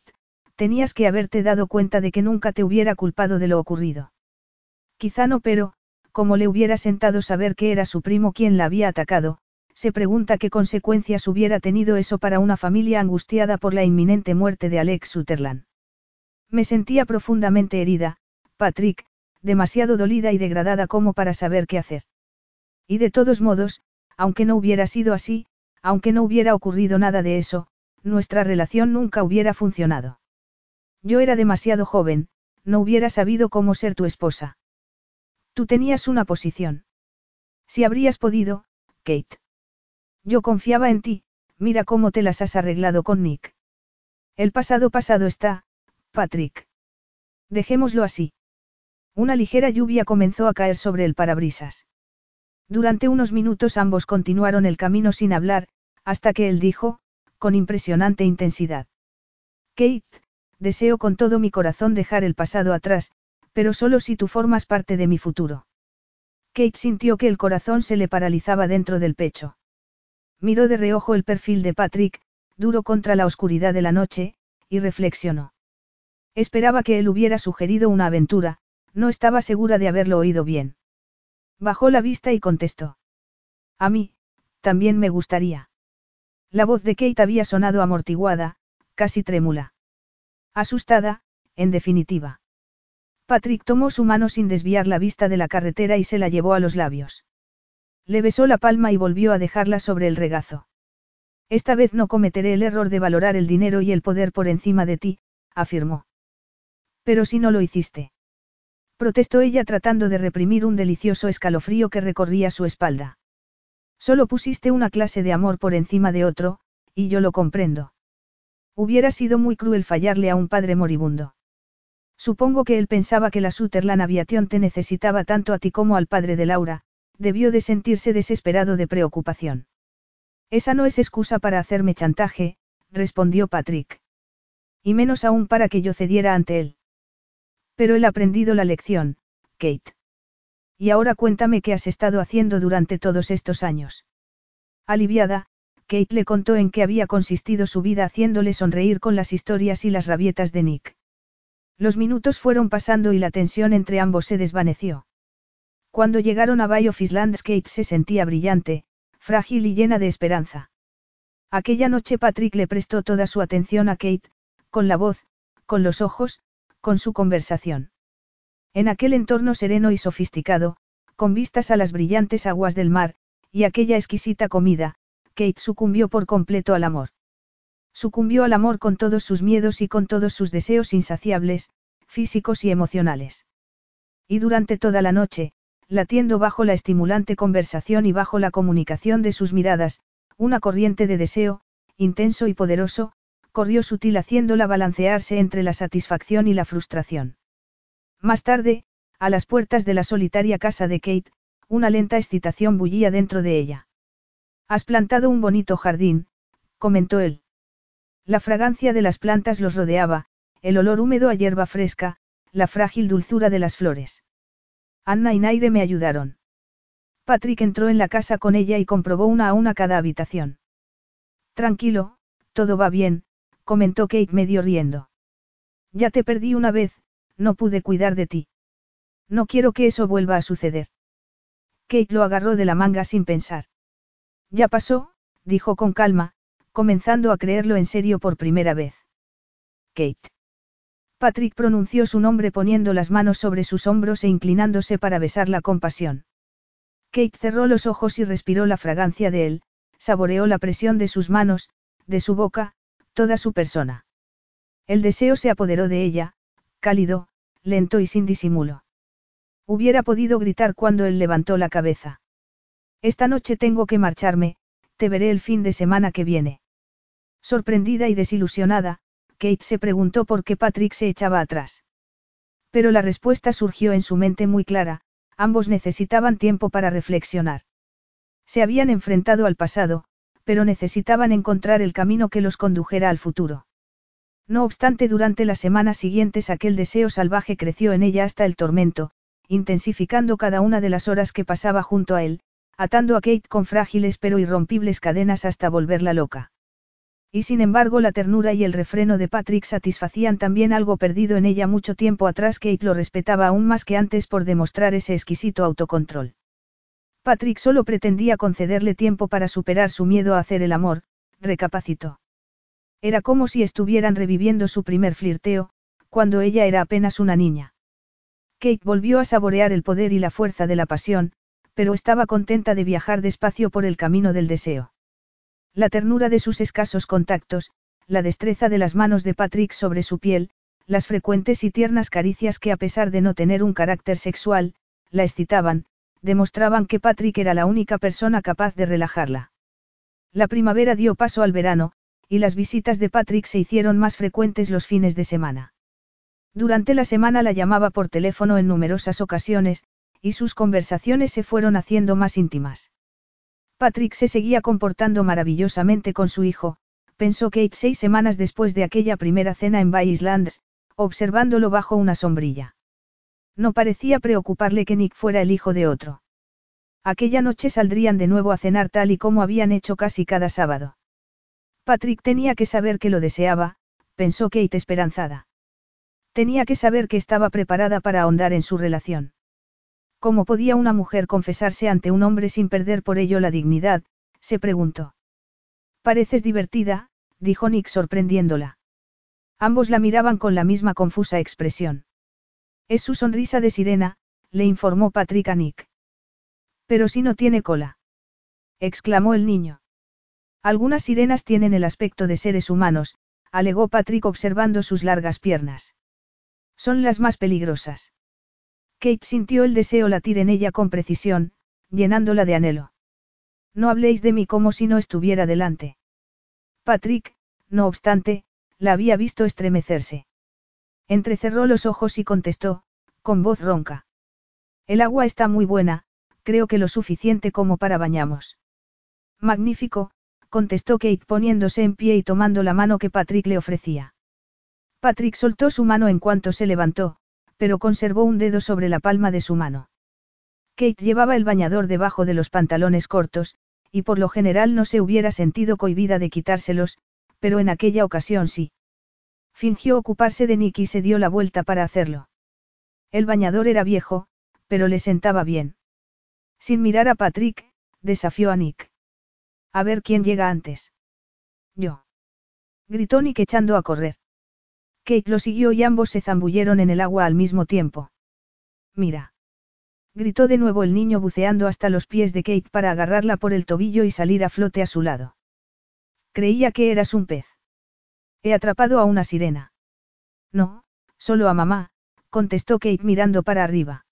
tenías que haberte dado cuenta de que nunca te hubiera culpado de lo ocurrido. Quizá no, pero, como le hubiera sentado saber que era su primo quien la había atacado, se pregunta qué consecuencias hubiera tenido eso para una familia angustiada por la inminente muerte de Alex Sutherland. Me sentía profundamente herida, Patrick, demasiado dolida y degradada como para saber qué hacer. Y de todos modos, aunque no hubiera sido así, aunque no hubiera ocurrido nada de eso, nuestra relación nunca hubiera funcionado. Yo era demasiado joven, no hubiera sabido cómo ser tu esposa. Tú tenías una posición. Si habrías podido, Kate. Yo confiaba en ti, mira cómo te las has arreglado con Nick. El pasado pasado está, Patrick. Dejémoslo así. Una ligera lluvia comenzó a caer sobre el parabrisas. Durante unos minutos ambos continuaron el camino sin hablar, hasta que él dijo, con impresionante intensidad. Kate, deseo con todo mi corazón dejar el pasado atrás, pero solo si tú formas parte de mi futuro. Kate sintió que el corazón se le paralizaba dentro del pecho. Miró de reojo el perfil de Patrick, duro contra la oscuridad de la noche, y reflexionó. Esperaba que él hubiera sugerido una aventura, no estaba segura de haberlo oído bien. Bajó la vista y contestó. A mí, también me gustaría. La voz de Kate había sonado amortiguada, casi trémula. Asustada, en definitiva. Patrick tomó su mano sin desviar la vista de la carretera y se la llevó a los labios. Le besó la palma y volvió a dejarla sobre el regazo. Esta vez no cometeré el error de valorar el dinero y el poder por encima de ti, afirmó. Pero si no lo hiciste. Protestó ella tratando de reprimir un delicioso escalofrío que recorría su espalda. Solo pusiste una clase de amor por encima de otro, y yo lo comprendo. Hubiera sido muy cruel fallarle a un padre moribundo. Supongo que él pensaba que la Sutherland Aviation te necesitaba tanto a ti como al padre de Laura, debió de sentirse desesperado de preocupación. Esa no es excusa para hacerme chantaje, respondió Patrick. Y menos aún para que yo cediera ante él. Pero él ha aprendido la lección, Kate. Y ahora cuéntame qué has estado haciendo durante todos estos años. Aliviada, Kate le contó en qué había consistido su vida haciéndole sonreír con las historias y las rabietas de Nick. Los minutos fueron pasando y la tensión entre ambos se desvaneció. Cuando llegaron a Bay of Islands Kate se sentía brillante, frágil y llena de esperanza. Aquella noche Patrick le prestó toda su atención a Kate, con la voz, con los ojos, con su conversación. En aquel entorno sereno y sofisticado, con vistas a las brillantes aguas del mar, y aquella exquisita comida, Kate sucumbió por completo al amor. Sucumbió al amor con todos sus miedos y con todos sus deseos insaciables, físicos y emocionales. Y durante toda la noche, latiendo bajo la estimulante conversación y bajo la comunicación de sus miradas, una corriente de deseo, intenso y poderoso, corrió sutil haciéndola balancearse entre la satisfacción y la frustración. Más tarde, a las puertas de la solitaria casa de Kate, una lenta excitación bullía dentro de ella. Has plantado un bonito jardín, comentó él. La fragancia de las plantas los rodeaba, el olor húmedo a hierba fresca, la frágil dulzura de las flores. Anna y Naire me ayudaron. Patrick entró en la casa con ella y comprobó una a una cada habitación. Tranquilo, todo va bien, comentó Kate medio riendo. Ya te perdí una vez, no pude cuidar de ti. No quiero que eso vuelva a suceder. Kate lo agarró de la manga sin pensar. Ya pasó, dijo con calma, comenzando a creerlo en serio por primera vez. Kate. Patrick pronunció su nombre poniendo las manos sobre sus hombros e inclinándose para besarla con pasión. Kate cerró los ojos y respiró la fragancia de él, saboreó la presión de sus manos, de su boca, toda su persona. El deseo se apoderó de ella, cálido, lento y sin disimulo. Hubiera podido gritar cuando él levantó la cabeza. Esta noche tengo que marcharme, te veré el fin de semana que viene. Sorprendida y desilusionada, Kate se preguntó por qué Patrick se echaba atrás. Pero la respuesta surgió en su mente muy clara, ambos necesitaban tiempo para reflexionar. Se habían enfrentado al pasado, pero necesitaban encontrar el camino que los condujera al futuro. No obstante, durante las semanas siguientes aquel deseo salvaje creció en ella hasta el tormento, intensificando cada una de las horas que pasaba junto a él, atando a Kate con frágiles pero irrompibles cadenas hasta volverla loca. Y sin embargo la ternura y el refreno de Patrick satisfacían también algo perdido en ella mucho tiempo atrás. Kate lo respetaba aún más que antes por demostrar ese exquisito autocontrol. Patrick solo pretendía concederle tiempo para superar su miedo a hacer el amor, recapacitó. Era como si estuvieran reviviendo su primer flirteo, cuando ella era apenas una niña. Kate volvió a saborear el poder y la fuerza de la pasión, pero estaba contenta de viajar despacio por el camino del deseo. La ternura de sus escasos contactos, la destreza de las manos de Patrick sobre su piel, las frecuentes y tiernas caricias que a pesar de no tener un carácter sexual, la excitaban, demostraban que Patrick era la única persona capaz de relajarla. La primavera dio paso al verano, y las visitas de Patrick se hicieron más frecuentes los fines de semana. Durante la semana la llamaba por teléfono en numerosas ocasiones, y sus conversaciones se fueron haciendo más íntimas. Patrick se seguía comportando maravillosamente con su hijo, pensó Kate seis semanas después de aquella primera cena en Bay Islands, observándolo bajo una sombrilla. No parecía preocuparle que Nick fuera el hijo de otro. Aquella noche saldrían de nuevo a cenar tal y como habían hecho casi cada sábado. Patrick tenía que saber que lo deseaba, pensó Kate esperanzada. Tenía que saber que estaba preparada para ahondar en su relación. ¿Cómo podía una mujer confesarse ante un hombre sin perder por ello la dignidad? se preguntó. Pareces divertida, dijo Nick sorprendiéndola. Ambos la miraban con la misma confusa expresión. Es su sonrisa de sirena, le informó Patrick a Nick. Pero si no tiene cola. exclamó el niño. Algunas sirenas tienen el aspecto de seres humanos, alegó Patrick observando sus largas piernas. Son las más peligrosas. Kate sintió el deseo latir en ella con precisión, llenándola de anhelo. No habléis de mí como si no estuviera delante. Patrick, no obstante, la había visto estremecerse. Entrecerró los ojos y contestó, con voz ronca. El agua está muy buena, creo que lo suficiente como para bañamos. Magnífico, contestó Kate poniéndose en pie y tomando la mano que Patrick le ofrecía. Patrick soltó su mano en cuanto se levantó, pero conservó un dedo sobre la palma de su mano. Kate llevaba el bañador debajo de los pantalones cortos, y por lo general no se hubiera sentido cohibida de quitárselos, pero en aquella ocasión sí. Fingió ocuparse de Nick y se dio la vuelta para hacerlo. El bañador era viejo, pero le sentaba bien. Sin mirar a Patrick, desafió a Nick. A ver quién llega antes. Yo. Gritó Nick echando a correr. Kate lo siguió y ambos se zambulleron en el agua al mismo tiempo. Mira. Gritó de nuevo el niño buceando hasta los pies de Kate para agarrarla por el tobillo y salir a flote a su lado. Creía que eras un pez. He atrapado a una sirena. No, solo a mamá, contestó Kate mirando para arriba.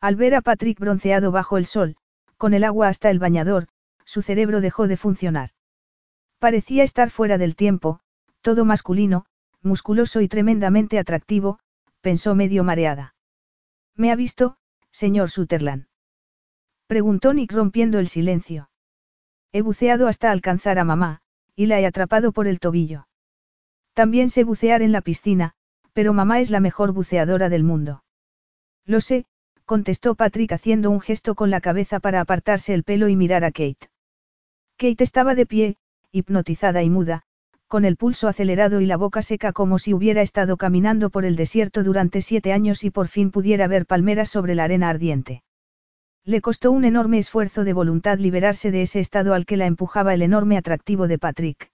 Al ver a Patrick bronceado bajo el sol, con el agua hasta el bañador, su cerebro dejó de funcionar. Parecía estar fuera del tiempo, todo masculino, musculoso y tremendamente atractivo, pensó medio mareada. ¿Me ha visto, señor Sutherland? Preguntó Nick rompiendo el silencio. He buceado hasta alcanzar a mamá, y la he atrapado por el tobillo. También sé bucear en la piscina, pero mamá es la mejor buceadora del mundo. Lo sé, contestó Patrick haciendo un gesto con la cabeza para apartarse el pelo y mirar a Kate. Kate estaba de pie, hipnotizada y muda, con el pulso acelerado y la boca seca como si hubiera estado caminando por el desierto durante siete años y por fin pudiera ver palmeras sobre la arena ardiente. Le costó un enorme esfuerzo de voluntad liberarse de ese estado al que la empujaba el enorme atractivo de Patrick.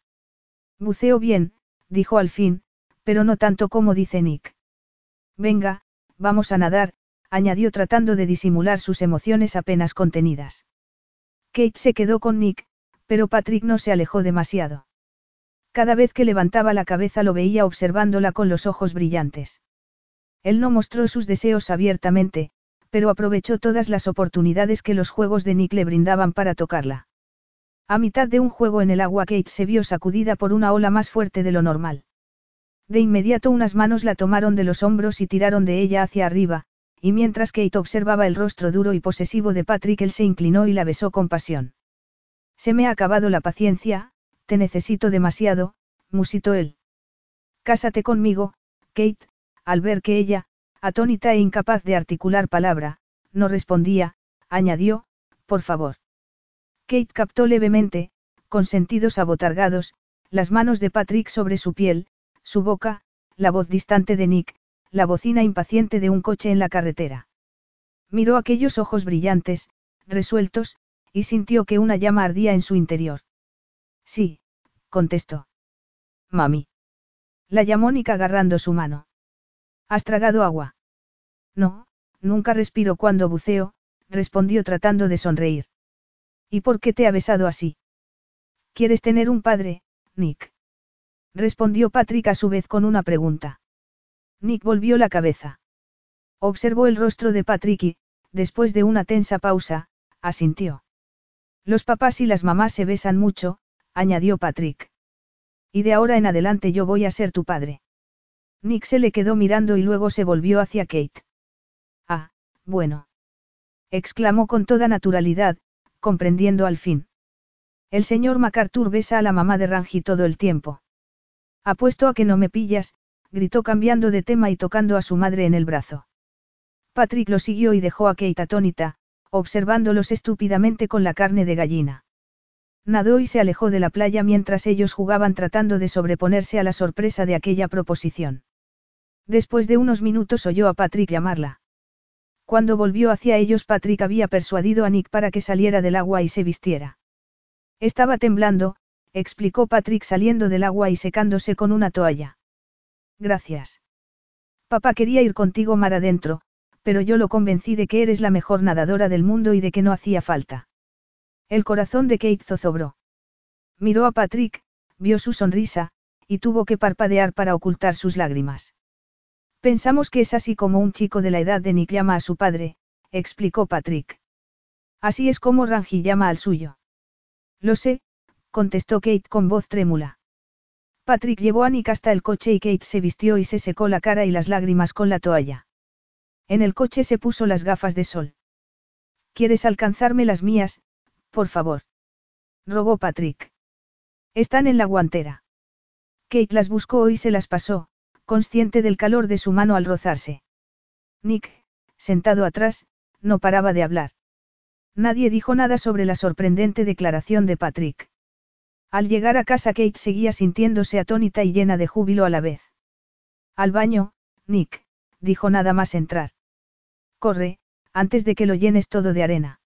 Buceo bien, dijo al fin, pero no tanto como dice Nick. Venga, vamos a nadar, añadió tratando de disimular sus emociones apenas contenidas. Kate se quedó con Nick, pero Patrick no se alejó demasiado. Cada vez que levantaba la cabeza lo veía observándola con los ojos brillantes. Él no mostró sus deseos abiertamente, pero aprovechó todas las oportunidades que los juegos de Nick le brindaban para tocarla. A mitad de un juego en el agua Kate se vio sacudida por una ola más fuerte de lo normal. De inmediato unas manos la tomaron de los hombros y tiraron de ella hacia arriba, y mientras Kate observaba el rostro duro y posesivo de Patrick él se inclinó y la besó con pasión. Se me ha acabado la paciencia, te necesito demasiado, musitó él. Cásate conmigo, Kate, al ver que ella, atónita e incapaz de articular palabra, no respondía, añadió, por favor. Kate captó levemente, con sentidos abotargados, las manos de Patrick sobre su piel, su boca, la voz distante de Nick, la bocina impaciente de un coche en la carretera. Miró aquellos ojos brillantes, resueltos, y sintió que una llama ardía en su interior. Sí, contestó. Mami. La llamó Nick agarrando su mano. ¿Has tragado agua? No, nunca respiro cuando buceo, respondió tratando de sonreír. ¿Y por qué te ha besado así? ¿Quieres tener un padre, Nick? Respondió Patrick a su vez con una pregunta. Nick volvió la cabeza. Observó el rostro de Patrick y, después de una tensa pausa, asintió. Los papás y las mamás se besan mucho, añadió Patrick. Y de ahora en adelante yo voy a ser tu padre. Nick se le quedó mirando y luego se volvió hacia Kate. Ah, bueno. exclamó con toda naturalidad, comprendiendo al fin. El señor MacArthur besa a la mamá de Rangi todo el tiempo. Apuesto a que no me pillas, gritó cambiando de tema y tocando a su madre en el brazo. Patrick lo siguió y dejó a Kate atónita, observándolos estúpidamente con la carne de gallina. Nadó y se alejó de la playa mientras ellos jugaban tratando de sobreponerse a la sorpresa de aquella proposición. Después de unos minutos oyó a Patrick llamarla. Cuando volvió hacia ellos Patrick había persuadido a Nick para que saliera del agua y se vistiera. Estaba temblando, explicó Patrick saliendo del agua y secándose con una toalla. Gracias. Papá quería ir contigo mar adentro, pero yo lo convencí de que eres la mejor nadadora del mundo y de que no hacía falta. El corazón de Kate zozobró. Miró a Patrick, vio su sonrisa, y tuvo que parpadear para ocultar sus lágrimas. Pensamos que es así como un chico de la edad de Nick llama a su padre, explicó Patrick. Así es como Rangi llama al suyo. Lo sé, contestó Kate con voz trémula. Patrick llevó a Nick hasta el coche y Kate se vistió y se secó la cara y las lágrimas con la toalla. En el coche se puso las gafas de sol. ¿Quieres alcanzarme las mías, por favor? rogó Patrick. Están en la guantera. Kate las buscó y se las pasó, consciente del calor de su mano al rozarse. Nick, sentado atrás, no paraba de hablar. Nadie dijo nada sobre la sorprendente declaración de Patrick. Al llegar a casa Kate seguía sintiéndose atónita y llena de júbilo a la vez. Al baño, Nick, dijo nada más entrar. Corre, antes de que lo llenes todo de arena.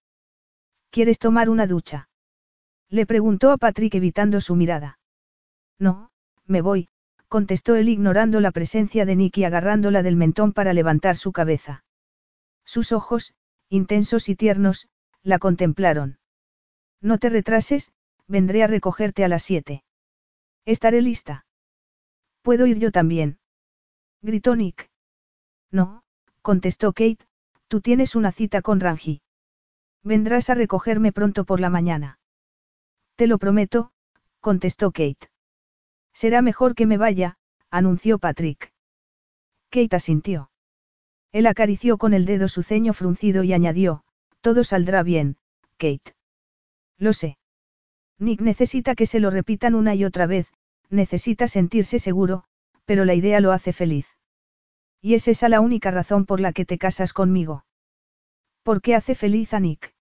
¿Quieres tomar una ducha? Le preguntó a Patrick evitando su mirada. No, me voy, contestó él ignorando la presencia de Nick y agarrándola del mentón para levantar su cabeza. Sus ojos, intensos y tiernos, la contemplaron. No te retrases, vendré a recogerte a las siete. Estaré lista. ¿Puedo ir yo también? Gritó Nick. No, contestó Kate, tú tienes una cita con Rangi. Vendrás a recogerme pronto por la mañana. Te lo prometo, contestó Kate. Será mejor que me vaya, anunció Patrick. Kate asintió. Él acarició con el dedo su ceño fruncido y añadió, todo saldrá bien, Kate. Lo sé. Nick necesita que se lo repitan una y otra vez, necesita sentirse seguro, pero la idea lo hace feliz. Y es esa la única razón por la que te casas conmigo. ¿Por qué hace feliz a Nick?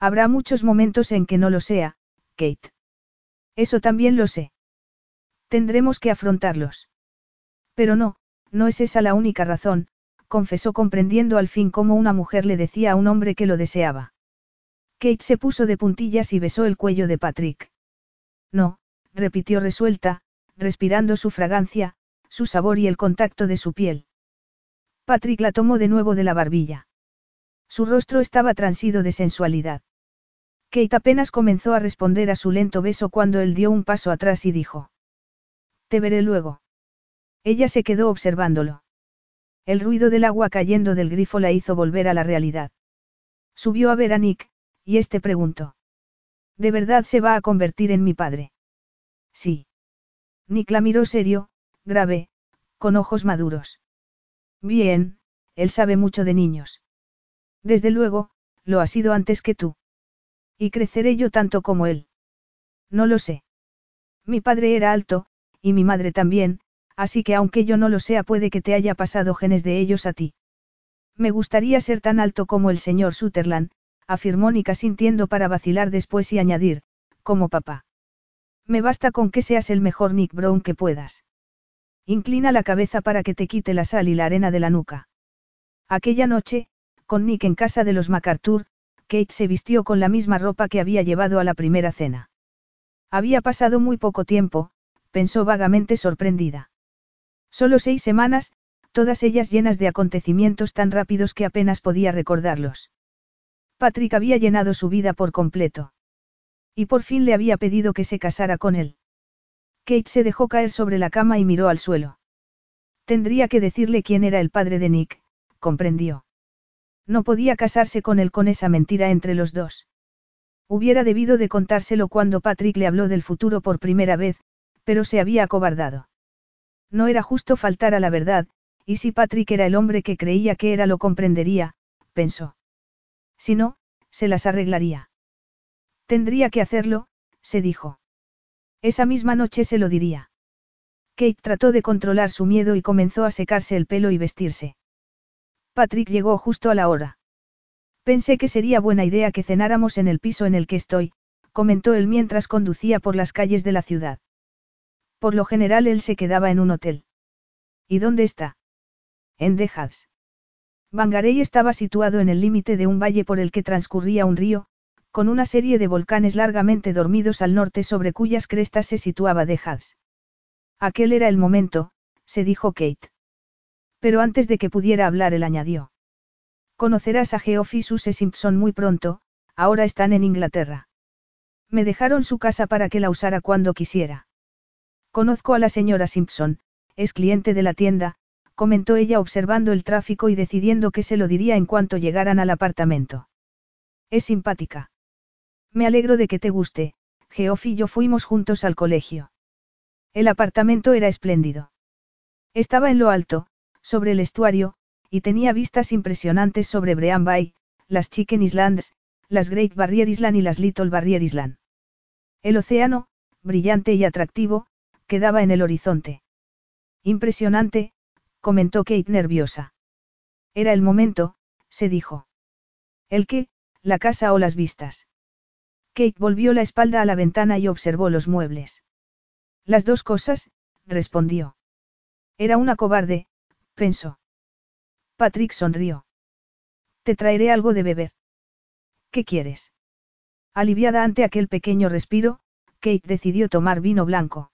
Habrá muchos momentos en que no lo sea, Kate. Eso también lo sé. Tendremos que afrontarlos. Pero no, no es esa la única razón, confesó comprendiendo al fin cómo una mujer le decía a un hombre que lo deseaba. Kate se puso de puntillas y besó el cuello de Patrick. No, repitió resuelta, respirando su fragancia, su sabor y el contacto de su piel. Patrick la tomó de nuevo de la barbilla. Su rostro estaba transido de sensualidad. Kate apenas comenzó a responder a su lento beso cuando él dio un paso atrás y dijo. Te veré luego. Ella se quedó observándolo. El ruido del agua cayendo del grifo la hizo volver a la realidad. Subió a ver a Nick, y este preguntó. ¿De verdad se va a convertir en mi padre? Sí. Nick la miró serio, grave, con ojos maduros. Bien, él sabe mucho de niños. Desde luego, lo ha sido antes que tú. Y creceré yo tanto como él. No lo sé. Mi padre era alto, y mi madre también, así que aunque yo no lo sea puede que te haya pasado genes de ellos a ti. Me gustaría ser tan alto como el señor Sutherland, afirmó Nika sintiendo para vacilar después y añadir, como papá. Me basta con que seas el mejor Nick Brown que puedas. Inclina la cabeza para que te quite la sal y la arena de la nuca. Aquella noche, con Nick en casa de los MacArthur, Kate se vistió con la misma ropa que había llevado a la primera cena. Había pasado muy poco tiempo, pensó vagamente sorprendida. Solo seis semanas, todas ellas llenas de acontecimientos tan rápidos que apenas podía recordarlos. Patrick había llenado su vida por completo. Y por fin le había pedido que se casara con él. Kate se dejó caer sobre la cama y miró al suelo. Tendría que decirle quién era el padre de Nick, comprendió. No podía casarse con él con esa mentira entre los dos. Hubiera debido de contárselo cuando Patrick le habló del futuro por primera vez, pero se había acobardado. No era justo faltar a la verdad, y si Patrick era el hombre que creía que era lo comprendería, pensó. Si no, se las arreglaría. Tendría que hacerlo, se dijo. Esa misma noche se lo diría. Kate trató de controlar su miedo y comenzó a secarse el pelo y vestirse. Patrick llegó justo a la hora. Pensé que sería buena idea que cenáramos en el piso en el que estoy, comentó él mientras conducía por las calles de la ciudad. Por lo general él se quedaba en un hotel. ¿Y dónde está? En Hads. Bangarey estaba situado en el límite de un valle por el que transcurría un río, con una serie de volcanes largamente dormidos al norte sobre cuyas crestas se situaba Hads. Aquel era el momento, se dijo Kate. Pero antes de que pudiera hablar él añadió. Conocerás a Geoff y Simpson muy pronto, ahora están en Inglaterra. Me dejaron su casa para que la usara cuando quisiera. Conozco a la señora Simpson, es cliente de la tienda, comentó ella observando el tráfico y decidiendo que se lo diría en cuanto llegaran al apartamento. Es simpática. Me alegro de que te guste, Geoff y yo fuimos juntos al colegio. El apartamento era espléndido. Estaba en lo alto, sobre el estuario, y tenía vistas impresionantes sobre Brean Bay, las Chicken Islands, las Great Barrier Island y las Little Barrier Island. El océano, brillante y atractivo, quedaba en el horizonte. Impresionante, comentó Kate nerviosa. Era el momento, se dijo. ¿El qué? ¿La casa o las vistas? Kate volvió la espalda a la ventana y observó los muebles. Las dos cosas, respondió. Era una cobarde, pensó. Patrick sonrió. Te traeré algo de beber. ¿Qué quieres? Aliviada ante aquel pequeño respiro, Kate decidió tomar vino blanco.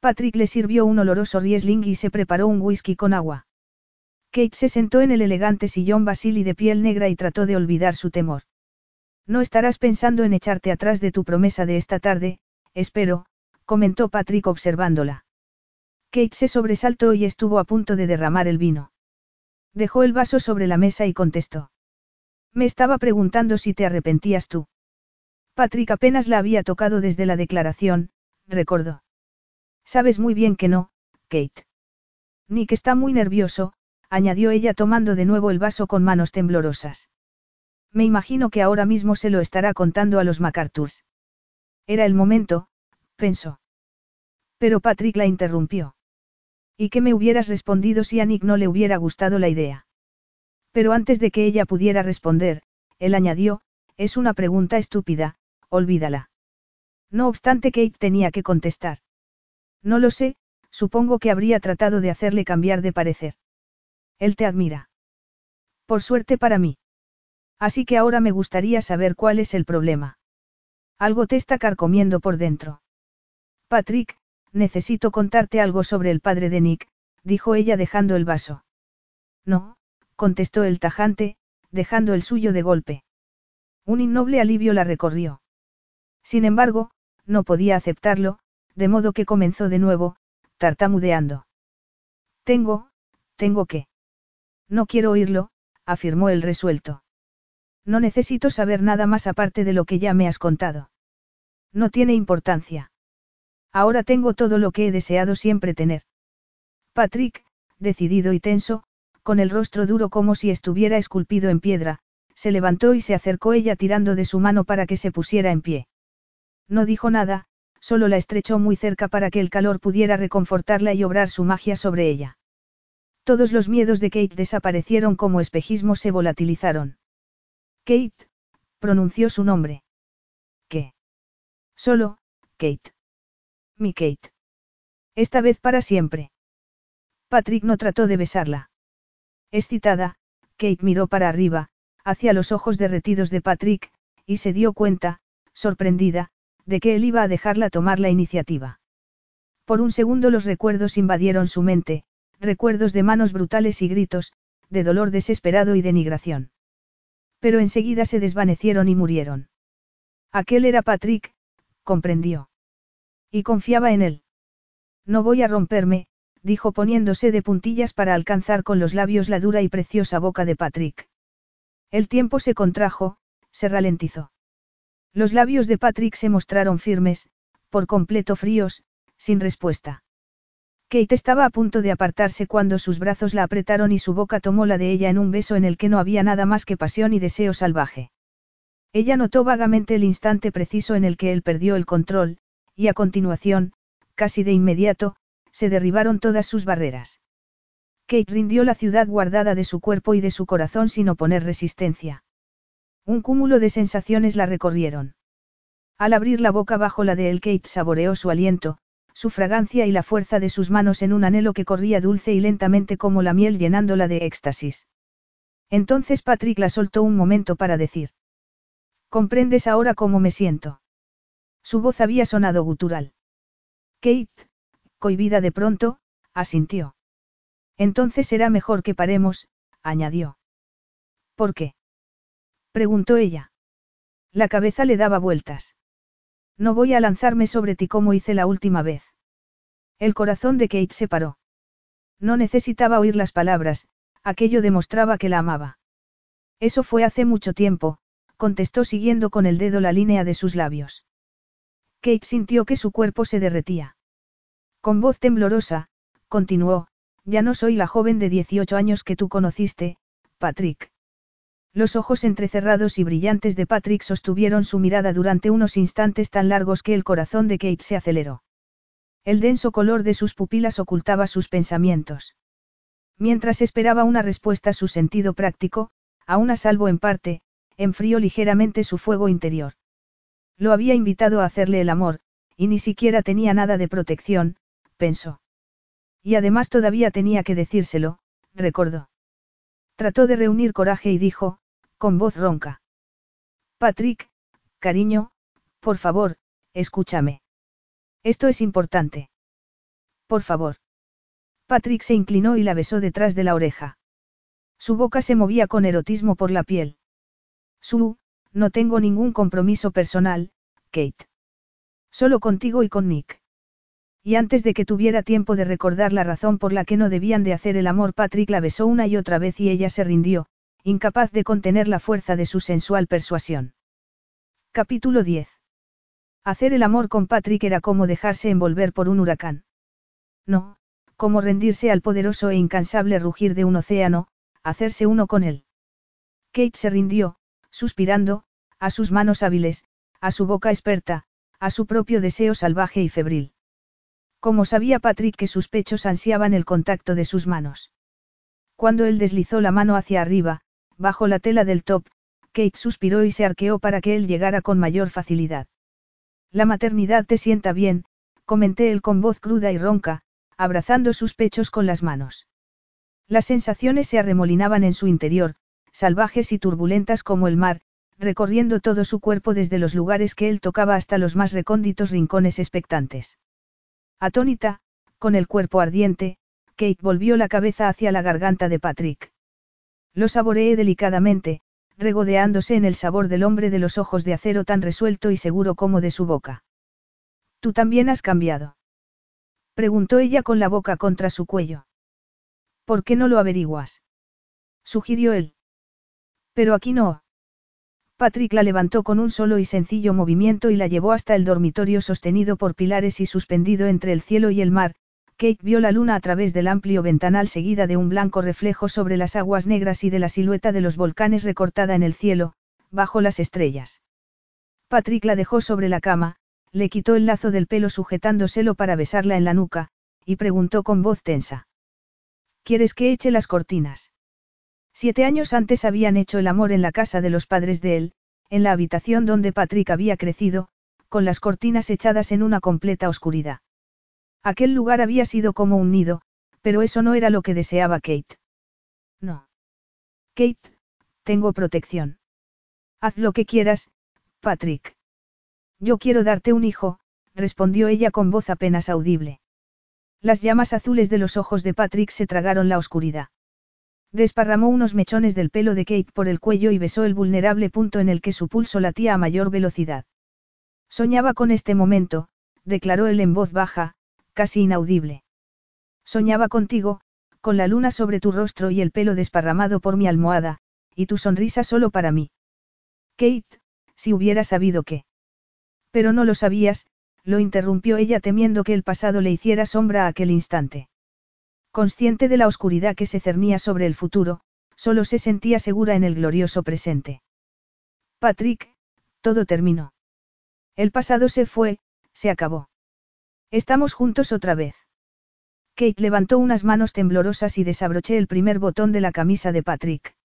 Patrick le sirvió un oloroso Riesling y se preparó un whisky con agua. Kate se sentó en el elegante sillón basili de piel negra y trató de olvidar su temor. No estarás pensando en echarte atrás de tu promesa de esta tarde, espero, comentó Patrick observándola. Kate se sobresaltó y estuvo a punto de derramar el vino. Dejó el vaso sobre la mesa y contestó. Me estaba preguntando si te arrepentías tú. Patrick apenas la había tocado desde la declaración, recordó. Sabes muy bien que no, Kate. Nick está muy nervioso, añadió ella tomando de nuevo el vaso con manos temblorosas. Me imagino que ahora mismo se lo estará contando a los MacArthurs. Era el momento, pensó. Pero Patrick la interrumpió. ¿Y qué me hubieras respondido si a Nick no le hubiera gustado la idea? Pero antes de que ella pudiera responder, él añadió, es una pregunta estúpida, olvídala. No obstante, Kate tenía que contestar. No lo sé, supongo que habría tratado de hacerle cambiar de parecer. Él te admira. Por suerte para mí. Así que ahora me gustaría saber cuál es el problema. Algo te está carcomiendo por dentro. Patrick, necesito contarte algo sobre el padre de Nick, dijo ella dejando el vaso. No, contestó el tajante, dejando el suyo de golpe. Un innoble alivio la recorrió. Sin embargo, no podía aceptarlo, de modo que comenzó de nuevo, tartamudeando. Tengo, tengo que. No quiero oírlo, afirmó el resuelto. No necesito saber nada más aparte de lo que ya me has contado. No tiene importancia. Ahora tengo todo lo que he deseado siempre tener. Patrick, decidido y tenso, con el rostro duro como si estuviera esculpido en piedra, se levantó y se acercó ella tirando de su mano para que se pusiera en pie. No dijo nada, solo la estrechó muy cerca para que el calor pudiera reconfortarla y obrar su magia sobre ella. Todos los miedos de Kate desaparecieron como espejismos se volatilizaron. Kate, pronunció su nombre. ¿Qué? Solo, Kate mi Kate. Esta vez para siempre. Patrick no trató de besarla. Excitada, Kate miró para arriba, hacia los ojos derretidos de Patrick, y se dio cuenta, sorprendida, de que él iba a dejarla tomar la iniciativa. Por un segundo los recuerdos invadieron su mente, recuerdos de manos brutales y gritos, de dolor desesperado y denigración. Pero enseguida se desvanecieron y murieron. Aquel era Patrick, comprendió. Y confiaba en él. No voy a romperme, dijo poniéndose de puntillas para alcanzar con los labios la dura y preciosa boca de Patrick. El tiempo se contrajo, se ralentizó. Los labios de Patrick se mostraron firmes, por completo fríos, sin respuesta. Kate estaba a punto de apartarse cuando sus brazos la apretaron y su boca tomó la de ella en un beso en el que no había nada más que pasión y deseo salvaje. Ella notó vagamente el instante preciso en el que él perdió el control, y a continuación, casi de inmediato, se derribaron todas sus barreras. Kate rindió la ciudad guardada de su cuerpo y de su corazón sin oponer resistencia. Un cúmulo de sensaciones la recorrieron. Al abrir la boca bajo la de él, Kate saboreó su aliento, su fragancia y la fuerza de sus manos en un anhelo que corría dulce y lentamente como la miel llenándola de éxtasis. Entonces Patrick la soltó un momento para decir. ¿Comprendes ahora cómo me siento? Su voz había sonado gutural. Kate, cohibida de pronto, asintió. Entonces será mejor que paremos, añadió. ¿Por qué? preguntó ella. La cabeza le daba vueltas. No voy a lanzarme sobre ti como hice la última vez. El corazón de Kate se paró. No necesitaba oír las palabras, aquello demostraba que la amaba. Eso fue hace mucho tiempo, contestó siguiendo con el dedo la línea de sus labios. Kate sintió que su cuerpo se derretía. Con voz temblorosa, continuó, ya no soy la joven de 18 años que tú conociste, Patrick. Los ojos entrecerrados y brillantes de Patrick sostuvieron su mirada durante unos instantes tan largos que el corazón de Kate se aceleró. El denso color de sus pupilas ocultaba sus pensamientos. Mientras esperaba una respuesta su sentido práctico, aún a salvo en parte, enfrió ligeramente su fuego interior. Lo había invitado a hacerle el amor, y ni siquiera tenía nada de protección, pensó. Y además todavía tenía que decírselo, recordó. Trató de reunir coraje y dijo, con voz ronca. Patrick, cariño, por favor, escúchame. Esto es importante. Por favor. Patrick se inclinó y la besó detrás de la oreja. Su boca se movía con erotismo por la piel. Su, no tengo ningún compromiso personal, Kate. Solo contigo y con Nick. Y antes de que tuviera tiempo de recordar la razón por la que no debían de hacer el amor, Patrick la besó una y otra vez y ella se rindió, incapaz de contener la fuerza de su sensual persuasión. Capítulo 10. Hacer el amor con Patrick era como dejarse envolver por un huracán. No, como rendirse al poderoso e incansable rugir de un océano, hacerse uno con él. Kate se rindió, suspirando, a sus manos hábiles, a su boca experta, a su propio deseo salvaje y febril. Como sabía Patrick que sus pechos ansiaban el contacto de sus manos. Cuando él deslizó la mano hacia arriba, bajo la tela del top, Kate suspiró y se arqueó para que él llegara con mayor facilidad. La maternidad te sienta bien, comenté él con voz cruda y ronca, abrazando sus pechos con las manos. Las sensaciones se arremolinaban en su interior, salvajes y turbulentas como el mar, recorriendo todo su cuerpo desde los lugares que él tocaba hasta los más recónditos rincones expectantes. Atónita, con el cuerpo ardiente, Kate volvió la cabeza hacia la garganta de Patrick. Lo saboreé delicadamente, regodeándose en el sabor del hombre de los ojos de acero tan resuelto y seguro como de su boca. ¿Tú también has cambiado? Preguntó ella con la boca contra su cuello. ¿Por qué no lo averiguas? Sugirió él. Pero aquí no. Patrick la levantó con un solo y sencillo movimiento y la llevó hasta el dormitorio sostenido por pilares y suspendido entre el cielo y el mar, Kate vio la luna a través del amplio ventanal seguida de un blanco reflejo sobre las aguas negras y de la silueta de los volcanes recortada en el cielo, bajo las estrellas. Patrick la dejó sobre la cama, le quitó el lazo del pelo sujetándoselo para besarla en la nuca, y preguntó con voz tensa. ¿Quieres que eche las cortinas? Siete años antes habían hecho el amor en la casa de los padres de él, en la habitación donde Patrick había crecido, con las cortinas echadas en una completa oscuridad. Aquel lugar había sido como un nido, pero eso no era lo que deseaba Kate. No. Kate, tengo protección. Haz lo que quieras, Patrick. Yo quiero darte un hijo, respondió ella con voz apenas audible. Las llamas azules de los ojos de Patrick se tragaron la oscuridad. Desparramó unos mechones del pelo de Kate por el cuello y besó el vulnerable punto en el que su pulso latía a mayor velocidad. Soñaba con este momento, declaró él en voz baja, casi inaudible. Soñaba contigo, con la luna sobre tu rostro y el pelo desparramado por mi almohada, y tu sonrisa solo para mí. Kate, si hubiera sabido qué. Pero no lo sabías, lo interrumpió ella temiendo que el pasado le hiciera sombra a aquel instante. Consciente de la oscuridad que se cernía sobre el futuro, solo se sentía segura en el glorioso presente. Patrick, Todo terminó. El pasado se fue, se acabó. Estamos juntos otra vez. Kate levantó unas manos temblorosas y desabroché el primer botón de la camisa de Patrick.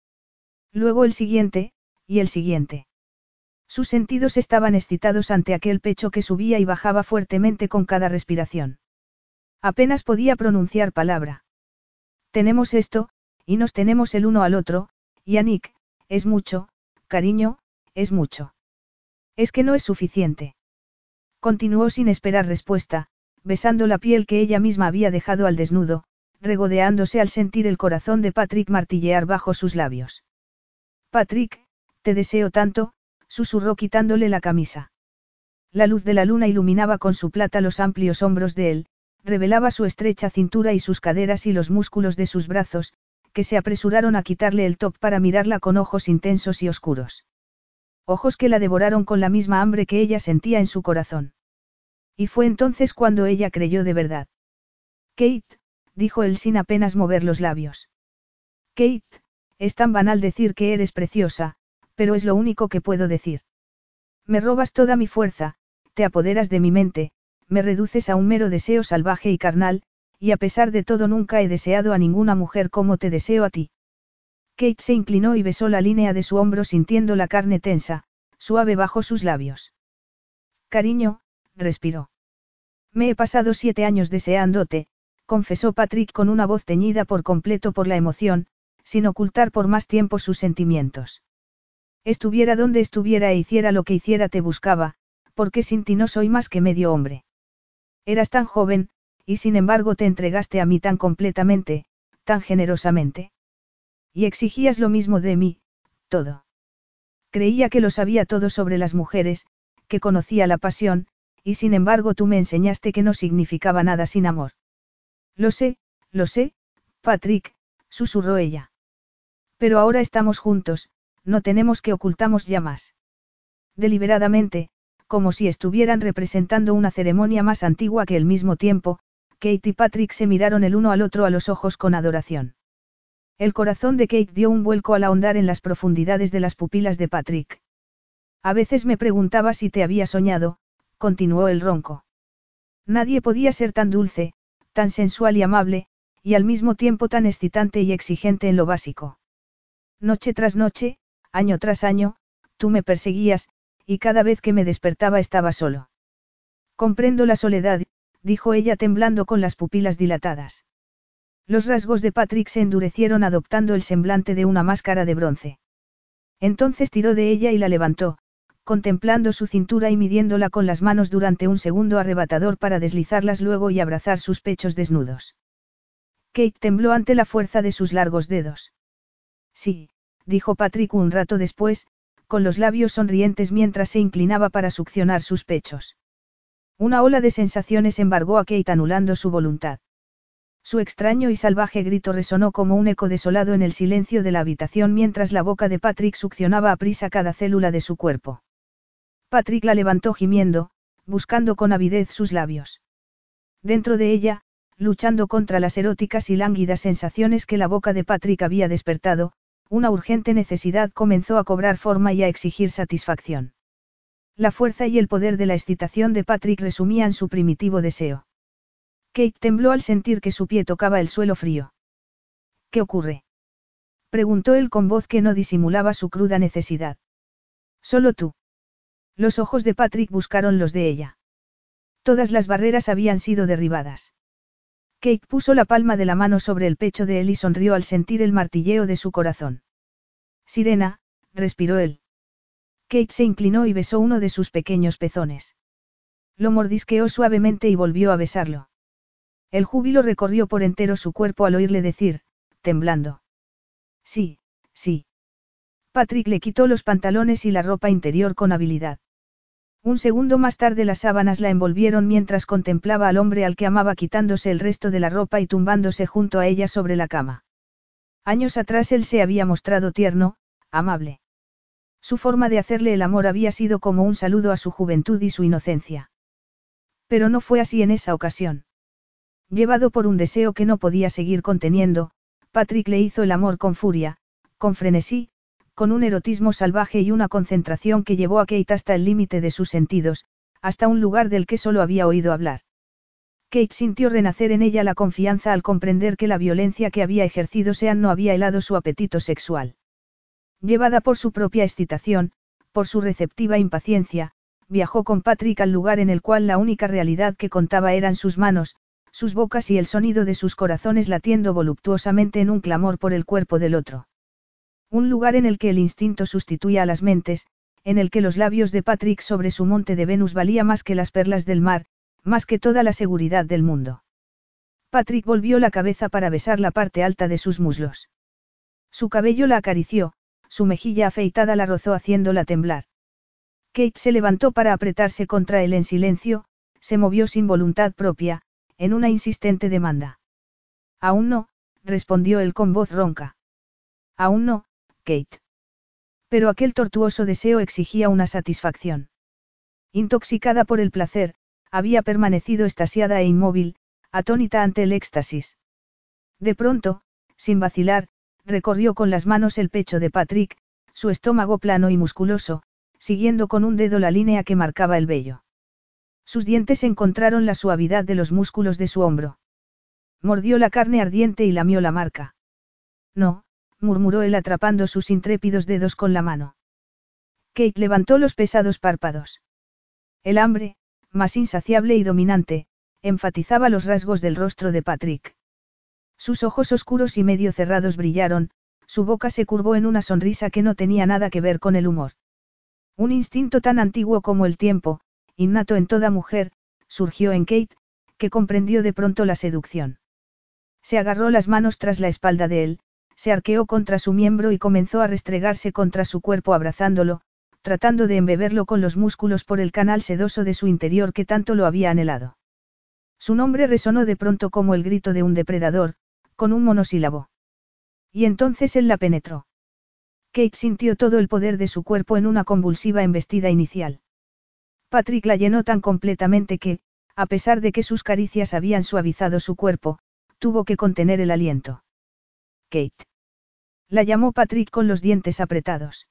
Luego el siguiente, y el siguiente. Sus sentidos estaban excitados ante aquel pecho que subía y bajaba fuertemente con cada respiración. Apenas podía pronunciar palabra. Tenemos esto, y nos tenemos el uno al otro, y a Nick, es mucho, cariño, es mucho. Es que no es suficiente. Continuó sin esperar respuesta, besando la piel que ella misma había dejado al desnudo, regodeándose al sentir el corazón de Patrick martillear bajo sus labios. Patrick, te deseo tanto, susurró quitándole la camisa. La luz de la luna iluminaba con su plata los amplios hombros de él, revelaba su estrecha cintura y sus caderas y los músculos de sus brazos, que se apresuraron a quitarle el top para mirarla con ojos intensos y oscuros. Ojos que la devoraron con la misma hambre que ella sentía en su corazón. Y fue entonces cuando ella creyó de verdad. Kate, dijo él sin apenas mover los labios. Kate, es tan banal decir que eres preciosa, pero es lo único que puedo decir. Me robas toda mi fuerza, te apoderas de mi mente, me reduces a un mero deseo salvaje y carnal, y a pesar de todo nunca he deseado a ninguna mujer como te deseo a ti. Kate se inclinó y besó la línea de su hombro sintiendo la carne tensa, suave bajo sus labios. Cariño, respiró. Me he pasado siete años deseándote, confesó Patrick con una voz teñida por completo por la emoción, sin ocultar por más tiempo sus sentimientos. Estuviera donde estuviera e hiciera lo que hiciera te buscaba, porque sin ti no soy más que medio hombre. Eras tan joven, y sin embargo te entregaste a mí tan completamente, tan generosamente. Y exigías lo mismo de mí, todo. Creía que lo sabía todo sobre las mujeres, que conocía la pasión, y sin embargo tú me enseñaste que no significaba nada sin amor. Lo sé, lo sé, Patrick, susurró ella. Pero ahora estamos juntos, no tenemos que ocultamos ya más. Deliberadamente, como si estuvieran representando una ceremonia más antigua que el mismo tiempo, Kate y Patrick se miraron el uno al otro a los ojos con adoración. El corazón de Kate dio un vuelco al ahondar en las profundidades de las pupilas de Patrick. A veces me preguntaba si te había soñado, continuó el ronco. Nadie podía ser tan dulce, tan sensual y amable, y al mismo tiempo tan excitante y exigente en lo básico. Noche tras noche, año tras año, tú me perseguías, y cada vez que me despertaba estaba solo. Comprendo la soledad, dijo ella temblando con las pupilas dilatadas. Los rasgos de Patrick se endurecieron adoptando el semblante de una máscara de bronce. Entonces tiró de ella y la levantó, contemplando su cintura y midiéndola con las manos durante un segundo arrebatador para deslizarlas luego y abrazar sus pechos desnudos. Kate tembló ante la fuerza de sus largos dedos. Sí, dijo Patrick un rato después, con los labios sonrientes mientras se inclinaba para succionar sus pechos. Una ola de sensaciones embargó a Kate anulando su voluntad. Su extraño y salvaje grito resonó como un eco desolado en el silencio de la habitación mientras la boca de Patrick succionaba a prisa cada célula de su cuerpo. Patrick la levantó gimiendo, buscando con avidez sus labios. Dentro de ella, luchando contra las eróticas y lánguidas sensaciones que la boca de Patrick había despertado, una urgente necesidad comenzó a cobrar forma y a exigir satisfacción. La fuerza y el poder de la excitación de Patrick resumían su primitivo deseo. Kate tembló al sentir que su pie tocaba el suelo frío. ¿Qué ocurre? preguntó él con voz que no disimulaba su cruda necesidad. Solo tú. Los ojos de Patrick buscaron los de ella. Todas las barreras habían sido derribadas. Kate puso la palma de la mano sobre el pecho de él y sonrió al sentir el martilleo de su corazón. Sirena, respiró él. Kate se inclinó y besó uno de sus pequeños pezones. Lo mordisqueó suavemente y volvió a besarlo. El júbilo recorrió por entero su cuerpo al oírle decir, temblando. Sí, sí. Patrick le quitó los pantalones y la ropa interior con habilidad. Un segundo más tarde las sábanas la envolvieron mientras contemplaba al hombre al que amaba quitándose el resto de la ropa y tumbándose junto a ella sobre la cama. Años atrás él se había mostrado tierno, amable. Su forma de hacerle el amor había sido como un saludo a su juventud y su inocencia. Pero no fue así en esa ocasión. Llevado por un deseo que no podía seguir conteniendo, Patrick le hizo el amor con furia, con frenesí, con un erotismo salvaje y una concentración que llevó a Kate hasta el límite de sus sentidos, hasta un lugar del que solo había oído hablar. Kate sintió renacer en ella la confianza al comprender que la violencia que había ejercido Sean no había helado su apetito sexual. Llevada por su propia excitación, por su receptiva impaciencia, viajó con Patrick al lugar en el cual la única realidad que contaba eran sus manos, sus bocas y el sonido de sus corazones latiendo voluptuosamente en un clamor por el cuerpo del otro. Un lugar en el que el instinto sustituía a las mentes, en el que los labios de Patrick sobre su monte de Venus valía más que las perlas del mar, más que toda la seguridad del mundo. Patrick volvió la cabeza para besar la parte alta de sus muslos. Su cabello la acarició, su mejilla afeitada la rozó haciéndola temblar. Kate se levantó para apretarse contra él en silencio, se movió sin voluntad propia, en una insistente demanda. Aún no, respondió él con voz ronca. Aún no, Kate. Pero aquel tortuoso deseo exigía una satisfacción. Intoxicada por el placer, había permanecido estasiada e inmóvil, atónita ante el éxtasis. De pronto, sin vacilar, recorrió con las manos el pecho de Patrick, su estómago plano y musculoso, siguiendo con un dedo la línea que marcaba el vello. Sus dientes encontraron la suavidad de los músculos de su hombro. Mordió la carne ardiente y lamió la marca. No, murmuró él atrapando sus intrépidos dedos con la mano. Kate levantó los pesados párpados. El hambre, más insaciable y dominante, enfatizaba los rasgos del rostro de Patrick. Sus ojos oscuros y medio cerrados brillaron, su boca se curvó en una sonrisa que no tenía nada que ver con el humor. Un instinto tan antiguo como el tiempo, innato en toda mujer, surgió en Kate, que comprendió de pronto la seducción. Se agarró las manos tras la espalda de él, se arqueó contra su miembro y comenzó a restregarse contra su cuerpo abrazándolo, tratando de embeberlo con los músculos por el canal sedoso de su interior que tanto lo había anhelado. Su nombre resonó de pronto como el grito de un depredador, con un monosílabo. Y entonces él la penetró. Kate sintió todo el poder de su cuerpo en una convulsiva embestida inicial. Patrick la llenó tan completamente que, a pesar de que sus caricias habían suavizado su cuerpo, tuvo que contener el aliento. Kate. La llamó Patrick con los dientes apretados.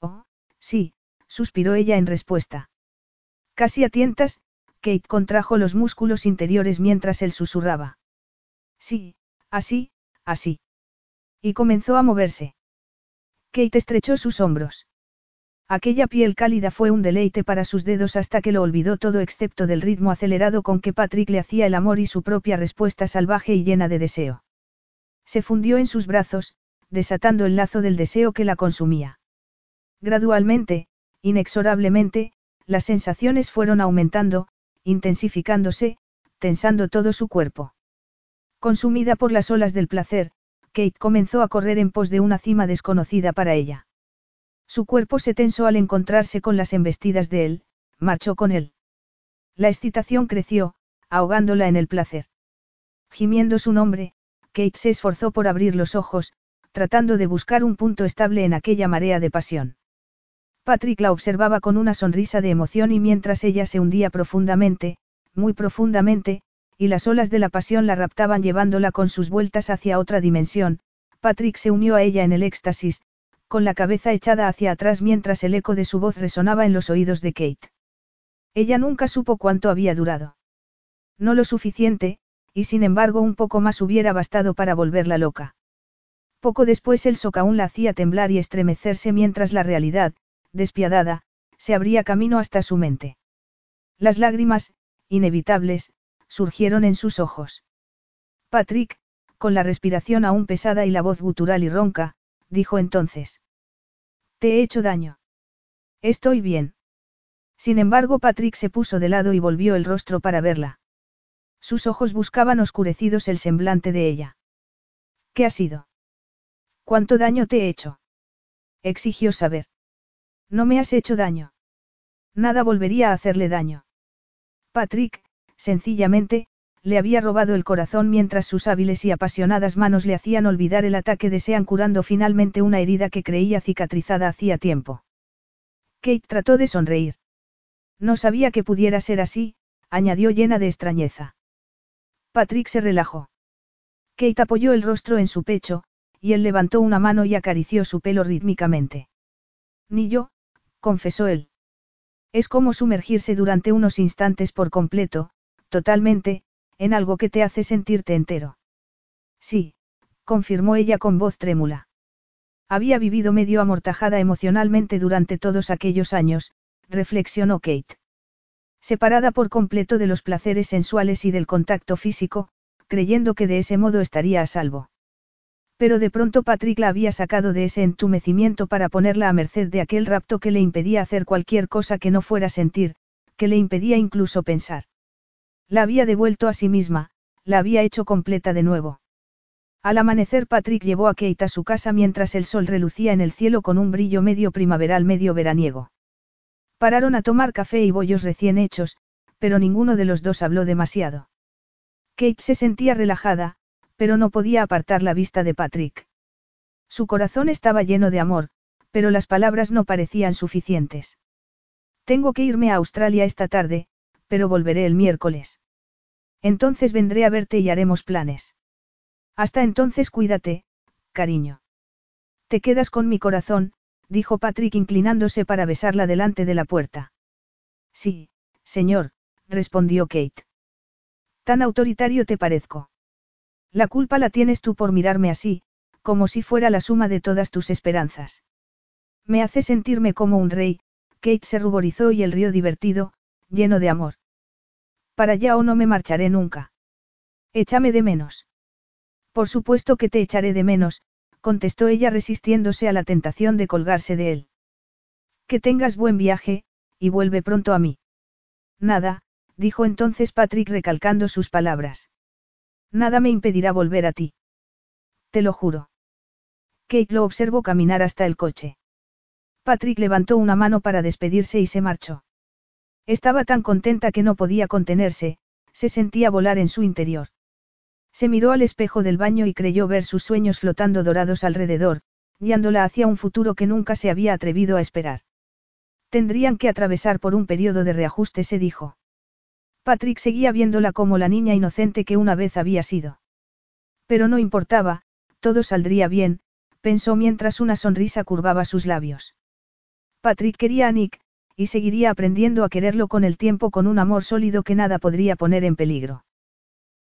Oh, sí, suspiró ella en respuesta. Casi a tientas, Kate contrajo los músculos interiores mientras él susurraba. Sí, Así, así. Y comenzó a moverse. Kate estrechó sus hombros. Aquella piel cálida fue un deleite para sus dedos hasta que lo olvidó todo excepto del ritmo acelerado con que Patrick le hacía el amor y su propia respuesta salvaje y llena de deseo. Se fundió en sus brazos, desatando el lazo del deseo que la consumía. Gradualmente, inexorablemente, las sensaciones fueron aumentando, intensificándose, tensando todo su cuerpo. Consumida por las olas del placer, Kate comenzó a correr en pos de una cima desconocida para ella. Su cuerpo se tensó al encontrarse con las embestidas de él, marchó con él. La excitación creció, ahogándola en el placer. Gimiendo su nombre, Kate se esforzó por abrir los ojos, tratando de buscar un punto estable en aquella marea de pasión. Patrick la observaba con una sonrisa de emoción y mientras ella se hundía profundamente, muy profundamente, y las olas de la pasión la raptaban llevándola con sus vueltas hacia otra dimensión, Patrick se unió a ella en el éxtasis, con la cabeza echada hacia atrás mientras el eco de su voz resonaba en los oídos de Kate. Ella nunca supo cuánto había durado. No lo suficiente, y sin embargo un poco más hubiera bastado para volverla loca. Poco después el socaún la hacía temblar y estremecerse mientras la realidad, despiadada, se abría camino hasta su mente. Las lágrimas, inevitables, surgieron en sus ojos. Patrick, con la respiración aún pesada y la voz gutural y ronca, dijo entonces. Te he hecho daño. Estoy bien. Sin embargo, Patrick se puso de lado y volvió el rostro para verla. Sus ojos buscaban oscurecidos el semblante de ella. ¿Qué ha sido? ¿Cuánto daño te he hecho? Exigió saber. No me has hecho daño. Nada volvería a hacerle daño. Patrick, sencillamente, le había robado el corazón mientras sus hábiles y apasionadas manos le hacían olvidar el ataque de Sean curando finalmente una herida que creía cicatrizada hacía tiempo. Kate trató de sonreír. No sabía que pudiera ser así, añadió llena de extrañeza. Patrick se relajó. Kate apoyó el rostro en su pecho, y él levantó una mano y acarició su pelo rítmicamente. Ni yo, confesó él. Es como sumergirse durante unos instantes por completo, totalmente, en algo que te hace sentirte entero. Sí, confirmó ella con voz trémula. Había vivido medio amortajada emocionalmente durante todos aquellos años, reflexionó Kate. Separada por completo de los placeres sensuales y del contacto físico, creyendo que de ese modo estaría a salvo. Pero de pronto Patrick la había sacado de ese entumecimiento para ponerla a merced de aquel rapto que le impedía hacer cualquier cosa que no fuera sentir, que le impedía incluso pensar. La había devuelto a sí misma, la había hecho completa de nuevo. Al amanecer Patrick llevó a Kate a su casa mientras el sol relucía en el cielo con un brillo medio primaveral medio veraniego. Pararon a tomar café y bollos recién hechos, pero ninguno de los dos habló demasiado. Kate se sentía relajada, pero no podía apartar la vista de Patrick. Su corazón estaba lleno de amor, pero las palabras no parecían suficientes. Tengo que irme a Australia esta tarde, pero volveré el miércoles. Entonces vendré a verte y haremos planes. Hasta entonces cuídate, cariño. Te quedas con mi corazón, dijo Patrick inclinándose para besarla delante de la puerta. Sí, señor, respondió Kate. Tan autoritario te parezco. La culpa la tienes tú por mirarme así, como si fuera la suma de todas tus esperanzas. Me hace sentirme como un rey, Kate se ruborizó y el río divertido, lleno de amor. Para allá o no me marcharé nunca. Échame de menos. Por supuesto que te echaré de menos, contestó ella resistiéndose a la tentación de colgarse de él. Que tengas buen viaje, y vuelve pronto a mí. Nada, dijo entonces Patrick recalcando sus palabras. Nada me impedirá volver a ti. Te lo juro. Kate lo observó caminar hasta el coche. Patrick levantó una mano para despedirse y se marchó. Estaba tan contenta que no podía contenerse, se sentía volar en su interior. Se miró al espejo del baño y creyó ver sus sueños flotando dorados alrededor, guiándola hacia un futuro que nunca se había atrevido a esperar. Tendrían que atravesar por un periodo de reajuste, se dijo. Patrick seguía viéndola como la niña inocente que una vez había sido. Pero no importaba, todo saldría bien, pensó mientras una sonrisa curvaba sus labios. Patrick quería a Nick, y seguiría aprendiendo a quererlo con el tiempo con un amor sólido que nada podría poner en peligro.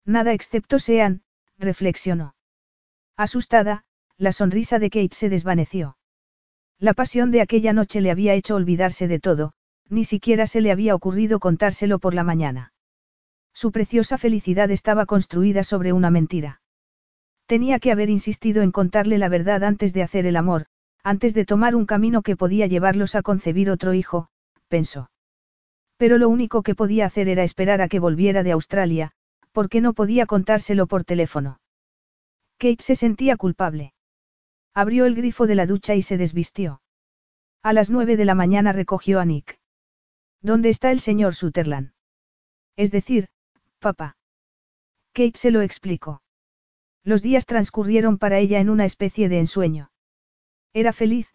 Nada excepto sean, reflexionó. Asustada, la sonrisa de Kate se desvaneció. La pasión de aquella noche le había hecho olvidarse de todo, ni siquiera se le había ocurrido contárselo por la mañana. Su preciosa felicidad estaba construida sobre una mentira. Tenía que haber insistido en contarle la verdad antes de hacer el amor, antes de tomar un camino que podía llevarlos a concebir otro hijo, pensó. Pero lo único que podía hacer era esperar a que volviera de Australia, porque no podía contárselo por teléfono. Kate se sentía culpable. Abrió el grifo de la ducha y se desvistió. A las nueve de la mañana recogió a Nick. ¿Dónde está el señor Sutherland? Es decir, papá. Kate se lo explicó. Los días transcurrieron para ella en una especie de ensueño. Era feliz,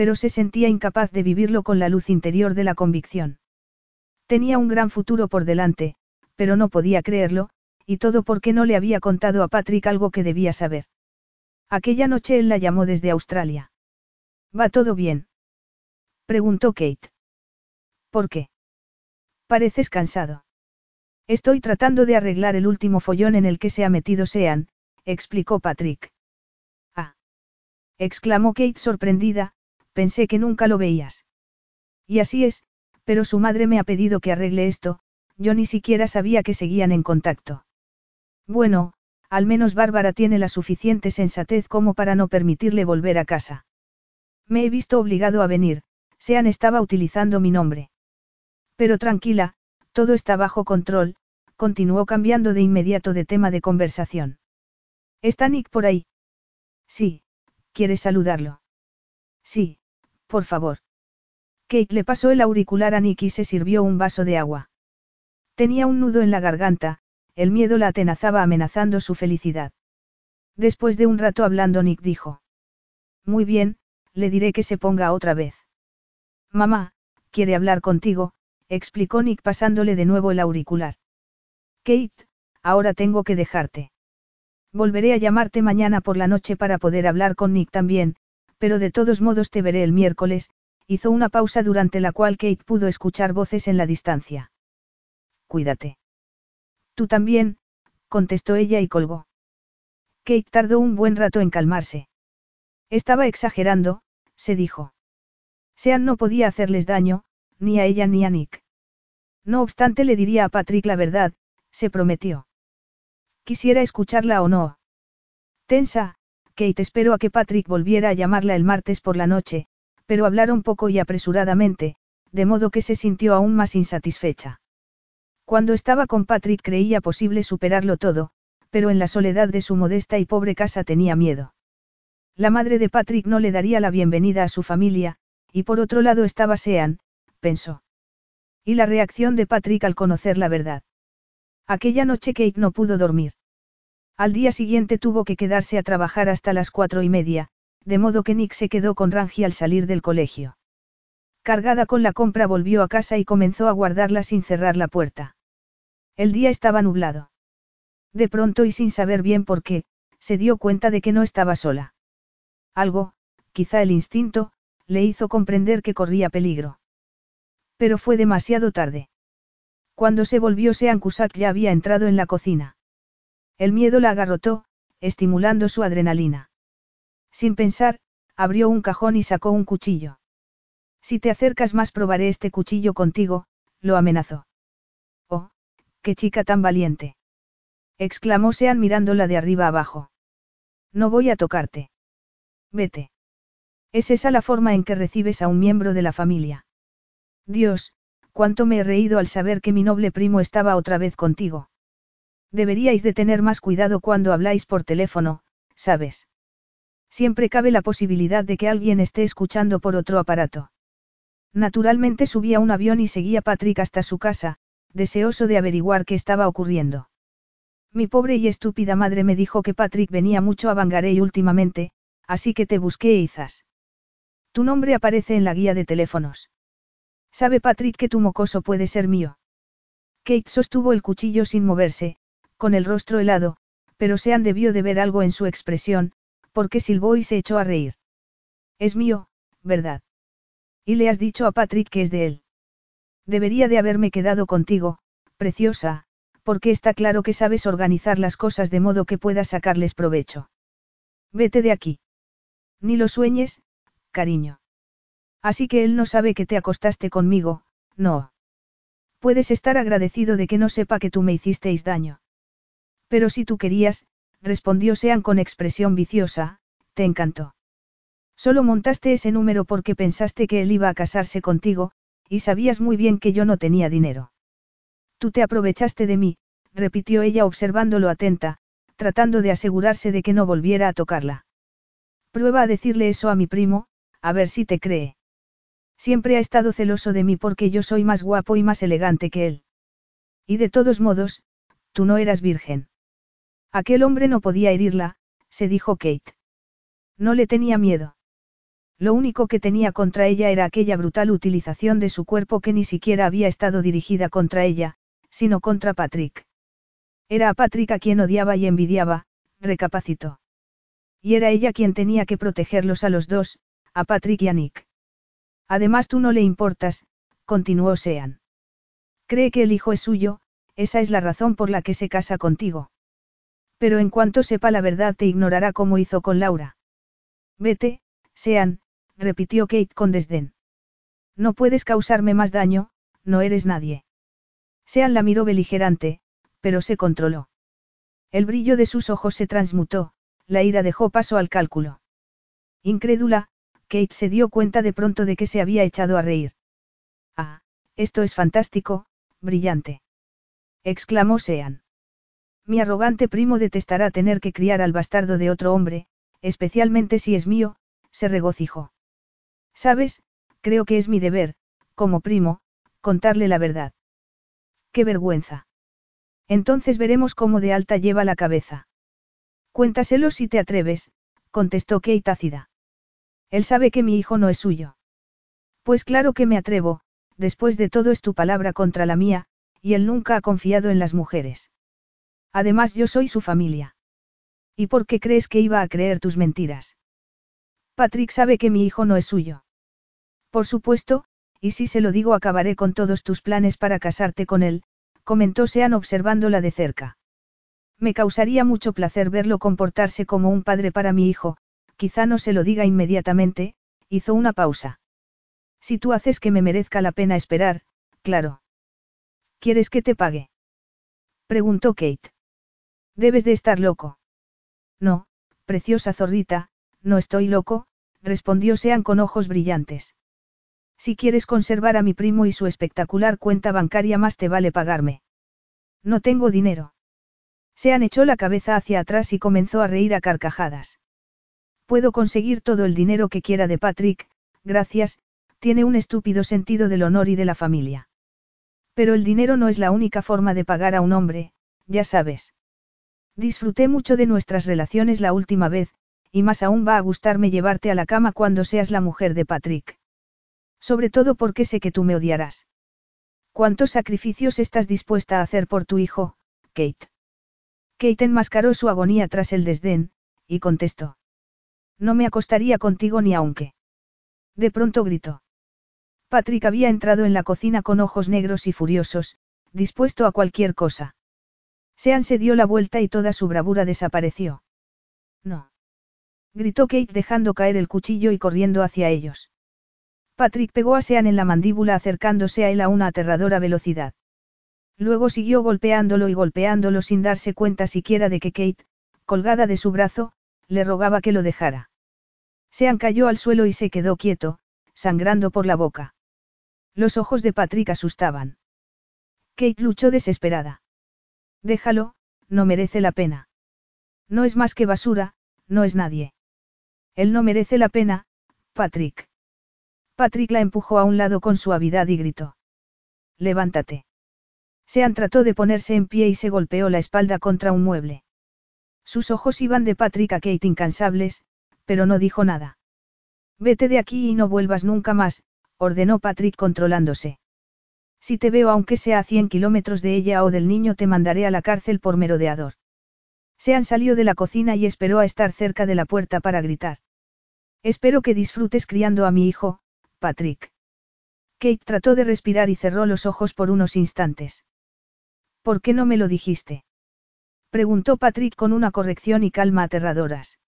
pero se sentía incapaz de vivirlo con la luz interior de la convicción. Tenía un gran futuro por delante, pero no podía creerlo, y todo porque no le había contado a Patrick algo que debía saber. Aquella noche él la llamó desde Australia. ¿Va todo bien? preguntó Kate. ¿Por qué? Pareces cansado. Estoy tratando de arreglar el último follón en el que se ha metido Sean, explicó Patrick. Ah. exclamó Kate sorprendida, pensé que nunca lo veías. Y así es, pero su madre me ha pedido que arregle esto, yo ni siquiera sabía que seguían en contacto. Bueno, al menos Bárbara tiene la suficiente sensatez como para no permitirle volver a casa. Me he visto obligado a venir, Sean estaba utilizando mi nombre. Pero tranquila, todo está bajo control, continuó cambiando de inmediato de tema de conversación. ¿Está Nick por ahí? Sí, ¿quieres saludarlo? Sí, por favor. Kate le pasó el auricular a Nick y se sirvió un vaso de agua. Tenía un nudo en la garganta, el miedo la atenazaba amenazando su felicidad. Después de un rato hablando Nick dijo. Muy bien, le diré que se ponga otra vez. Mamá, quiere hablar contigo, explicó Nick pasándole de nuevo el auricular. Kate, ahora tengo que dejarte. Volveré a llamarte mañana por la noche para poder hablar con Nick también, pero de todos modos te veré el miércoles, hizo una pausa durante la cual Kate pudo escuchar voces en la distancia. Cuídate. Tú también, contestó ella y colgó. Kate tardó un buen rato en calmarse. Estaba exagerando, se dijo. Sean no podía hacerles daño, ni a ella ni a Nick. No obstante le diría a Patrick la verdad, se prometió. Quisiera escucharla o no. Tensa, Kate esperó a que Patrick volviera a llamarla el martes por la noche, pero hablaron poco y apresuradamente, de modo que se sintió aún más insatisfecha. Cuando estaba con Patrick creía posible superarlo todo, pero en la soledad de su modesta y pobre casa tenía miedo. La madre de Patrick no le daría la bienvenida a su familia, y por otro lado estaba Sean, pensó. Y la reacción de Patrick al conocer la verdad. Aquella noche Kate no pudo dormir. Al día siguiente tuvo que quedarse a trabajar hasta las cuatro y media, de modo que Nick se quedó con Rangi al salir del colegio. Cargada con la compra volvió a casa y comenzó a guardarla sin cerrar la puerta. El día estaba nublado. De pronto y sin saber bien por qué, se dio cuenta de que no estaba sola. Algo, quizá el instinto, le hizo comprender que corría peligro. Pero fue demasiado tarde. Cuando se volvió Sean Cusack ya había entrado en la cocina. El miedo la agarrotó, estimulando su adrenalina. Sin pensar, abrió un cajón y sacó un cuchillo. Si te acercas más probaré este cuchillo contigo, lo amenazó. Oh, qué chica tan valiente. exclamó Sean mirándola de arriba abajo. No voy a tocarte. Vete. ¿Es esa la forma en que recibes a un miembro de la familia? Dios, cuánto me he reído al saber que mi noble primo estaba otra vez contigo. Deberíais de tener más cuidado cuando habláis por teléfono, ¿sabes? Siempre cabe la posibilidad de que alguien esté escuchando por otro aparato. Naturalmente subía a un avión y seguía Patrick hasta su casa, deseoso de averiguar qué estaba ocurriendo. Mi pobre y estúpida madre me dijo que Patrick venía mucho a Bangarey últimamente, así que te busqué Izas. Tu nombre aparece en la guía de teléfonos. ¿Sabe Patrick que tu mocoso puede ser mío? Kate sostuvo el cuchillo sin moverse, con el rostro helado, pero Sean debió de ver algo en su expresión, porque silbó y se echó a reír. Es mío, ¿verdad? Y le has dicho a Patrick que es de él. Debería de haberme quedado contigo, preciosa, porque está claro que sabes organizar las cosas de modo que puedas sacarles provecho. Vete de aquí. Ni lo sueñes, cariño. Así que él no sabe que te acostaste conmigo, no. Puedes estar agradecido de que no sepa que tú me hicisteis daño. Pero si tú querías, respondió Sean con expresión viciosa, te encantó. Solo montaste ese número porque pensaste que él iba a casarse contigo, y sabías muy bien que yo no tenía dinero. Tú te aprovechaste de mí, repitió ella observándolo atenta, tratando de asegurarse de que no volviera a tocarla. Prueba a decirle eso a mi primo, a ver si te cree. Siempre ha estado celoso de mí porque yo soy más guapo y más elegante que él. Y de todos modos, tú no eras virgen. Aquel hombre no podía herirla, se dijo Kate. No le tenía miedo. Lo único que tenía contra ella era aquella brutal utilización de su cuerpo que ni siquiera había estado dirigida contra ella, sino contra Patrick. Era a Patrick a quien odiaba y envidiaba, recapacitó. Y era ella quien tenía que protegerlos a los dos, a Patrick y a Nick. Además tú no le importas, continuó Sean. Cree que el hijo es suyo, esa es la razón por la que se casa contigo. Pero en cuanto sepa la verdad te ignorará como hizo con Laura. Vete, Sean, repitió Kate con desdén. No puedes causarme más daño, no eres nadie. Sean la miró beligerante, pero se controló. El brillo de sus ojos se transmutó, la ira dejó paso al cálculo. Incrédula, Kate se dio cuenta de pronto de que se había echado a reír. Ah, esto es fantástico, brillante. exclamó Sean. Mi arrogante primo detestará tener que criar al bastardo de otro hombre, especialmente si es mío, se regocijó. Sabes, creo que es mi deber, como primo, contarle la verdad. Qué vergüenza. Entonces veremos cómo de alta lleva la cabeza. Cuéntaselo si te atreves, contestó Kate ácida. Él sabe que mi hijo no es suyo. Pues claro que me atrevo, después de todo es tu palabra contra la mía, y él nunca ha confiado en las mujeres. Además yo soy su familia. ¿Y por qué crees que iba a creer tus mentiras? Patrick sabe que mi hijo no es suyo. Por supuesto, y si se lo digo acabaré con todos tus planes para casarte con él, comentó Sean observándola de cerca. Me causaría mucho placer verlo comportarse como un padre para mi hijo, quizá no se lo diga inmediatamente, hizo una pausa. Si tú haces que me merezca la pena esperar, claro. ¿Quieres que te pague? Preguntó Kate. Debes de estar loco. No, preciosa zorrita, no estoy loco, respondió Sean con ojos brillantes. Si quieres conservar a mi primo y su espectacular cuenta bancaria más te vale pagarme. No tengo dinero. Sean echó la cabeza hacia atrás y comenzó a reír a carcajadas. Puedo conseguir todo el dinero que quiera de Patrick, gracias, tiene un estúpido sentido del honor y de la familia. Pero el dinero no es la única forma de pagar a un hombre, ya sabes. Disfruté mucho de nuestras relaciones la última vez, y más aún va a gustarme llevarte a la cama cuando seas la mujer de Patrick. Sobre todo porque sé que tú me odiarás. ¿Cuántos sacrificios estás dispuesta a hacer por tu hijo, Kate? Kate enmascaró su agonía tras el desdén, y contestó. No me acostaría contigo ni aunque. De pronto gritó. Patrick había entrado en la cocina con ojos negros y furiosos, dispuesto a cualquier cosa. Sean se dio la vuelta y toda su bravura desapareció. No. Gritó Kate dejando caer el cuchillo y corriendo hacia ellos. Patrick pegó a Sean en la mandíbula acercándose a él a una aterradora velocidad. Luego siguió golpeándolo y golpeándolo sin darse cuenta siquiera de que Kate, colgada de su brazo, le rogaba que lo dejara. Sean cayó al suelo y se quedó quieto, sangrando por la boca. Los ojos de Patrick asustaban. Kate luchó desesperada. Déjalo, no merece la pena. No es más que basura, no es nadie. Él no merece la pena, Patrick. Patrick la empujó a un lado con suavidad y gritó. Levántate. Sean trató de ponerse en pie y se golpeó la espalda contra un mueble. Sus ojos iban de Patrick a Kate incansables, pero no dijo nada. Vete de aquí y no vuelvas nunca más, ordenó Patrick controlándose. Si te veo aunque sea a 100 kilómetros de ella o del niño te mandaré a la cárcel por merodeador. Sean salió de la cocina y esperó a estar cerca de la puerta para gritar. Espero que disfrutes criando a mi hijo, Patrick. Kate trató de respirar y cerró los ojos por unos instantes. ¿Por qué no me lo dijiste? Preguntó Patrick con una corrección y calma aterradoras.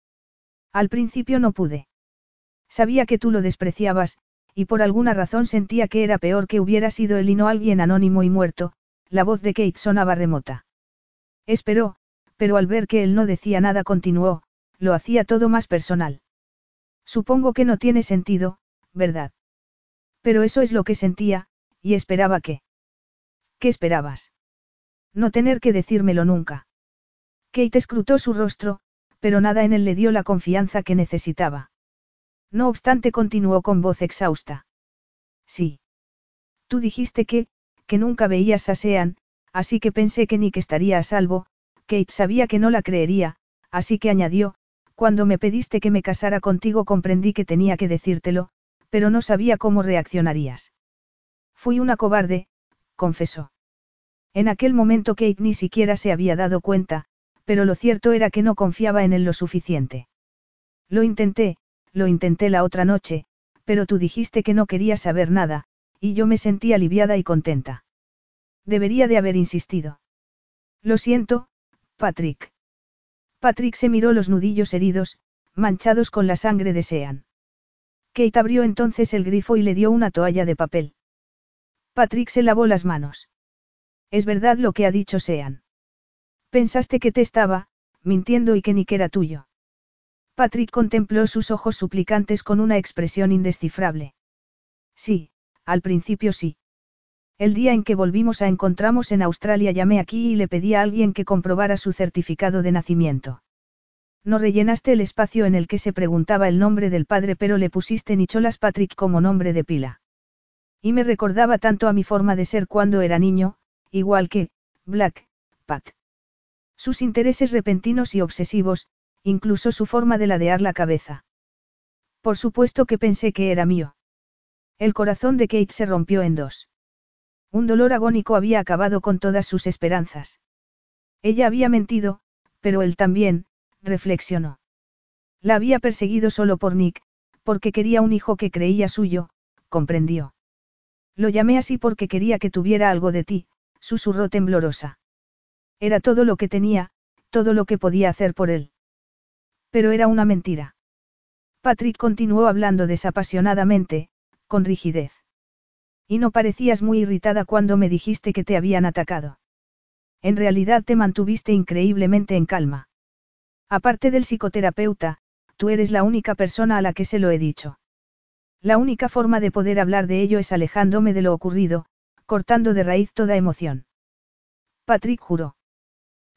Al principio no pude. Sabía que tú lo despreciabas, y por alguna razón sentía que era peor que hubiera sido él y no alguien anónimo y muerto, la voz de Kate sonaba remota. Esperó, pero al ver que él no decía nada continuó, lo hacía todo más personal. Supongo que no tiene sentido, ¿verdad? Pero eso es lo que sentía, y esperaba que... ¿Qué esperabas? No tener que decírmelo nunca. Kate escrutó su rostro, pero nada en él le dio la confianza que necesitaba. No obstante continuó con voz exhausta. Sí. Tú dijiste que, que nunca veías a Sean, así que pensé que Nick estaría a salvo, Kate sabía que no la creería, así que añadió, cuando me pediste que me casara contigo comprendí que tenía que decírtelo, pero no sabía cómo reaccionarías. Fui una cobarde, confesó. En aquel momento Kate ni siquiera se había dado cuenta, pero lo cierto era que no confiaba en él lo suficiente. Lo intenté, lo intenté la otra noche, pero tú dijiste que no querías saber nada, y yo me sentí aliviada y contenta. Debería de haber insistido. Lo siento, Patrick. Patrick se miró los nudillos heridos, manchados con la sangre de Sean. Kate abrió entonces el grifo y le dio una toalla de papel. Patrick se lavó las manos. Es verdad lo que ha dicho Sean. Pensaste que te estaba, mintiendo y que ni que era tuyo. Patrick contempló sus ojos suplicantes con una expresión indescifrable. Sí, al principio sí. El día en que volvimos a encontramos en Australia llamé aquí y le pedí a alguien que comprobara su certificado de nacimiento. No rellenaste el espacio en el que se preguntaba el nombre del padre pero le pusiste Nicholas Patrick como nombre de pila. Y me recordaba tanto a mi forma de ser cuando era niño, igual que, Black, Pat. Sus intereses repentinos y obsesivos, incluso su forma de ladear la cabeza. Por supuesto que pensé que era mío. El corazón de Kate se rompió en dos. Un dolor agónico había acabado con todas sus esperanzas. Ella había mentido, pero él también, reflexionó. La había perseguido solo por Nick, porque quería un hijo que creía suyo, comprendió. Lo llamé así porque quería que tuviera algo de ti, susurró temblorosa. Era todo lo que tenía, todo lo que podía hacer por él. Pero era una mentira. Patrick continuó hablando desapasionadamente, con rigidez. Y no parecías muy irritada cuando me dijiste que te habían atacado. En realidad te mantuviste increíblemente en calma. Aparte del psicoterapeuta, tú eres la única persona a la que se lo he dicho. La única forma de poder hablar de ello es alejándome de lo ocurrido, cortando de raíz toda emoción. Patrick juró.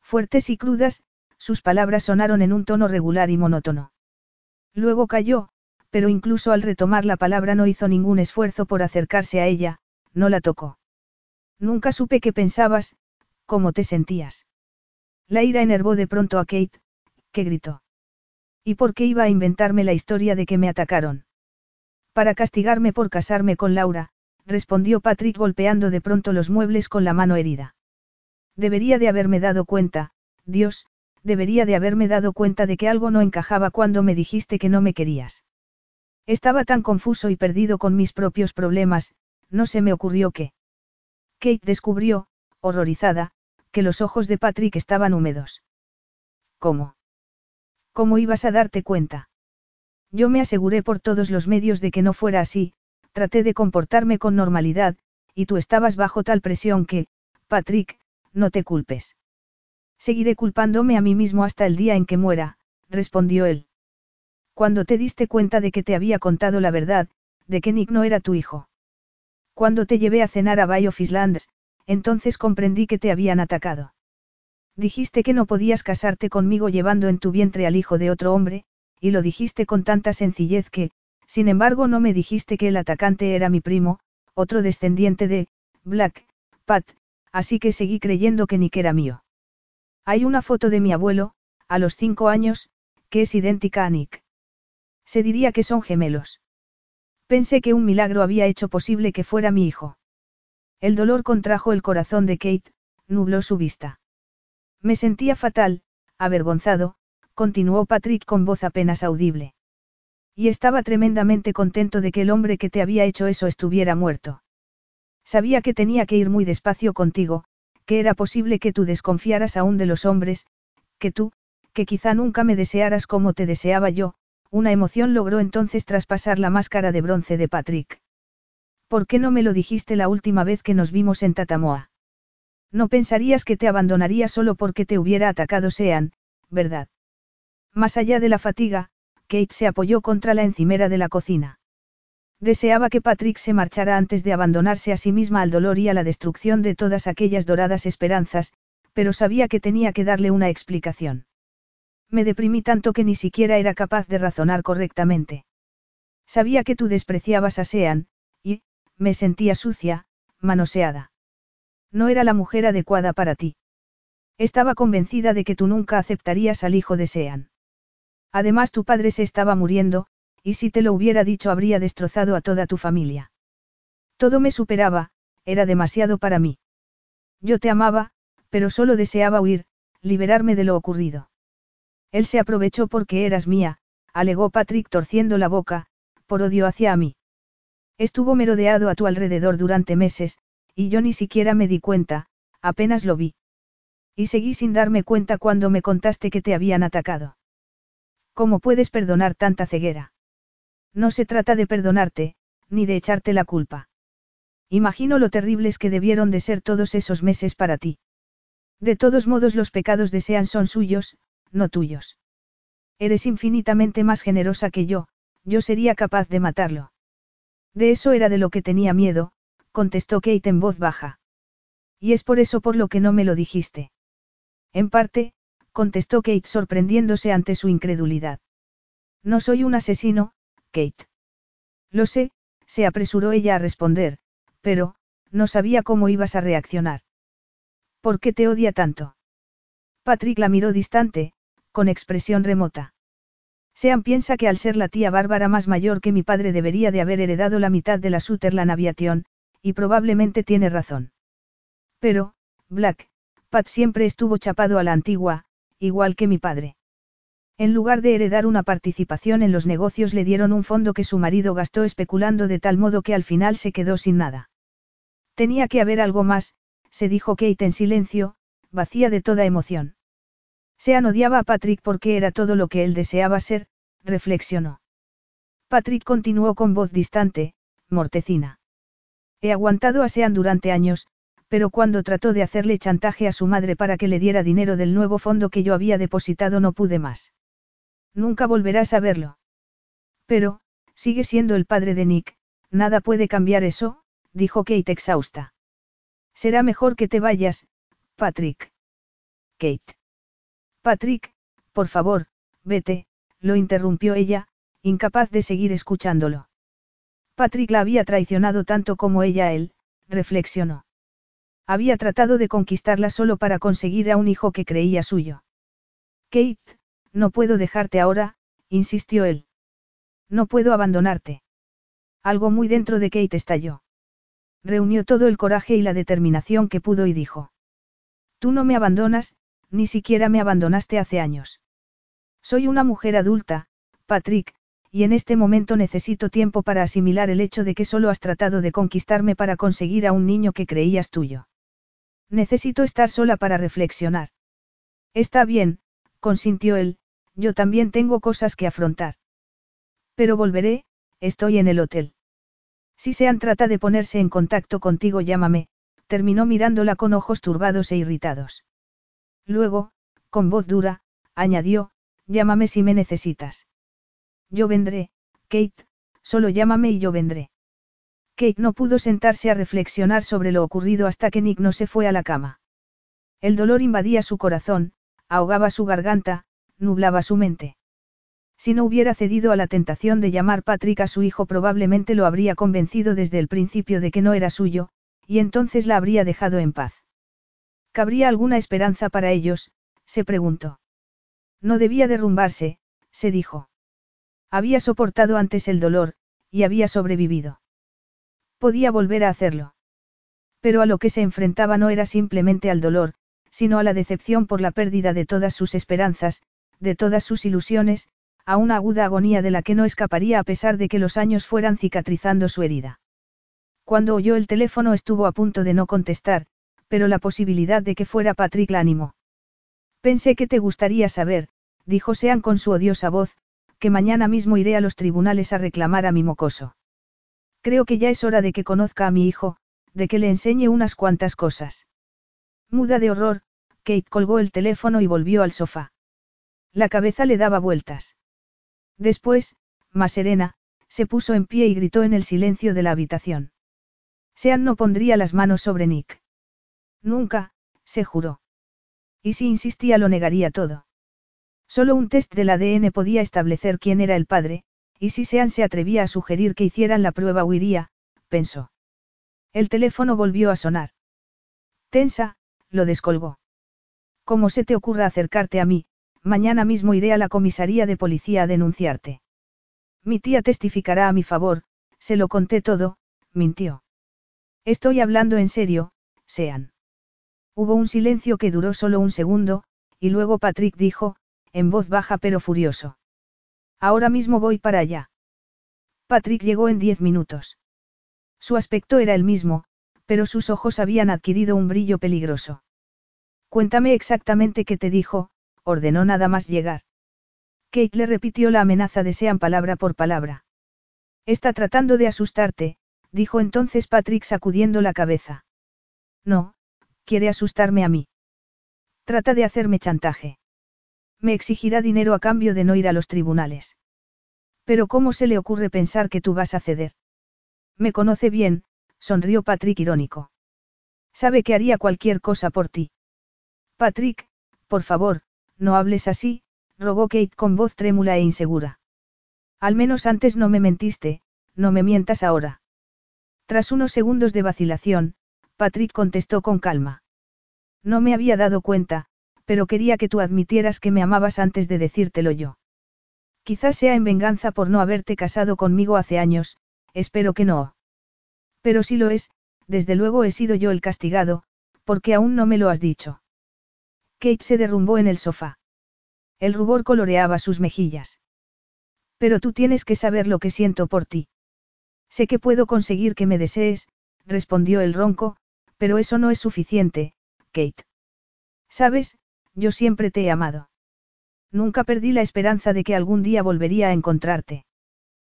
Fuertes y crudas, sus palabras sonaron en un tono regular y monótono. Luego cayó, pero incluso al retomar la palabra no hizo ningún esfuerzo por acercarse a ella, no la tocó. Nunca supe qué pensabas, cómo te sentías. La ira enervó de pronto a Kate, que gritó. ¿Y por qué iba a inventarme la historia de que me atacaron? Para castigarme por casarme con Laura, respondió Patrick golpeando de pronto los muebles con la mano herida. Debería de haberme dado cuenta, Dios, debería de haberme dado cuenta de que algo no encajaba cuando me dijiste que no me querías. Estaba tan confuso y perdido con mis propios problemas, no se me ocurrió que. Kate descubrió, horrorizada, que los ojos de Patrick estaban húmedos. ¿Cómo? ¿Cómo ibas a darte cuenta? Yo me aseguré por todos los medios de que no fuera así, traté de comportarme con normalidad, y tú estabas bajo tal presión que, Patrick, no te culpes. Seguiré culpándome a mí mismo hasta el día en que muera, respondió él. Cuando te diste cuenta de que te había contado la verdad, de que Nick no era tu hijo. Cuando te llevé a cenar a Bay of Islands, entonces comprendí que te habían atacado. Dijiste que no podías casarte conmigo llevando en tu vientre al hijo de otro hombre, y lo dijiste con tanta sencillez que, sin embargo, no me dijiste que el atacante era mi primo, otro descendiente de, Black, Pat, así que seguí creyendo que Nick era mío. Hay una foto de mi abuelo, a los cinco años, que es idéntica a Nick. Se diría que son gemelos. Pensé que un milagro había hecho posible que fuera mi hijo. El dolor contrajo el corazón de Kate, nubló su vista. Me sentía fatal, avergonzado, continuó Patrick con voz apenas audible. Y estaba tremendamente contento de que el hombre que te había hecho eso estuviera muerto. Sabía que tenía que ir muy despacio contigo, que era posible que tú desconfiaras aún de los hombres, que tú, que quizá nunca me desearas como te deseaba yo, una emoción logró entonces traspasar la máscara de bronce de Patrick. ¿Por qué no me lo dijiste la última vez que nos vimos en Tatamoa? No pensarías que te abandonaría solo porque te hubiera atacado Sean, ¿verdad? Más allá de la fatiga, Kate se apoyó contra la encimera de la cocina. Deseaba que Patrick se marchara antes de abandonarse a sí misma al dolor y a la destrucción de todas aquellas doradas esperanzas, pero sabía que tenía que darle una explicación. Me deprimí tanto que ni siquiera era capaz de razonar correctamente. Sabía que tú despreciabas a Sean, y, me sentía sucia, manoseada. No era la mujer adecuada para ti. Estaba convencida de que tú nunca aceptarías al hijo de Sean. Además tu padre se estaba muriendo, y si te lo hubiera dicho habría destrozado a toda tu familia. Todo me superaba, era demasiado para mí. Yo te amaba, pero solo deseaba huir, liberarme de lo ocurrido. Él se aprovechó porque eras mía, alegó Patrick torciendo la boca, por odio hacia mí. Estuvo merodeado a tu alrededor durante meses, y yo ni siquiera me di cuenta, apenas lo vi. Y seguí sin darme cuenta cuando me contaste que te habían atacado. ¿Cómo puedes perdonar tanta ceguera? No se trata de perdonarte, ni de echarte la culpa. Imagino lo terribles que debieron de ser todos esos meses para ti. De todos modos los pecados de Sean son suyos, no tuyos. Eres infinitamente más generosa que yo, yo sería capaz de matarlo. De eso era de lo que tenía miedo, contestó Kate en voz baja. Y es por eso por lo que no me lo dijiste. En parte, contestó Kate sorprendiéndose ante su incredulidad. No soy un asesino, Kate. Lo sé, se apresuró ella a responder, pero, no sabía cómo ibas a reaccionar. ¿Por qué te odia tanto? Patrick la miró distante, con expresión remota. Sean piensa que al ser la tía Bárbara más mayor que mi padre debería de haber heredado la mitad de la Sutherland Aviation, y probablemente tiene razón. Pero, Black, Pat siempre estuvo chapado a la antigua, igual que mi padre. En lugar de heredar una participación en los negocios le dieron un fondo que su marido gastó especulando de tal modo que al final se quedó sin nada. Tenía que haber algo más, se dijo Kate en silencio, vacía de toda emoción. Sean odiaba a Patrick porque era todo lo que él deseaba ser, reflexionó. Patrick continuó con voz distante, mortecina. He aguantado a Sean durante años, pero cuando trató de hacerle chantaje a su madre para que le diera dinero del nuevo fondo que yo había depositado no pude más. Nunca volverás a verlo. Pero, sigue siendo el padre de Nick, nada puede cambiar eso, dijo Kate exhausta. Será mejor que te vayas, Patrick. Kate. Patrick, por favor, vete, lo interrumpió ella, incapaz de seguir escuchándolo. Patrick la había traicionado tanto como ella él, reflexionó. Había tratado de conquistarla solo para conseguir a un hijo que creía suyo. Kate, no puedo dejarte ahora, insistió él. No puedo abandonarte. Algo muy dentro de Kate estalló. Reunió todo el coraje y la determinación que pudo y dijo. Tú no me abandonas, ni siquiera me abandonaste hace años. Soy una mujer adulta, Patrick, y en este momento necesito tiempo para asimilar el hecho de que solo has tratado de conquistarme para conseguir a un niño que creías tuyo. Necesito estar sola para reflexionar. Está bien, consintió él, yo también tengo cosas que afrontar. Pero volveré, estoy en el hotel. Si Sean trata de ponerse en contacto contigo, llámame, terminó mirándola con ojos turbados e irritados. Luego, con voz dura, añadió, llámame si me necesitas. Yo vendré, Kate, solo llámame y yo vendré. Kate no pudo sentarse a reflexionar sobre lo ocurrido hasta que Nick no se fue a la cama. El dolor invadía su corazón, ahogaba su garganta, nublaba su mente. Si no hubiera cedido a la tentación de llamar Patrick a su hijo probablemente lo habría convencido desde el principio de que no era suyo, y entonces la habría dejado en paz. ¿Cabría alguna esperanza para ellos? se preguntó. No debía derrumbarse, se dijo. Había soportado antes el dolor, y había sobrevivido. Podía volver a hacerlo. Pero a lo que se enfrentaba no era simplemente al dolor, sino a la decepción por la pérdida de todas sus esperanzas, de todas sus ilusiones, a una aguda agonía de la que no escaparía a pesar de que los años fueran cicatrizando su herida. Cuando oyó el teléfono estuvo a punto de no contestar, pero la posibilidad de que fuera Patrick la animó. Pensé que te gustaría saber, dijo Sean con su odiosa voz, que mañana mismo iré a los tribunales a reclamar a mi mocoso. Creo que ya es hora de que conozca a mi hijo, de que le enseñe unas cuantas cosas. Muda de horror, Kate colgó el teléfono y volvió al sofá. La cabeza le daba vueltas. Después, más serena, se puso en pie y gritó en el silencio de la habitación. Sean no pondría las manos sobre Nick. Nunca, se juró. Y si insistía lo negaría todo. Solo un test del ADN podía establecer quién era el padre, y si Sean se atrevía a sugerir que hicieran la prueba huiría, pensó. El teléfono volvió a sonar. Tensa, lo descolgó. ¿Cómo se te ocurra acercarte a mí? Mañana mismo iré a la comisaría de policía a denunciarte. Mi tía testificará a mi favor, se lo conté todo, mintió. Estoy hablando en serio, Sean. Hubo un silencio que duró solo un segundo, y luego Patrick dijo, en voz baja pero furioso. Ahora mismo voy para allá. Patrick llegó en diez minutos. Su aspecto era el mismo, pero sus ojos habían adquirido un brillo peligroso. Cuéntame exactamente qué te dijo, ordenó nada más llegar. Kate le repitió la amenaza de Sean palabra por palabra. Está tratando de asustarte, dijo entonces Patrick sacudiendo la cabeza. No, quiere asustarme a mí. Trata de hacerme chantaje. Me exigirá dinero a cambio de no ir a los tribunales. Pero ¿cómo se le ocurre pensar que tú vas a ceder? Me conoce bien, sonrió Patrick irónico. Sabe que haría cualquier cosa por ti. Patrick, por favor, no hables así, rogó Kate con voz trémula e insegura. Al menos antes no me mentiste, no me mientas ahora. Tras unos segundos de vacilación, Patrick contestó con calma. No me había dado cuenta, pero quería que tú admitieras que me amabas antes de decírtelo yo. Quizás sea en venganza por no haberte casado conmigo hace años, espero que no. Pero si lo es, desde luego he sido yo el castigado, porque aún no me lo has dicho. Kate se derrumbó en el sofá. El rubor coloreaba sus mejillas. Pero tú tienes que saber lo que siento por ti. Sé que puedo conseguir que me desees, respondió el ronco, pero eso no es suficiente, Kate. Sabes, yo siempre te he amado. Nunca perdí la esperanza de que algún día volvería a encontrarte.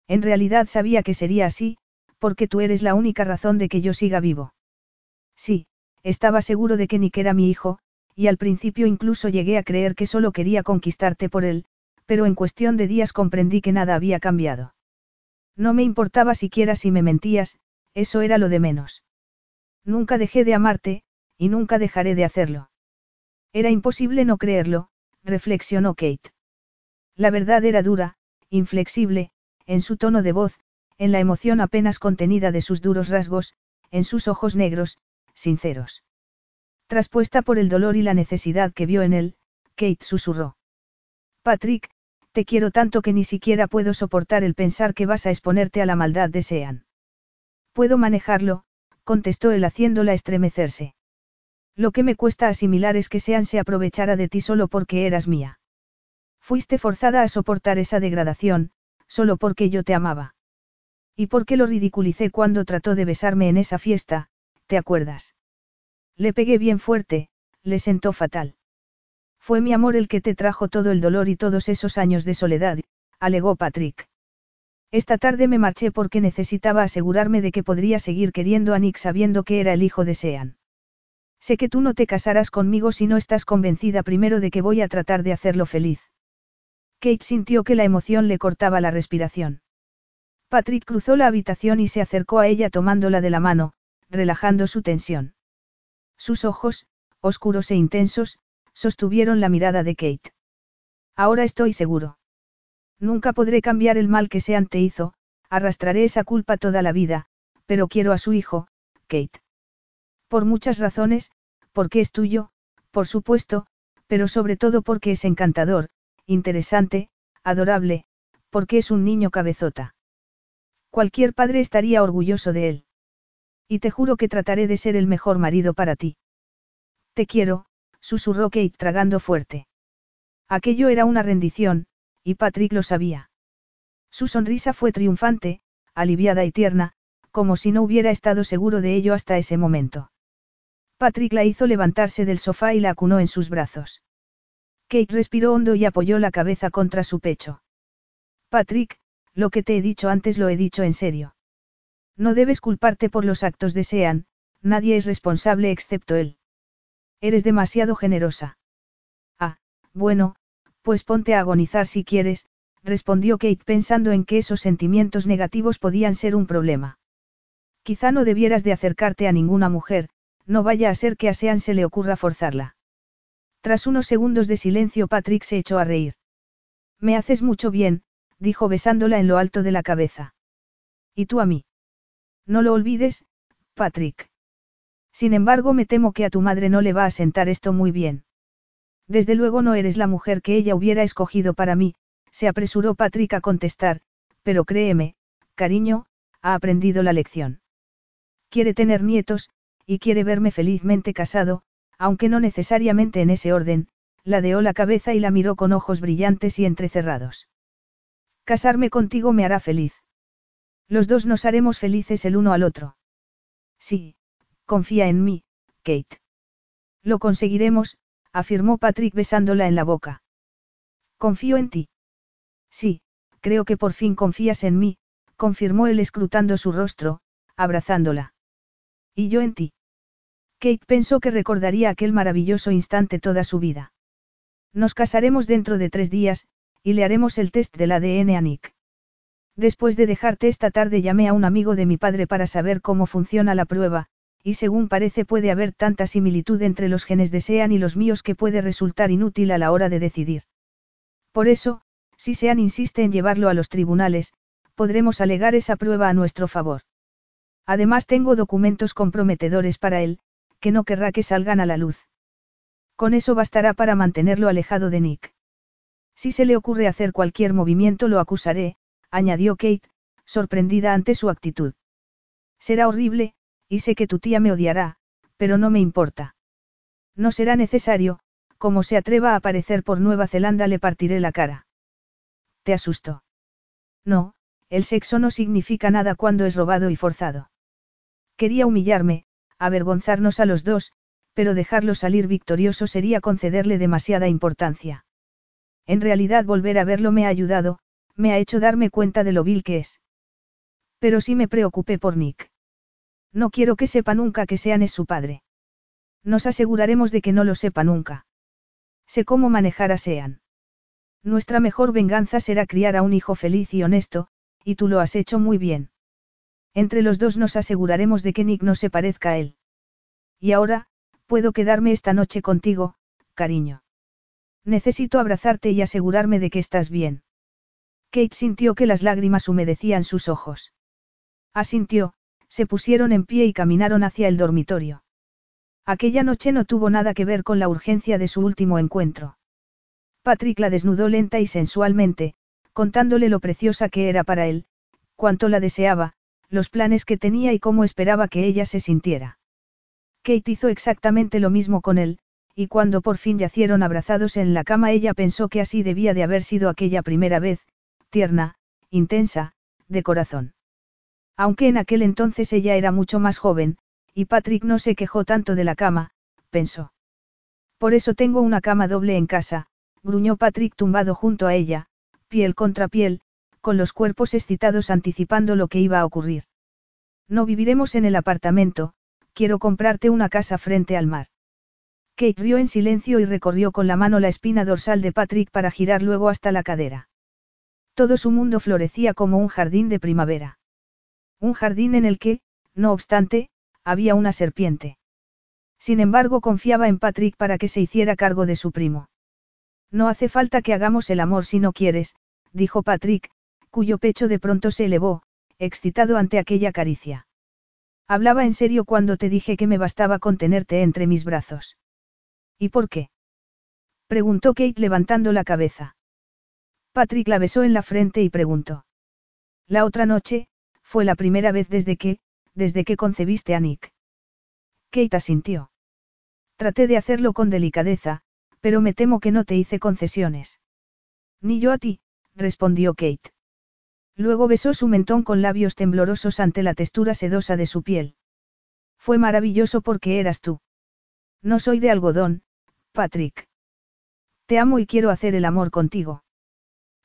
En realidad sabía que sería así, porque tú eres la única razón de que yo siga vivo. Sí, estaba seguro de que Nick era mi hijo, y al principio incluso llegué a creer que solo quería conquistarte por él, pero en cuestión de días comprendí que nada había cambiado. No me importaba siquiera si me mentías, eso era lo de menos. Nunca dejé de amarte, y nunca dejaré de hacerlo. Era imposible no creerlo, reflexionó Kate. La verdad era dura, inflexible, en su tono de voz, en la emoción apenas contenida de sus duros rasgos, en sus ojos negros, sinceros. Traspuesta por el dolor y la necesidad que vio en él, Kate susurró. Patrick, te quiero tanto que ni siquiera puedo soportar el pensar que vas a exponerte a la maldad de Sean. Puedo manejarlo, contestó él haciéndola estremecerse. Lo que me cuesta asimilar es que Sean se aprovechara de ti solo porque eras mía. Fuiste forzada a soportar esa degradación, solo porque yo te amaba. ¿Y por qué lo ridiculicé cuando trató de besarme en esa fiesta, te acuerdas? Le pegué bien fuerte, le sentó fatal. Fue mi amor el que te trajo todo el dolor y todos esos años de soledad, alegó Patrick. Esta tarde me marché porque necesitaba asegurarme de que podría seguir queriendo a Nick sabiendo que era el hijo de Sean. Sé que tú no te casarás conmigo si no estás convencida primero de que voy a tratar de hacerlo feliz. Kate sintió que la emoción le cortaba la respiración. Patrick cruzó la habitación y se acercó a ella tomándola de la mano, relajando su tensión. Sus ojos, oscuros e intensos, sostuvieron la mirada de Kate. Ahora estoy seguro. Nunca podré cambiar el mal que Sean te hizo, arrastraré esa culpa toda la vida, pero quiero a su hijo, Kate. Por muchas razones, porque es tuyo, por supuesto, pero sobre todo porque es encantador, interesante, adorable, porque es un niño cabezota. Cualquier padre estaría orgulloso de él. Y te juro que trataré de ser el mejor marido para ti. Te quiero, susurró Kate tragando fuerte. Aquello era una rendición, y Patrick lo sabía. Su sonrisa fue triunfante, aliviada y tierna, como si no hubiera estado seguro de ello hasta ese momento. Patrick la hizo levantarse del sofá y la acunó en sus brazos. Kate respiró hondo y apoyó la cabeza contra su pecho. Patrick, lo que te he dicho antes lo he dicho en serio. No debes culparte por los actos de Sean, nadie es responsable excepto él. Eres demasiado generosa. Ah, bueno, pues ponte a agonizar si quieres, respondió Kate pensando en que esos sentimientos negativos podían ser un problema. Quizá no debieras de acercarte a ninguna mujer, no vaya a ser que a Sean se le ocurra forzarla. Tras unos segundos de silencio Patrick se echó a reír. Me haces mucho bien, dijo besándola en lo alto de la cabeza. ¿Y tú a mí? No lo olvides, Patrick. Sin embargo, me temo que a tu madre no le va a sentar esto muy bien. Desde luego no eres la mujer que ella hubiera escogido para mí, se apresuró Patrick a contestar, pero créeme, cariño, ha aprendido la lección. Quiere tener nietos, y quiere verme felizmente casado, aunque no necesariamente en ese orden, ladeó la cabeza y la miró con ojos brillantes y entrecerrados. Casarme contigo me hará feliz. Los dos nos haremos felices el uno al otro. Sí, confía en mí, Kate. Lo conseguiremos, afirmó Patrick besándola en la boca. Confío en ti. Sí, creo que por fin confías en mí, confirmó él escrutando su rostro, abrazándola. Y yo en ti. Kate pensó que recordaría aquel maravilloso instante toda su vida. Nos casaremos dentro de tres días, y le haremos el test del ADN a Nick. Después de dejarte esta tarde llamé a un amigo de mi padre para saber cómo funciona la prueba, y según parece puede haber tanta similitud entre los genes de Sean y los míos que puede resultar inútil a la hora de decidir. Por eso, si Sean insiste en llevarlo a los tribunales, podremos alegar esa prueba a nuestro favor. Además tengo documentos comprometedores para él, que no querrá que salgan a la luz. Con eso bastará para mantenerlo alejado de Nick. Si se le ocurre hacer cualquier movimiento lo acusaré, añadió Kate, sorprendida ante su actitud. Será horrible, y sé que tu tía me odiará, pero no me importa. No será necesario, como se atreva a aparecer por Nueva Zelanda le partiré la cara. ¿Te asustó? No, el sexo no significa nada cuando es robado y forzado. Quería humillarme, avergonzarnos a los dos, pero dejarlo salir victorioso sería concederle demasiada importancia. En realidad volver a verlo me ha ayudado, me ha hecho darme cuenta de lo vil que es. Pero sí me preocupé por Nick. No quiero que sepa nunca que Sean es su padre. Nos aseguraremos de que no lo sepa nunca. Sé cómo manejar a Sean. Nuestra mejor venganza será criar a un hijo feliz y honesto, y tú lo has hecho muy bien. Entre los dos nos aseguraremos de que Nick no se parezca a él. Y ahora, puedo quedarme esta noche contigo, cariño. Necesito abrazarte y asegurarme de que estás bien. Kate sintió que las lágrimas humedecían sus ojos. Asintió, se pusieron en pie y caminaron hacia el dormitorio. Aquella noche no tuvo nada que ver con la urgencia de su último encuentro. Patrick la desnudó lenta y sensualmente, contándole lo preciosa que era para él, cuánto la deseaba, los planes que tenía y cómo esperaba que ella se sintiera. Kate hizo exactamente lo mismo con él, y cuando por fin yacieron abrazados en la cama ella pensó que así debía de haber sido aquella primera vez, tierna, intensa, de corazón. Aunque en aquel entonces ella era mucho más joven, y Patrick no se quejó tanto de la cama, pensó. Por eso tengo una cama doble en casa, gruñó Patrick tumbado junto a ella, piel contra piel, con los cuerpos excitados anticipando lo que iba a ocurrir. No viviremos en el apartamento, quiero comprarte una casa frente al mar. Kate rió en silencio y recorrió con la mano la espina dorsal de Patrick para girar luego hasta la cadera. Todo su mundo florecía como un jardín de primavera. Un jardín en el que, no obstante, había una serpiente. Sin embargo, confiaba en Patrick para que se hiciera cargo de su primo. No hace falta que hagamos el amor si no quieres, dijo Patrick, cuyo pecho de pronto se elevó, excitado ante aquella caricia. Hablaba en serio cuando te dije que me bastaba con tenerte entre mis brazos. ¿Y por qué? preguntó Kate levantando la cabeza. Patrick la besó en la frente y preguntó. La otra noche, fue la primera vez desde que, desde que concebiste a Nick. Kate asintió. Traté de hacerlo con delicadeza, pero me temo que no te hice concesiones. Ni yo a ti, respondió Kate. Luego besó su mentón con labios temblorosos ante la textura sedosa de su piel. Fue maravilloso porque eras tú. No soy de algodón, Patrick. Te amo y quiero hacer el amor contigo.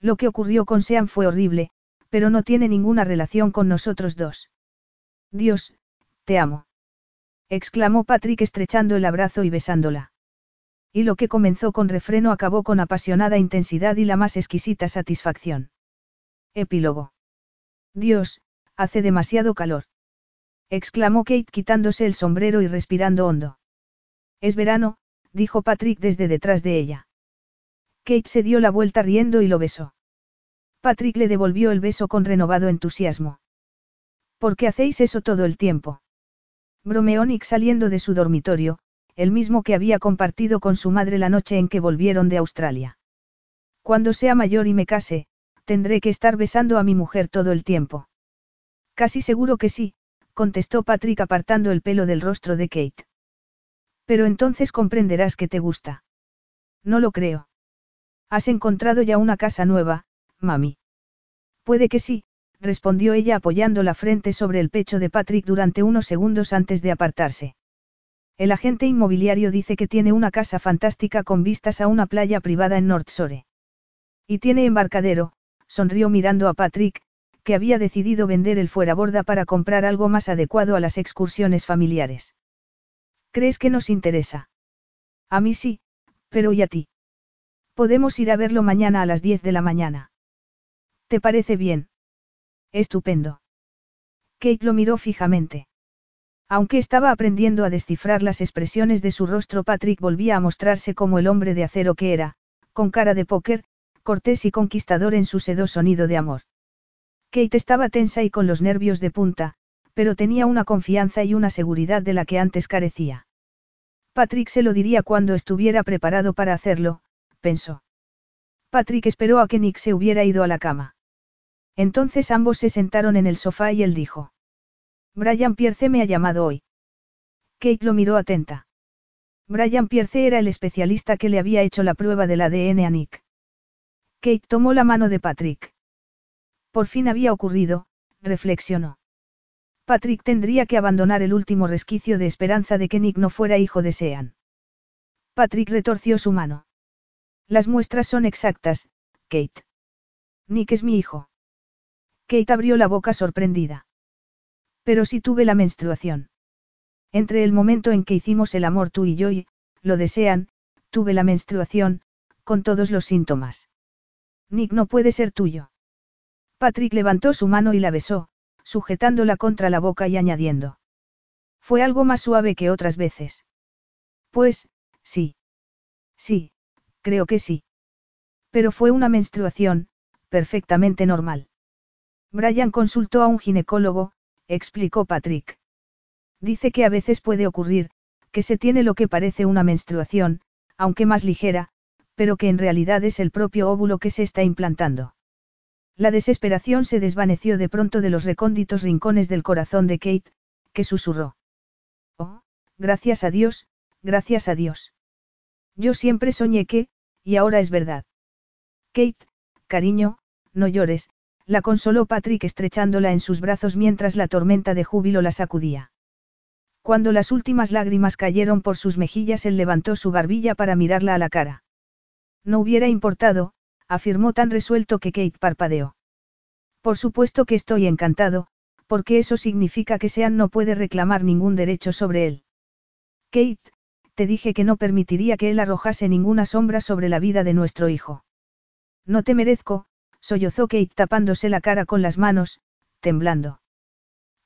Lo que ocurrió con Sean fue horrible, pero no tiene ninguna relación con nosotros dos. Dios, te amo. exclamó Patrick estrechando el abrazo y besándola. Y lo que comenzó con refreno acabó con apasionada intensidad y la más exquisita satisfacción. Epílogo. Dios, hace demasiado calor. exclamó Kate quitándose el sombrero y respirando hondo. Es verano, dijo Patrick desde detrás de ella. Kate se dio la vuelta riendo y lo besó. Patrick le devolvió el beso con renovado entusiasmo. ¿Por qué hacéis eso todo el tiempo? Bromeó Nick saliendo de su dormitorio, el mismo que había compartido con su madre la noche en que volvieron de Australia. Cuando sea mayor y me case, tendré que estar besando a mi mujer todo el tiempo. Casi seguro que sí, contestó Patrick apartando el pelo del rostro de Kate. Pero entonces comprenderás que te gusta. No lo creo. Has encontrado ya una casa nueva, mami. Puede que sí, respondió ella apoyando la frente sobre el pecho de Patrick durante unos segundos antes de apartarse. El agente inmobiliario dice que tiene una casa fantástica con vistas a una playa privada en North Shore. Y tiene embarcadero, sonrió mirando a Patrick, que había decidido vender el fueraborda para comprar algo más adecuado a las excursiones familiares. ¿Crees que nos interesa? A mí sí, pero ¿y a ti? Podemos ir a verlo mañana a las 10 de la mañana. ¿Te parece bien? Estupendo. Kate lo miró fijamente. Aunque estaba aprendiendo a descifrar las expresiones de su rostro, Patrick volvía a mostrarse como el hombre de acero que era, con cara de póker, cortés y conquistador en su sedoso nido de amor. Kate estaba tensa y con los nervios de punta, pero tenía una confianza y una seguridad de la que antes carecía. Patrick se lo diría cuando estuviera preparado para hacerlo, pensó. Patrick esperó a que Nick se hubiera ido a la cama. Entonces ambos se sentaron en el sofá y él dijo. Brian Pierce me ha llamado hoy. Kate lo miró atenta. Brian Pierce era el especialista que le había hecho la prueba del ADN a Nick. Kate tomó la mano de Patrick. Por fin había ocurrido, reflexionó. Patrick tendría que abandonar el último resquicio de esperanza de que Nick no fuera hijo de Sean. Patrick retorció su mano. Las muestras son exactas, Kate. Nick es mi hijo. Kate abrió la boca sorprendida. Pero si tuve la menstruación. Entre el momento en que hicimos el amor tú y yo y, lo desean, tuve la menstruación, con todos los síntomas. Nick no puede ser tuyo. Patrick levantó su mano y la besó, sujetándola contra la boca y añadiendo. Fue algo más suave que otras veces. Pues, sí. Sí, creo que sí. Pero fue una menstruación, perfectamente normal. Brian consultó a un ginecólogo, explicó Patrick. Dice que a veces puede ocurrir, que se tiene lo que parece una menstruación, aunque más ligera, pero que en realidad es el propio óvulo que se está implantando. La desesperación se desvaneció de pronto de los recónditos rincones del corazón de Kate, que susurró. Oh, gracias a Dios, gracias a Dios. Yo siempre soñé que, y ahora es verdad. Kate, cariño, no llores, la consoló Patrick estrechándola en sus brazos mientras la tormenta de júbilo la sacudía. Cuando las últimas lágrimas cayeron por sus mejillas, él levantó su barbilla para mirarla a la cara. No hubiera importado, afirmó tan resuelto que Kate parpadeó. Por supuesto que estoy encantado, porque eso significa que Sean no puede reclamar ningún derecho sobre él. Kate, te dije que no permitiría que él arrojase ninguna sombra sobre la vida de nuestro hijo. No te merezco, sollozó Kate tapándose la cara con las manos, temblando.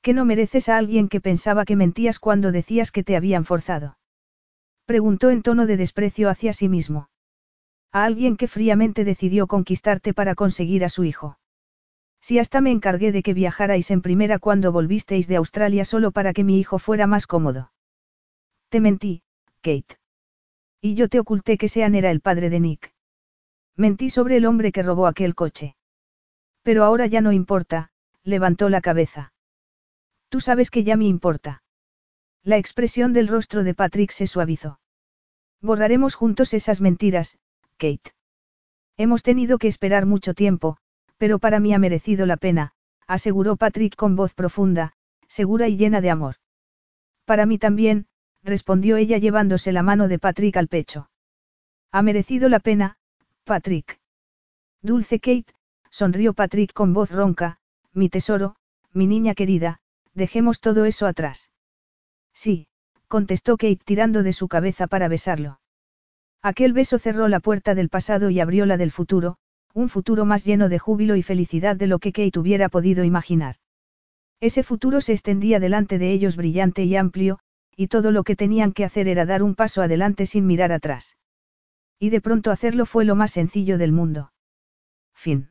¿Que no mereces a alguien que pensaba que mentías cuando decías que te habían forzado? Preguntó en tono de desprecio hacia sí mismo. A alguien que fríamente decidió conquistarte para conseguir a su hijo. Si hasta me encargué de que viajarais en primera cuando volvisteis de Australia solo para que mi hijo fuera más cómodo. Te mentí, Kate. Y yo te oculté que Sean era el padre de Nick. Mentí sobre el hombre que robó aquel coche. Pero ahora ya no importa, levantó la cabeza. Tú sabes que ya me importa. La expresión del rostro de Patrick se suavizó. Borraremos juntos esas mentiras, Kate. Hemos tenido que esperar mucho tiempo, pero para mí ha merecido la pena, aseguró Patrick con voz profunda, segura y llena de amor. Para mí también, respondió ella llevándose la mano de Patrick al pecho. Ha merecido la pena, Patrick. Dulce Kate, sonrió Patrick con voz ronca, mi tesoro, mi niña querida, dejemos todo eso atrás. Sí, contestó Kate tirando de su cabeza para besarlo. Aquel beso cerró la puerta del pasado y abrió la del futuro, un futuro más lleno de júbilo y felicidad de lo que Kate hubiera podido imaginar. Ese futuro se extendía delante de ellos brillante y amplio, y todo lo que tenían que hacer era dar un paso adelante sin mirar atrás. Y de pronto hacerlo fue lo más sencillo del mundo. Fin.